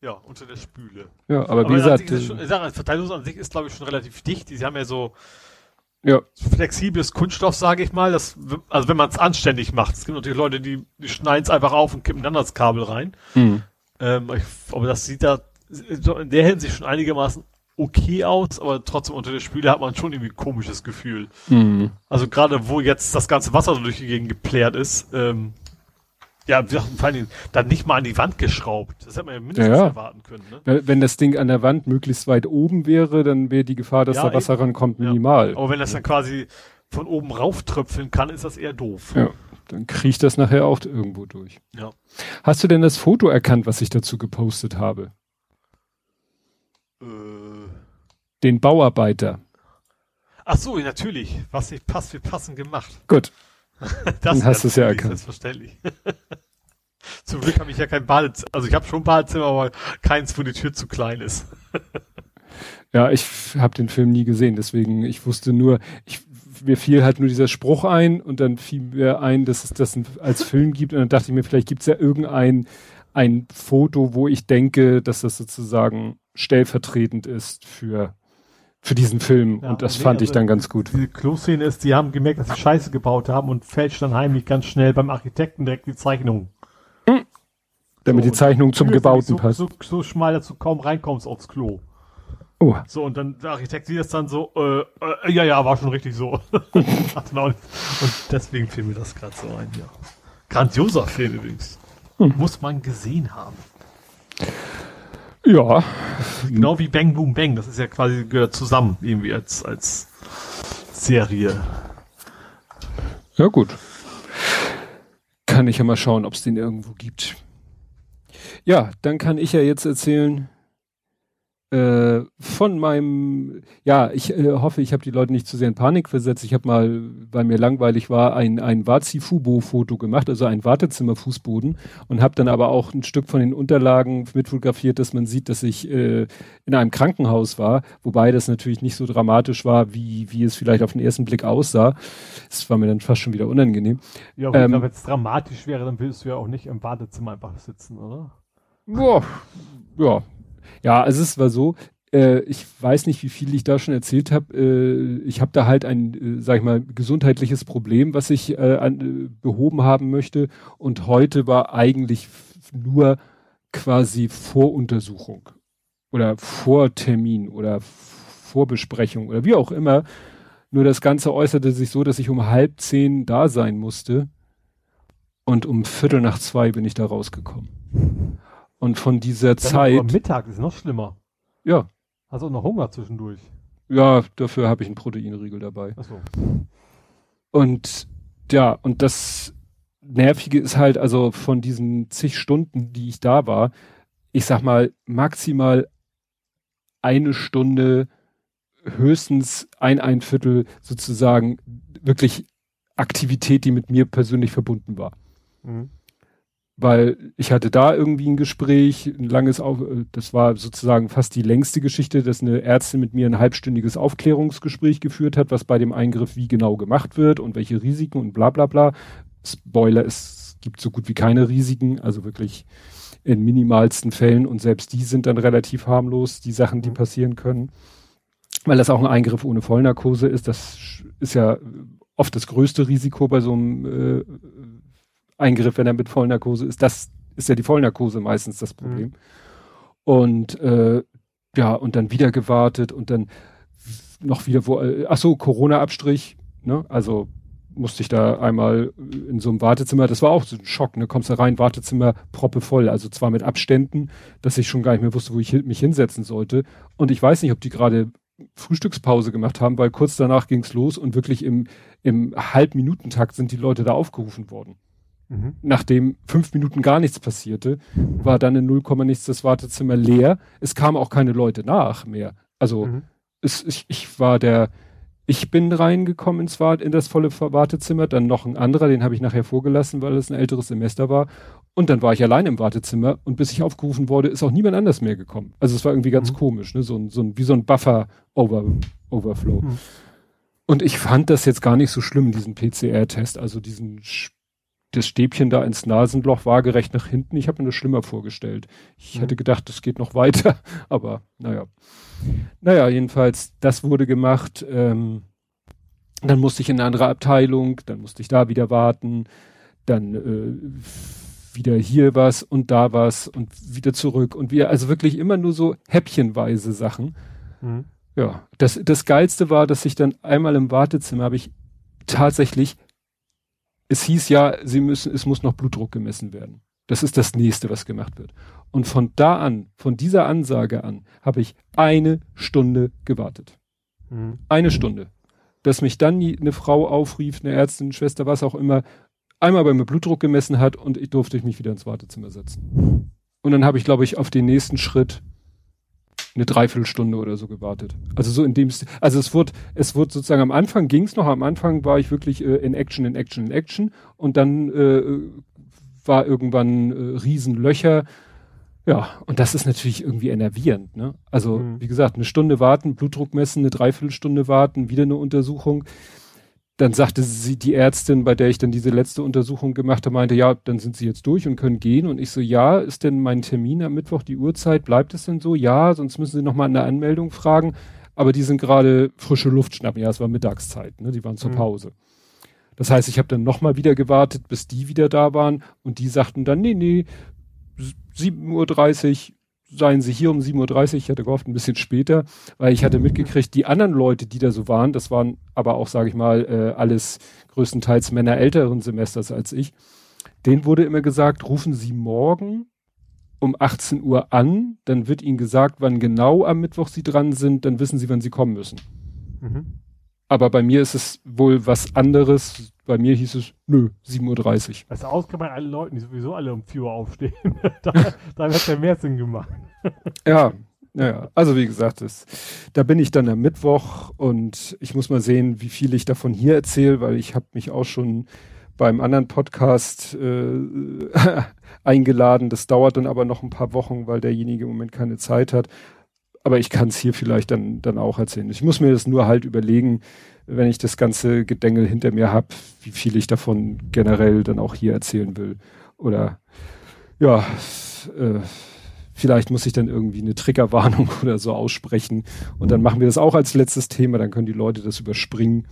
Ja, unter der Spüle. Ja, aber, aber wie gesagt. Schon, ich sage, Verteilerdose an sich ist, glaube ich, schon relativ dicht. Sie haben ja so ja. flexibles Kunststoff, sage ich mal. Das, also wenn man es anständig macht. Es gibt natürlich Leute, die, die schneiden es einfach auf und kippen dann das Kabel rein. Mhm. Ähm, ich, aber das sieht da in der Hinsicht schon einigermaßen okay aus, aber trotzdem unter der Spüle hat man schon irgendwie ein komisches Gefühl. Mhm. Also gerade wo jetzt das ganze Wasser so durch die Gegend geplärt ist, ähm, ja, vor allem dann nicht mal an die Wand geschraubt. Das hätte man ja mindestens ja, erwarten können. Ne? Wenn das Ding an der Wand möglichst weit oben wäre, dann wäre die Gefahr, dass ja, da Wasser eben. rankommt, minimal. Ja. Aber wenn das dann quasi von oben rauftröpfeln kann, ist das eher doof. Ja, dann kriecht das nachher auch irgendwo durch. Ja. Hast du denn das Foto erkannt, was ich dazu gepostet habe? Äh. Den Bauarbeiter. Ach so, natürlich. Was nicht passt, wird passend gemacht. Gut. das hast du es ja erkannt. Selbstverständlich. Zum Glück habe ich ja kein Badezimmer. Also ich habe schon ein Badezimmer, aber keins, wo die Tür zu klein ist. ja, ich habe den Film nie gesehen, deswegen ich wusste nur, ich, mir fiel halt nur dieser Spruch ein und dann fiel mir ein, dass es das als Film gibt und dann dachte ich mir, vielleicht gibt es ja irgendein ein Foto, wo ich denke, dass das sozusagen stellvertretend ist für für diesen Film ja, und das nee, fand ich also dann ganz gut. Die Klo-Szene ist, die haben gemerkt, dass sie Scheiße gebaut haben und fälscht dann heimlich ganz schnell beim Architekten direkt die Zeichnung. Hm. Damit so, die Zeichnung zum Gebauten so, passt. So, so schmal, dass du kaum reinkommst aufs Klo. Oh. So, und dann der Architekt sieht das dann so, äh, äh, ja, ja, war schon richtig so. und deswegen fiel mir das gerade so ein, ja. Grandioser Film übrigens. Hm. Muss man gesehen haben. Ja. Genau wie Bang Boom Bang. Das ist ja quasi gehört zusammen irgendwie als, als Serie. Ja, gut. Kann ich ja mal schauen, ob es den irgendwo gibt. Ja, dann kann ich ja jetzt erzählen, äh, von meinem, ja, ich äh, hoffe, ich habe die Leute nicht zu sehr in Panik versetzt. Ich habe mal, weil mir langweilig war, ein, ein Wazi-Fubo-Foto gemacht, also ein Wartezimmer-Fußboden und habe dann aber auch ein Stück von den Unterlagen mitfotografiert, dass man sieht, dass ich äh, in einem Krankenhaus war, wobei das natürlich nicht so dramatisch war, wie, wie es vielleicht auf den ersten Blick aussah. Es war mir dann fast schon wieder unangenehm. Ja, aber ähm, wenn es dramatisch wäre, dann willst du ja auch nicht im Wartezimmer einfach sitzen, oder? Boah, ja, ja, also es war so, äh, ich weiß nicht, wie viel ich da schon erzählt habe. Äh, ich habe da halt ein, äh, sag ich mal, gesundheitliches Problem, was ich äh, an, äh, behoben haben möchte. Und heute war eigentlich nur quasi Voruntersuchung oder Vortermin oder Vorbesprechung oder wie auch immer. Nur das Ganze äußerte sich so, dass ich um halb zehn da sein musste. Und um Viertel nach zwei bin ich da rausgekommen. Und von dieser Dann Zeit. Am Mittag ist noch schlimmer. Ja. Hast du auch noch Hunger zwischendurch? Ja, dafür habe ich einen Proteinriegel dabei. Ach so. Und ja, und das Nervige ist halt, also von diesen zig Stunden, die ich da war, ich sag mal, maximal eine Stunde, höchstens ein, ein Viertel sozusagen wirklich Aktivität, die mit mir persönlich verbunden war. Mhm. Weil ich hatte da irgendwie ein Gespräch, ein langes, Auf das war sozusagen fast die längste Geschichte, dass eine Ärztin mit mir ein halbstündiges Aufklärungsgespräch geführt hat, was bei dem Eingriff wie genau gemacht wird und welche Risiken und bla bla bla. Spoiler, es gibt so gut wie keine Risiken, also wirklich in minimalsten Fällen und selbst die sind dann relativ harmlos, die Sachen, die mhm. passieren können. Weil das auch ein Eingriff ohne Vollnarkose ist, das ist ja oft das größte Risiko bei so einem äh, Eingriff, wenn er mit Vollnarkose ist. Das ist ja die Vollnarkose meistens das Problem. Mhm. Und äh, ja, und dann wieder gewartet und dann noch wieder wo, äh, ach so, Corona-Abstrich, ne? Also musste ich da einmal in so einem Wartezimmer, das war auch so ein Schock, ne? Kommst da rein, Wartezimmer proppe voll, also zwar mit Abständen, dass ich schon gar nicht mehr wusste, wo ich mich hinsetzen sollte. Und ich weiß nicht, ob die gerade Frühstückspause gemacht haben, weil kurz danach ging's los und wirklich im, im Halbminutentakt sind die Leute da aufgerufen worden. Mhm. Nachdem fünf Minuten gar nichts passierte, war dann in 0, nichts das Wartezimmer leer. Es kamen auch keine Leute nach mehr. Also mhm. es, ich, ich war der, ich bin reingekommen ins Wart, in das volle Wartezimmer, dann noch ein anderer, den habe ich nachher vorgelassen, weil es ein älteres Semester war. Und dann war ich allein im Wartezimmer und bis ich aufgerufen wurde, ist auch niemand anders mehr gekommen. Also es war irgendwie ganz mhm. komisch, ne? so, ein, so ein, wie so ein Buffer-Overflow. Mhm. Und ich fand das jetzt gar nicht so schlimm, diesen PCR-Test, also diesen das Stäbchen da ins Nasenloch waagerecht nach hinten. Ich habe mir das schlimmer vorgestellt. Ich mhm. hätte gedacht, das geht noch weiter, aber naja. Naja, jedenfalls, das wurde gemacht. Ähm, dann musste ich in eine andere Abteilung, dann musste ich da wieder warten, dann äh, wieder hier was und da was und wieder zurück und wieder, also wirklich immer nur so häppchenweise Sachen. Mhm. Ja, das, das Geilste war, dass ich dann einmal im Wartezimmer habe ich tatsächlich es hieß ja, sie müssen, es muss noch Blutdruck gemessen werden. Das ist das nächste, was gemacht wird. Und von da an, von dieser Ansage an, habe ich eine Stunde gewartet. Mhm. Eine Stunde. Dass mich dann eine Frau aufrief, eine Ärztin, Schwester, was auch immer, einmal bei mir Blutdruck gemessen hat und ich durfte mich wieder ins Wartezimmer setzen. Und dann habe ich, glaube ich, auf den nächsten Schritt eine Dreiviertelstunde oder so gewartet. Also so in dem, also es wurde, es wurde sozusagen am Anfang ging's noch, am Anfang war ich wirklich äh, in Action, in Action, in Action und dann äh, war irgendwann äh, Riesenlöcher. Ja, und das ist natürlich irgendwie enervierend, ne? Also, mhm. wie gesagt, eine Stunde warten, Blutdruck messen, eine Dreiviertelstunde warten, wieder eine Untersuchung dann sagte sie, die Ärztin, bei der ich dann diese letzte Untersuchung gemacht habe, meinte, ja, dann sind sie jetzt durch und können gehen. Und ich so, ja, ist denn mein Termin am Mittwoch die Uhrzeit? Bleibt es denn so? Ja, sonst müssen sie nochmal in der Anmeldung fragen. Aber die sind gerade frische Luft schnappen. Ja, es war Mittagszeit, ne? Die waren zur mhm. Pause. Das heißt, ich habe dann nochmal wieder gewartet, bis die wieder da waren und die sagten dann, nee, nee, 7.30 Uhr, seien sie hier um 7.30 Uhr, ich hatte gehofft ein bisschen später, weil ich hatte mitgekriegt, die anderen Leute, die da so waren, das waren aber auch, sage ich mal, äh, alles größtenteils Männer älteren Semesters als ich, denen wurde immer gesagt, rufen Sie morgen um 18 Uhr an, dann wird Ihnen gesagt, wann genau am Mittwoch Sie dran sind, dann wissen Sie, wann Sie kommen müssen. Mhm. Aber bei mir ist es wohl was anderes. Bei mir hieß es, nö, 7.30 Uhr. Also ausgemacht alle Leute, die sowieso alle um 4 Uhr aufstehen. da, da wird ja mehr Sinn gemacht. ja, ja, also wie gesagt, das, da bin ich dann am Mittwoch und ich muss mal sehen, wie viel ich davon hier erzähle, weil ich habe mich auch schon beim anderen Podcast äh, eingeladen. Das dauert dann aber noch ein paar Wochen, weil derjenige im Moment keine Zeit hat aber ich kann es hier vielleicht dann, dann auch erzählen. Ich muss mir das nur halt überlegen, wenn ich das ganze Gedängel hinter mir habe, wie viel ich davon generell dann auch hier erzählen will. Oder ja, äh, vielleicht muss ich dann irgendwie eine Triggerwarnung oder so aussprechen. Und dann machen wir das auch als letztes Thema, dann können die Leute das überspringen.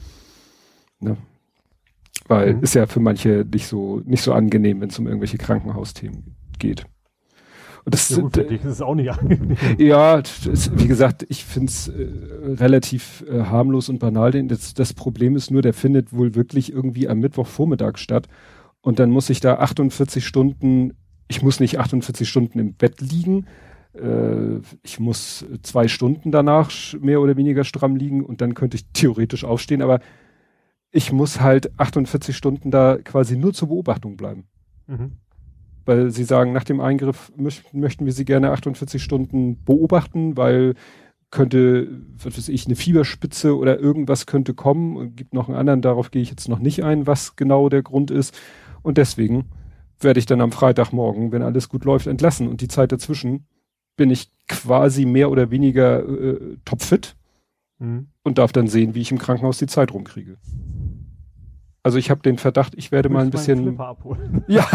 Ne? Weil mhm. ist ja für manche nicht so, nicht so angenehm, wenn es um irgendwelche Krankenhausthemen geht. Und das, ja gut, für dich ist es auch nicht angenehm. Ja, das, wie gesagt, ich finde es äh, relativ äh, harmlos und banal. Denn das, das Problem ist nur, der findet wohl wirklich irgendwie am Mittwochvormittag statt. Und dann muss ich da 48 Stunden, ich muss nicht 48 Stunden im Bett liegen, äh, ich muss zwei Stunden danach mehr oder weniger stramm liegen und dann könnte ich theoretisch aufstehen, aber ich muss halt 48 Stunden da quasi nur zur Beobachtung bleiben. Mhm weil sie sagen, nach dem Eingriff möchten wir sie gerne 48 Stunden beobachten, weil könnte, was weiß ich, eine Fieberspitze oder irgendwas könnte kommen und gibt noch einen anderen, darauf gehe ich jetzt noch nicht ein, was genau der Grund ist. Und deswegen werde ich dann am Freitagmorgen, wenn alles gut läuft, entlassen. Und die Zeit dazwischen bin ich quasi mehr oder weniger äh, topfit mhm. und darf dann sehen, wie ich im Krankenhaus die Zeit rumkriege. Also ich habe den Verdacht, ich werde mal ein bisschen. Ja,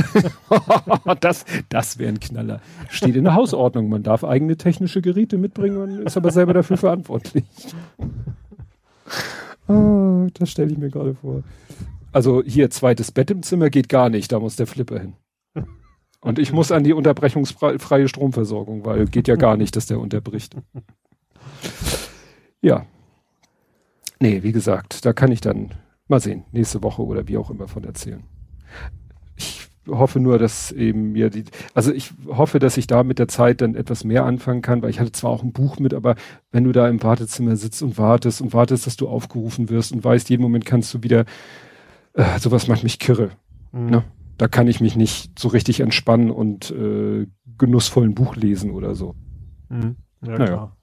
das, das wäre ein Knaller. Steht in der Hausordnung. Man darf eigene technische Geräte mitbringen und ist aber selber dafür verantwortlich. oh, das stelle ich mir gerade vor. Also hier zweites Bett im Zimmer geht gar nicht. Da muss der Flipper hin. Und ich muss an die unterbrechungsfreie Stromversorgung, weil geht ja gar nicht, dass der unterbricht. Ja. Nee, wie gesagt, da kann ich dann mal sehen, nächste Woche oder wie auch immer von erzählen. Ich hoffe nur, dass eben mir die, also ich hoffe, dass ich da mit der Zeit dann etwas mehr anfangen kann, weil ich hatte zwar auch ein Buch mit, aber wenn du da im Wartezimmer sitzt und wartest und wartest, dass du aufgerufen wirst und weißt, jeden Moment kannst du wieder, äh, sowas macht mich kirre. Mhm. Ne? da kann ich mich nicht so richtig entspannen und äh, genussvoll ein Buch lesen oder so. Mhm. Ja, naja. klar.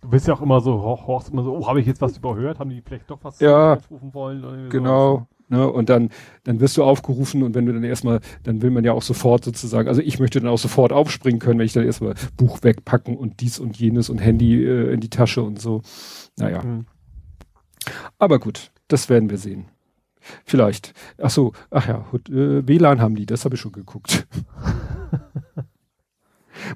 Du bist ja auch immer so, horchst immer so, oh, habe ich jetzt was überhört? Haben die vielleicht doch was ja, aufrufen wollen? genau. Ne, und dann, dann wirst du aufgerufen und wenn du dann erstmal, dann will man ja auch sofort sozusagen, also ich möchte dann auch sofort aufspringen können, wenn ich dann erstmal Buch wegpacken und dies und jenes und Handy äh, in die Tasche und so. Naja. Mhm. Aber gut, das werden wir sehen. Vielleicht. Ach so, ach ja, äh, WLAN haben die, das habe ich schon geguckt.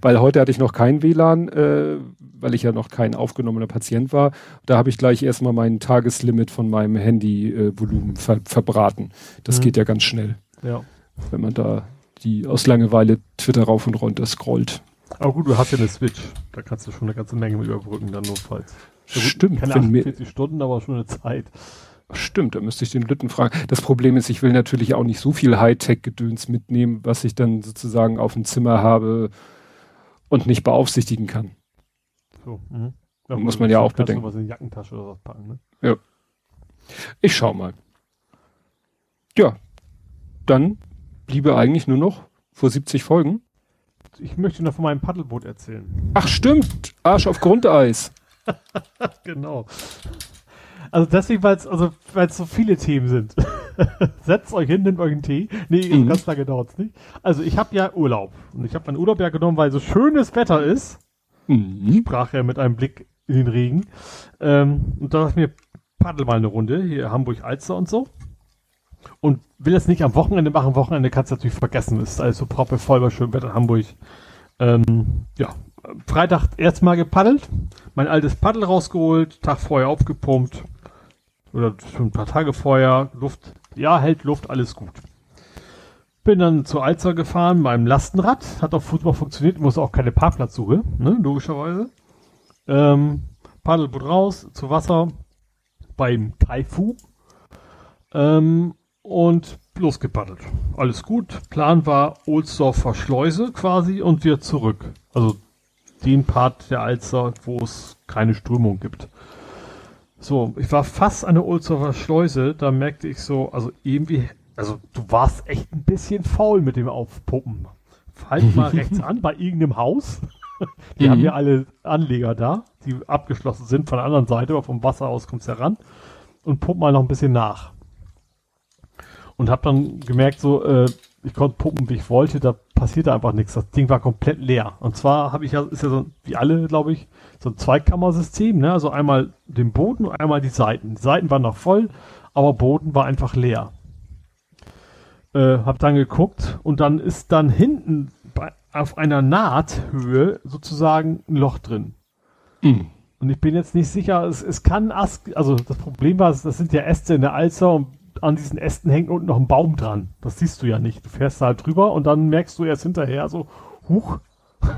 weil heute hatte ich noch kein WLAN, äh, weil ich ja noch kein aufgenommener Patient war. Da habe ich gleich erstmal mein Tageslimit von meinem Handyvolumen äh, ver verbraten. Das mhm. geht ja ganz schnell. Ja. Wenn man da die aus Langeweile Twitter rauf und runter scrollt. Aber gut, du hast ja eine Switch. Da kannst du schon eine ganze Menge mit überbrücken, dann notfalls. Ja, Stimmt. Keine 48 Stunden, aber schon eine Zeit. Stimmt, da müsste ich den Lütten fragen. Das Problem ist, ich will natürlich auch nicht so viel Hightech-Gedöns mitnehmen, was ich dann sozusagen auf dem Zimmer habe und nicht beaufsichtigen kann. So, mh. ja, muss man ja auch bedenken. Was in Jackentasche oder was packen, ne? Ja. Ich schau mal. Ja, dann bliebe eigentlich nur noch vor 70 Folgen. Ich möchte noch von meinem Paddelboot erzählen. Ach stimmt, Arsch auf Grundeis. genau. Also deswegen, weil es also, weil's so viele Themen sind. Setzt euch hin, nehmt euch einen Tee. Nee, mhm. ganz lange dauert's nicht. Also ich habe ja Urlaub. Und ich habe meinen Urlaub ja genommen, weil so schönes Wetter ist. Mhm. Sprach er mit einem Blick in den Regen. Ähm, und da dachte ich mir, paddel mal eine Runde, hier Hamburg-Alster und so. Und will das nicht am Wochenende machen. Wochenende kannst du natürlich vergessen. Ist alles so proppe voll bei schönem Wetter in Hamburg. Ähm, ja, Freitag erstmal gepaddelt. Mein altes Paddel rausgeholt, Tag vorher aufgepumpt oder schon ein paar Tage vorher, Luft, ja, hält Luft, alles gut. Bin dann zur Alzer gefahren, meinem Lastenrad, hat auch Fußball funktioniert, muss auch keine Parkplatzsuche, ne, logischerweise. Ähm, Paddelboot raus, zu Wasser, beim Taifu, ähm, und losgepaddelt. Alles gut. Plan war Ohlsdorfer Schleuse quasi und wir zurück. Also den Part der Alzer, wo es keine Strömung gibt. So, ich war fast an der Ulzhofer Schleuse, da merkte ich so, also irgendwie, also du warst echt ein bisschen faul mit dem Aufpuppen. Halt mal rechts an bei irgendeinem Haus. Die mhm. haben ja alle Anleger da, die abgeschlossen sind von der anderen Seite, aber vom Wasser aus kommst du heran und pump mal noch ein bisschen nach. Und hab dann gemerkt, so, äh, ich konnte pumpen, wie ich wollte, da passierte einfach nichts. Das Ding war komplett leer. Und zwar habe ich ja, ist ja so, wie alle, glaube ich, so ein Zweikammersystem, ne? Also einmal den Boden und einmal die Seiten. Die Seiten waren noch voll, aber Boden war einfach leer. Äh, hab dann geguckt und dann ist dann hinten bei, auf einer Nahthöhe sozusagen ein Loch drin. Mhm. Und ich bin jetzt nicht sicher, es, es kann Ast, also das Problem war, das sind ja Äste in der Alster und an diesen Ästen hängt unten noch ein Baum dran. Das siehst du ja nicht. Du fährst halt drüber und dann merkst du erst hinterher so, huch,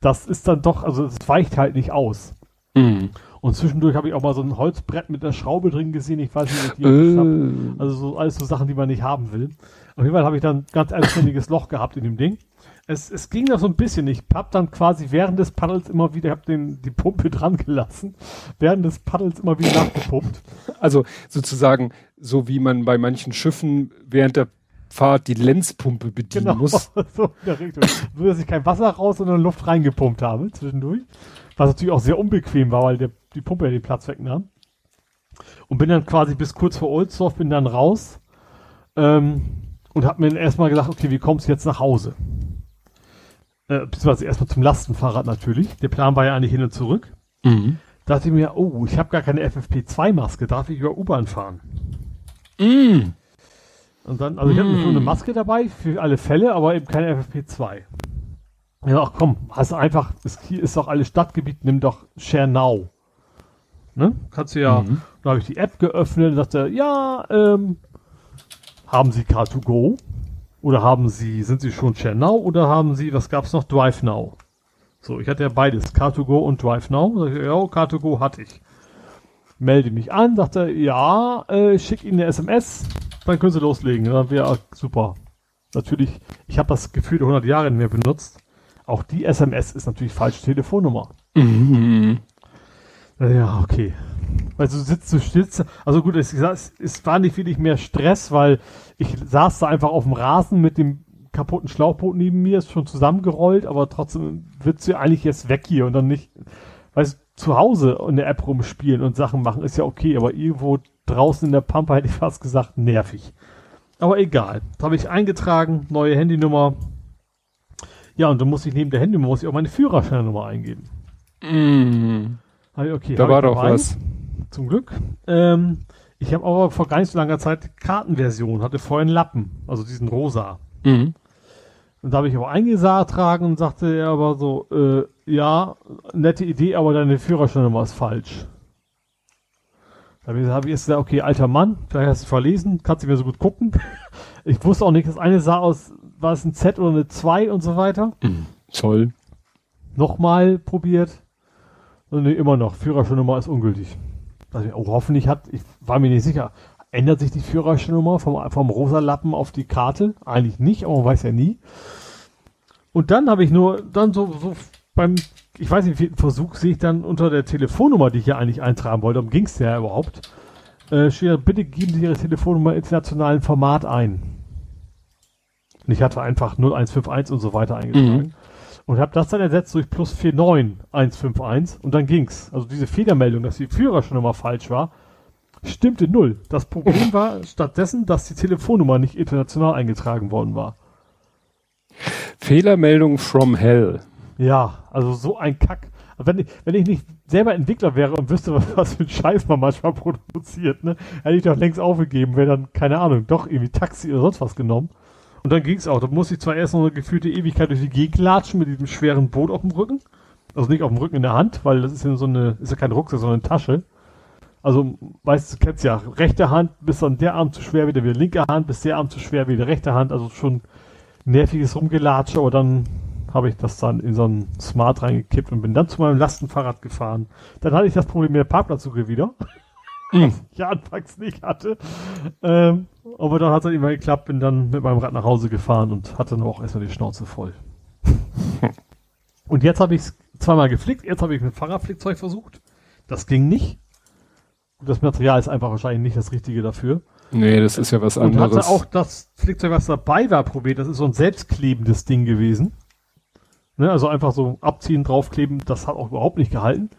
das ist dann doch, also es weicht halt nicht aus. Mhm. Und zwischendurch habe ich auch mal so ein Holzbrett mit einer Schraube drin gesehen. Ich weiß nicht, ob ich die äh. habe. Also so alles so Sachen, die man nicht haben will. Auf jeden Fall habe ich dann ein ganz eigenständiges Loch gehabt in dem Ding. Es, es ging da so ein bisschen. Ich habe dann quasi während des Paddels immer wieder, habe den die Pumpe dran gelassen, während des Paddels immer wieder nachgepumpt. Also sozusagen so wie man bei manchen Schiffen während der Fahrt die Lenzpumpe bedienen genau, muss. so in der Richtung. so, dass ich kein Wasser raus, sondern Luft reingepumpt habe zwischendurch. Was natürlich auch sehr unbequem war, weil der, die Pumpe ja den Platz wegnahm. Und bin dann quasi bis kurz vor Ohlsdorf, bin dann raus. Ähm, und habe mir erstmal gedacht, okay, wie kommst du jetzt nach Hause? Äh, beziehungsweise erstmal zum Lastenfahrrad natürlich. Der Plan war ja eigentlich hin und zurück. Mhm. Dachte ich mir, oh, ich habe gar keine FFP2-Maske, darf ich über U-Bahn fahren? Mm. Und dann, also ich Mm. schon eine Maske dabei für alle Fälle, aber eben keine FFP2. Ja, ach komm, hast du einfach, ist, hier ist doch alles Stadtgebiet, nimm doch Share Now. Ne? Kannst du ja, Mhm. da habe ich die App geöffnet und dachte, ja, ähm, haben Sie Car2Go? Oder haben Sie, sind Sie schon Share Now oder haben Sie, was gab's noch, Drive Now? So, ich hatte ja beides, Car2Go und Drive Now. Sag ich, ja, Car2Go hatte ich. Melde mich an, dachte, ja, äh, schick Ihnen eine SMS, dann können Sie loslegen. Dann wäre super. Natürlich, ich habe das Gefühl 100 Jahre nicht mehr benutzt. Auch die SMS ist natürlich falsche Telefonnummer. Mhm. Ja, okay. Weil du sitzt, du stillst. Also gut, es, es, war nicht wirklich mehr Stress, weil ich saß da einfach auf dem Rasen mit dem kaputten Schlauchboot neben mir, ist schon zusammengerollt, aber trotzdem willst du eigentlich jetzt weg hier und dann nicht, weißt du, zu Hause in der App rumspielen und Sachen machen ist ja okay, aber irgendwo draußen in der Pampa hätte ich fast gesagt, nervig. Aber egal. Da habe ich eingetragen, neue Handynummer. Ja, und dann muss ich neben der Handynummer muss ich auch meine Führerscheinnummer eingeben. Mhm. Hab ich, Okay, Da war doch was. Zum Glück. Ähm, ich habe aber vor gar nicht so langer Zeit Kartenversion, hatte vorher einen Lappen, also diesen rosa. Mhm. Und da habe ich aber eingetragen und sagte er aber so, äh, ja, nette Idee, aber deine Führerscheinnummer ist falsch. Da habe ich, hab ich gesagt, okay, alter Mann, vielleicht hast du verlesen, kannst du mir so gut gucken. Ich wusste auch nicht, das eine sah aus, war es ein Z oder eine 2 und so weiter. Zoll. Nochmal probiert. Nee, immer noch, Führerscheinnummer ist ungültig. Also, oh, hoffentlich hat, ich war mir nicht sicher, ändert sich die Führerscheinnummer vom, vom rosa Lappen auf die Karte? Eigentlich nicht, aber man weiß ja nie. Und dann habe ich nur, dann so, so beim, ich weiß nicht, vierten Versuch sehe ich dann unter der Telefonnummer, die ich ja eigentlich eintragen wollte, um ging es ja überhaupt, äh, steht da, bitte geben Sie Ihre Telefonnummer im internationalen Format ein. Und ich hatte einfach 0151 und so weiter eingetragen. Und habe das dann ersetzt durch plus 49151 und dann ging's. Also diese Fehlermeldung, dass die Führerscheinnummer falsch war, stimmte null. Das Problem war stattdessen, dass die Telefonnummer nicht international eingetragen worden war. Fehlermeldung from hell. Ja, also so ein Kack. Wenn ich, wenn ich nicht selber Entwickler wäre und wüsste, was, was für ein Scheiß man manchmal produziert, ne, hätte ich doch längst aufgegeben, wäre dann, keine Ahnung, doch irgendwie Taxi oder sonst was genommen. Und dann ging's auch. Da musste ich zwar erst noch eine gefühlte Ewigkeit durch die Gegend latschen mit diesem schweren Boot auf dem Rücken. Also nicht auf dem Rücken in der Hand, weil das ist ja so eine, ist ja kein Rucksack, sondern eine Tasche. Also, weißt du, kennst ja, rechte Hand bis dann der Arm zu schwer wieder, wieder linke Hand bis der Arm zu schwer wieder rechte Hand. Also schon nerviges Rumgelatsche, aber dann habe ich das dann in so ein Smart reingekippt und bin dann zu meinem Lastenfahrrad gefahren. Dann hatte ich das Problem mit der Parkplatzsuche wieder. Mhm. ja anfangs nicht hatte. Ähm, aber dann hat es dann immer geklappt, bin dann mit meinem Rad nach Hause gefahren und hatte dann auch erstmal die Schnauze voll. und jetzt habe ich es zweimal geflickt, jetzt habe ich mit Fahrradflickzeug versucht. Das ging nicht. Das Material ist einfach wahrscheinlich nicht das Richtige dafür. Nee, das ist ja was Und anderes. hatte auch das Flickzeug, was dabei war, probiert. Das ist so ein selbstklebendes Ding gewesen. Ne, also einfach so abziehen, draufkleben, das hat auch überhaupt nicht gehalten.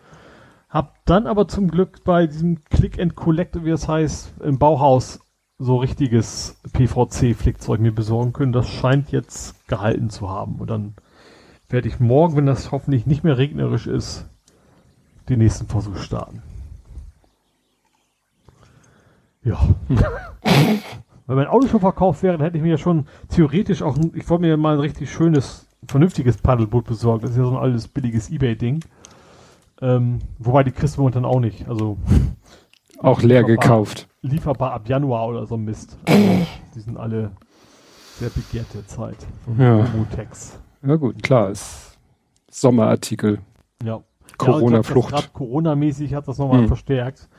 Hab dann aber zum Glück bei diesem Click and Collect, wie es heißt, im Bauhaus so richtiges PVC-Flickzeug mir besorgen können. Das scheint jetzt gehalten zu haben. Und dann werde ich morgen, wenn das hoffentlich nicht mehr regnerisch ist, den nächsten Versuch starten. Ja. Wenn mein Auto schon verkauft wäre, dann hätte ich mir ja schon theoretisch auch, ein, ich wollte mir mal ein richtig schönes, vernünftiges Paddelboot besorgen. Das ist ja so ein altes billiges Ebay-Ding. Ähm, wobei die kriegst du momentan auch nicht. Also auch leer lieferbar- gekauft. Lieferbar ab Januar oder so Mist. Also, die sind alle sehr begehrte Zeit. Ja. Ja gut, klar, ist Sommerartikel. Ja. Corona-Flucht. Ja, Corona-mäßig hat das nochmal Hm. verstärkt.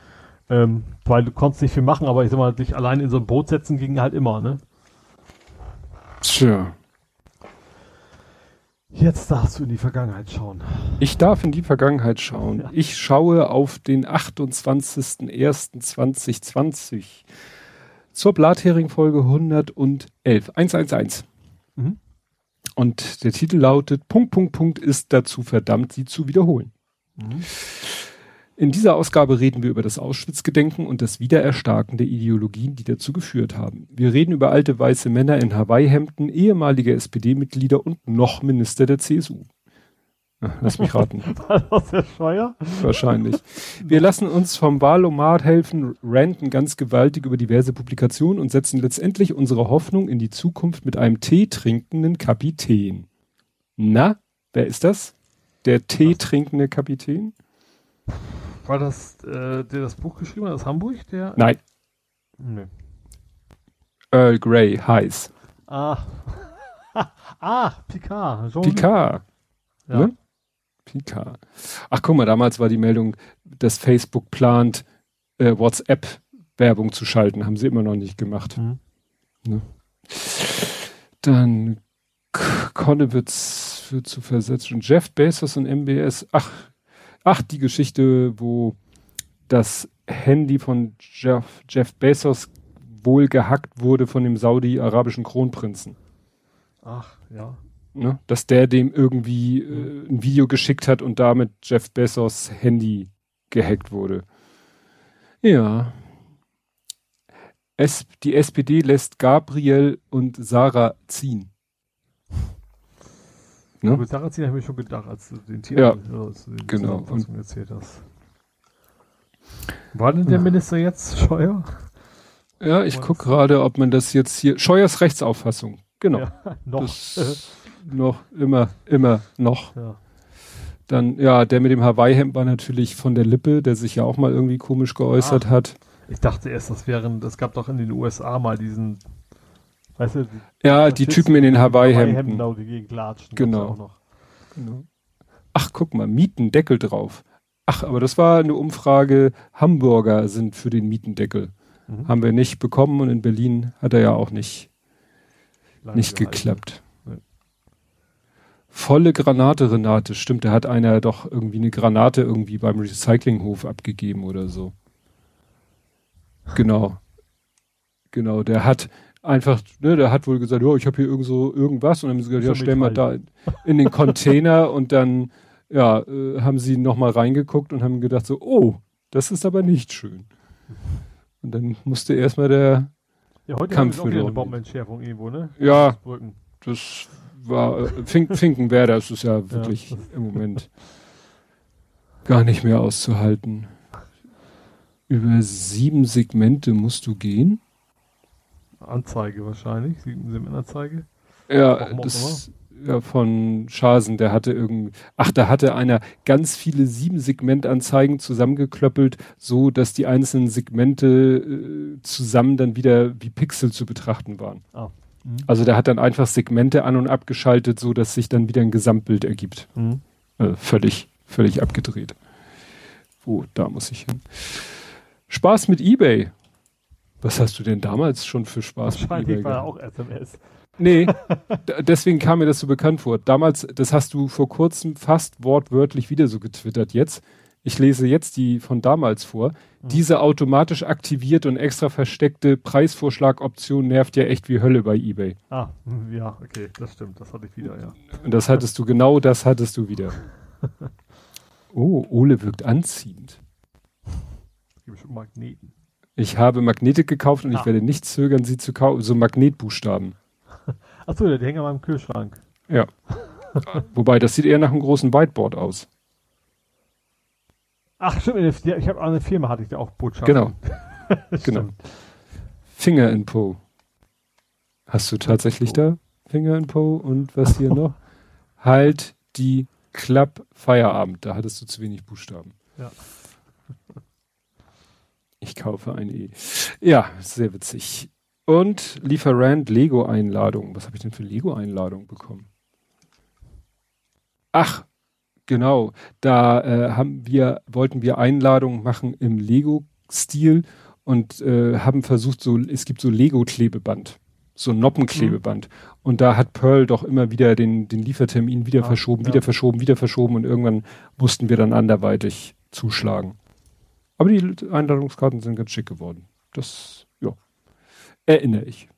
Ähm, weil du konntest nicht viel machen, aber ich sag mal, dich allein in so ein Boot setzen ging halt immer, ne? Tja. Jetzt darfst du in die Vergangenheit schauen. Ich darf in die Vergangenheit schauen. Ja. Ich schaue auf den 28.01.2020 zur Blathering-Folge 111. 111. Mhm. Und der Titel lautet Punkt, Punkt, Punkt ist dazu verdammt, sie zu wiederholen. In dieser Ausgabe reden wir über das Auschwitz-Gedenken und das Wiedererstarken der Ideologien, die dazu geführt haben. Wir reden über alte weiße Männer in Hawaii-Hemden, ehemalige SPD-Mitglieder und noch Minister der CSU. Lass mich raten. War das der Scheuer? Wahrscheinlich. Wir lassen uns vom Wahlomat helfen, ranten ganz gewaltig über diverse Publikationen und setzen letztendlich unsere Hoffnung in die Zukunft mit einem Tee trinkenden Kapitän. Na, wer ist das? Der Tee trinkende Kapitän? War das, äh, der das Buch geschrieben hat aus Hamburg? Der? Nein. Nee. Earl Grey, heiß. Ah. ah, Picard. Jean Picard. Ja. Ne? Picard. Ach, guck mal, damals war die Meldung, dass Facebook plant, äh, WhatsApp-Werbung zu schalten. Haben sie immer noch nicht gemacht. Mhm. Ne? Dann Konnewitz wird zu versetzt und Jeff Bezos und MBS. Ach, ach, die Geschichte, wo das Handy von Jeff, Jeff Bezos wohl gehackt wurde von dem saudi-arabischen Kronprinzen. Ach, ja. Ne? Dass der dem irgendwie äh, ein Video geschickt hat und damit Jeff Bezos Handy gehackt wurde. Ja. Es, die SPD lässt Gabriel und Sarah ziehen. Ne? Über Sarrazin habe ich schon gedacht, als du den Tier Ja, als du den genau. Erzählt hast. War denn der Minister jetzt Scheuer? Ja, ich Was? guck gerade, ob man das jetzt hier. Scheuers Rechtsauffassung. Genau. Ja, noch. Noch, immer, immer noch. ja. Dann, ja, der mit dem Hawaii-Hemd war natürlich von der Lippe, der sich ja auch mal irgendwie komisch geäußert Ach. hat. Ich dachte erst, das wären, das gab doch in den USA mal diesen, weißt du, Ja, die Typen in den Hawaii-Hemden. Genau, die gegen Klatschen. Genau. Genau. Ach, guck mal, Mietendeckel drauf. Ach, aber das war eine Umfrage, Hamburger sind für den Mietendeckel. Mhm. Haben wir nicht bekommen und in Berlin hat er ja auch nicht, Lange nicht geklappt. Volle Granate, Renate. Stimmt, da hat einer doch irgendwie eine Granate irgendwie beim Recyclinghof abgegeben oder so. Genau. Genau, der hat einfach, ne, der hat wohl gesagt, ja, ich habe hier irgend so irgendwas und dann haben sie gesagt, ja, stell mal da in, den Container und dann, ja, äh, haben sie nochmal reingeguckt und haben gedacht so, oh, das ist aber nicht schön. Und dann musste erstmal der, Ja, heute Kampf haben wir eine. Bombenentschärfung irgendwo, ne? Ja. Das war, äh, Fink, Finkenwerder, das ist ja wirklich im Moment gar nicht mehr auszuhalten. Über sieben Segmente musst du gehen. Anzeige wahrscheinlich. Sieben sind Anzeige. Ja, das ja, von Schasen, der hatte irgendwie, ach, da hatte einer ganz viele sieben Segmentanzeigen zusammengeklöppelt, so dass die einzelnen Segmente äh, zusammen dann wieder wie Pixel zu betrachten waren. Ah. Mhm. Also der hat dann einfach Segmente an und abgeschaltet, so dass sich dann wieder ein Gesamtbild ergibt. Mhm. Äh, völlig, völlig abgedreht. Wo, da muss ich hin. Spaß mit eBay. Was hast du denn damals schon für Spaß Wahrscheinlich eBay war auch SMS. Nee, deswegen kam mir das so bekannt vor. Damals, das hast du vor kurzem fast wortwörtlich wieder so getwittert jetzt. Ich lese jetzt die von damals vor. Diese automatisch aktivierte und extra versteckte Preisvorschlagoption nervt ja echt wie Hölle bei eBay. Ah, mhm, ja, okay, das stimmt. Das hatte ich wieder, ja. Und das hattest du, genau das hattest du wieder. Oh, Ole wirkt anziehend. Gebe schon Magneten. Ich habe Magnete gekauft und ich Ah. werde nicht zögern, sie zu kaufen. So Magnetbuchstaben. Achso, die hängen an meinem Kühlschrank. Ja. Wobei, das sieht eher nach einem großen Whiteboard aus. Ach, stimmt. Ich habe der Firma hatte ich da auch Botschaften. Genau. Genau. Finger in Po. Hast du tatsächlich da Finger in Po und was hier noch? Halt die Klapp Feierabend. Da hattest du zu wenig Buchstaben. Ja. Ich kaufe ein E. Ja, sehr witzig. Und Lieferant Lego Einladung. Was habe ich denn für Lego Einladung bekommen? Ach, genau. Da äh, haben wir, wollten wir Einladungen machen im Lego-Stil und äh, haben versucht, so, es gibt so Lego-Klebeband, so Noppenklebeband. Und da hat Pearl doch immer wieder den, den Liefertermin wieder Ah, verschoben, ja. wieder verschoben, wieder verschoben und irgendwann mussten wir dann anderweitig zuschlagen. Aber die Einladungskarten sind ganz schick geworden. Das, ja, erinnere ich.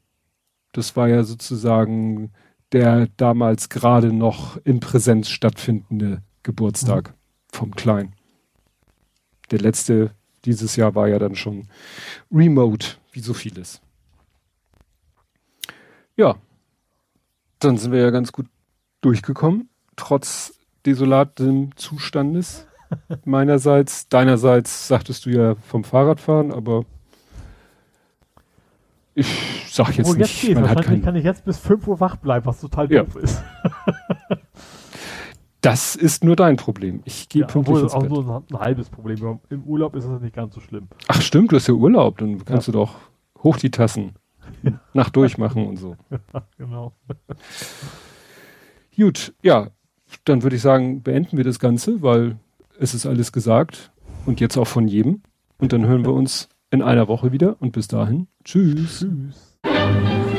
Das war ja sozusagen der damals gerade noch in Präsenz stattfindende Geburtstag vom Kleinen. der letzte dieses Jahr war ja dann schon remote, wie so vieles. Ja, dann sind wir ja ganz gut durchgekommen, trotz desolatem Zustandes meinerseits. Deinerseits sagtest du ja vom Fahrradfahren, aber ich sag jetzt Obwohl, nicht. Jetzt man geht. hat kein, kann ich jetzt bis 5 Uhr wach bleiben, was total Ja. doof ist. das ist nur dein Problem. Ich gehe Ja, pünktlich obwohl ins auch Bett. nur ein, ein halbes Problem. Im Urlaub ist das nicht ganz so schlimm. Ach stimmt, du hast ja Urlaub, dann kannst du doch hoch die Tassen nach durchmachen und so. Genau. Gut, ja, dann würde ich sagen, beenden wir das Ganze, weil es ist alles gesagt und jetzt auch von jedem. Und dann hören wir uns in einer Woche wieder und bis dahin, tschüss. Tschüss.